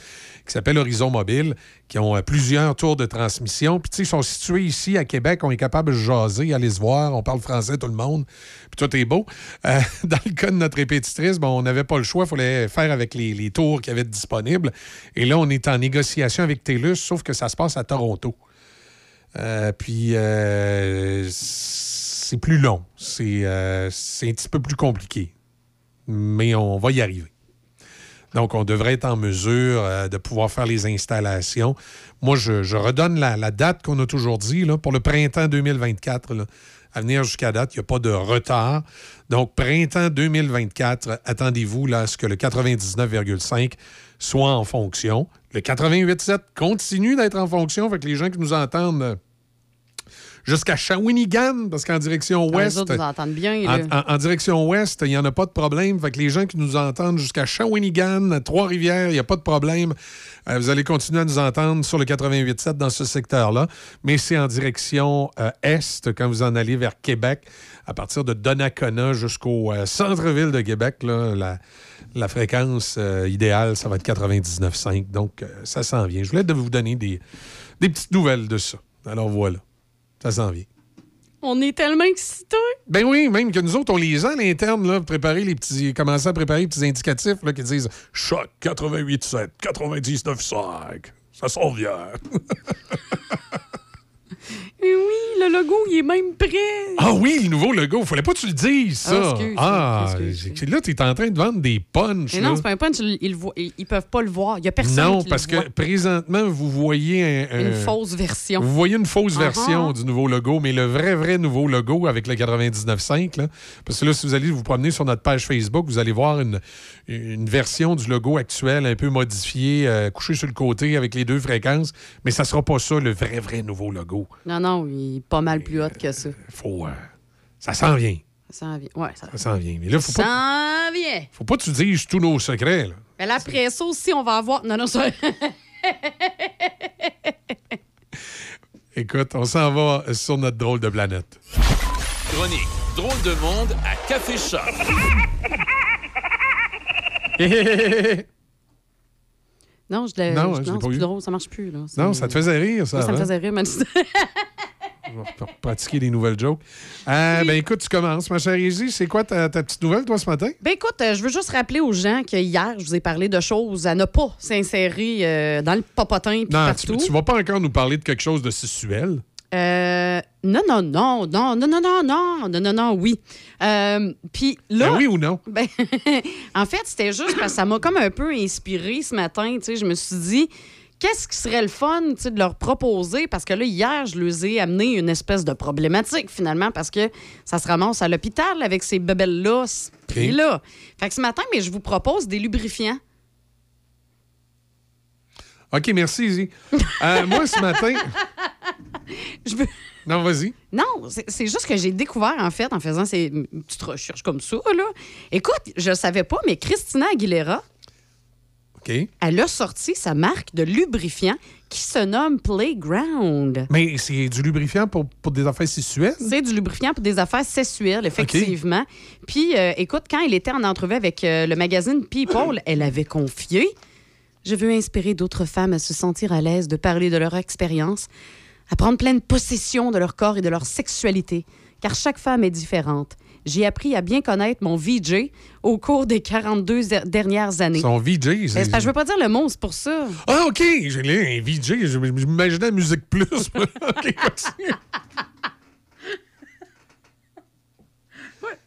qui s'appelle Horizon Mobile, qui ont euh, plusieurs tours de transmission. Puis, tu sais, ils sont situés ici à Québec. On est capable de jaser, aller se voir. On parle français, tout le monde. Puis, tout est beau. Euh, dans le cas de notre répétitrice, bon, on n'avait pas le choix. Il fallait faire avec les, tours qui avaient disponibles. Et là, on est en négociation avec TELUS, sauf que ça se passe à Toronto. Puis, c'est plus long. C'est euh, c'est un petit peu plus compliqué. Mais on va y arriver. Donc, on devrait être en mesure euh, de pouvoir faire les installations. Moi, je, redonne la, date qu'on a toujours dit pour le printemps 2024. là. À venir jusqu'à date, il n'y a pas de retard. Donc, printemps 2024, attendez-vous à ce que le 99,5 soit en fonction. Le 88,7 continue d'être en fonction. Fait que les gens qui nous entendent, jusqu'à Shawinigan, parce qu'en direction Ah, ouest. Les autres nous entendent bien. En, là. en- en direction ouest, il n'y en a pas de problème. Fait que les gens qui nous entendent jusqu'à Shawinigan, Trois-Rivières, il n'y a pas de problème. Euh, vous allez continuer à nous entendre sur le 88.7 dans ce secteur-là. Mais c'est en direction euh, est, quand vous en allez vers Québec, à partir de Donnacona jusqu'au euh, centre-ville de Québec, là, la, la fréquence idéale, ça va être 99.5. Donc, ça s'en vient. Je voulais vous donner des, des petites nouvelles de ça. Alors voilà, ça s'en vient. On est tellement excités. Ben oui, même que nous autres, on les a à l'interne, là, préparer les petits, commencer à préparer les petits indicatifs là, qui disent choc 88.7, 99.5. Ça s'en vient. Oui, le logo, il est même prêt. Ah oui, le nouveau logo. Fallait pas que tu le dises, ça. Ah, excuse, Ah, excuse, j'ai- là, tu es en train de vendre des punchs. Mais non, c'est pas un punch, ils, ils peuvent pas le voir. Il y a personne Non, qui parce le que présentement, vous voyez un- un- Une fausse version. Vous voyez une fausse Ah, version ah. du nouveau logo, mais le vrai, vrai nouveau logo avec le 99.5, là, parce que là, si vous allez vous promener sur notre page Facebook, vous allez voir une, une version du logo actuel un peu modifiée, euh, couchée sur le côté avec les deux fréquences, mais ça sera pas ça, le vrai, vrai nouveau logo. Non, non, il est pas mal plus haut que ça. Faut, euh, ça s'en vient. Ça s'en vient. Ouais, ça, Ça s'en vient. Mais là, faut ça pas, s'en vient. faut pas que tu dises tous nos secrets. là. Mais là, après ça aussi, on va avoir. Non, non, ça. Écoute, on s'en va sur notre drôle de planète. Chronique Drôle de monde à Café Shop. non, je l'ai. Non, je- hein, je l'ai non, pas c'est plus eu. drôle, ça marche plus. Là. Non, ça te faisait rire, ça. Oui, ça me avant? faisait rire, mais. On va pratiquer des nouvelles jokes. Euh, Ben écoute, tu commences, ma chère Izzy. C'est quoi ta, ta petite nouvelle, toi, ce matin? Ben écoute, euh, je veux juste rappeler aux gens que hier, je vous ai parlé de choses à ne pas s'insérer euh, dans le popotin puis Non, tu, tu vas pas encore nous parler de quelque chose de sexuel. Euh, non, non, non, non, non, non, non, non, non, non, non, oui. Euh, Puis là. Ben oui ou non? Ben, en fait, c'était juste parce que ça m'a comme un peu inspiré ce matin. Tu sais, je me suis dit, qu'est-ce qui serait le fun de leur proposer? Parce que là, hier, je leur ai amené une espèce de problématique, finalement, parce que ça se ramasse à l'hôpital avec ces bebelles-là, ce prix-là. Fait que ce matin, mais je vous propose des lubrifiants. OK, merci, Izzy. Euh, moi, ce matin. Je veux... Non, vas-y. Non, c'est c'est juste que j'ai découvert, en fait, en faisant ces petites recherches comme ça, là. Écoute, je savais pas, mais Christina Aguilera, OK. elle a sorti sa marque de lubrifiant qui se nomme Playground. Mais c'est du lubrifiant pour, pour des affaires sexuelles? C'est du lubrifiant pour des affaires sexuelles, effectivement. Puis, euh, écoute, quand elle était en entrevue avec euh, le magazine People, elle avait confié Je veux inspirer d'autres femmes à se sentir à l'aise de parler de leur expérience, à prendre pleine possession de leur corps et de leur sexualité, car chaque femme est différente. J'ai appris à bien connaître mon VJ au cours des 42 er- dernières années. Son VJ. Ben, c'est que je veux pas dire le mot, c'est pour ça. Ah, OK. J'ai lu un VJ. Je m'imaginais la musique plus. OK, continue.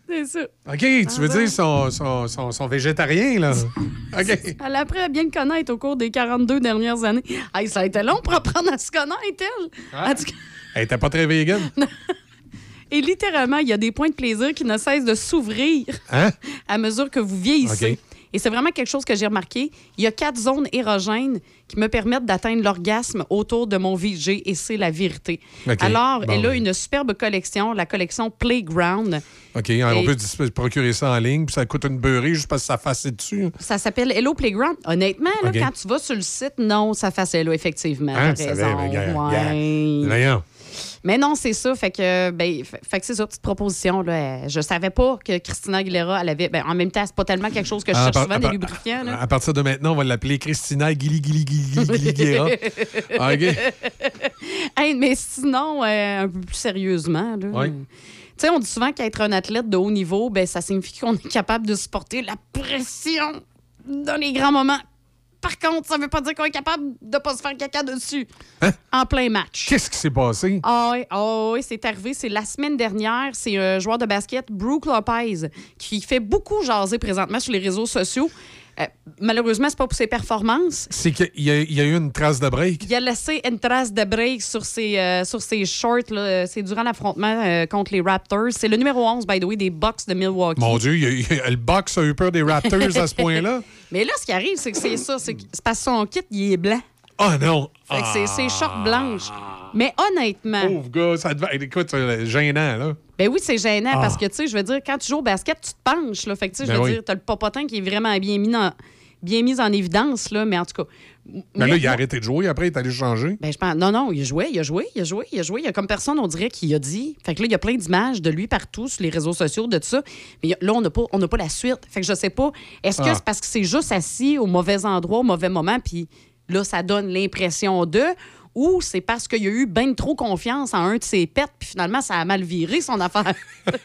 C'est ça. OK, tu veux dire son, son, son, son végétarien, là? OK. Elle a appris à bien le connaître au cours des 42 dernières années. Hey, ça a été long pour apprendre à se connaître, elle. Ah. En tout cas, Elle était pas très vegan. Et littéralement, il y a des points de plaisir qui ne cessent de s'ouvrir Hein? à mesure que vous vieillissez. Et c'est vraiment quelque chose que j'ai remarqué. Il y a quatre zones érogènes qui me permettent d'atteindre l'orgasme autour de mon VG et c'est la vérité. Alors, Bon, elle a ben. une superbe collection, la collection Playground. OK, on peut procurer ça en ligne, puis ça coûte une beurrée juste parce que ça fasse dessus. Ça s'appelle Hello Playground. Honnêtement, là, quand tu vas sur le site, non, ça fait Hello, effectivement. Hein, raison. savais, mais gars, Ouais. Mais non, c'est ça. Fait que, ben, fait, que c'est ça, petite proposition. Là. Je savais pas que Christina Aguilera, elle avait. Ben, en même temps, c'est pas tellement quelque chose que je Ah, cherche souvent, à des lubrifiants. Là. À partir de maintenant, on va l'appeler Christina Guili Guili Guili Guili Guerra. Ah, OK. Hey, mais sinon, euh, un peu plus sérieusement, là. Tu sais, on dit souvent qu'être un athlète de haut niveau, ben, ça signifie qu'on est capable de supporter la pression dans les grands moments. Par contre, ça veut pas dire qu'on est capable de pas se faire caca dessus en plein match. Qu'est-ce qui s'est passé? Ah oui, ah oui, c'est arrivé. C'est la semaine dernière. C'est un joueur de basket, Brooke Lopez, qui fait beaucoup jaser présentement sur les réseaux sociaux. Euh, malheureusement, c'est pas pour ses performances. C'est qu'il y, a- il y a eu une trace de break. Il a laissé une trace de break sur ses, euh, sur ses shorts. C'est durant l'affrontement euh, contre les Raptors. C'est le numéro 11, by the way, des Bucks de Milwaukee. Mon Dieu, il y a- il le box a eu peur des Raptors à ce point-là. Mais là, ce qui arrive, c'est que c'est ça. C'est que- c'est parce que son kit, il est blanc. Oh non! Fait que c'est ses shorts blanches. Mais honnêtement. Pauvre gars, ça devait. Écoute, gênant, là. Ben oui, c'est gênant Ah. parce que, tu sais, je veux dire, quand tu joues au basket, tu te penches, là. Fait que, tu sais, je Ben veux oui. dire, t'as le popotin qui est vraiment bien mis, dans- bien mis en évidence, là. Mais en tout cas. Mais là, il a arrêté de jouer, après, il est allé changer? Ben, je pense. Non, non, il joué, il a joué, il a joué, il a joué. Il y a comme personne, on dirait, qui a dit. Fait que là, il y a plein d'images de lui partout sur les réseaux sociaux, de tout ça. Mais là, on n'a pas, on pas la suite. Fait que je sais pas. Est-ce que Ah. c'est parce que c'est juste assis au mauvais endroit, au mauvais moment, puis là, ça donne l'impression de. Ou c'est parce qu'il y a eu ben trop confiance en un de ses pets, puis finalement, ça a mal viré son affaire.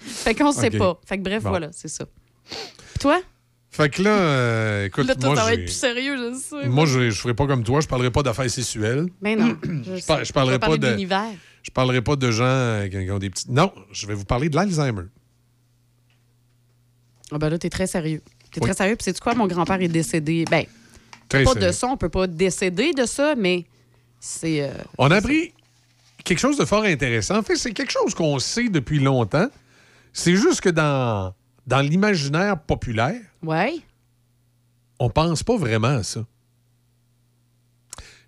fait qu'on sait pas. Fait que bref, Bon. voilà, c'est ça. Puis toi? Fait que là, euh, écoute, là, toi, moi, ça va j'ai- être plus sérieux, je sais. moi, je, je ferai pas comme toi, je parlerai pas d'affaires sexuelles. Ben non. Je, par- je parlerai pas de. Je parlerai pas de gens euh, qui ont des petites. Non, je vais vous parler de l'Alzheimer. Ah ben là, t'es très sérieux. T'es Oui. très sérieux. Puis sais-tu quoi? Mon grand-père est décédé? Ben, Très pas sérieux. de ça, on peut pas décéder de ça, mais c'est... euh, On a appris quelque chose de fort intéressant. En fait, c'est quelque chose qu'on sait depuis longtemps. C'est juste que dans, dans l'imaginaire populaire, Ouais. on pense pas vraiment à ça.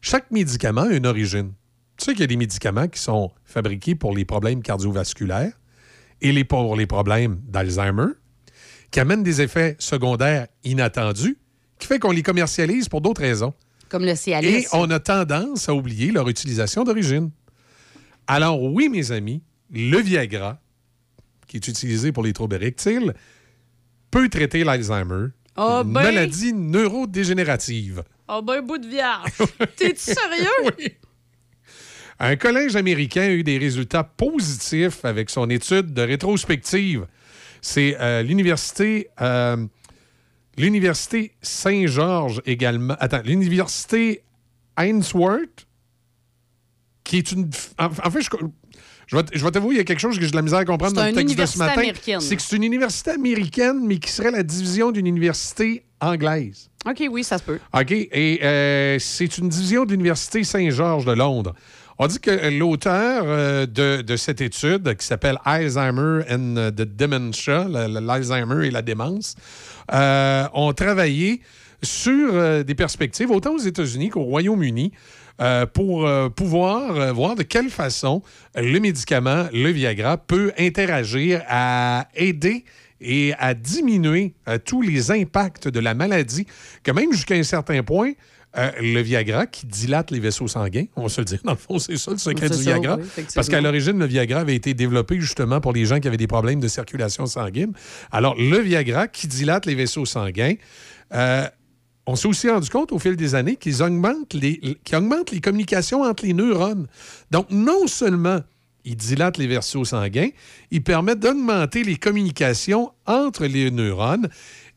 Chaque médicament a une origine. Tu sais qu'il y a des médicaments qui sont fabriqués pour les problèmes cardiovasculaires et les, pour les problèmes d'Alzheimer, qui amènent des effets secondaires inattendus, qui fait qu'on les commercialise pour d'autres raisons. Comme le Cialis. Et on a tendance à oublier leur utilisation d'origine. Alors oui, mes amis, le Viagra, qui est utilisé pour les troubles érectiles, peut traiter l'Alzheimer, Ah une ben. maladie neurodégénérative. Oh ben, bout de vierge. T'es-tu sérieux? Un collège américain a eu des résultats positifs avec son étude de rétrospective. C'est euh, l'université euh, l'université Saint-Georges également. Attends, l'université Ainsworth, qui est une. En, en fait, je, je vais, t'avouer, il y a quelque chose que j'ai de la misère à comprendre dans le texte de ce matin. C'est que c'est une université américaine, mais qui serait la division d'une université anglaise. OK, oui, ça se peut. OK. Et euh, c'est une division de l'Université Saint-Georges de Londres. On dit que l'auteur euh, de, cette étude, qui s'appelle Alzheimer and the Dementia, l'Alzheimer et la démence, euh, ont travaillé sur euh, des perspectives, autant aux États-Unis qu'au Royaume-Uni, pour pouvoir voir de quelle façon le médicament, le Viagra, peut interagir à aider et à diminuer tous les impacts de la maladie, que même jusqu'à un certain point, euh, le Viagra qui dilate les vaisseaux sanguins, on va se le dire, dans le fond, c'est ça le secret du ça, Viagra. oui, parce qu'à l'origine, le Viagra avait été développé justement pour les gens qui avaient des problèmes de circulation sanguine. Alors, le Viagra qui dilate les vaisseaux sanguins, euh, on s'est aussi rendu compte au fil des années qu'ils augmentent les, qu'ils augmentent les communications entre les neurones. Donc, non seulement ils dilatent les vaisseaux sanguins, ils permettent d'augmenter les communications entre les neurones.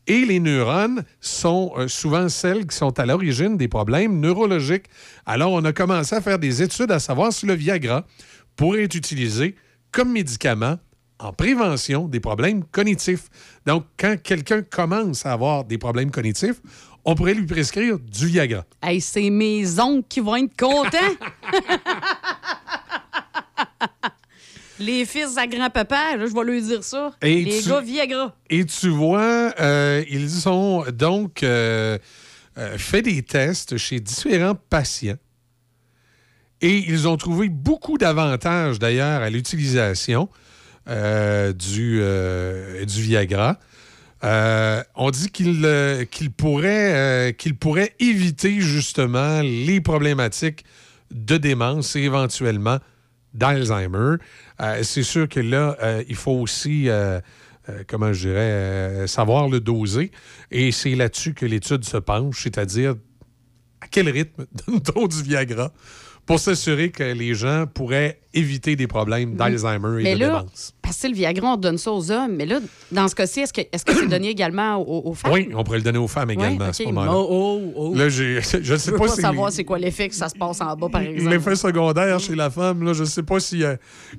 Et les neurones sont euh, souvent celles qui sont à l'origine des problèmes neurologiques. Alors, on a commencé à faire des études à savoir si le Viagra pourrait être utilisé comme médicament en prévention des problèmes cognitifs. Donc, quand quelqu'un commence à avoir des problèmes cognitifs, on pourrait lui prescrire du Viagra. Hey, c'est mes oncles qui vont être contents. Les fils à grand-papa, je vais lui dire ça. Et Les tu- gars Viagra. Et tu vois, euh, ils ont donc euh, euh, fait des tests chez différents patients. Et ils ont trouvé beaucoup d'avantages, d'ailleurs, à l'utilisation du, du Viagra. Euh, on dit qu'il euh, pourrait, euh, pourrait éviter justement les problématiques de démence et éventuellement d'Alzheimer. Euh, c'est sûr que là, euh, il faut aussi, euh, comment je dirais, savoir le doser. Et c'est là-dessus que l'étude se penche, c'est-à-dire à quel rythme donne-t-on du Viagra? Pour s'assurer que les gens pourraient éviter des problèmes d'Alzheimer et Mais de là, démence. parce que le Viagra, on donne ça aux hommes. Mais là, dans ce cas-ci, est-ce que est-ce que c'est donné également aux, aux femmes? Oui, on pourrait le donner aux femmes également Ouais, à ce moment-là. Oh, oh, oh. Là, je ne Je sais veux pas, pas si savoir c'est quoi l'effet que ça se passe en bas, par exemple. l'effet secondaire chez la femme, là, je sais pas si. euh,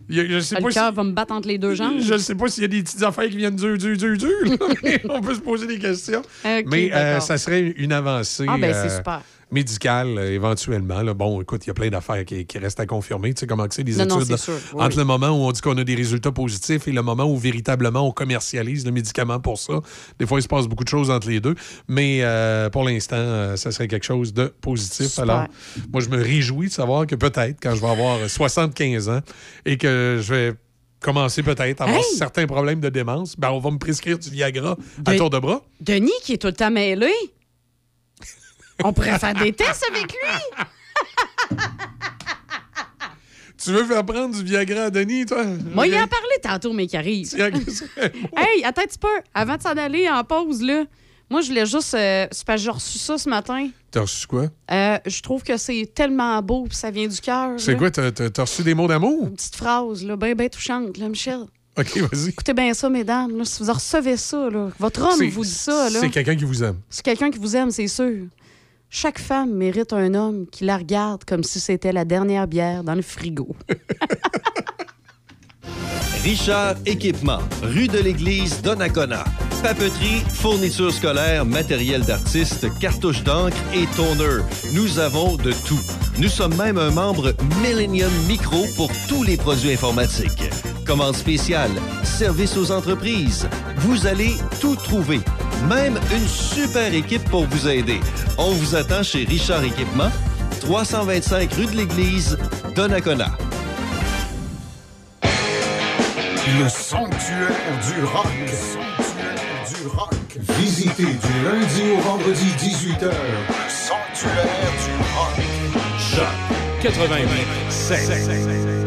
y a- je sais pas le si- cœur va me battre entre les deux jambes. Je ne sais pas s'il y a des petites affaires qui viennent dur, dur, dur, dur. on peut se poser des questions. Mais euh, ça serait une avancée Ah, ben, c'est euh, super. Médicale euh, éventuellement. là. Bon, écoute, il y a plein d'affaires qui, qui restent à confirmer. Tu sais comment c'est, les Non, études. c'est là? sûr. Oui, Entre oui. le moment où on dit qu'on a des résultats positifs et le moment où véritablement on commercialise le médicament pour ça. Des fois, il se passe beaucoup de choses entre les deux. Mais euh, pour l'instant, euh, ça serait quelque chose de positif. Super. Alors, moi, je me réjouis de savoir que peut-être, quand je vais avoir 75 ans et que je vais commencer peut-être à avoir Hey! certains problèmes de démence, ben, on va me prescrire du Viagra à tour de bras. Denis, qui est tout le temps mêlé. On pourrait faire des tests avec lui. Tu veux faire prendre du Viagra à Denis, toi? Moi, il en a parlé tantôt, mais qui arrive. hey, attends un petit peu. Avant de s'en aller en pause, là, moi, je voulais juste. euh, c'est parce que j'ai reçu ça ce matin. T'as reçu quoi? Euh, je trouve que c'est tellement beau, puis ça vient du cœur. C'est quoi? T'as t'as- reçu des mots d'amour? Une petite phrase, là, bien, bien touchante, là, Michel. OK, vas-y. Écoutez bien ça, mesdames. là, si vous recevez ça, là, votre homme vous dit ça. là. C'est quelqu'un qui vous aime. C'est quelqu'un qui vous aime, c'est sûr. Chaque femme mérite un homme qui la regarde comme si c'était la dernière bière dans le frigo. Richard Équipement, rue de l'Église, Donnacona. Papeterie, fournitures scolaires, matériel d'artiste, cartouches d'encre et toner. Nous avons de tout. Nous sommes même un membre Millennium Micro pour tous les produits informatiques. Commande spéciale, service aux entreprises. Vous allez tout trouver. Même une super équipe pour vous aider. On vous attend chez Richard Équipement, 325 rue de l'Église, Donnacona. Le sanctuaire du rock. Le sanctuaire du rock. Visitez du lundi au vendredi 18h. Le sanctuaire du rock. Choc 88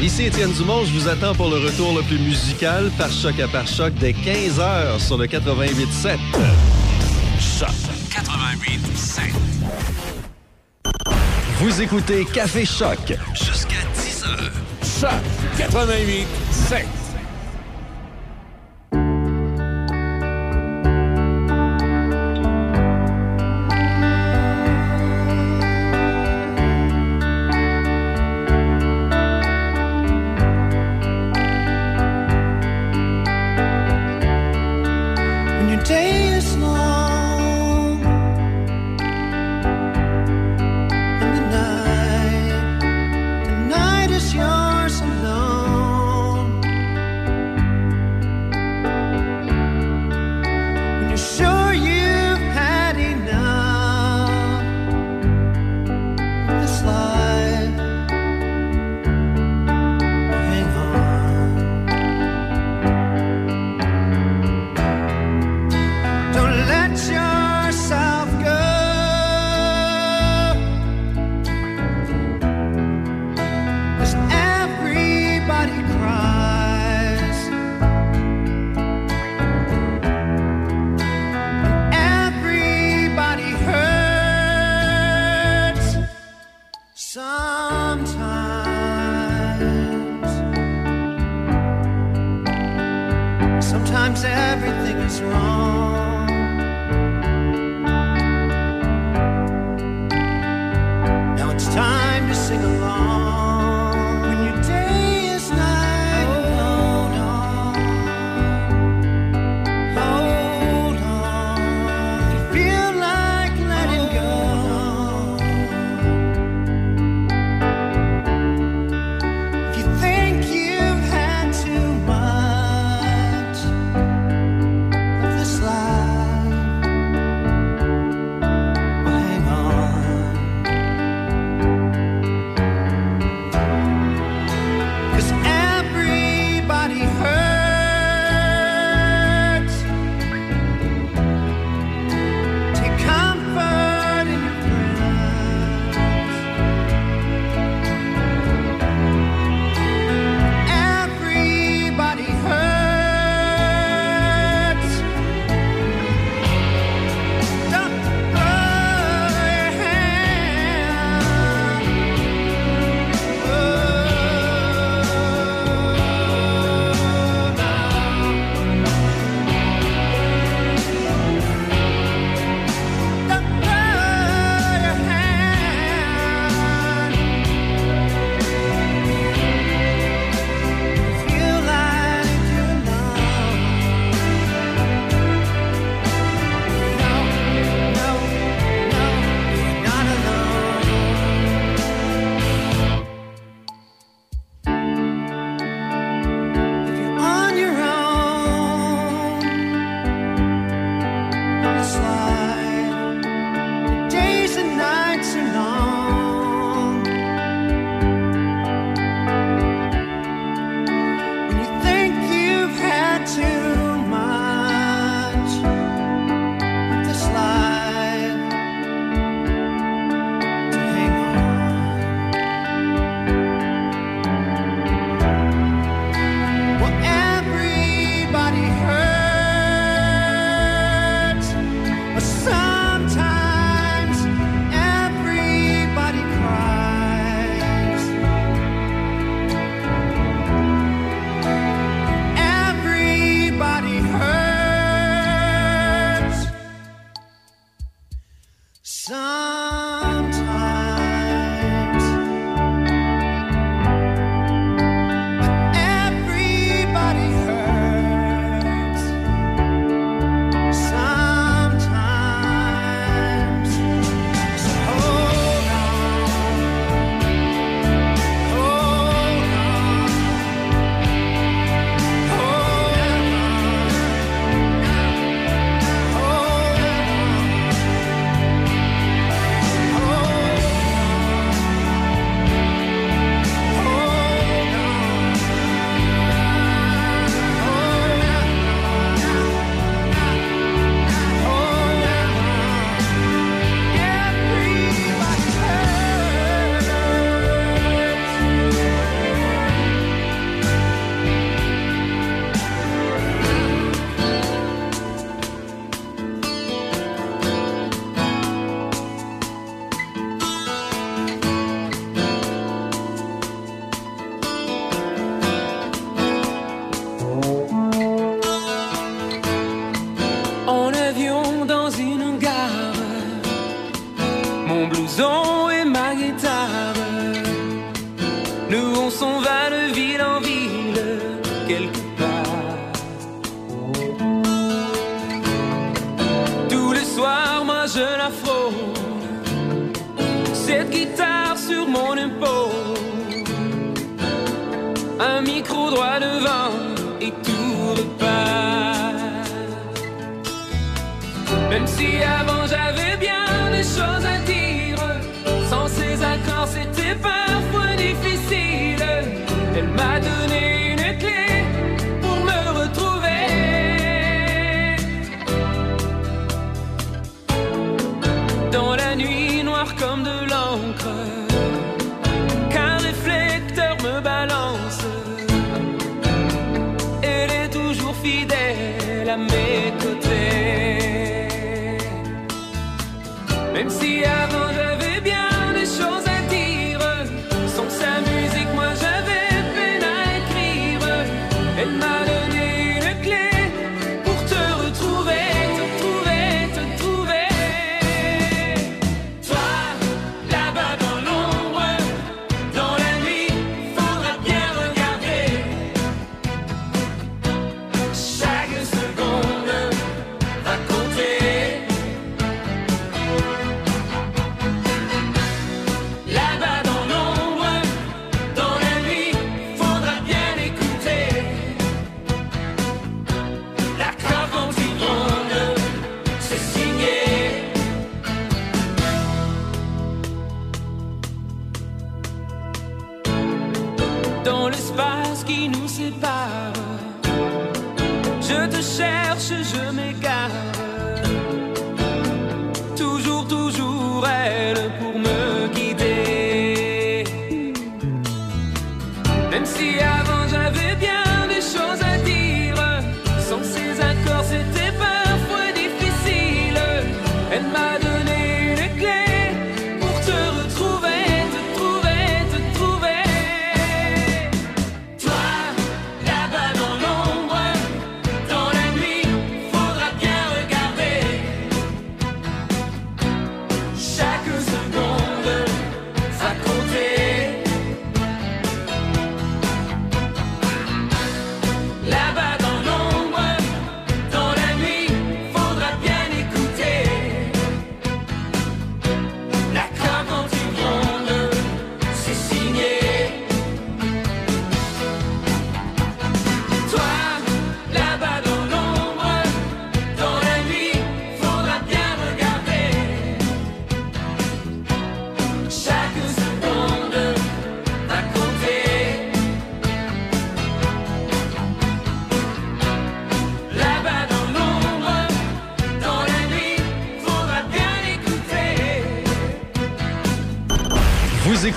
Ici Étienne Dumont, je vous attends pour le retour le plus musical par choc à par choc dès 15h sur le 88.7. Choc 88 Vous écoutez Café Choc Jusqu'à 10h. Choc 88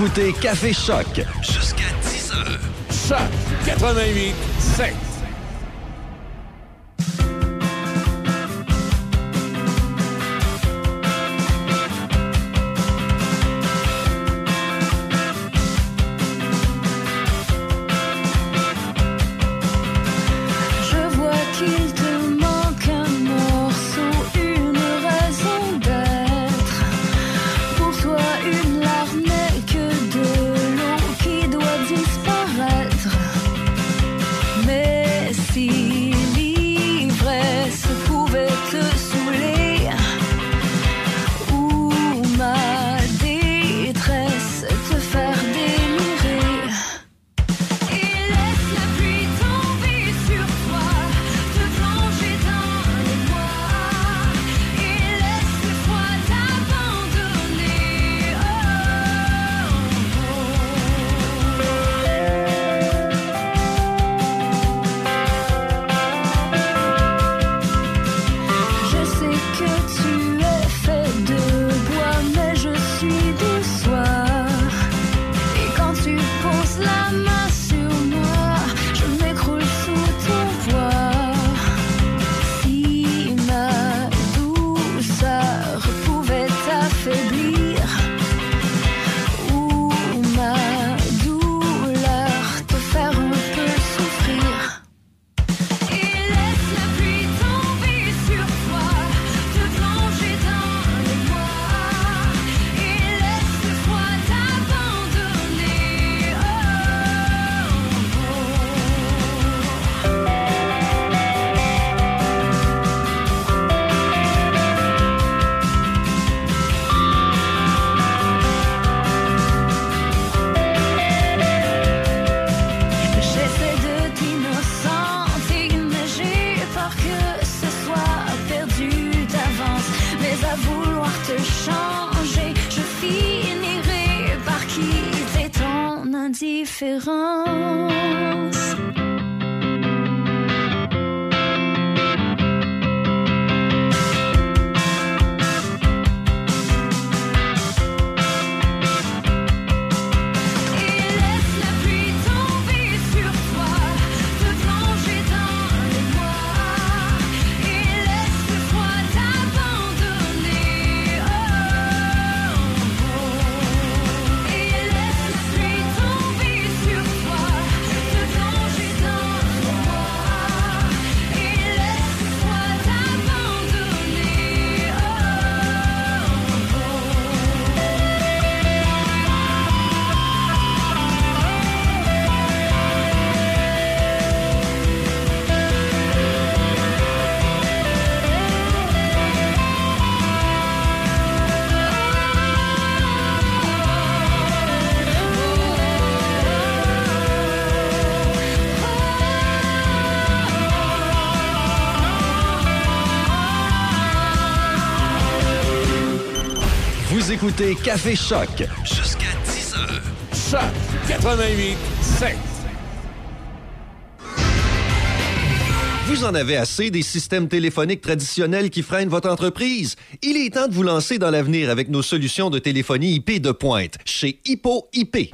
écoutez Café Choc. Jusqu'à 10 heures. Choc 88 écoutez Café Choc jusqu'à 10 heures. Choc 88 7. Vous en avez assez des systèmes téléphoniques traditionnels qui freinent votre entreprise? Il est temps de vous lancer dans l'avenir avec nos solutions de téléphonie IP de pointe chez Hippo IP.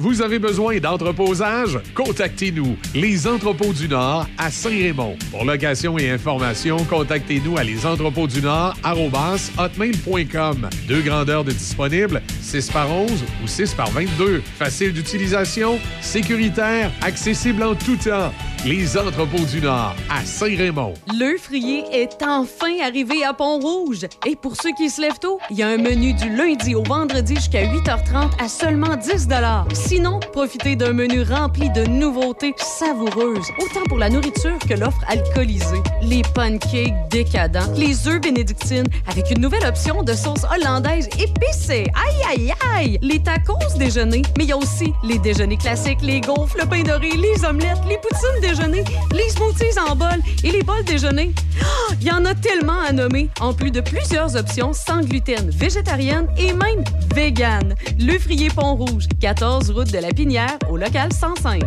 Vous avez besoin d'entreposage? Contactez-nous, Les Entrepôts du Nord à Saint-Raymond. Pour location et information, contactez-nous à lesentrepôtsdunord@hotmail.com. Deux grandeurs de disponibles, 6 par 11 ou 6 par 22. Facile d'utilisation, sécuritaire, accessible en tout temps. Les Entrepôts du Nord à Saint-Raymond. Le frier est enfin arrivé à Pont-Rouge. Et pour ceux qui se lèvent tôt, il y a un menu du lundi au vendredi jusqu'à 8h30 à seulement 10 Sinon, profitez d'un menu rempli de nouveautés savoureuses, autant pour la nourriture que l'offre alcoolisée. Les pancakes décadents, les œufs bénédictines avec une nouvelle option de sauce hollandaise épicée. Aïe, aïe, aïe! Les tacos déjeuner, mais il y a aussi les déjeuners classiques, les gaufres, le pain doré, les omelettes, les poutines déjeuner, les smoothies en bol et les bols déjeuner. Ah, Il y en a tellement à nommer, en plus de plusieurs options sans gluten, végétarienne et même vegan. Le Frier Pont-Rouge, 14 route de la Pinière, au local 105.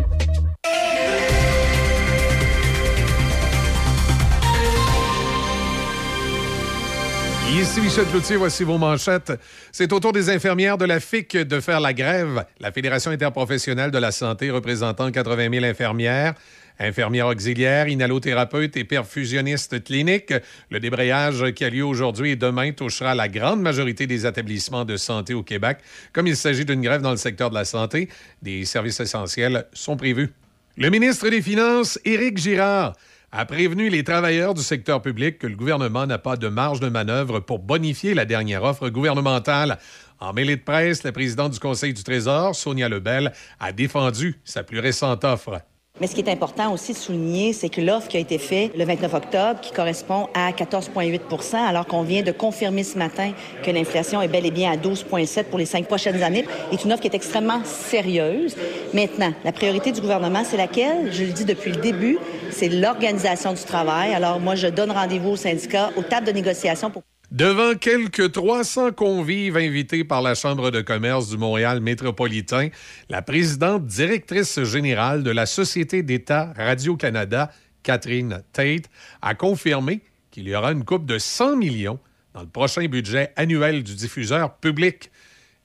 Ici Michel Cloutier, voici vos manchettes. C'est au tour des infirmières de la FIC de faire la grève. La Fédération interprofessionnelle de la santé représentant 80 000 infirmières, infirmières auxiliaires, inhalothérapeutes et perfusionnistes cliniques. Le débrayage qui a lieu aujourd'hui et demain touchera la grande majorité des établissements de santé au Québec. Comme il s'agit d'une grève dans le secteur de la santé, des services essentiels sont prévus. Le ministre des Finances, Éric Girard, a prévenu les travailleurs du secteur public que le gouvernement n'a pas de marge de manœuvre pour bonifier la dernière offre gouvernementale. En mêlée de presse, la présidente du Conseil du Trésor, Sonia Lebel, a défendu sa plus récente offre. Mais ce qui est important aussi de souligner, c'est que l'offre qui a été faite le 29 octobre, qui correspond à 14,8% alors qu'on vient de confirmer ce matin que l'inflation est bel et bien à 12,7 pour les cinq prochaines années, est une offre qui est extrêmement sérieuse. Maintenant, la priorité du gouvernement, c'est laquelle? Je le dis depuis le début, c'est l'organisation du travail. Alors moi, je donne rendez-vous aux syndicats, aux tables de négociation pour Devant quelques 300 convives invités par la Chambre de commerce du Montréal métropolitain, la présidente directrice générale de la Société d'État Radio-Canada, Catherine Tate, a confirmé qu'il y aura une coupe de 100 millions dans le prochain budget annuel du diffuseur public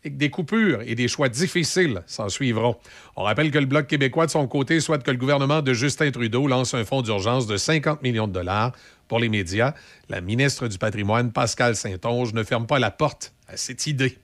et que des coupures et des choix difficiles s'en suivront. On rappelle que le Bloc québécois, de son côté, souhaite que le gouvernement de Justin Trudeau lance un fonds d'urgence de 50 millions de dollars pour les médias. La ministre du Patrimoine, Pascal Saint-Onge, ne ferme pas la porte à cette idée.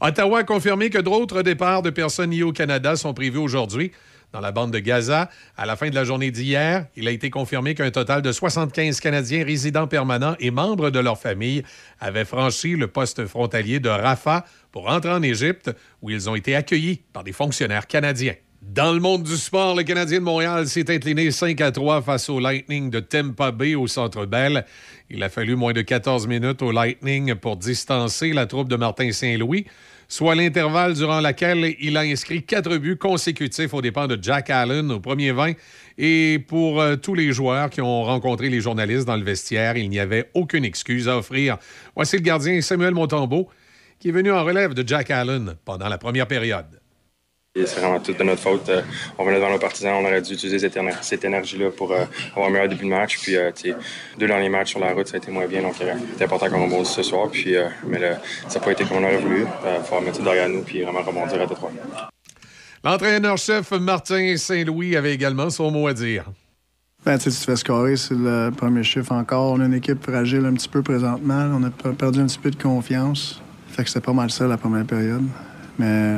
Ottawa a confirmé que d'autres départs de personnes liées au Canada sont prévus aujourd'hui. Dans la bande de Gaza, à la fin de la journée d'hier, il a été confirmé qu'un total de 75 Canadiens résidents permanents et membres de leur famille avaient franchi le poste frontalier de Rafah pour entrer en Égypte, où ils ont été accueillis par des fonctionnaires canadiens. Dans le monde du sport, le Canadien de Montréal s'est incliné 5 à 3 face au Lightning de Tampa Bay au Centre Bell. Il a fallu moins de 14 minutes au Lightning pour distancer la troupe de Martin Saint-Louis, soit l'intervalle durant lequel il a inscrit quatre buts consécutifs aux dépens de Jack Allen au premier 20. Et pour euh, tous les joueurs qui ont rencontré les journalistes dans le vestiaire, il n'y avait aucune excuse à offrir. Voici le gardien Samuel Montembeau qui est venu en relève de Jack Allen pendant la première période. C'est vraiment tout de notre faute. Euh, on venait devant nos partisans, on aurait dû utiliser cette, éner- cette énergie-là pour euh, avoir un meilleur début de match. Puis, euh, tu sais, deux derniers matchs sur la route, ça a été moins bien. Donc, euh, c'est important qu'on rebondisse ce soir. Puis, euh, mais le- ça n'a pas été comme on aurait voulu. Il faut mettre ça derrière nous puis vraiment rebondir à Détroit. L'entraîneur-chef Martin Saint-Louis avait également son mot à dire. Ben, tu sais, tu te fais scorer, c'est le premier chiffre encore. On a une équipe fragile un petit peu présentement. On a pe- perdu un petit peu de confiance. Fait que c'était pas mal ça la première période. Mais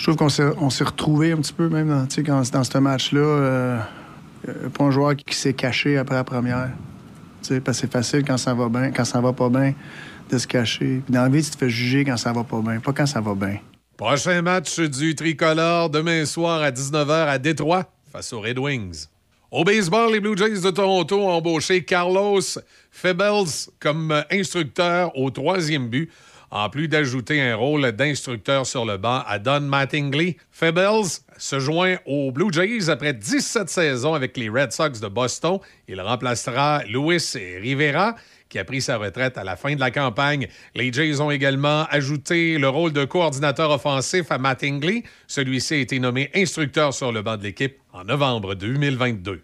je trouve qu'on s'est, retrouvé un petit peu même dans, dans ce match-là. euh, euh, un joueur qui s'est caché après la première. Parce c'est facile quand ça va bien, quand ça va pas bien, de se cacher. Dans la vie, tu te fais juger quand ça va pas bien, pas quand ça va bien. Prochain match du tricolore demain soir à 19h à Détroit face aux Red Wings. Au baseball, les Blue Jays de Toronto ont embauché Carlos Febels comme instructeur au troisième but, en plus d'ajouter un rôle d'instructeur sur le banc à Don Mattingly. Febels se joint aux Blue Jays après 17 saisons avec les Red Sox de Boston. Il remplacera Luis Rivera qui a pris sa retraite à la fin de la campagne. Les Jays ont également ajouté le rôle de coordinateur offensif à Mattingly. Celui-ci a été nommé instructeur sur le banc de l'équipe en novembre 2022.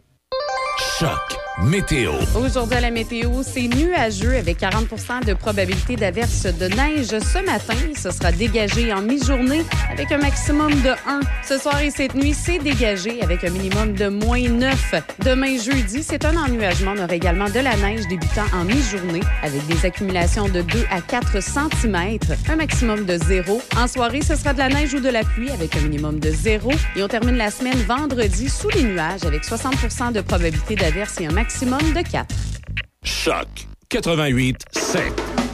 Choc météo. Aujourd'hui la météo, c'est nuageux avec 40% de probabilité d'averse de neige ce matin. Ce sera dégagé en mi-journée avec un maximum de 1. Ce soir et cette nuit, c'est dégagé avec un minimum de moins 9. Demain jeudi, c'est un ennuagement. On aura également de la neige débutant en mi-journée avec des accumulations de 2 à 4 cm, un maximum de 0. En soirée, ce sera de la neige ou de la pluie avec un minimum de 0. Et on termine la semaine vendredi sous les nuages avec 60% de probabilité d'averse et un maximum de 4. Choc 88 7.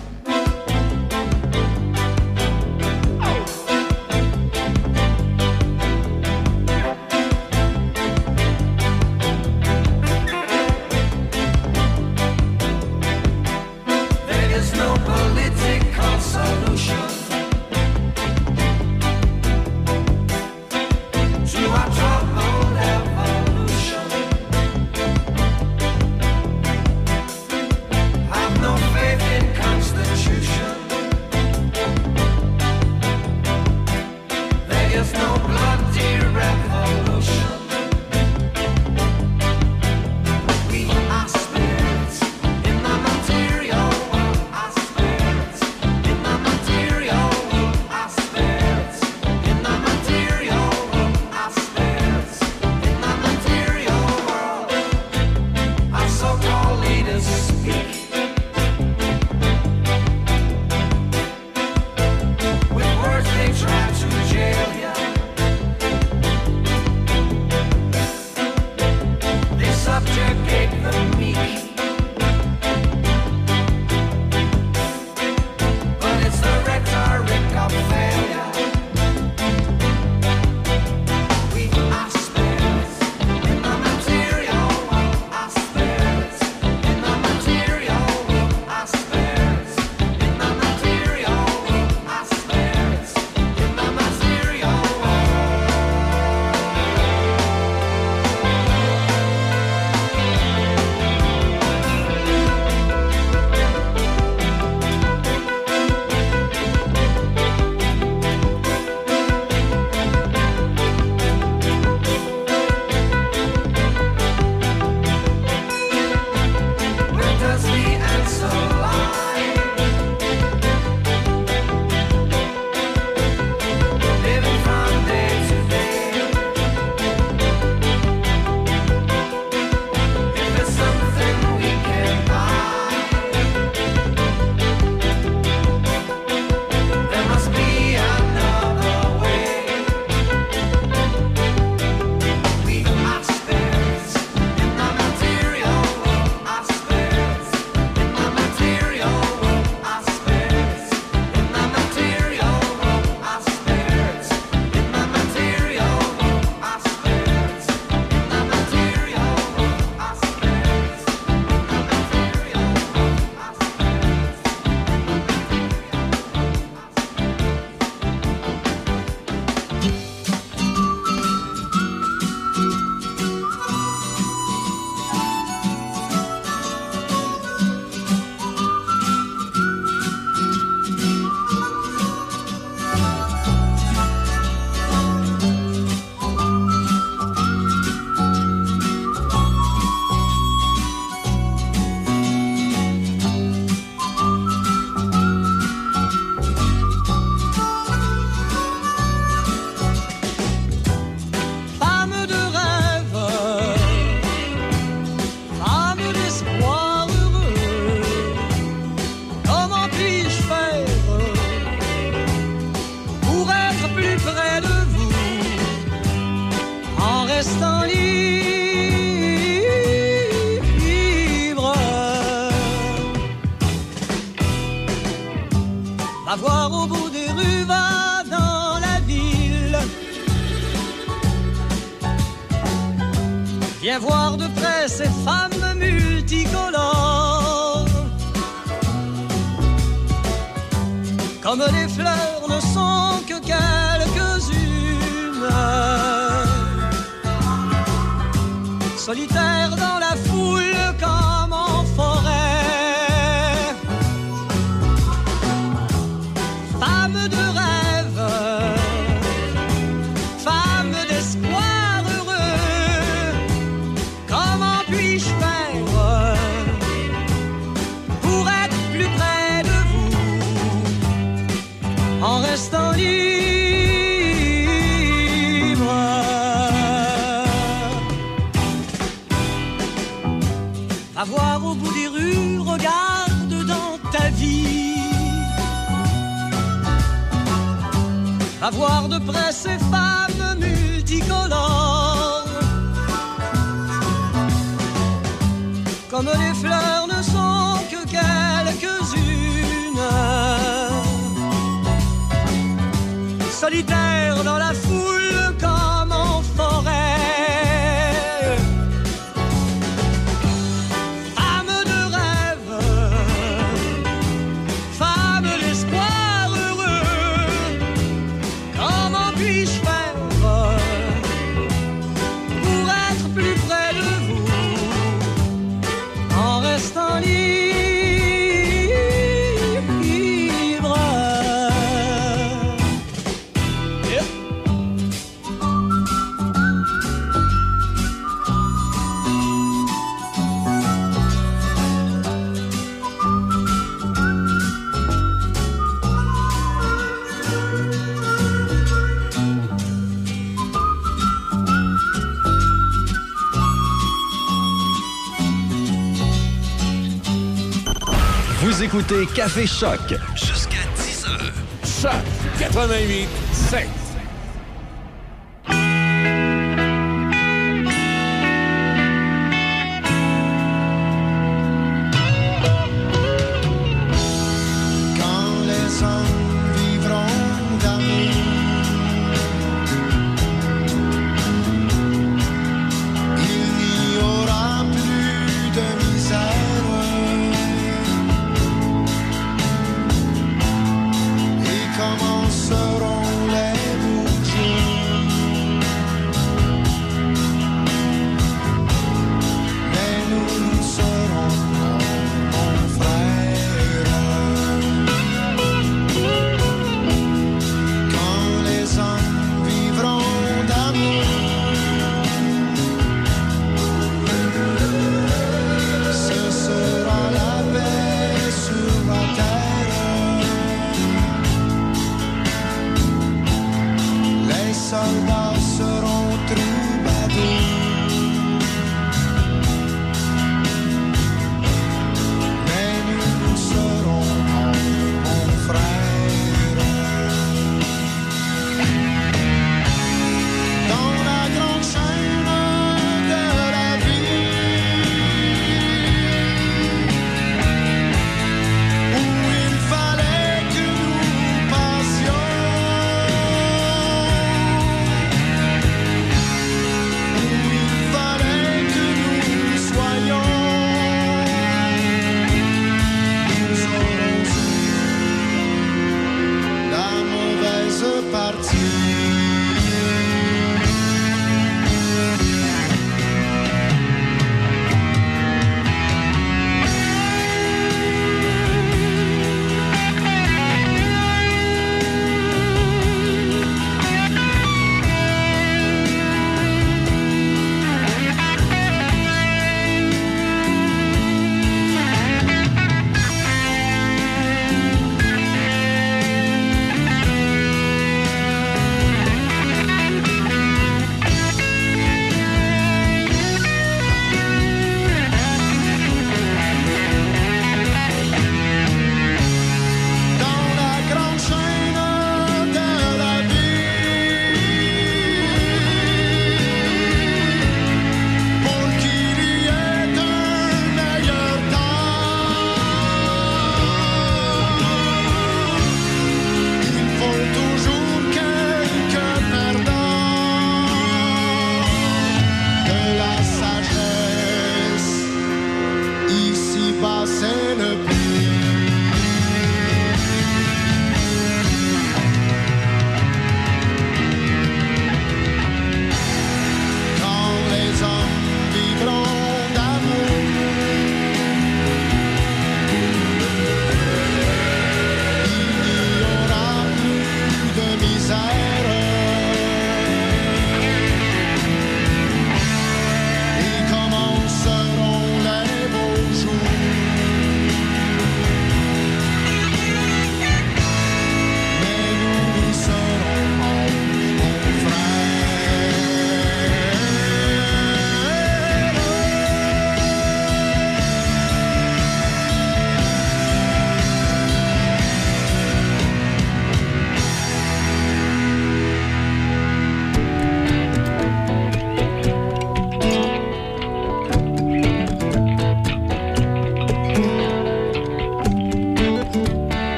Écoutez Café Choc. Jusqu'à 10 heures. Choc 88 7.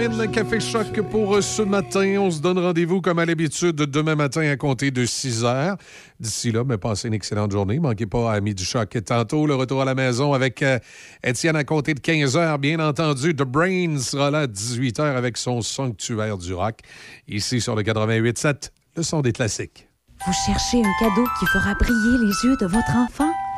Termine Café Choc pour euh, ce matin. On se donne rendez-vous comme à l'habitude demain matin à compter de 6 heures. D'ici là, mais passez une excellente journée. Manquez pas à Midi Choc. Tantôt, le retour à la maison avec euh, Étienne à compter de 15 heures. Bien entendu, The Brain sera là à 18 heures avec son sanctuaire du rock. Ici sur le 88.7, le son des classiques. Vous cherchez un cadeau qui fera briller les yeux de votre enfant?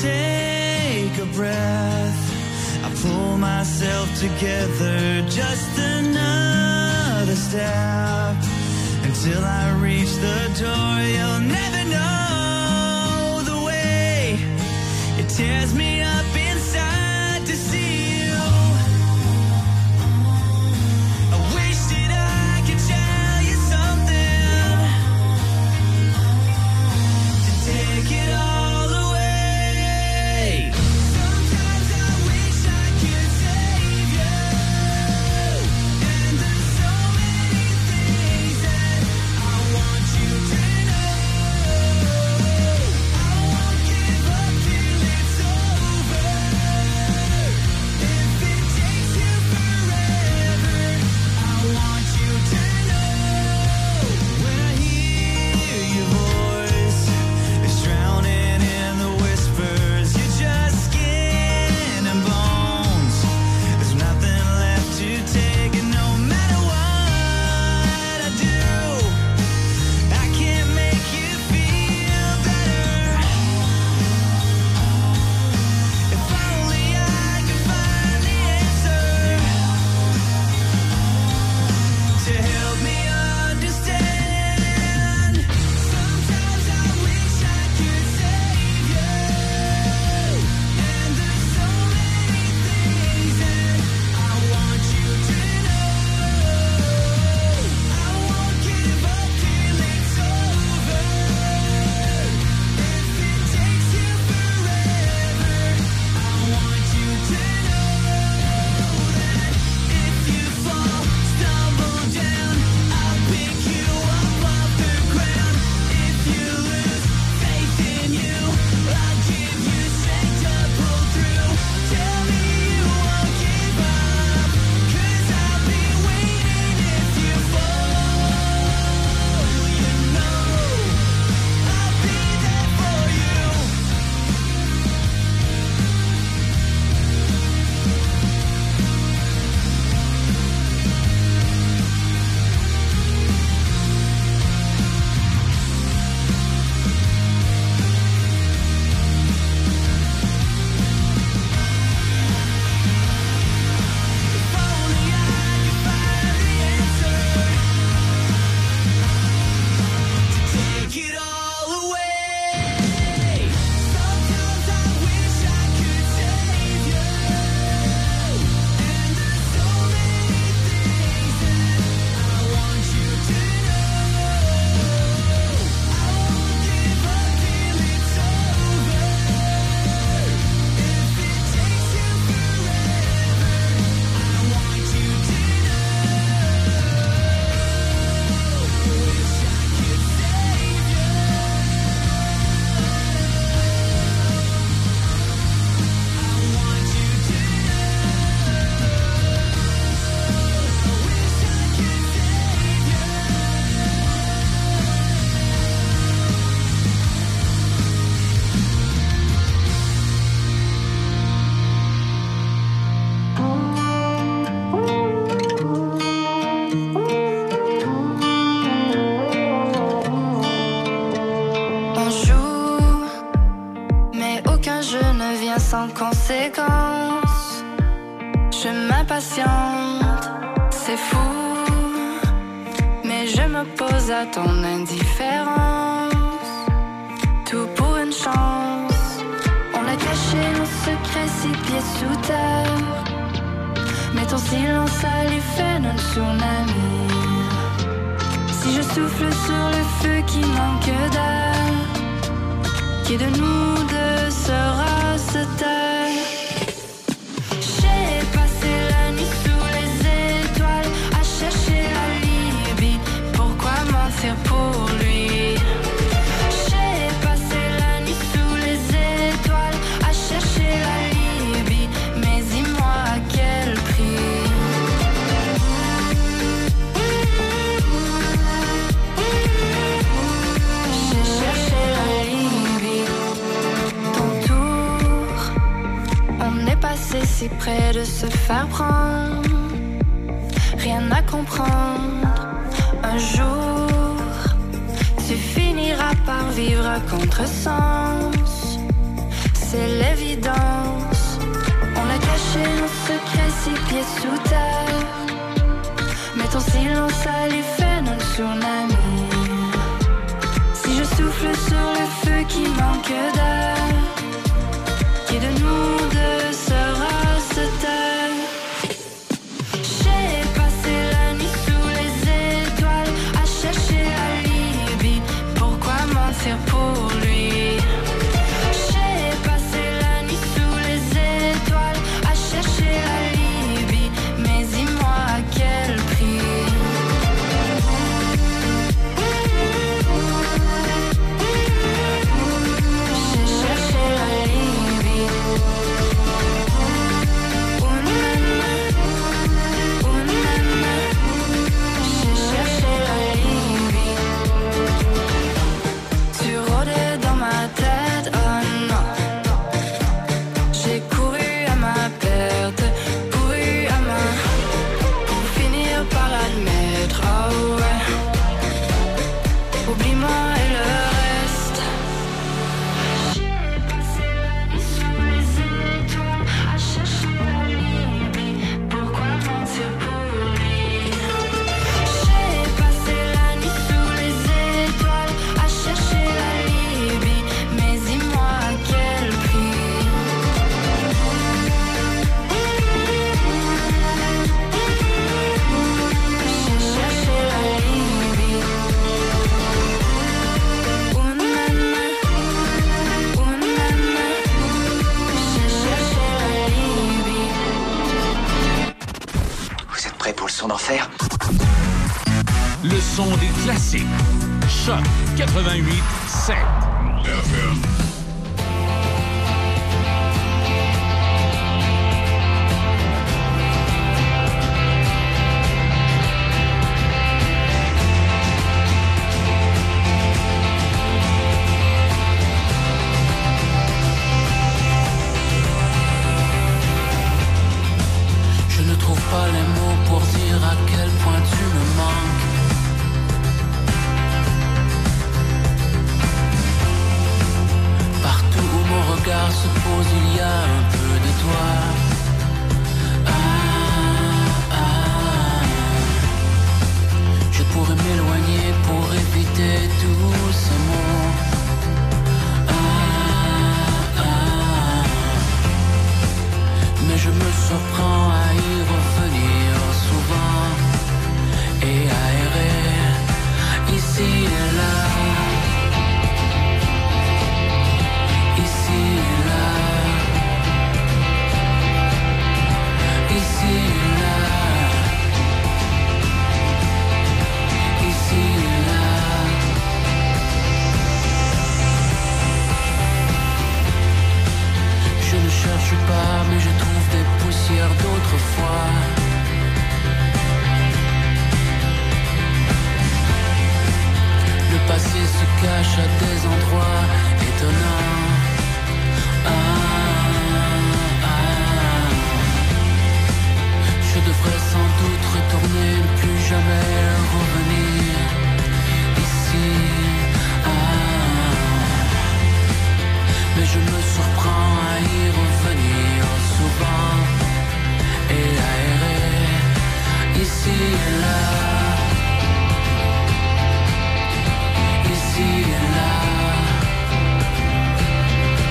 Take a breath. I pull myself together. Just another step until I reach the door. You'll never know the way it tears me